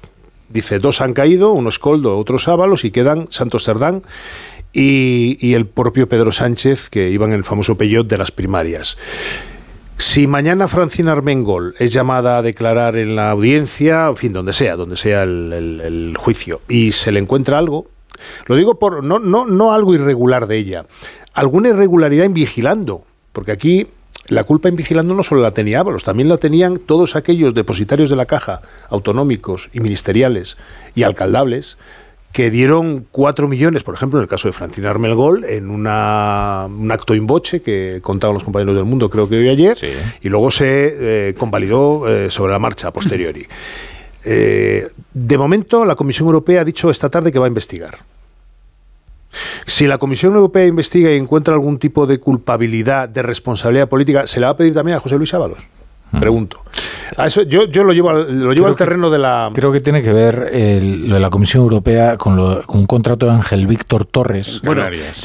Dice, dos han caído, uno es Coldo, otros Ábalos, y quedan Santos Cerdán y, y el propio Pedro Sánchez, que iban en el famoso Peyot de las primarias. Si mañana Francina Armengol es llamada a declarar en la audiencia, en fin, donde sea, donde sea el juicio, y se le encuentra algo, lo digo por no, no, no algo irregular de ella, alguna irregularidad en vigilando, porque aquí la culpa en vigilando no solo la tenía Ábalos, también la tenían todos aquellos depositarios de la caja, autonómicos y ministeriales y alcaldables, que dieron cuatro millones, por ejemplo, en el caso de Francina Armelgol, en una, un acto in boche que contaban los compañeros del mundo, creo que hoy ayer, y luego se eh, convalidó eh, sobre la marcha a posteriori. (clears throat) Eh, de momento, la Comisión Europea ha dicho esta tarde que va a investigar. Si la Comisión Europea investiga y encuentra algún tipo de culpabilidad, de responsabilidad política, ¿se le va a pedir también a José Luis Ábalos? Pregunto. eso, yo, yo lo llevo al, lo llevo al terreno de la. Creo que tiene que ver lo de la Comisión Europea con, un contrato de Ángel Víctor Torres,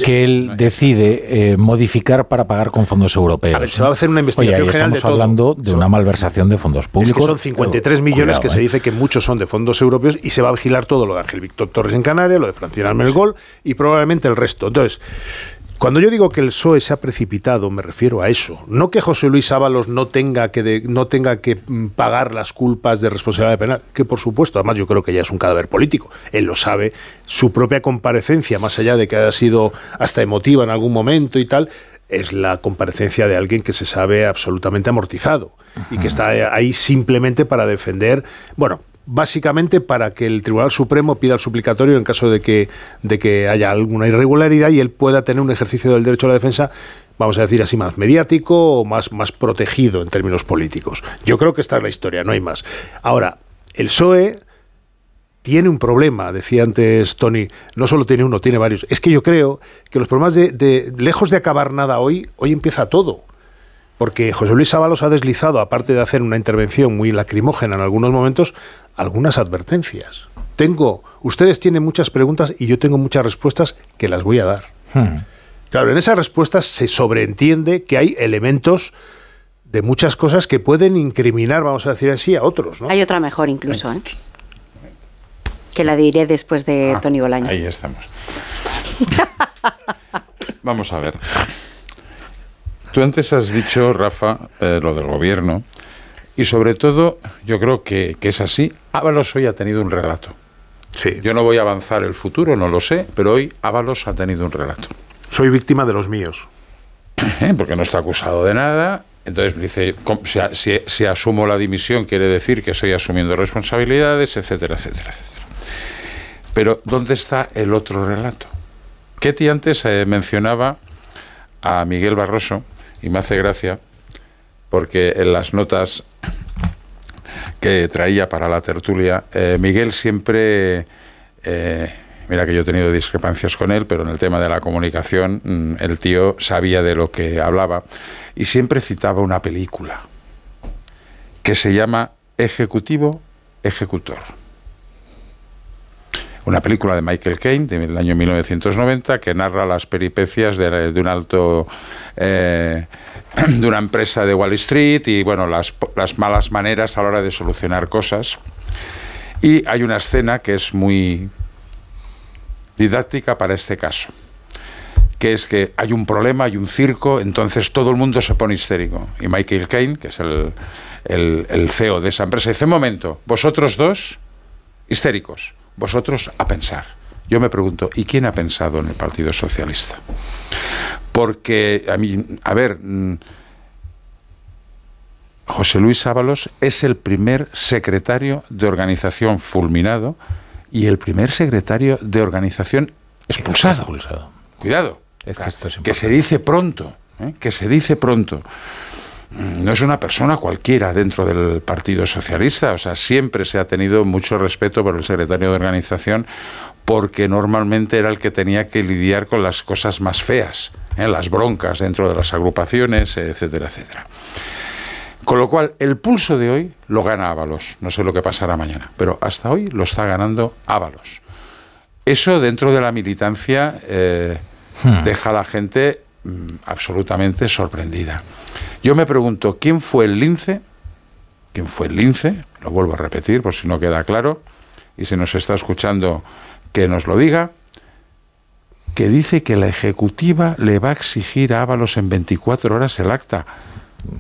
que él decide eh, modificar para pagar con fondos europeos. A ver, se va a hacer una investigación Oye, estamos hablando de una malversación de fondos públicos. son 53 millones que se eh. dice que muchos son de fondos europeos y se va a vigilar todo lo de Ángel Víctor Torres en Canarias, lo de Francina Almergol y probablemente el resto. Entonces. Cuando yo digo que el PSOE se ha precipitado, me refiero a eso. No que José Luis Ábalos no tenga que, no tenga que mm, pagar las culpas de responsabilidad penal, que por supuesto, además yo creo que ya es un cadáver político. Él lo sabe. Su propia comparecencia, más allá de que haya sido hasta emotiva en algún momento y tal, es la comparecencia de alguien que se sabe absolutamente amortizado y que está ahí simplemente para defender, bueno, básicamente para que el Tribunal Supremo pida el suplicatorio en caso de que, de que haya alguna irregularidad y él pueda tener un ejercicio del derecho a la defensa vamos a decir así, más mediático o más, más protegido en términos políticos. Yo creo que esta es la historia, no hay más. Ahora, el PSOE tiene un problema, decía antes Tony, no solo tiene uno, tiene varios. Es que yo creo que los problemas de, de lejos de acabar nada hoy, hoy empieza todo porque José Luis Ábalos ha deslizado, aparte de hacer una intervención muy lacrimógena en algunos momentos, algunas advertencias. Tengo, ustedes tienen muchas preguntas y yo tengo muchas respuestas que las voy a dar. Hmm. Claro, en esas respuestas se sobreentiende que hay elementos de muchas cosas que pueden incriminar, vamos a decir así, a otros. ¿no? Hay otra mejor incluso, ¿eh? que la diré después de ah, Tony Bolaño. Ahí estamos. (laughs) vamos a ver. Tú antes has dicho, Rafa, eh, lo del gobierno, y sobre todo, yo creo que, es así. Ábalos hoy ha tenido un relato. Sí. Yo no voy a avanzar el futuro, no lo sé, pero hoy Ábalos ha tenido un relato. Soy víctima de los míos. (clears throat) ¿Eh? Porque no está acusado de nada. Entonces dice, si, si, asumo la dimisión quiere decir que estoy asumiendo responsabilidades, etcétera, etcétera, etcétera. Pero ¿dónde está el otro relato? Ketty antes eh, mencionaba a Miguel Barroso, y me hace gracia porque en las notas que traía para la tertulia, eh, Miguel siempre, eh, mira que yo he tenido discrepancias con él, pero en el tema de la comunicación mm, el tío sabía de lo que hablaba y siempre citaba una película que se llama Ejecutivo Ejecutor. Una película de Michael Caine del año 1990 que narra las peripecias de, un alto eh, (clears throat) de una empresa de Wall Street y bueno, las, las malas maneras a la hora de solucionar cosas. Y hay una escena que es muy didáctica para este caso, que es que hay un problema, hay un circo, entonces todo el mundo se pone histérico. Y Michael Caine, que es el, el, el CEO de esa empresa, dice, momento, vosotros dos, histéricos, vosotros a pensar. Yo me pregunto, ¿y quién ha pensado en el Partido Socialista? Porque, a mí, a ver, mm, José Luis Ábalos es el primer secretario de organización fulminado y el primer secretario de organización expulsado. Cuidado. que, se dice pronto. ¿eh? que se dice pronto, no es una persona cualquiera dentro del Partido Socialista, o sea, siempre se ha tenido mucho respeto por el secretario de organización porque normalmente era el que tenía que lidiar con las cosas más feas, ¿eh? las broncas dentro de las agrupaciones, etcétera, etcétera. Con lo cual, el pulso de hoy lo gana Ábalos. No sé lo que pasará mañana, pero hasta hoy lo está ganando Ábalos. Eso dentro de la militancia eh, Hmm. deja a la gente mm, absolutamente sorprendida. Yo me pregunto, ¿quién fue el lince? ¿Quién fue el lince? Lo vuelvo a repetir por si no queda claro. Y si nos está escuchando, que nos lo diga. Que dice que la ejecutiva le va a exigir a Ábalos en 24 horas el acta.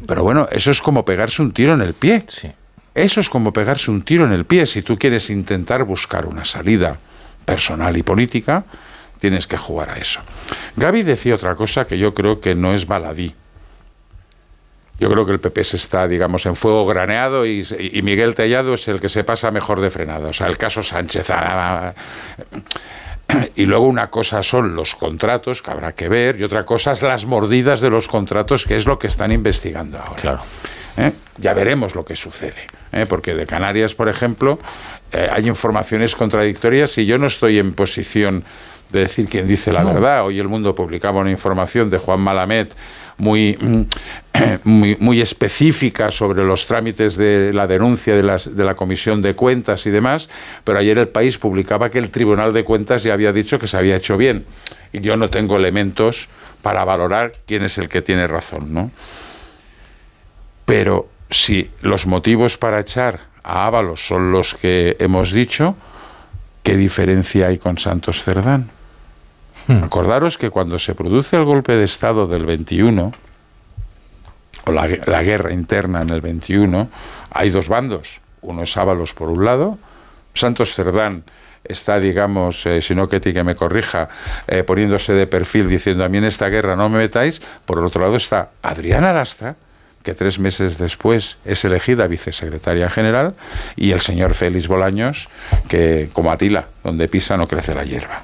Pero bueno, eso es como pegarse un tiro en el pie. Eso es como pegarse un tiro en el pie. Si tú quieres intentar buscar una salida personal y política, tienes que jugar a eso. Gaby decía otra cosa que yo creo que no es baladí. Yo creo que el PP se está, digamos, en fuego graneado y, y Miguel Tellado es el que se pasa mejor de frenada. O sea, el caso Sánchez. ah, y luego una cosa son los contratos, que habrá que ver, y otra cosa es las mordidas de los contratos, que es lo que están investigando ahora. ¿Eh? Ya veremos lo que sucede. ¿eh? Porque de Canarias, por ejemplo, eh, hay informaciones contradictorias y yo no estoy en posición de decir quién dice la No. verdad. Hoy el mundo publicaba una información de Juan Malamed muy, mm, (clears throat) muy, muy específica sobre los trámites de la denuncia de, las, de la Comisión de Cuentas y demás, pero ayer el país publicaba que el Tribunal de Cuentas ya había dicho que se había hecho bien. Y yo no tengo elementos para valorar quién es el que tiene razón, ¿no? Pero si los motivos para echar a Ábalos son los que hemos dicho, ¿qué diferencia hay con Santos Cerdán? Acordaros que cuando se produce el golpe de Estado del 21, o la, gue- la guerra interna en el 21, hay dos bandos. Uno es por un lado, Santos Cerdán está, digamos, eh, si no Ketty que me corrija, eh, poniéndose de perfil diciendo a mí en esta guerra no me metáis. Por el otro lado está Adriana Lastra, que tres meses después es elegida vicesecretaria general, y el señor Félix Bolaños, que como Atila, donde pisa no crece la hierba.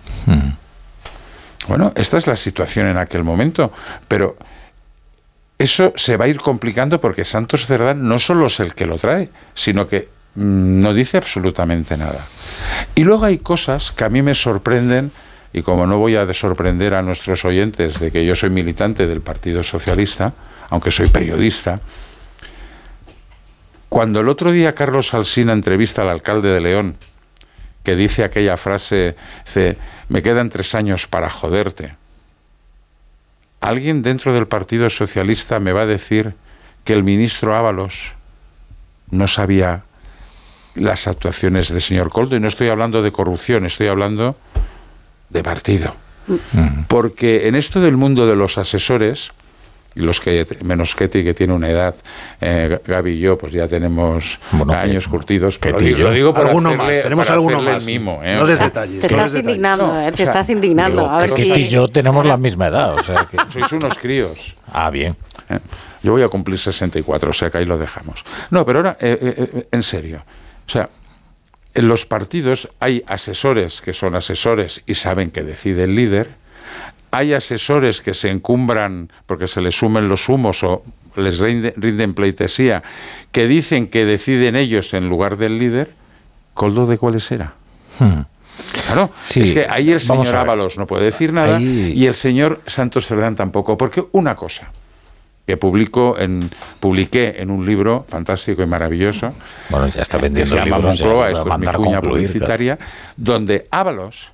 Bueno, esta es la situación en aquel momento, pero eso se va a ir complicando porque Santos Cerdán no solo es el que lo trae, sino que mm, no dice absolutamente nada. Y luego hay cosas que a mí me sorprenden, y como no voy a sorprender a nuestros oyentes de que yo soy militante del Partido Socialista, aunque soy periodista, cuando el otro día Carlos Alsina entrevista al alcalde de León, que dice aquella frase, dice, me quedan tres años para joderte. ¿Alguien dentro del Partido Socialista me va a decir que el ministro Ábalos no sabía las actuaciones del señor Coldo? Y no estoy hablando de corrupción, estoy hablando de partido. Porque en esto del mundo de los asesores, los que menos Ketty que tiene una edad, eh, Gaby y yo, pues ya tenemos años curtidos. Pero lo y digo, yo. lo digo para Alguno hacerle- más, tenemos alguno más. mimo, ¿eh? No des detalles. Te no estás indignando, No, eh, o te sea, estás indignando. A ver Ketty si... y yo tenemos la misma edad, o sea que... (laughs) Sois unos críos. Ah, bien. ¿eh? Yo voy a cumplir 64, o sea que ahí lo dejamos. No, pero ahora, eh, eh, eh, en serio. O sea, en los partidos hay asesores que son asesores y saben que decide el líder. Hay asesores que se encumbran porque se les sumen los humos o les rinde- rinden pleitesía, que dicen que deciden ellos en lugar del líder. ¿Coldo de cuáles era? Hmm. Claro, Sí, es que ahí el señor. Ábalos no puede decir nada Ahí- y el señor Santos Cerdán tampoco, porque una cosa que publico en, publiqué en un libro fantástico y maravilloso, Bueno, ya está que vendiendo se llama libros, Moncloa, esto es mi cuña publicitaria, donde Ábalos,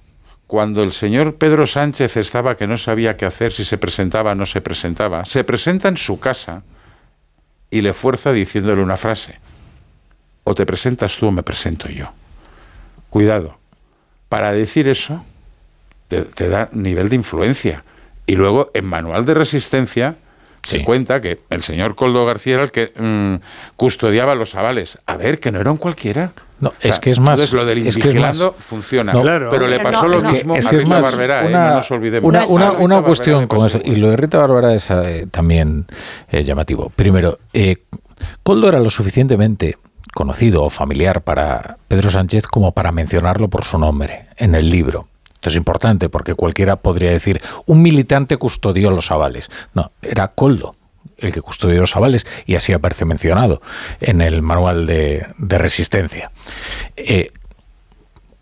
cuando el señor Pedro Sánchez estaba que no sabía qué hacer, si se presentaba o no se presentaba, se presenta en su casa y le fuerza diciéndole una frase. O te presentas tú o me presento yo. Cuidado. Para decir eso, te, te da nivel de influencia. Y luego, en Manual de Resistencia, se cuenta que el señor Coldo García era el que mm, custodiaba los avales. A ver, que no era un cualquiera. No, O sea, es que es más. entonces lo del es que es más- funciona. No, pero le pasó No, lo no. mismo es a que es Rita más Barberá, ¿eh? una, no nos olvidemos. una, cuestión Barberá, con eso. Y lo de Rita Bárbara es eh, también eh, llamativo. Primero, eh, Coldo era lo suficientemente conocido o familiar para Pedro Sánchez como para mencionarlo por su nombre en el libro. Esto es importante porque cualquiera podría decir, un militante custodió los avales. No, era Coldo el que custodió los avales y así aparece mencionado en el manual de, resistencia. Eh,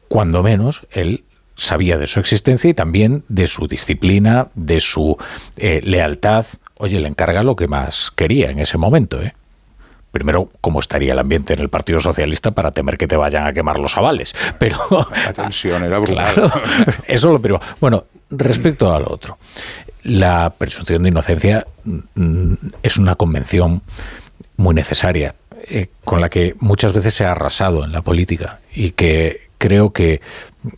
cuando menos, él sabía de su existencia y también de su disciplina, de su eh, lealtad. Oye, le encarga lo que más quería en ese momento, ¿eh? Primero cómo estaría el ambiente en el Partido Socialista para temer que te vayan a quemar los avales. (laughs) Pero la tensión era brutal. Claro, eso es lo primero. Bueno, respecto al otro, la presunción de inocencia mm, es una convención muy necesaria eh, con la que muchas veces se ha arrasado en la política y que creo que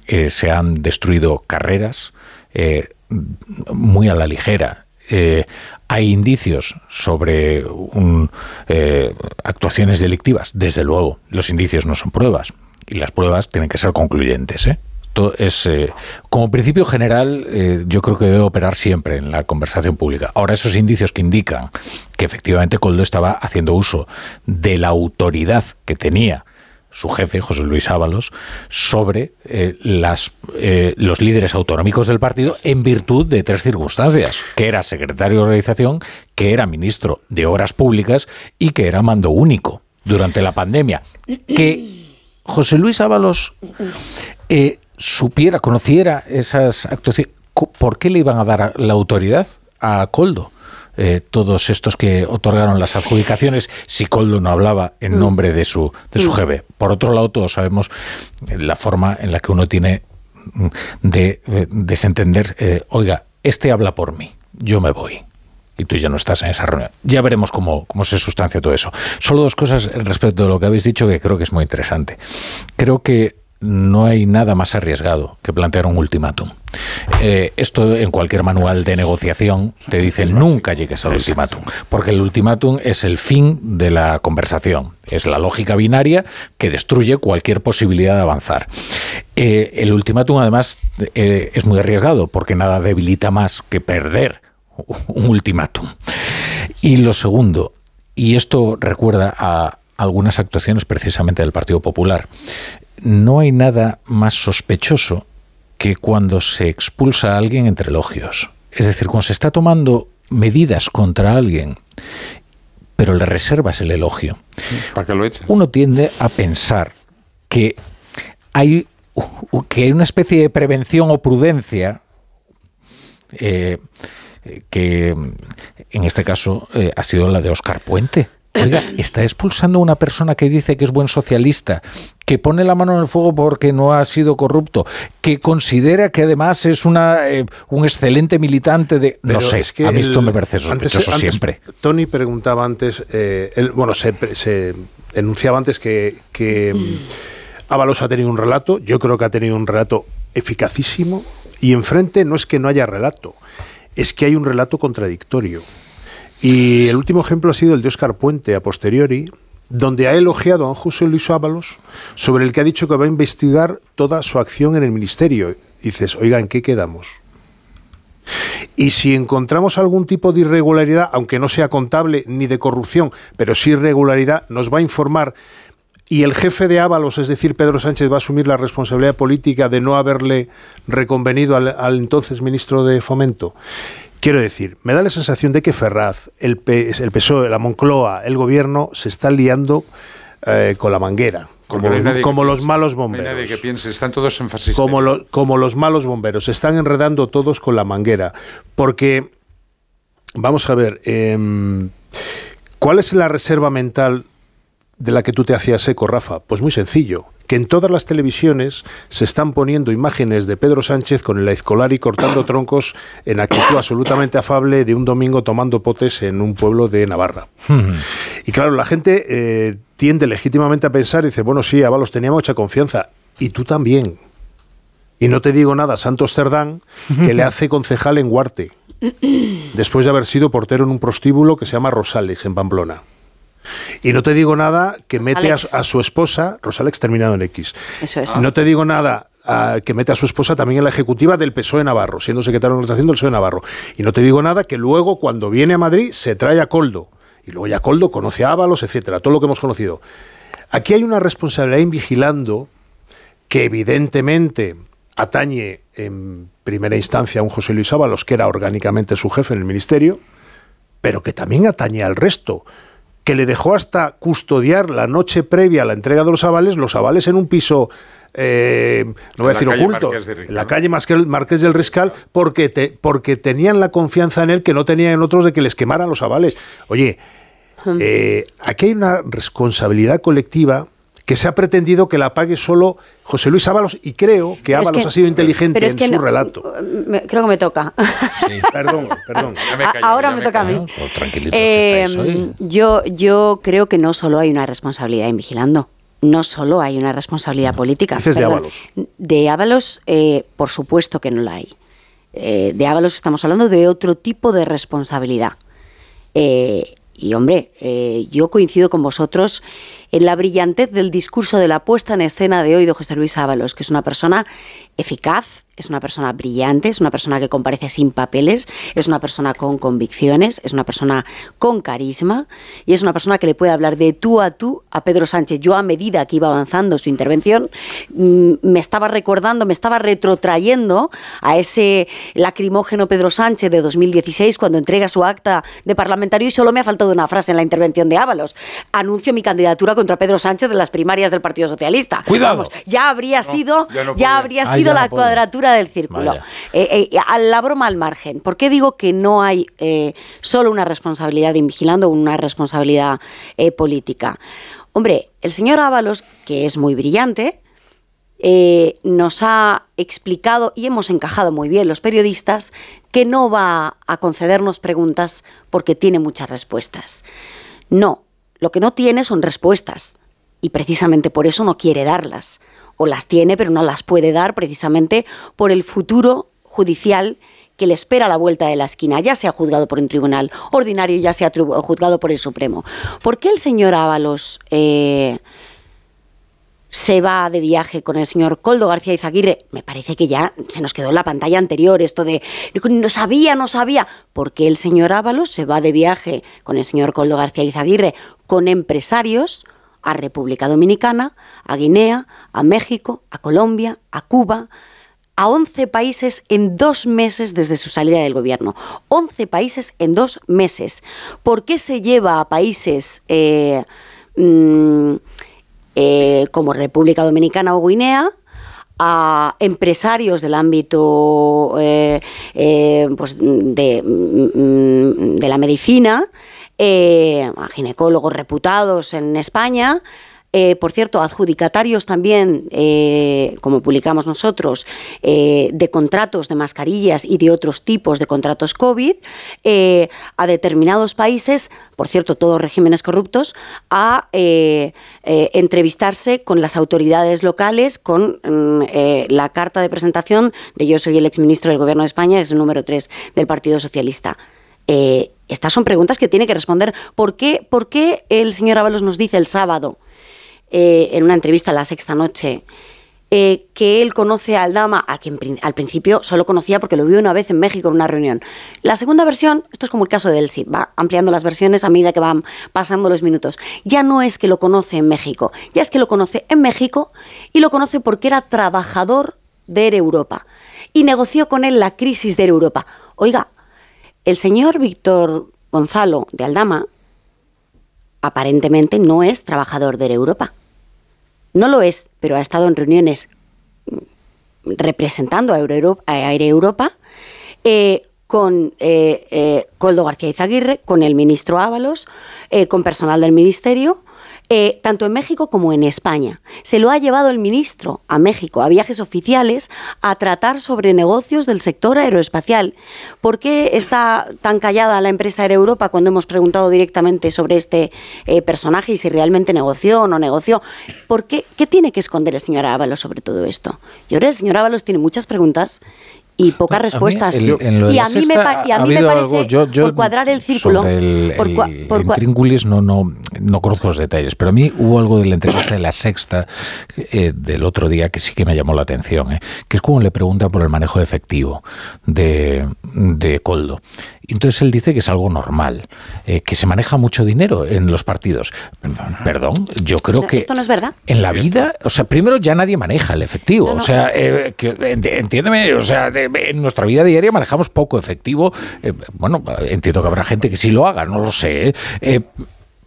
eh, se han destruido carreras eh, muy a la ligera hay indicios sobre eh, actuaciones delictivas, desde luego. Los indicios no son pruebas y las pruebas tienen que ser concluyentes. ¿eh? eh, como principio general yo creo que debe operar siempre en la conversación pública. Ahora esos indicios que indican que efectivamente Coldo estaba haciendo uso de la autoridad que tenía su jefe, José Luis Ábalos, sobre eh, las, eh, los líderes autonómicos del partido en virtud de tres circunstancias, que era secretario de organización, que era ministro de Obras Públicas y que era mando único durante la pandemia. Que José Luis Ábalos eh, supiera, conociera esas actuaciones, ¿por qué le iban a dar la autoridad a Coldo? Eh, todos estos que otorgaron las adjudicaciones si Coldo no hablaba en mm. nombre de su, de su mm. jefe. Por otro lado, todos sabemos la forma en la que uno tiene mm, de eh, desentender, eh, oiga, este habla por mí, yo me voy y tú ya no estás en esa reunión. Ya veremos cómo, cómo, se sustancia todo eso. Solo dos cosas respecto de lo que habéis dicho que creo que es muy interesante. Creo que no hay nada más arriesgado que plantear un ultimátum. Eh, esto en cualquier manual de negociación te dice nunca llegues al ultimátum, porque el ultimátum es el fin de la conversación, es la lógica binaria que destruye cualquier posibilidad de avanzar. Eh, el ultimátum además eh, es muy arriesgado porque nada debilita más que perder un ultimátum. Y lo segundo, y esto recuerda a algunas actuaciones precisamente del Partido Popular no hay nada más sospechoso que cuando se expulsa a alguien entre elogios. Es decir, cuando se está tomando medidas contra alguien, pero le reservas el elogio. ¿Para que lo Uno tiende a pensar que hay, que hay una especie de prevención o prudencia eh, que en este caso eh, ha sido la de Oscar Puente. Oiga, (clears throat) está expulsando a una persona que dice que es buen socialista, que pone la mano en el fuego porque no ha sido corrupto, que considera que además es una, eh, un excelente militante de... no sé, es que a mí esto me parece sospechoso siempre. Tony preguntaba antes, eh, bueno, se, se, enunciaba antes que, que mm, Ábalos ha tenido un relato, yo creo que ha tenido un relato eficacísimo, y enfrente no es que no haya relato, es que hay un relato contradictorio. Y el último ejemplo ha sido el de Óscar Puente, a posteriori, donde ha elogiado a José Luis Ábalos, sobre el que ha dicho que va a investigar toda su acción en el ministerio. Dices, oiga, ¿en qué quedamos? Y si encontramos algún tipo de irregularidad, aunque no sea contable ni de corrupción, pero sí irregularidad, nos va a informar. Y el jefe de Ábalos, es decir, Pedro Sánchez, va a asumir la responsabilidad política de no haberle reconvenido al entonces ministro de Fomento. Quiero decir, me da la sensación de que Ferraz, el, el PSOE, la Moncloa, el gobierno se está liando eh, con la manguera. Como, los, malos bomberos. que piense, están todos en como, como los malos bomberos, se están enredando todos con la manguera. Porque, vamos a ver, em, ¿cuál es la reserva mental de la que tú te hacías eco, Rafa? Pues muy sencillo que en todas las televisiones se están poniendo imágenes de Pedro Sánchez con el y cortando (coughs) troncos en actitud absolutamente afable de un domingo tomando potes en un pueblo de Navarra. y claro, la gente eh, tiende legítimamente a pensar y dice, bueno, sí, Ábalos tenía mucha confianza. Y tú también. Y no te digo nada, Santos Cerdán, que le (laughs) hace concejal en Huarte, después de haber sido portero en un prostíbulo que se llama Rosales, en Pamplona. Y no te digo nada que mete a, su esposa, Rosalex terminado en X. Eso es. No te digo nada que mete a su esposa también en la ejecutiva del PSOE Navarro, siendo secretario de organización del PSOE Navarro. Y no te digo nada que luego, cuando viene a Madrid, se trae a Coldo. Y luego ya Coldo conoce a Ábalos, etcétera, todo lo que hemos conocido. Aquí hay una responsabilidad en vigilando que evidentemente atañe en primera instancia a un José Luis Ábalos, que era orgánicamente su jefe en el ministerio, pero que también atañe al resto, que le dejó hasta custodiar la noche previa a la entrega de los avales, los avales en un piso eh, no voy a decir oculto, en la calle Marqués del Riscal, porque, porque tenían la confianza en él que no tenían en otros de que les quemaran los avales. Oye, eh, aquí hay una responsabilidad colectiva que se ha pretendido que la pague solo José Luis Ábalos y creo que Ábalos ha sido inteligente en su relato. creo que me toca. (laughs) perdón, perdón. Ahora me, toca a mí. Eh, yo, yo creo que no solo hay una responsabilidad en vigilando. No solo hay una responsabilidad política. Dices de Ábalos. De Ábalos, eh, por supuesto que no la hay. Eh, de Ábalos estamos hablando de otro tipo de responsabilidad. y hombre, yo coincido con vosotros en la brillantez del discurso de la puesta en escena de hoy de José Luis Ábalos, que es una persona eficaz, es una persona brillante, es una persona que comparece sin papeles, es una persona con convicciones, es una persona con carisma y es una persona que le puede hablar de tú a tú a Pedro Sánchez. Yo a medida que iba avanzando su intervención mm, me estaba recordando, me estaba retrotrayendo a ese lacrimógeno Pedro Sánchez de 2016 cuando entrega su acta de parlamentario y solo me ha faltado una frase en la intervención de Ábalos. Anuncio mi candidatura contra Pedro Sánchez de las primarias del Partido Socialista. Cuidado. ya habría sido, ya, habría sido la cuadratura del círculo. Eh, eh, a la broma al margen. ¿Por qué digo que no hay eh, solo una responsabilidad de vigilando, una responsabilidad política? Hombre, el señor Ábalos, que es muy brillante, nos ha explicado y hemos encajado muy bien los periodistas que no va a concedernos preguntas porque tiene muchas respuestas. No, lo que no tiene son respuestas y precisamente por eso no quiere darlas. O las tiene pero no las puede dar precisamente por el futuro judicial que le espera a la vuelta de la esquina, ya sea juzgado por un tribunal ordinario, ya sea juzgado por el Supremo. ¿Por qué el señor Ábalos eh, se va de viaje con el señor Coldo García Izaguirre, me parece que ya se nos quedó en la pantalla anterior esto de no sabía, no sabía, porque el señor Ábalos se va de viaje con el señor Coldo García Izaguirre con empresarios a República Dominicana, a Guinea, a México, a Colombia, a Cuba, a 11 países en dos meses desde su salida del gobierno. 11 países en dos meses. ¿Por qué se lleva a países... Eh, mm, eh, como República Dominicana o Guinea, a empresarios del ámbito eh, eh, pues de, mm, de, la medicina, a ginecólogos reputados en España, eh, por cierto, adjudicatarios también, eh, como publicamos nosotros, eh, de contratos de mascarillas y de otros tipos de contratos COVID a determinados países, por cierto, todos regímenes corruptos, a entrevistarse con las autoridades locales con mm, la carta de presentación de yo soy el exministro del Gobierno de España, es el número 3 del Partido Socialista. estas son preguntas que tiene que responder. ¿Por qué, ¿Por qué el señor Ábalos nos dice el sábado eh, en una entrevista a la sexta noche, eh, que él conoce a Aldama, a quien al principio solo conocía porque lo vio una vez en México en una reunión. La segunda versión, esto es como el caso de Elsie, va ampliando las versiones a medida que van pasando los minutos. Ya no es que lo conoce en México, ya es que lo conoce en México y lo conoce porque era trabajador de Air Europa y negoció con él la crisis de Air Europa. Oiga, el señor Víctor Gonzalo de Aldama aparentemente no es trabajador de Air Europa no lo es, pero ha estado en reuniones mm, representando a Aire Europa, eh, con eh, eh, Coldo García Izaguirre, con el ministro Ábalos, con personal del ministerio, eh, tanto en México como en España. Se lo ha llevado el ministro a México, a viajes oficiales, a tratar sobre negocios del sector aeroespacial. ¿Por qué está tan callada la empresa Air Europa cuando hemos preguntado directamente sobre este eh, personaje y si realmente negoció o no negoció? ¿Por qué, qué tiene que esconder el señor Ábalos sobre todo esto? Yo creo que el señor Ábalos tiene muchas preguntas y pocas respuestas. y, a mí me, parece, por cuadrar el círculo... el, por, no, no, no conozco los detalles, pero a mí hubo algo de la entrevista de la sexta eh, del otro día que sí que me llamó la atención, eh, que es como le pregunta por el manejo efectivo de, de Coldo. Entonces él dice que es algo normal, eh, que se maneja mucho dinero en los partidos. Perdón, yo creo que... Esto no es verdad. En la vida, o sea, primero ya nadie maneja el efectivo. No, no, o sea, eh, que- entiéndeme, o sea, de- en nuestra vida diaria manejamos poco efectivo. Eh, bueno, entiendo que habrá gente que sí lo haga, no lo sé. Eh,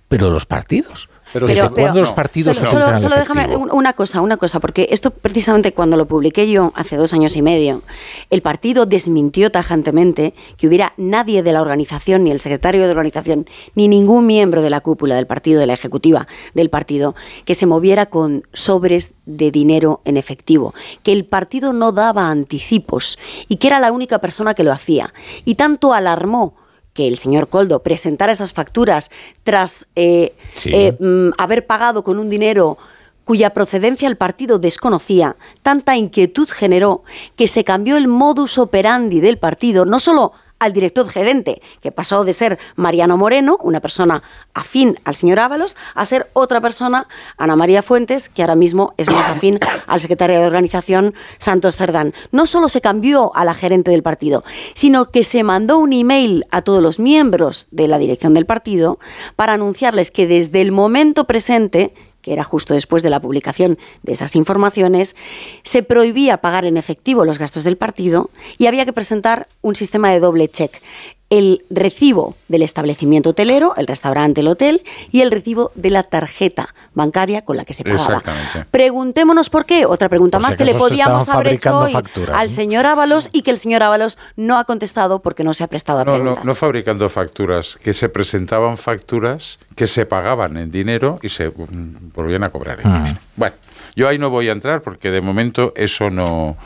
pero los partidos. Pero- ¿Desde pero- cuándo los partidos Solo, solo- solo déjame una cosa, una cosa, porque esto precisamente cuando lo publiqué yo hace dos años y medio, el partido desmintió tajantemente que hubiera nadie de la organización, ni el secretario de la organización, ni ningún miembro de la cúpula del partido, de la ejecutiva del partido, que se moviera con sobres de dinero en efectivo, que el partido no daba anticipos y que era la única persona que lo hacía. Y tanto alarmó que el señor Coldo presentara esas facturas tras eh, Sí. eh, mm, haber pagado con un dinero cuya procedencia el partido desconocía, tanta inquietud generó que se cambió el modus operandi del partido, no solo al director gerente, que pasó de ser Mariano Moreno, una persona afín al señor Ábalos, a ser otra persona, Ana María Fuentes, que ahora mismo es más afín al secretario de organización, Santos Cerdán. No solo se cambió a la gerente del partido, sino que se mandó un email a todos los miembros de la dirección del partido para anunciarles que desde el momento presente que era justo después de la publicación de esas informaciones, se prohibía pagar en efectivo los gastos del partido y había que presentar un sistema de doble check. El recibo del establecimiento hotelero, el restaurante, el hotel, y el recibo de la tarjeta bancaria con la que se pagaba. Exactamente. Preguntémonos por qué. Otra pregunta Por más que le podíamos haber hecho hoy facturas, al ¿no? señor Ábalos y que el señor Ábalos no ha contestado porque no se ha prestado a No, no, preguntas. no fabricando facturas, que se presentaban facturas que se pagaban en dinero y se mm, volvían a cobrar en Ah. dinero. Bueno, yo ahí no voy a entrar porque de momento eso no,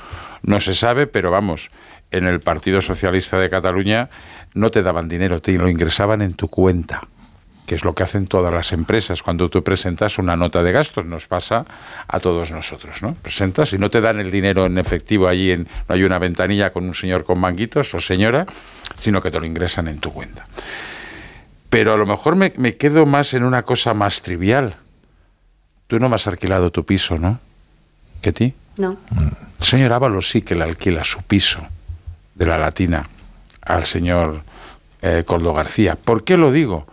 no se sabe, pero vamos, en el Partido Socialista de Cataluña no te daban dinero, te lo ingresaban en tu cuenta que es lo que hacen todas las empresas. Cuando tú presentas una nota de gastos, nos pasa a todos nosotros, ¿no? Presentas y no te dan el dinero en efectivo allí, en, no hay una ventanilla con un señor con manguitos o señora, sino que te lo ingresan en tu cuenta. Pero a lo mejor me, me quedo más en una cosa más trivial. Tú no me has alquilado tu piso, ¿no? ¿Que ti? No. El señor Ábalos sí que le alquila su piso de la Latina al señor eh, Coldo García. ¿Por qué lo digo?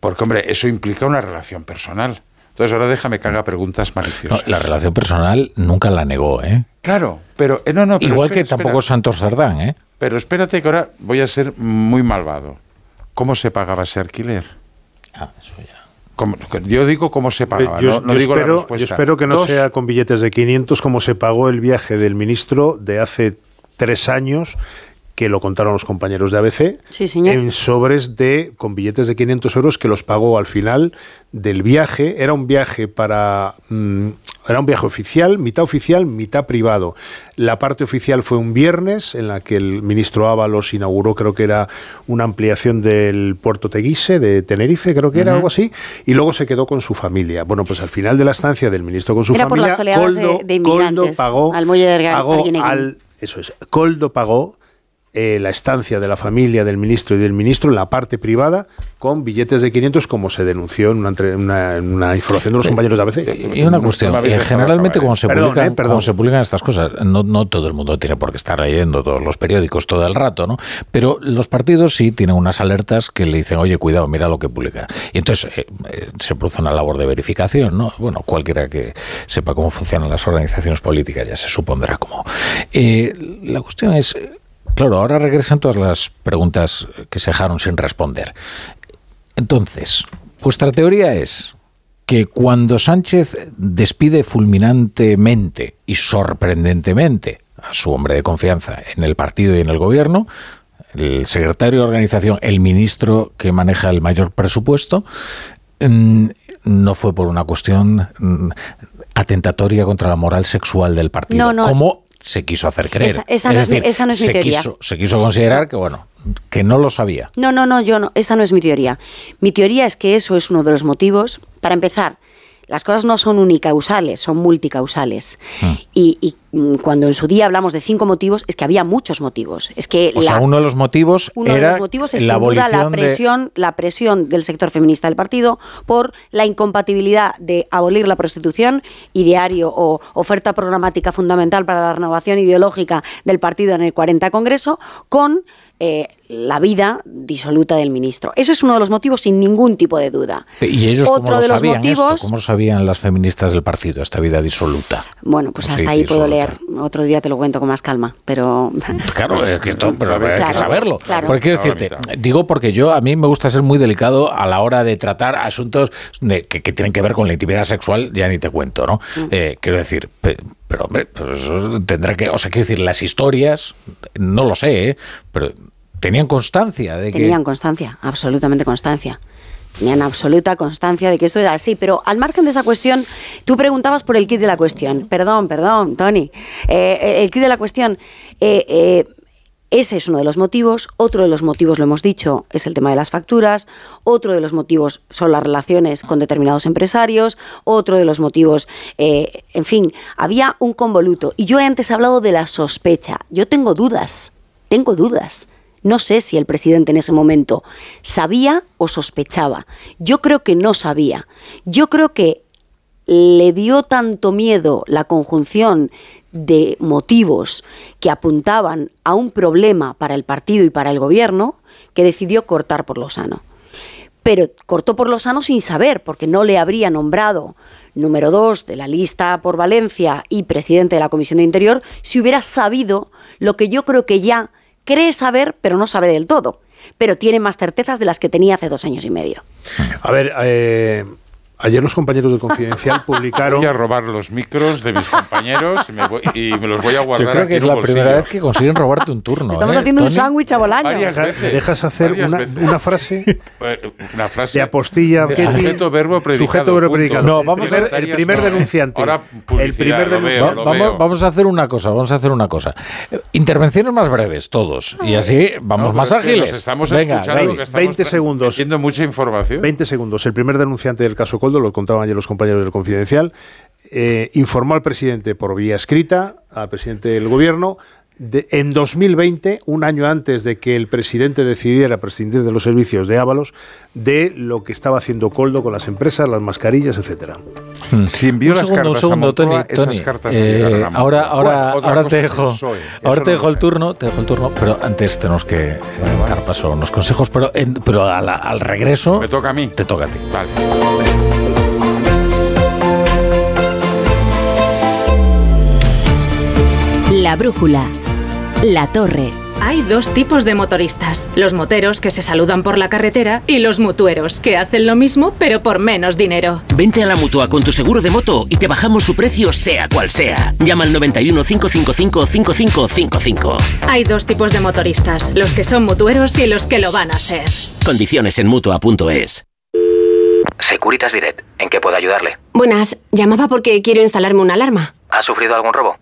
Porque, hombre, eso implica una relación personal. Entonces, ahora déjame que haga preguntas No, maliciosas. la relación personal nunca la negó, ¿eh? Claro, pero eh, no, no. pero Igual espera, que tampoco espera. Santos Cerdán, ¿eh? Pero espérate que ahora voy a ser muy malvado. ¿Cómo se pagaba ese alquiler? Ah, eso ya. Yo digo cómo se pagaba, yo, no, no yo digo la espero, respuesta. yo espero que no Dos, sea con billetes de 500 como se pagó el viaje del ministro de hace tres años que lo contaron los compañeros de ABC, Sí, señor. en sobres de con billetes de 500 euros que los pagó al final del viaje. Era un viaje para mm, era un viaje oficial, mitad oficial, mitad privado. La parte oficial fue un viernes en la que el ministro Ábalos inauguró, creo que era una ampliación del puerto Teguise de Tenerife, creo que era algo así, y luego se quedó con su familia. Bueno, pues al final de la estancia del ministro con su Era por familia, las oleadas de- Coldo, de inmigrantes Coldo pagó, al muelle de Arga- pagó Arguineguín. al eso es, Coldo pagó eh, la estancia de la familia del ministro y del ministro en la parte privada con billetes de 500 como se denunció en una, una- en una información de los compañeros de ABC. Y una cuestión, eh, generalmente cuando se, Perdón, publican, eh, perdón. cuando se publican estas cosas, no, no todo el mundo tiene por qué estar leyendo todos los periódicos todo el rato, ¿no? Pero los partidos sí tienen unas alertas que le dicen, oye, cuidado, mira lo que publica. Y entonces eh, eh, se produce una labor de verificación, ¿no? Bueno, cualquiera que sepa cómo funcionan las organizaciones políticas ya se supondrá cómo. Eh, la cuestión es, eh, claro, ahora regresan todas las preguntas que se dejaron sin responder. Entonces, vuestra teoría es que cuando Sánchez despide fulminantemente y sorprendentemente a su hombre de confianza en el partido y en el gobierno, el secretario de organización, el ministro que maneja el mayor presupuesto, mm, no fue por una cuestión mm, atentatoria contra la moral sexual del partido, No, no. como se quiso hacer creer. Esa- esa no es mi- esa no es mi se teoría. Quiso, se quiso considerar que, bueno, que no lo sabía. No, no, no, yo no, esa no es mi teoría. Mi teoría es que eso es uno de los motivos. Para empezar, las cosas no son unicausales, son multicausales. Hmm. Y, y, mm, cuando en su día hablamos de cinco motivos, es que había muchos motivos. Es que O sea, uno de los motivos uno era de los motivos es la sin duda la de- presión, la presión del sector feminista del partido por la incompatibilidad de abolir la prostitución, ideario o oferta programática fundamental para la renovación ideológica del partido en el 40 Congreso, con eh, la vida disoluta del ministro. Eso es uno de los motivos sin ningún tipo de duda. ¿Y ellos Otro cómo lo de los sabían motivos- esto? ¿Cómo lo sabían las feministas del partido, esta vida disoluta? Bueno, pues hasta ahí puedo leer. Otro día te lo cuento con más calma, pero Claro, es que esto, pero hay que saberlo. claro. Porque quiero decirte, digo porque yo a mí me gusta ser muy delicado a la hora de tratar asuntos de- que, que tienen que ver con la intimidad sexual, ya ni te cuento, ¿no? Mm. Eh, quiero decir, pe- pero hombre, pues eso tendrá que, o sea, quiero decir, las historias, no lo sé, ¿eh? pero tenían constancia de que Tenían constancia, absolutamente constancia. Tenían absoluta constancia de que esto era así, pero al margen de esa cuestión, tú preguntabas por el kit de la cuestión. Perdón, perdón, Tony. Eh, el kit de la cuestión, eh, eh, ese es uno de los motivos. Otro de los motivos, lo hemos dicho, es el tema de las facturas. Otro de los motivos son las relaciones con determinados empresarios. Otro de los motivos, eh, en fin, había un convoluto. Y yo antes he hablado de la sospecha. Yo tengo dudas, tengo dudas. No sé si el presidente en ese momento sabía o sospechaba. Yo creo que no sabía. Yo creo que le dio tanto miedo la conjunción de motivos que apuntaban a un problema para el partido y para el gobierno que decidió cortar por lo sano. Pero cortó por lo sano sin saber, porque no le habría nombrado número dos de la lista por Valencia y presidente de la Comisión de Interior si hubiera sabido lo que yo creo que ya cree saber, pero no sabe del todo. Pero tiene más certezas de las que tenía hace dos años y medio. A ver, eh, ayer los compañeros de Confidencial (laughs) publicaron... Voy a robar los micros de mis compañeros y me, voy- y me los voy a guardar Yo creo aquí que es la un primera bolsillo. vez que consiguen robarte un turno. Estamos ¿eh, haciendo un Tony? sándwich a bolaño. Varias ¿Me veces. dejas hacer una, veces. una frase? Una frase. De apostilla, de. Sujeto, verbo, predicado. Sujeto, verbo, predicado. No, vamos a ver- el primer no. denunciante. Ahora El primer denunciante. veo, vamos, vamos a hacer una cosa, vamos a hacer una cosa. Intervenciones más breves, todos. Y así vamos No, más pero es que ágiles. estamos Venga, escuchando venga. que estamos 20 tra- segundos. mucha información. 20 segundos. El primer denunciante del caso Coldo, lo contaban ayer los compañeros del Confidencial, eh, informó al presidente por vía escrita, al presidente del gobierno, de- en 2020, un año antes de que el presidente decidiera prescindir de los servicios de Ábalos, de lo que estaba haciendo Coldo con las empresas, las mascarillas, etcétera. Si envió un las segundo, un cartas segundo, a Moncloa, Tony. esas Tony, cartas no eh, llegaron a ahora, ahora, ahora te dejo, ahora te no dejo el turno, te dejo el turno, pero antes tenemos que eh, dar paso a unos consejos, pero, en- pero a la- al regreso Me toca a mí. te toca a ti. Vale. La brújula. La torre. Hay dos tipos de motoristas, los moteros que se saludan por la carretera y los mutueros que hacen lo mismo pero por menos dinero. Vente a la mutua con tu seguro de moto y te bajamos su precio sea cual sea. Llama al 91 555 5555. Hay dos tipos de motoristas, los que son mutueros y los que lo van a ser. Condiciones en mutua.es. Securitas Direct, ¿en qué puedo ayudarle? Buenas, llamaba porque quiero instalarme una alarma. ¿Ha sufrido algún robo?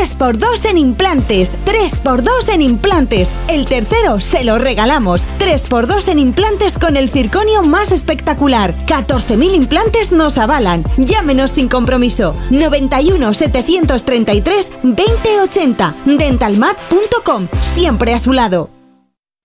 3x2 en implantes, 3x2 en implantes. El tercero se lo regalamos. 3x2 en implantes con el circonio más espectacular. 14.000 implantes nos avalan. Llámenos sin compromiso. 91 733 2080. Dentalmat.com. Siempre a su lado.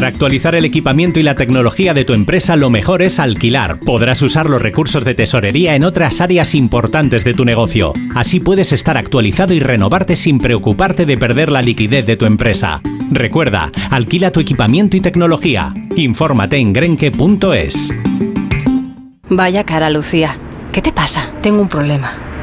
Para actualizar el equipamiento y la tecnología de tu empresa, lo mejor es alquilar. Podrás usar los recursos de tesorería en otras áreas importantes de tu negocio. Así puedes estar actualizado y renovarte sin preocuparte de perder la liquidez de tu empresa. Recuerda, alquila tu equipamiento y tecnología. Infórmate en grenke.es. Vaya cara, Lucía. ¿Qué te pasa? Tengo un problema.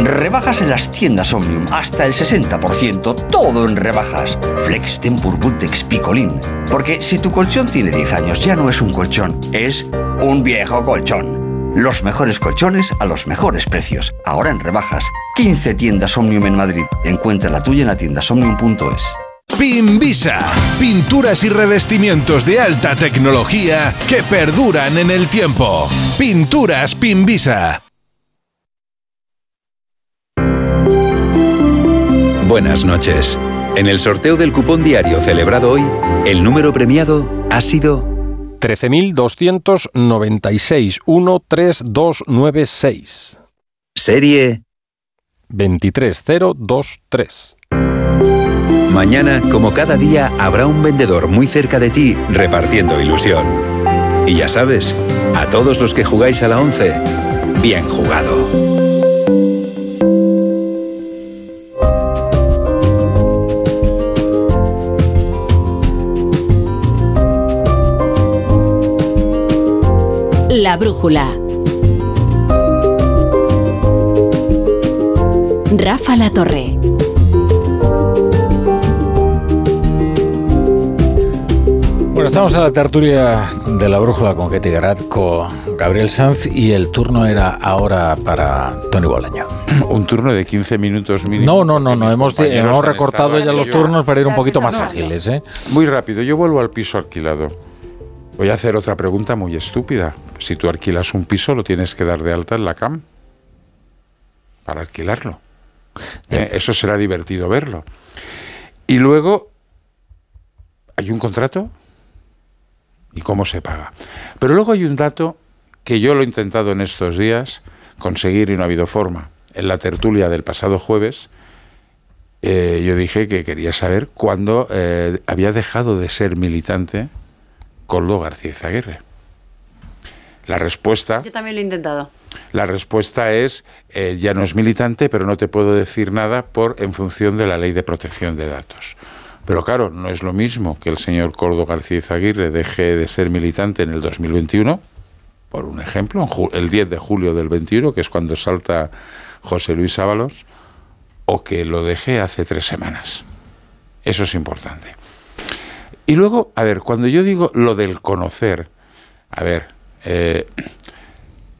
Rebajas en las tiendas Omnium, hasta el 60%, todo en rebajas. Flex Tempur Bultex Picolín. Porque si tu colchón tiene 10 años, ya no es un colchón, es un viejo colchón. Los mejores colchones a los mejores precios. Ahora en rebajas. 15 tiendas Omnium en Madrid. Encuentra la tuya en la tiendasomnium.es. Pinvisa, pinturas y revestimientos de alta tecnología que perduran en el tiempo. Pinturas Pinvisa. Buenas noches. En el sorteo del cupón diario celebrado hoy, el número premiado ha sido 13.296 13296. Serie 23023. Mañana, como cada día, habrá un vendedor muy cerca de ti repartiendo ilusión. Y ya sabes, a todos los que jugáis a la 11, bien jugado. La brújula. Rafa La Torre. Bueno, estamos en la tertulia de la brújula con Ketty Garat, con Gabriel Sanz y el turno era ahora para Tony Bolaño. (clears throat) Un turno de 15 minutos mínimo. No, no, no, no hemos, hemos recortado ya los yo- turnos para ir un poquito más ágiles, ¿eh? Muy rápido, yo vuelvo al piso alquilado. Voy a hacer otra pregunta muy estúpida. Si tú alquilas un piso, lo tienes que dar de alta en la CAM para alquilarlo. ¿Eh? Eso será divertido verlo. Y luego, ¿hay un contrato? ¿Y cómo se paga? Pero luego hay un dato que yo lo he intentado en estos días conseguir y no ha habido forma. En la tertulia del pasado jueves, eh, yo dije que quería saber cuándo eh, había dejado de ser militante Coldo García Izaguirre. La respuesta, Yo también lo he intentado. la respuesta es eh, ya no es militante, pero no te puedo decir nada por en función de la ley de protección de datos. Pero claro, no es lo mismo que el señor Coldo García Izaguirre deje de ser militante en el 2021, por un ejemplo, el 10 de julio del 21, que es cuando salta José Luis Ábalos, o que lo deje hace tres semanas. Eso es importante. Y luego, a ver, cuando yo digo lo del conocer, a ver, eh,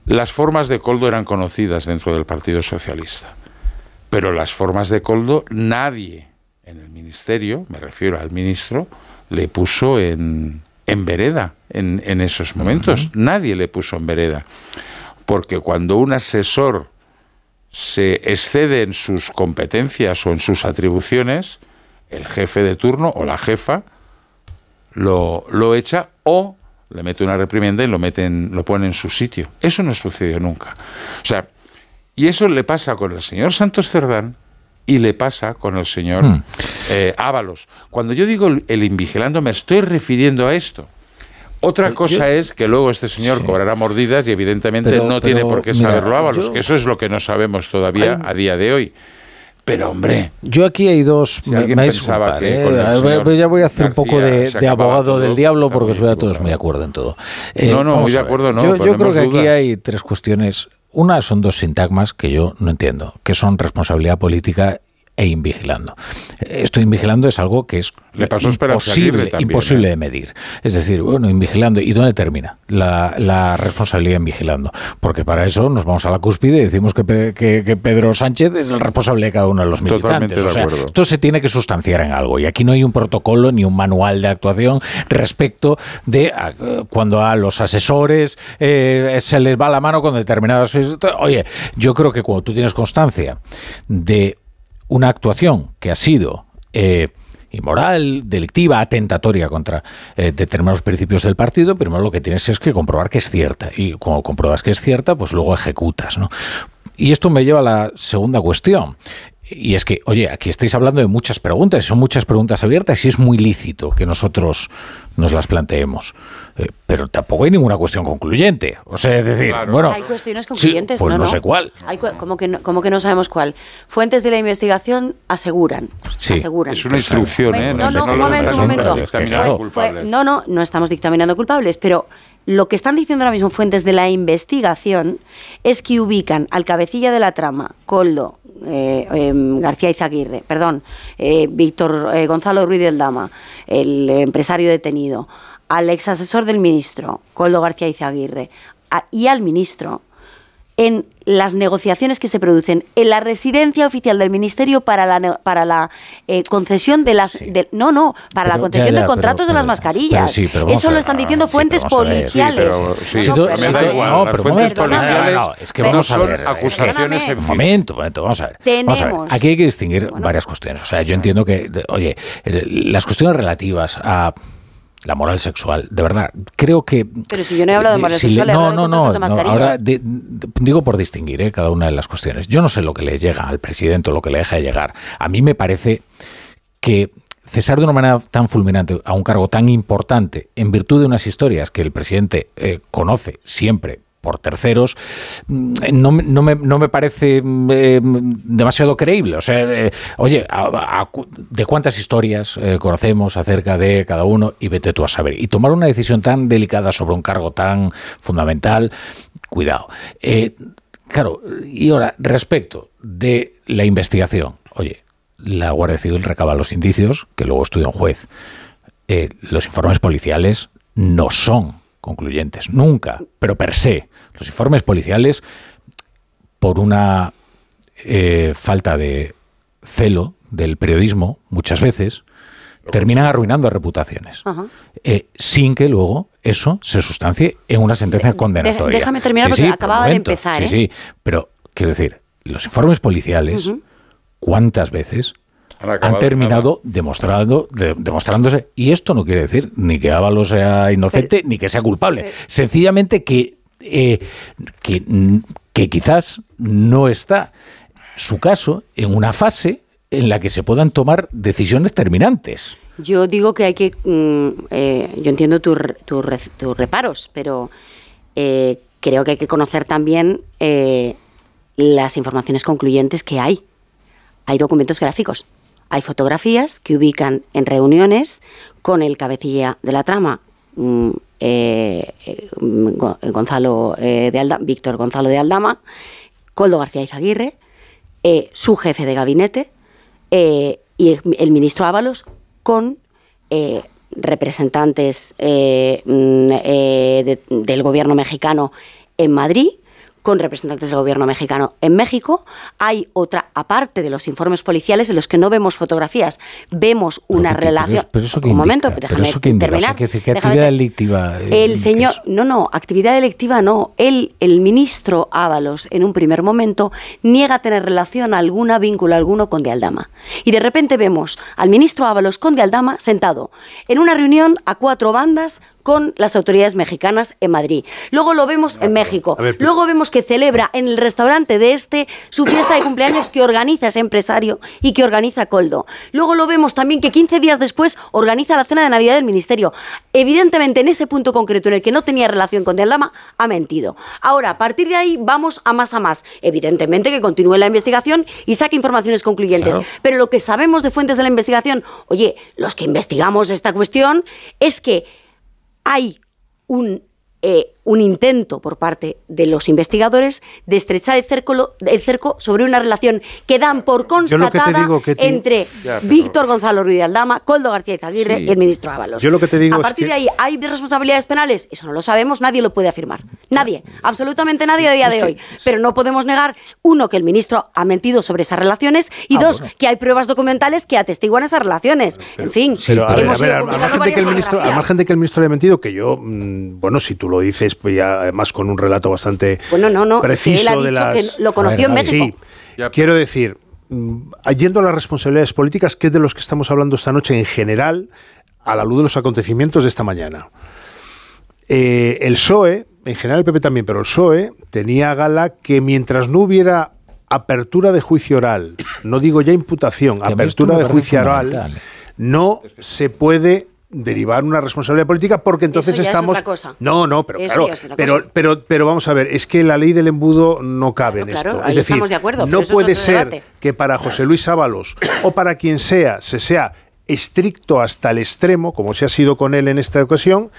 las formas de Coldo eran conocidas dentro del Partido Socialista, pero las formas de Coldo nadie en el ministerio, me refiero al ministro, le puso en, en vereda en, en esos momentos. Nadie le puso en vereda. Porque cuando un asesor se excede en sus competencias o en sus atribuciones, el jefe de turno o la jefa lo, lo echa o le mete una reprimenda y lo, meten, lo pone en su sitio. Eso no sucedió nunca. O sea, y eso le pasa con el señor Santos Cerdán y le pasa con el señor Hmm. eh, Ábalos. Cuando yo digo el, invigilando me estoy refiriendo a esto. Otra cosa es que luego este señor cobrará mordidas y evidentemente Pero- no tiene por qué mira, saberlo Ábalos, yo- que eso es lo que no sabemos todavía a día de hoy. Pero hombre, Yo aquí hay dos. Si a pensaba que ¿eh? señor ya voy a hacer un poco de, abogado todo, del diablo porque os veo a todos muy de acuerdo en todo. No, no, vamos muy de acuerdo no, Yo, yo creo que aquí hay tres cuestiones. Una son dos sintagmas que yo no entiendo, que son responsabilidad política e invigilando. Esto invigilando es algo que es Le pasó Aguirre imposible, también, imposible ¿eh? de medir. Es decir, bueno, invigilando. ¿Y dónde termina la, la responsabilidad en vigilando? Porque para eso nos vamos a la cúspide y decimos que, que- que Pedro Sánchez es el responsable de cada uno de los Totalmente militantes. de O sea, esto se tiene que sustanciar en algo. Y aquí no hay un protocolo ni un manual de actuación respecto de a- cuando a los asesores eh, se les va la mano con determinadas... Oye, yo creo que cuando tú tienes constancia de una actuación que ha sido eh, inmoral, delictiva, atentatoria contra eh, determinados principios del partido, primero lo que tienes es que comprobar que es cierta. Y cuando compruebas que es cierta, pues luego ejecutas. ¿no? Y esto me lleva a la segunda cuestión. Y es que, oye, aquí estáis hablando de muchas preguntas, son muchas preguntas abiertas y es muy lícito que nosotros nos las planteemos. Eh, pero tampoco hay ninguna cuestión concluyente. O sea, es decir, bueno, Hay cuestiones sí, concluyentes, pues no, no no. sé cuál. Hay cu- como, que no, como que no sabemos cuál. Fuentes de la investigación aseguran. Sí. aseguran. Es una instrucción, ¿eh? No, no, un momento, un momento. Fue- no, no, no estamos dictaminando culpables, pero lo que están diciendo ahora mismo fuentes de la investigación es que ubican al cabecilla de la trama, Coldo, eh, em, García Izaguirre, perdón, eh, Víctor eh, Gonzalo Ruiz del Dama, el empresario detenido, al ex asesor del ministro, Coldo García Izaguirre, y al ministro en las negociaciones que se producen en la residencia oficial del ministerio para la ne- para la eh, concesión de las de- no no para la Pero- concesión ya, ya, de contratos pero- de las mascarillas. pero sí, eso a lo están no, diciendo no, sí, fuentes sí, policiales. sí, no, es que no vamos a ver, acusaciones Perdóname. en momento, momento, vamos a ver. Vamos a ver. Tenemos- Aquí hay que distinguir varias cuestiones. O sea, yo entiendo que, oye, las cuestiones relativas a la moral sexual, de verdad, creo que... pero si yo no he hablado de moral si sexual no, no, no, de no, mascarillas ahora de- de- digo por distinguir eh, cada una de las cuestiones. Yo no sé lo que le llega al presidente o lo que le deja de llegar. A mí me parece que cesar de una manera tan fulminante a un cargo tan importante en virtud de unas historias que el presidente eh, conoce siempre por terceros, mm, no, no, me, no me parece mm, eh, demasiado creíble. O sea, eh, oye, ¿de cuántas historias eh, conocemos acerca de cada uno? Y vete tú a saber. Y tomar una decisión tan delicada sobre un cargo tan fundamental, cuidado. Claro, y ahora, respecto de la investigación, oye, la Guardia Civil recaba los indicios, que luego estudia un juez. Los informes policiales no son concluyentes, nunca, pero per se. Los informes policiales, por una eh, falta de celo del periodismo, muchas veces, terminan arruinando reputaciones, Ajá. eh, sin que luego eso se sustancie en una sentencia condenatoria. déjame terminar porque por acababa de empezar, Sí, ¿eh? sí, pero quiero decir, los informes policiales. ¿cuántas veces Han terminado demostrando, de- demostrándose? Y esto no quiere decir ni que Ábalos sea inocente ni que sea culpable. Sencillamente que, eh, que, quizás no está su caso en una fase en la que se puedan tomar decisiones terminantes. Yo digo que hay que. mm, eh, yo entiendo tus tus reparos, pero eh, creo que hay que conocer también las informaciones concluyentes que hay. Hay documentos gráficos, hay fotografías que ubican en reuniones con el cabecilla de la trama. mm, eh, eh, Go- Gonzalo eh, de Alda- Víctor Gonzalo de Aldama, Coldo García Izaguirre, su jefe de gabinete y el, ministro Ábalos con representantes mm, de- del gobierno mexicano en Madrid, con representantes del gobierno mexicano en México. Hay otra, aparte de los informes policiales, en los que no vemos fotografías, vemos una Pero que- pero relación. pero eso que Un momento, indica, pero déjame eso que indica, o sea, terminar. que decir, ¿qué déjame actividad delictiva, eh, El señor, no, no, actividad delictiva no. Él, el ministro Ábalos, en un primer momento, niega tener relación alguna, vínculo alguno con De Aldama. Y de repente vemos al ministro Ábalos con De Aldama sentado en una reunión a cuatro bandas con las autoridades mexicanas en Madrid. Luego lo vemos en México. a ver, pero- Luego vemos que celebra en el restaurante de este su fiesta de cumpleaños que organiza ese empresario y que organiza Coldo. Luego lo vemos también que 15 días después organiza la cena de Navidad del Ministerio. Evidentemente, en ese punto concreto en el que no tenía relación con De Aldama, ha mentido. Ahora, a partir de ahí, vamos a más a más. Evidentemente que continúe la investigación y saque informaciones concluyentes. Claro. Pero lo que sabemos de fuentes de la investigación, oye, los que investigamos esta cuestión, es que hay un, eh, un intento por parte de los investigadores de estrechar el cerco, el cerco sobre una relación que dan por constatada entre Víctor Gonzalo Ruiz de Aldama, Coldo García Izaguirre y el ministro Ábalos. Yo lo que te digo a partir de ahí, ¿hay responsabilidades penales? Eso no lo sabemos, nadie lo puede afirmar. Nadie, absolutamente nadie a día de hoy. Pero no podemos negar, uno, que el ministro ha mentido sobre esas relaciones y ah, dos, que hay pruebas documentales que atestiguan esas relaciones. en fin, pero, a ver, al margen de que el ministro, de que el ministro haya mentido, que yo, mm, bueno, si tú lo dices, pues ya además con un relato bastante bueno, no, no, preciso él de las... que lo conoció en México. Sí, quiero decir, mm, yendo a las responsabilidades políticas, que es de los que estamos hablando esta noche en general, a la luz de los acontecimientos de esta mañana. Eh, el PSOE, en general el PP también, pero el PSOE tenía gala que mientras no hubiera apertura de juicio oral, no digo ya imputación, apertura de juicio oral, no se puede derivar una responsabilidad política porque entonces estamos no no pero claro pero, pero pero vamos a ver es que la ley del embudo no cabe en esto. Es decir no puede ser que para José Luis Ábalos o para quien sea se sea estricto hasta el extremo como se ha sido con él en esta ocasión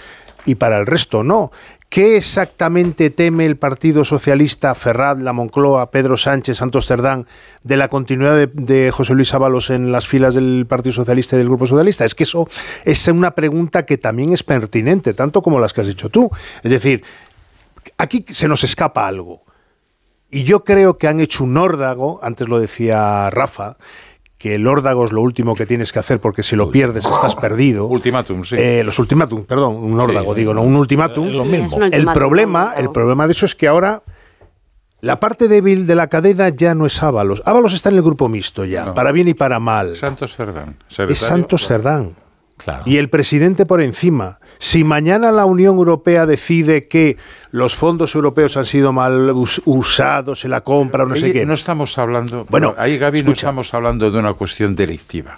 y para el resto no. ¿Qué exactamente teme el Partido Socialista, Ferrat, La Moncloa, Pedro Sánchez, Santos Cerdán, de la continuidad de, José Luis Ábalos en las filas del Partido Socialista y del Grupo Socialista? Es que eso es una pregunta que también es pertinente, tanto como las que has dicho tú. Es decir, aquí se nos escapa algo. Y yo creo que han hecho un órdago, antes lo decía Rafa, que el órdago es lo último que tienes que hacer porque si lo pierdes estás perdido. Ultimátum, sí. Eh, los ultimátum, perdón, un órdago, digo, no un ultimátum. Lo mismo. El problema, el problema de eso es que ahora la parte débil de la cadena ya no es Ábalos. Ábalos está en el grupo mixto ya, para bien y para mal. Santos Cerdán. Es Santos Cerdán. Y el presidente por encima. Si mañana la Unión Europea decide que los fondos europeos han sido mal usados en la compra o no sé qué. No estamos hablando. Bueno, ahí, Gaby, no estamos hablando de una cuestión delictiva.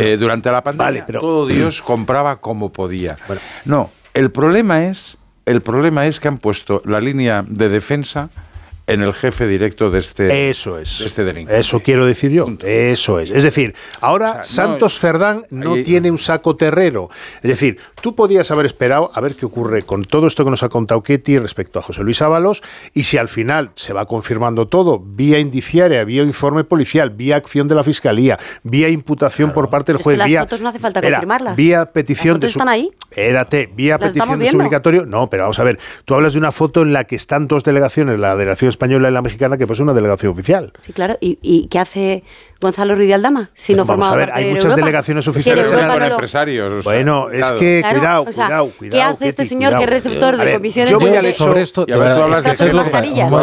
Eh, durante la pandemia, todo (clears throat) Dios compraba como podía. No, el problema es. El problema es que han puesto la línea de defensa en el jefe directo de este, Eso es. este delincuente. Eso quiero decir yo. Eso es. Es decir, ahora Santos Ferdán no tiene un saco terrero. Es decir, tú podías haber esperado a ver qué ocurre con todo esto que nos ha contado Ketty respecto a José Luis Ábalos y si al final se va confirmando todo vía indiciaria, vía informe policial, vía acción de la Fiscalía, vía imputación por parte del juez. las vía, fotos no hace falta confirmarlas. Vía petición de. están ahí? Espérate, vía petición de suplicatorio. No, pero vamos a ver. Tú hablas de una foto en la que están dos delegaciones, la delegación española y la mexicana, que pues una delegación oficial. Sí, claro. ¿Y, y qué hace Gonzalo Ruiz de Aldama? Si no Vamos a ver, hay muchas delegaciones oficiales en con empresarios. Bueno, es que cuidado, cuidado, cuidado. ¿Qué hace este señor que es receptor de comisiones? Yo voy a sobre esto. Y a ver, tú hablas de mascarillas. No,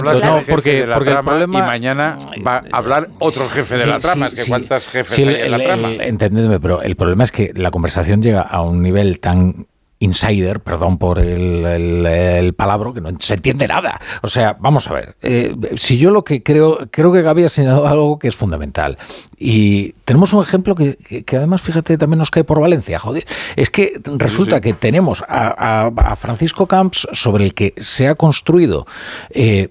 porque, porque el problema y mañana va a hablar otro jefe de la trama. Es que cuántas jefes hay en la trama. Entendedme, pero el problema es que la conversación llega a un nivel tan insider, perdón por el, el, palabra, que no se entiende nada. O sea, vamos a ver, eh, si yo lo que creo, creo que Gaby ha señalado algo que es fundamental. Y tenemos un ejemplo que, que, además, fíjate, también nos cae por Valencia, joder. Es que resulta que tenemos a, a, Francisco Camps sobre el que se ha construido eh,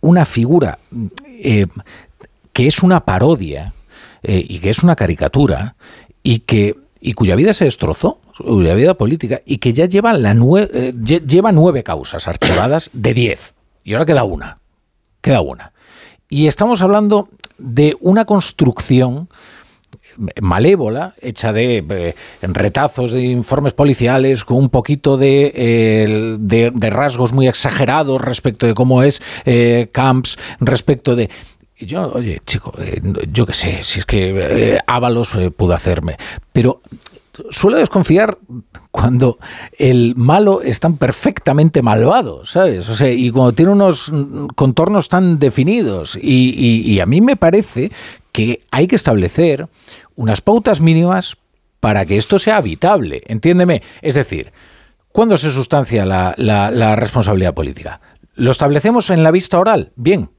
una figura eh, que es una parodia y que es una caricatura y que y cuya vida se destrozó la vida política y que ya lleva, eh, lleva nueve causas archivadas de diez. Y ahora queda una. Queda una. Y estamos hablando de una construcción malévola, hecha de eh, retazos de informes policiales, con un poquito de, rasgos muy exagerados respecto de cómo es eh, Camps, respecto de... Yo, oye, chico, yo qué sé, si es que Ábalos pudo hacerme, pero suelo desconfiar cuando el malo es tan perfectamente malvado, ¿sabes? O sea, y cuando tiene unos contornos tan definidos. Y, a mí me parece que hay que establecer unas pautas mínimas para que esto sea habitable. Entiéndeme. Es decir, ¿cuándo se sustancia la responsabilidad política? ¿Lo establecemos en la vista oral? Bien,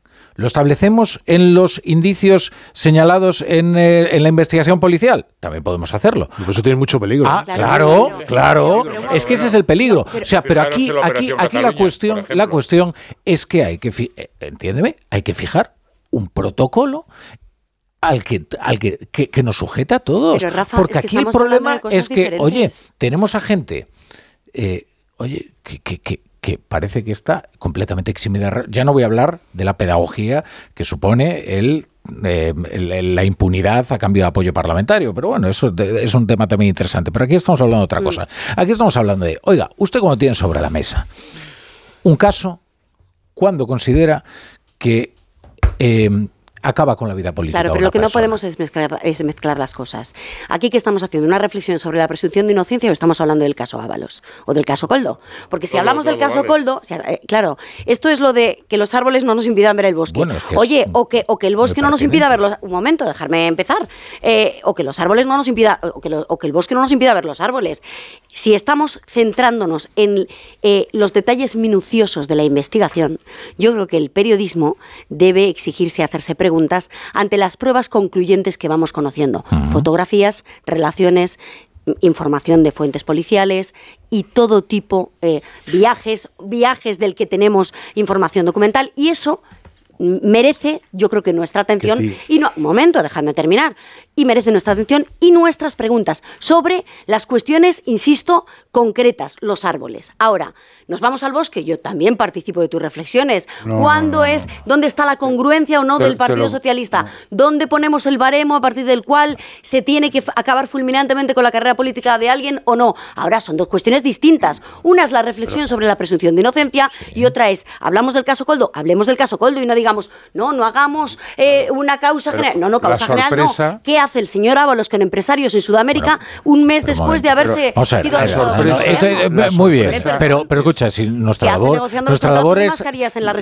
¿Lo establecemos en los indicios señalados en, eh, en, la investigación policial? También podemos hacerlo. Eso tiene mucho peligro. Ah, claro, claro. es que ese es el peligro. O sea, pero aquí, aquí, aquí la cuestión, la cuestión es que hay que, eh, entiéndeme, hay que fijar un protocolo al que, al que, que, nos sujeta a todos. Porque aquí el problema es que, oye, tenemos a gente, eh, oye, que, que parece que está completamente eximida. Ya no voy a hablar de la pedagogía que supone el eh, la impunidad a cambio de apoyo parlamentario. Pero bueno, eso es un tema también interesante. Pero aquí estamos hablando de otra cosa. Aquí estamos hablando de, oiga, usted cuando tiene sobre la mesa un caso, cuando considera que eh, acaba con la vida política. Claro, pero lo que no podemos es mezclar, es mezclar las cosas. Aquí que estamos haciendo una reflexión sobre la presunción de inocencia o estamos hablando del caso Ábalos o del caso Coldo. Porque si hablamos del caso Coldo, eh, claro, esto es lo de que los árboles no nos impidan ver el bosque. Oye, o que, o que el bosque no nos impida ver los... Un momento, dejarme empezar. Eh, o que los árboles no nos impida... O que, o que el bosque no nos impida ver los árboles. Si estamos centrándonos en eh, los detalles minuciosos de la investigación, yo creo que el periodismo debe exigirse hacerse preguntas ante las pruebas concluyentes que vamos conociendo. Fotografías, relaciones, información de fuentes policiales y todo tipo de eh, viajes, viajes del que tenemos información documental y eso merece, yo creo que nuestra atención y no, un momento, déjame terminar, y merece nuestra atención y nuestras preguntas sobre las cuestiones, insisto, concretas, los árboles. Ahora, nos vamos al bosque, yo también participo de tus reflexiones. ¿Cuándo es, dónde está la congruencia o no del Partido Socialista? ¿Dónde ponemos el baremo a partir del cual se tiene que acabar fulminantemente con la carrera política de alguien o no? Ahora son dos cuestiones distintas. Una es la reflexión sobre la presunción de inocencia y otra es, hablamos del caso Coldo, hablemos del caso Coldo y no digamos, no, no hagamos eh, una causa general. No, no, causa general no. ¿Qué hace el señor Ábalos con empresarios en Sudamérica un mes después de haberse sido... muy bien, pero, pero escucha, si nuestra labor, nuestra labor es,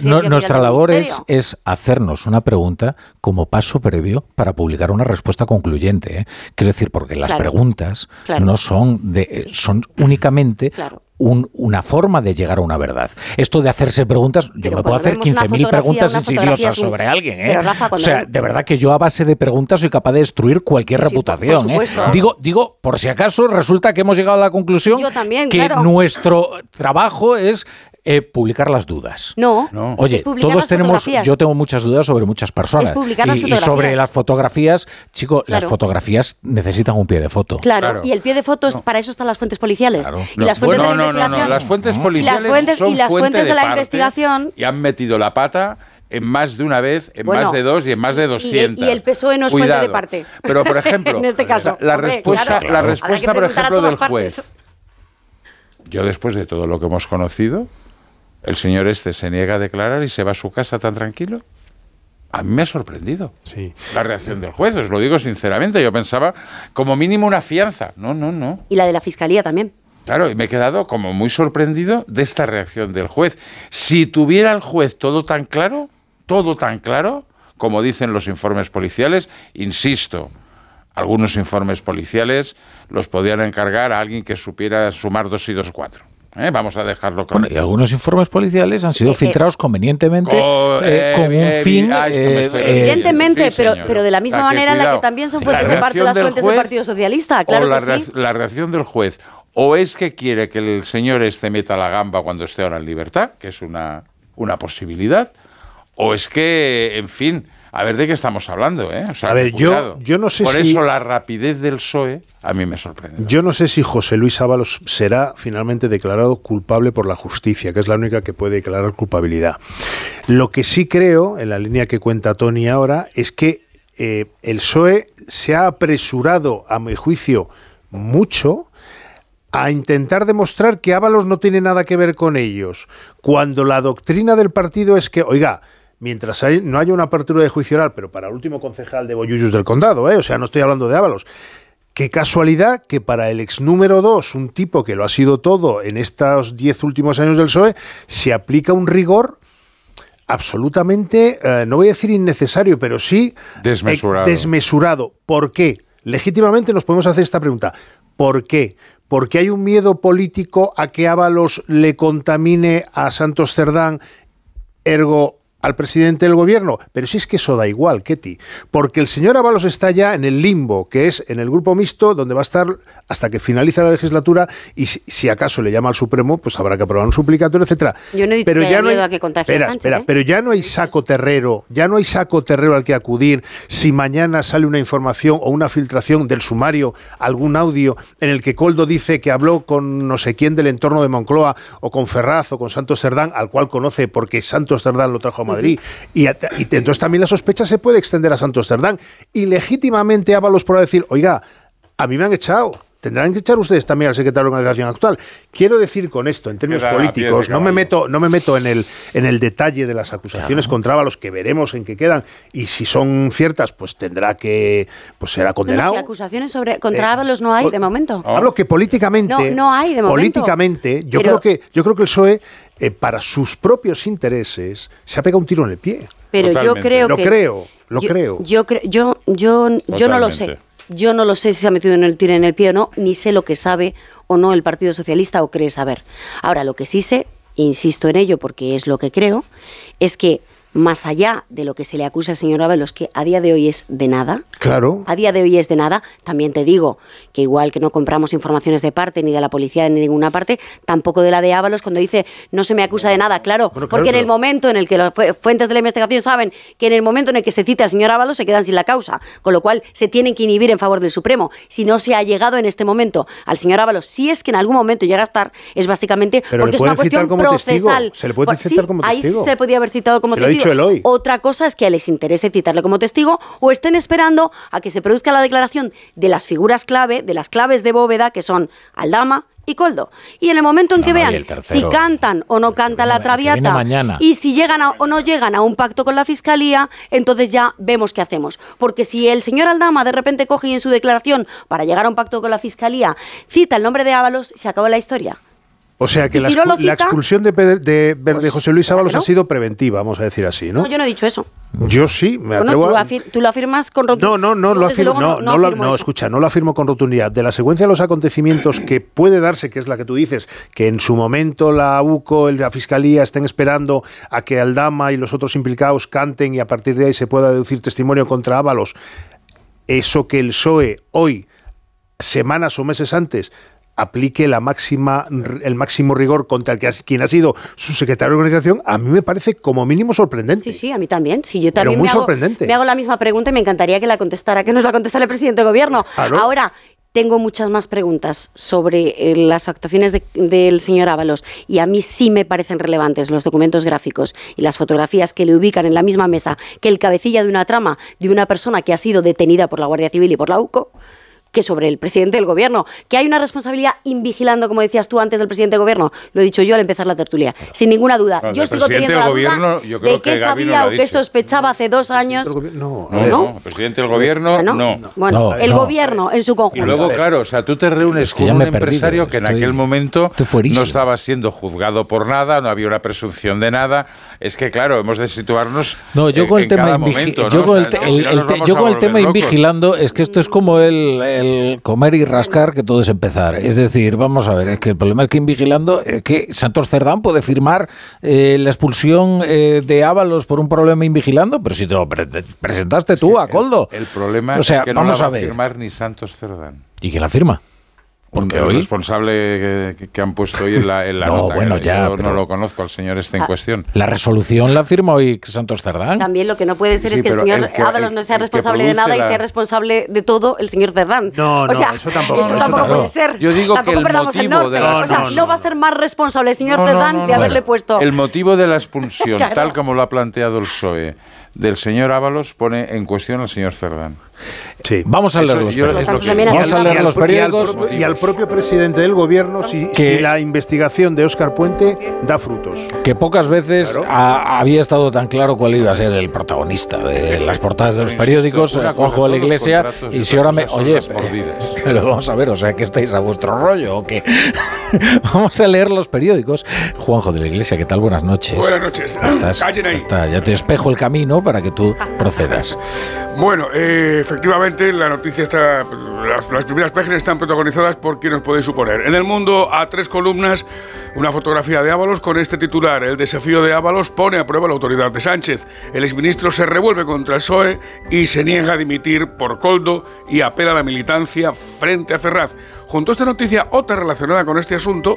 nuestra labor es, hacernos una pregunta como paso previo para publicar una respuesta concluyente. ¿eh? Quiero decir, porque las preguntas no son de, son únicamente una forma de llegar a una verdad. Esto de hacerse preguntas, yo me puedo hacer 15.000 preguntas insidiosas sobre alguien. ¿eh? o sea, de verdad que yo a base de preguntas soy capaz de destruir cualquier reputación. ¿eh? Digo, digo, por si acaso resulta que hemos llegado a la conclusión que nuestro trabajo es eh, publicar las dudas. No, Oye, todos tenemos, yo tengo muchas dudas sobre muchas personas. y, sobre las fotografías, chico, las fotografías necesitan un pie de foto. Claro, y el pie de foto, para eso están las fuentes policiales. Y las fuentes de la investigación. las fuentes policiales las fuentes, y las fuentes de, la investigación. Y han metido la pata en más de una vez, en más de dos y en más de 200. Y, el PSOE no es fuente de parte. Pero, por ejemplo, (laughs) en este caso, la, respuesta, la respuesta por ejemplo, del juez. Yo después de todo lo que hemos conocido, el señor este se niega a declarar y se va a su casa tan tranquilo. A mí me ha sorprendido sí. la reacción del juez, os lo digo sinceramente. Yo pensaba como mínimo una fianza. No, no, no. Y la de la fiscalía también. Claro, y me he quedado como muy sorprendido de esta reacción del juez. Si tuviera el juez todo tan claro, todo tan claro, como dicen los informes policiales, insisto, algunos informes policiales los podían encargar a alguien que supiera sumar dos y dos cuatro. ¿Eh? Vamos a dejarlo claro. y algunos informes policiales han sido filtrados convenientemente eh, con un fin. evidentemente, pero, pero de la misma manera en la que también son fuentes de parte las fuentes del Partido Socialista. Claro la, que sí. la reacción del juez o es que quiere que el señor este meta la gamba cuando esté ahora en libertad, que es una, una posibilidad, o es que, en fin, a ver de qué estamos hablando, ¿eh? a ver, yo, yo no sé Por eso la rapidez del PSOE a mí me sorprende. Yo no sé si José Luis Ábalos será finalmente declarado culpable por la justicia, que es la única que puede declarar culpabilidad. Lo que sí creo, en la línea que cuenta Tony ahora, es que eh, el PSOE se ha apresurado, a mi juicio, mucho a intentar demostrar que Ábalos no tiene nada que ver con ellos, cuando la doctrina del partido es que, oiga, mientras no haya una apertura de juicio oral, pero para el último concejal de Boyullos del Condado, ¿eh? o sea, no estoy hablando de Ábalos. Qué casualidad que para el ex número dos, un tipo que lo ha sido todo en estos diez últimos años del PSOE, se aplica un rigor absolutamente, eh, no voy a decir innecesario, pero sí desmesurado. desmesurado. ¿Por qué? Legítimamente nos podemos hacer esta pregunta. ¿Por qué? Porque hay un miedo político a que Ábalos le contamine a Santos Cerdán, ergo al presidente del gobierno. Pero si es que eso da igual, Ketty, porque el señor Ábalos está ya en el limbo, que es en el grupo mixto, donde va a estar hasta que finalice la legislatura y si, si acaso le llama al Supremo, pues habrá que aprobar un suplicatorio, etcétera. Yo no he dicho pero ya no hay, a que espera, Sánchez, espera, ¿eh? pero ya no hay saco terrero, ya no hay saco terrero al que acudir si mañana sale una información o una filtración del sumario, algún audio en el que Coldo dice que habló con no sé quién del entorno de Moncloa o con Ferraz o con Santos Cerdán, al cual conoce porque Santos Cerdán lo trajo a Madrid. y, y entonces también la sospecha se puede extender a Santos Cerdán. Y legítimamente Ábalos podrá decir, oiga, a mí me han echado. Tendrán que echar ustedes también al secretario de organización actual. Quiero decir con esto, en términos políticos, no me meto, no me meto en el, en el detalle de las acusaciones contra Ábalos, que veremos en qué quedan, y si son ciertas, pues tendrá que, pues será no, condenado. si acusaciones sobre contra Ábalos no hay de momento. Hablo que políticamente, No, no hay de momento. políticamente, yo Pero- creo que, yo creo que el PSOE, eh, para sus propios intereses, se ha pegado un tiro en el pie. Pero yo creo lo que creo, lo yo, creo. Yo creo, yo, yo, yo no lo sé. Yo no lo sé si se ha metido en el tiro en el pie o no, ni sé lo que sabe o no el Partido Socialista o cree saber. Ahora, lo que sí sé, insisto en ello porque es lo que creo, es que más allá de lo que se le acusa al señor Ábalos, que a día de hoy es de nada, Claro. a día de hoy es de nada. También te digo que igual que no compramos informaciones de parte, ni de la policía, ni de ninguna parte, tampoco de la de Ábalos cuando dice no se me acusa de nada. Claro, claro, porque en el momento en el que las fu- fuentes de la investigación saben que en el momento en el que se cita al señor Ábalos se quedan sin la causa, con lo cual se tienen que inhibir en favor del Supremo. Si no se ha llegado en este momento al señor Ábalos, si es que en algún momento llega a estar, es básicamente Pero porque le es una cuestión como testigo. procesal. Se le puede citar como ahí testigo. se podía haber citado como testigo. Dicho él hoy. Otra cosa es que les interese citarle como testigo o estén esperando a que se produzca la declaración de las figuras clave, de las claves de bóveda, que son Aldama y Coldo. Y en el momento en que No, y vean si cantan o no canta la traviata y si llegan a- o no llegan a un pacto con la fiscalía, entonces ya vemos qué hacemos. Porque si el señor Aldama de repente coge y en su declaración para llegar a un pacto con la fiscalía cita el nombre de Ábalos, se acabó la historia. O sea que ¿Y la, la expulsión de, Pedro- de, de José Luis Ábalos no? ha sido preventiva, vamos a decir así, ¿no? No, yo no he dicho eso. Yo sí, me Bueno, atrevo tú, a... afir- tú lo afirmas con rotundidad. No, no, no lo afirmo, luego, no, no, lo- afirmo no, eso. escucha, no lo afirmo con rotundidad. De la secuencia de los acontecimientos que puede darse, que es la que tú dices, que en su momento la UCO, la Fiscalía estén esperando a que Aldama y los otros implicados canten y a partir de ahí se pueda deducir testimonio contra Ábalos, eso que el PSOE hoy, semanas o meses antes, aplique la máxima, el máximo rigor contra el que quien ha sido su secretario de organización, a mí me parece como mínimo sorprendente. Sí, sí, a mí también. Sí, yo Pero también muy me, hago, sorprendente. me hago la misma pregunta y me encantaría que la contestara, que nos la contestara el presidente del gobierno. Claro. Ahora, tengo muchas más preguntas sobre eh, las actuaciones de- del señor Ábalos y a mí sí me parecen relevantes los documentos gráficos y las fotografías que le ubican en la misma mesa que el cabecilla de una trama de una persona que ha sido detenida por la Guardia Civil y por la UCO que sobre el presidente del gobierno, que hay una responsabilidad invigilando, como decías tú antes del presidente del gobierno, lo he dicho yo al empezar la tertulia, sin ninguna duda. Claro, yo sigo teniendo la del duda gobierno, yo creo de qué sabía o qué sospechaba hace dos años. No, No, no, el presidente del gobierno, no. Bueno, No, el no. gobierno en su Y conjunto. luego, claro, o sea, tú te reúnes con un perdido, empresario que en estoy- aquel momento no estaba siendo juzgado por nada, no había una presunción de nada. Es que, claro, hemos de situarnos No, yo en- con el tema cada invigi- momento, ¿no? yo con el, tema invigilando es que esto es como el, el comer y rascar que todo es empezar. Es decir, vamos a ver, es que el problema es que invigilando es que Santos Cerdán puede firmar eh, la expulsión eh, de Ábalos por un problema invigilando, pero si te lo pre- presentaste tú a Coldo. El problema O sea, es que no vamos la va a ver. firmar ni Santos Cerdán. ¿Y quién la firma? Porque el hoy responsable que, que han puesto hoy en la, en la (laughs) No, nota. bueno, Yo ya, no pero- lo conozco al señor este en Ah. cuestión. la resolución la firma hoy Santos Cerdán. También lo que no puede ser Sí, es que el señor el que- Ábalos el- no sea el que responsable de nada y sea responsable de todo el señor Cerdán. No, o no, sea, eso tampoco, eso puede ser. Yo digo que tampoco el perdamos el motivo norte. de la o sea, expulsión- no va a ser más responsable el señor No, no, Cerdán no, de no. haberle puesto. El motivo de la expulsión, (laughs) tal como lo ha planteado el PSOE, del señor Ábalos, pone en cuestión al señor Cerdán. Sí. Vamos a leer Eso los periódicos. lo que- Vamos a Y leer al- los y al periódicos. propio- Y al propio presidente del gobierno si, Que- si la investigación de Óscar Puente da frutos. que pocas veces Claro. ha- había estado tan claro cuál iba a ser el protagonista de las portadas de los periódicos, eh, Juanjo cosa de la Iglesia, y si ahora me... Oye, (laughs) pero vamos a ver, o sea, que estáis a vuestro rollo o qué. (laughs) vamos a leer los periódicos. Juanjo de la Iglesia, ¿qué tal? Buenas noches. Buenas noches. Estás, ahí. está, ya te espejo el camino para que tú procedas. Bueno, eh, efectivamente, la noticia está. Las, las primeras páginas están protagonizadas por quien os podéis suponer. En el mundo, a tres columnas, una fotografía de Ábalos con este titular: El desafío de Ábalos pone a prueba la autoridad de Sánchez. El exministro se revuelve contra el PSOE y se niega a dimitir por Coldo y apela a la militancia frente a Ferraz. Junto a esta noticia, otra relacionada con este asunto,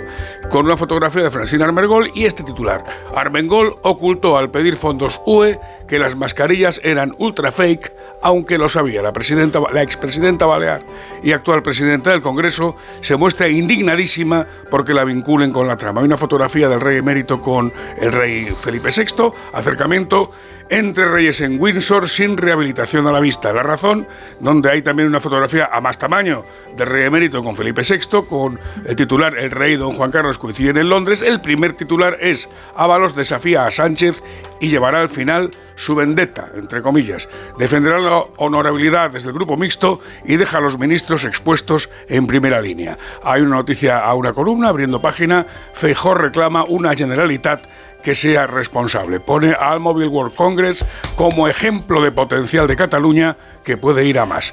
con una fotografía de Francina Armengol y este titular. Armengol ocultó al pedir fondos UE que las mascarillas eran ultra fake, aunque lo sabía. La, presidenta, la expresidenta Balear y actual presidenta del Congreso se muestra indignadísima porque la vinculen con la trama. Hay una fotografía del rey emérito con el rey Felipe VI, acercamiento entre reyes en Windsor sin rehabilitación a la vista. La razón, donde hay también una fotografía a más tamaño del rey emérito con Felipe VI, con el titular El rey don Juan Carlos coinciden en Londres. El primer titular es Ábalos desafía a Sánchez y llevará al final su vendetta, entre comillas. Defenderá la honorabilidad desde el grupo mixto y deja a los ministros expuestos en primera línea. Hay una noticia a una columna, abriendo página, Feijó reclama una generalitat que sea responsable. Pone al Mobile World Congress como ejemplo de potencial de Cataluña que puede ir a más.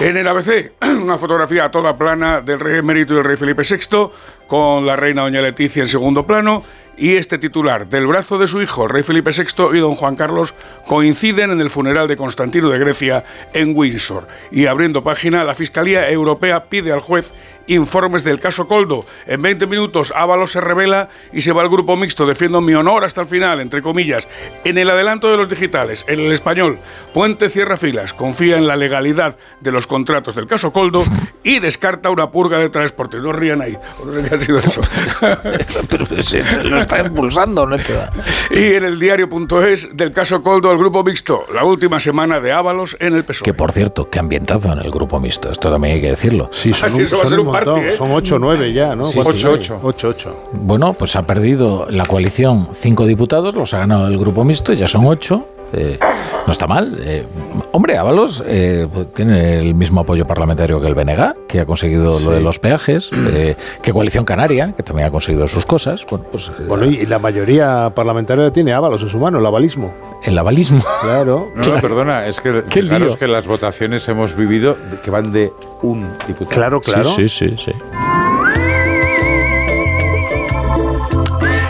En el ABC, (clears throat) una fotografía a toda plana del rey emérito y del rey Felipe VI, con la reina doña Leticia en segundo plano, y este titular, del brazo de su hijo, el rey Felipe VI y don Juan Carlos, coinciden en el funeral de Constantino de Grecia en Windsor. Y abriendo página, la Fiscalía Europea pide al juez informes del caso Coldo. En 20 minutos, Ábalos se revela y se va al grupo mixto. Defiendo mi honor hasta el final, entre comillas. En el adelanto de los digitales, en el español, Puente cierra filas, confía en la legalidad de los contratos del caso Coldo y descarta una purga de transporte. No rían ahí, o no sé qué ha sido eso. (laughs) Pero se, se lo está impulsando, ¿no? y en el diario.es del caso Coldo, el grupo mixto, la última semana de Ábalos en el PSOE. Que por cierto, qué ambientazo en el grupo mixto. Esto también hay que decirlo. Sí, son, Ah, sí, un- eso va a son ser un montón. ¿eh? Son 8 o 9 ya, ¿no? Sí, ¿Cuántos sí. hay? Ocho. 8, 8. Bueno, pues ha perdido la coalición cinco diputados, los ha ganado el grupo mixto, ya son ocho. Eh, no está mal. Eh, hombre, Ábalos eh, tiene el mismo apoyo parlamentario que el BNG, que ha conseguido lo de los peajes, eh, que Coalición Canaria, que también ha conseguido sus cosas. Bueno, pues eh, Bueno, y la mayoría parlamentaria tiene Ábalos en su mano, el avalismo. el avalismo. Claro. (laughs) No, no, perdona, es que lío. que las votaciones hemos vivido que van de un diputado. Claro, claro. Sí, sí, sí, sí.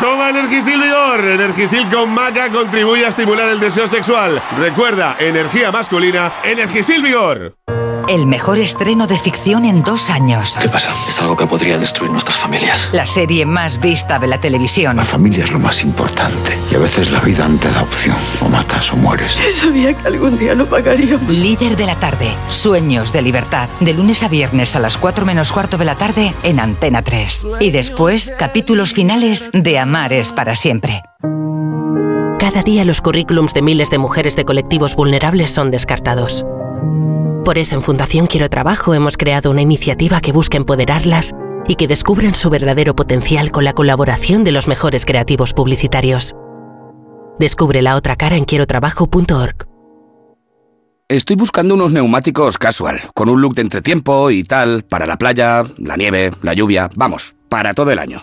Toma Energisil Vigor. Energisil con maca contribuye a estimular el deseo sexual. Recuerda, energía masculina, Energisil Vigor. El mejor estreno de ficción en dos años. ¿Qué pasa? Es algo que podría destruir nuestras familias. La serie más vista de la televisión. La familia es lo más importante. Y a veces la vida no te da opción. O matas o mueres. (laughs) Sabía que algún día lo pagaríamos. Líder de la tarde. Sueños de libertad. De lunes a viernes a las 4 menos cuarto de la tarde en Antena 3. Y después, capítulos finales de Amar es para siempre. Cada día los currículums de miles de mujeres de colectivos vulnerables son descartados. Por eso en Fundación Quiero Trabajo hemos creado una iniciativa que busca empoderarlas y que descubran su verdadero potencial con la colaboración de los mejores creativos publicitarios. Descubre la otra cara en quierotrabajo.org. Estoy buscando unos neumáticos casual, con un look de entretiempo y tal, para la playa, la nieve, la lluvia, vamos, para todo el año.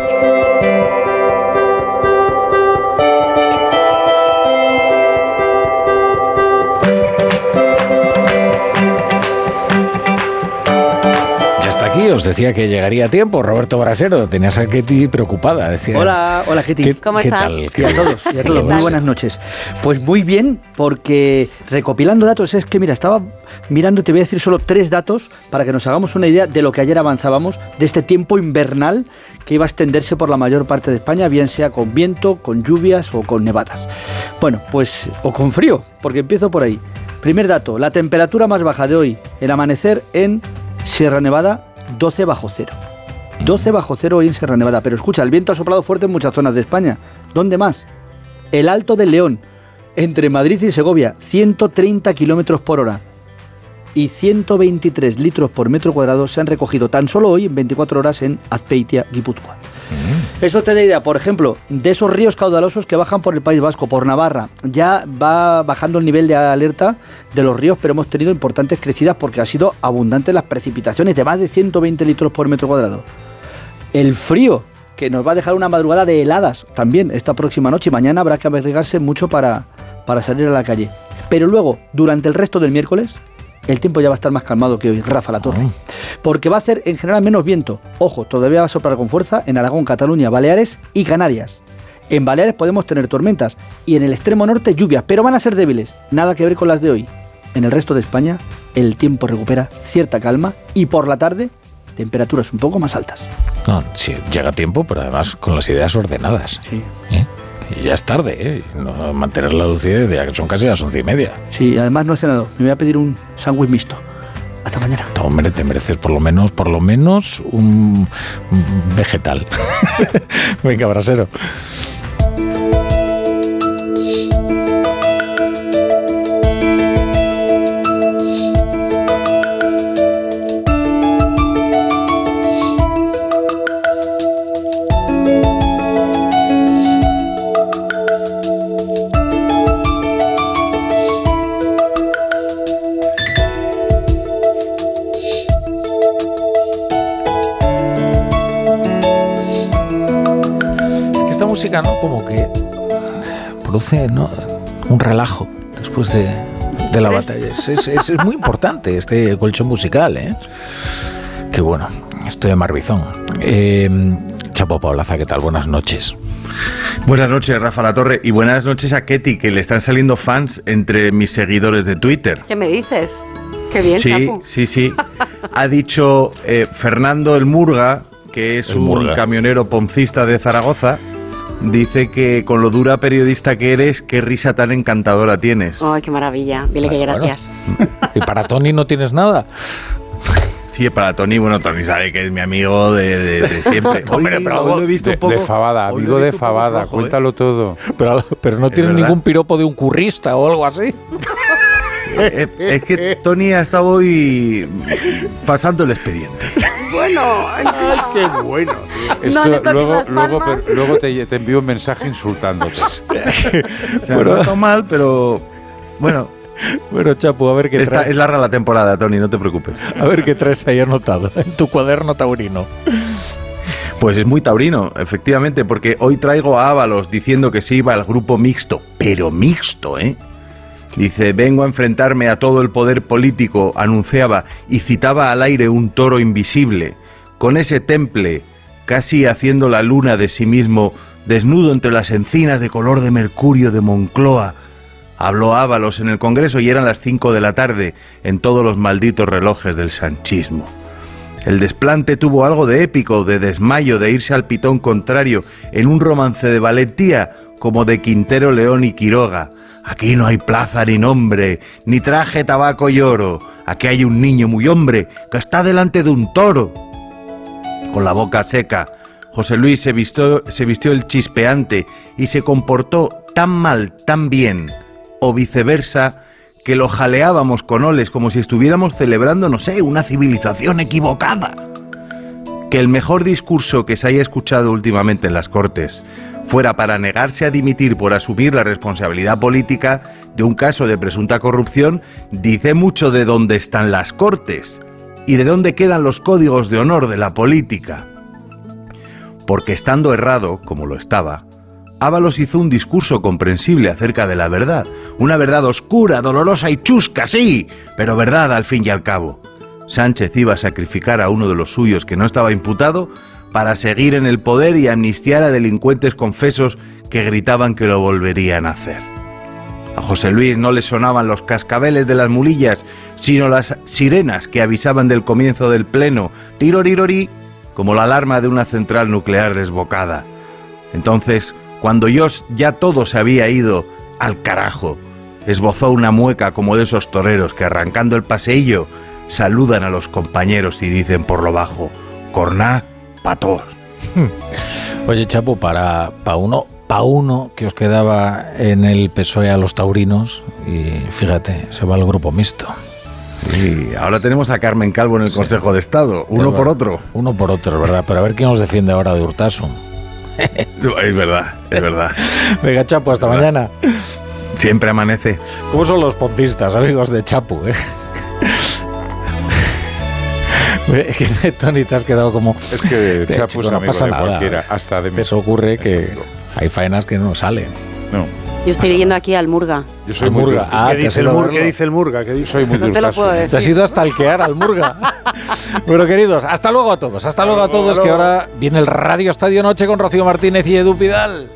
aquí, os decía que llegaría a tiempo. Roberto Brasero, tenías a Ketty preocupada. Decía, Hola, hola Ketty. ¿Qué- ¿Cómo qué estás? tal? Y a todos, y a ¿Qué todos. Muy buenas noches. Pues muy bien, porque recopilando datos, es que mira, estaba mirando, te voy a decir solo tres datos para que nos hagamos una idea de lo que ayer avanzábamos, de este tiempo invernal que iba a extenderse por la mayor parte de España, bien sea con viento, con lluvias o con nevadas. Bueno, pues, o con frío, porque empiezo por ahí. Primer dato, la temperatura más baja de hoy, el amanecer en Sierra Nevada, 12 bajo cero. 12 bajo cero hoy en Sierra Nevada. Pero escucha, el viento ha soplado fuerte en muchas zonas de España. ¿Dónde más? El Alto del León, entre Madrid y Segovia, 130 kilómetros por hora. Y 123 litros por metro cuadrado se han recogido tan solo hoy en 24 horas en Azpeitia, Guipúzcoa. Eso te da idea, por ejemplo, de esos ríos caudalosos que bajan por el País Vasco, por Navarra. Ya va bajando el nivel de alerta de los ríos, pero hemos tenido importantes crecidas porque ha sido abundante las precipitaciones de más de 120 litros por metro cuadrado. El frío, que nos va a dejar una madrugada de heladas también esta próxima noche y mañana habrá que abrigarse mucho para, para salir a la calle. Pero luego, durante el resto del miércoles, el tiempo ya va a estar más calmado que hoy, Rafa La Torre. Porque va a hacer en general menos viento. Ojo, todavía va a soplar con fuerza en Aragón, Cataluña, Baleares y Canarias. En Baleares podemos tener tormentas y en el extremo norte lluvias, pero van a ser débiles. Nada que ver con las de hoy. En el resto de España, el tiempo recupera cierta calma y por la tarde, temperaturas un poco más altas. No, sí, llega tiempo, pero además con las ideas ordenadas. ¿Eh? Y ya es tarde, ¿eh? No, mantener la lucidez, ya que son casi las once y media. Sí, además no he cenado. Me voy a pedir un sándwich mixto. Hasta mañana. No, hombre, te mereces por lo menos, por lo menos un, un vegetal. (laughs) Venga, brasero. Música, ¿no? Como que produce ¿no? un relajo después de, de la batalla. Es, es- es- es muy importante este colchón musical, ¿eh? Qué bueno. Estoy de Marbizón. Eh, Chapo Paulaza, ¿qué tal? Buenas noches. Buenas noches, Rafa La Torre, y buenas noches a Ketty, que le están saliendo fans entre mis seguidores de Twitter. ¿Qué me dices? Qué bien, sí, Chapu. sí, sí. Ha dicho eh, Fernando el Murga, que es El un Murga. camionero poncista de Zaragoza, dice que con lo dura periodista que eres, qué risa tan encantadora tienes. Ay, qué maravilla. Dile que Bueno, gracias. (laughs) ¿Y para Tony no tienes nada? Sí, para Tony, bueno, Tony sabe que es mi amigo de, de- de siempre. (laughs) Hombre, pero hoy lo he visto de, un poco- de Fabada, amigo de Fabada, flojo, ¿eh? cuéntalo todo. Pero, pero no Es tienes verdad. ningún piropo de un currista o algo así. (laughs) Eh, es que Tony ha estado hoy pasando el expediente. Bueno, ay, qué bueno. Esto, No luego las luego, palmas. pero- luego te, te envío un mensaje insultándote. (laughs) O sea, no está mal, pero bueno. Bueno, Chapu, a ver qué Esta trae. es larga la temporada, Tony, no te preocupes. A ver qué traes ahí anotado en tu cuaderno taurino. Pues es muy taurino, efectivamente, porque hoy traigo a Ábalos diciendo que se iba al grupo mixto, pero mixto, ¿eh? Dice, vengo a enfrentarme a todo el poder político, anunciaba, y citaba al aire un toro invisible, con ese temple, casi haciendo la luna de sí mismo, desnudo entre las encinas de color de mercurio de Moncloa. Habló Ábalos en el Congreso y eran las 5 de la tarde, en todos los malditos relojes del sanchismo. El desplante tuvo algo de épico, de desmayo, de irse al pitón contrario, en un romance de valentía como de Quintero León y Quiroga. Aquí no hay plaza ni nombre, ni traje, tabaco y oro. Aquí hay un niño muy hombre que está delante de un toro. Con la boca seca, José Luis se vistió, se vistió el chispeante y se comportó tan mal, tan bien, o viceversa, que lo jaleábamos con oles como si estuviéramos celebrando, no sé, una civilización equivocada. Que el mejor discurso que se haya escuchado últimamente en las Cortes fuera para negarse a dimitir por asumir la responsabilidad política de un caso de presunta corrupción, dice mucho de dónde están las Cortes y de dónde quedan los códigos de honor de la política. Porque estando errado, como lo estaba, Ábalos hizo un discurso comprensible acerca de la verdad, una verdad oscura, dolorosa y chusca, sí, pero verdad al fin y al cabo. Sánchez iba a sacrificar a uno de los suyos que no estaba imputado para seguir en el poder y amnistiar a delincuentes confesos que gritaban que lo volverían a hacer. A José Luis no le sonaban los cascabeles de las mulillas, sino las sirenas que avisaban del comienzo del pleno, tirorirori, como la alarma de una central nuclear desbocada. Entonces, cuando yo ya todo se había ido al carajo, esbozó una mueca como de esos toreros que arrancando el paseillo saludan a los compañeros y dicen por lo bajo, corná pa' todos. Oye, Chapo, para, para uno pa uno que os quedaba en el PSOE a los taurinos y fíjate, se va al grupo mixto. Y ahora tenemos a Carmen Calvo en el Consejo de Estado, uno Es por verdad. otro. Uno por otro, es verdad. Pero a ver quién nos defiende ahora de Urtasun. (laughs) Es verdad, es verdad. Venga, Chapo, hasta mañana. Siempre amanece. ¿Cómo son los poncistas, amigos de Chapu? eh? Es que (laughs) Tony te has quedado como. Es que Te- Chapu chico, es no amigo pasa de nada. cualquiera, hasta de. Eso ocurre que hay faenas que no salen. No. Yo estoy leyendo aquí al Murga. Yo soy Al Murga. Ah, ¿Qué, te dice el ido a Mur- verlo. ¿Qué dice el Murga? ¿Qué dice? Soy muy No te lo puedo Te decir. has ido hasta alquear al Murga. (laughs) bueno, queridos, hasta luego a todos. Hasta luego a todos, que ahora viene el Radio Estadio Noche con Rocío Martínez y Edu Pidal.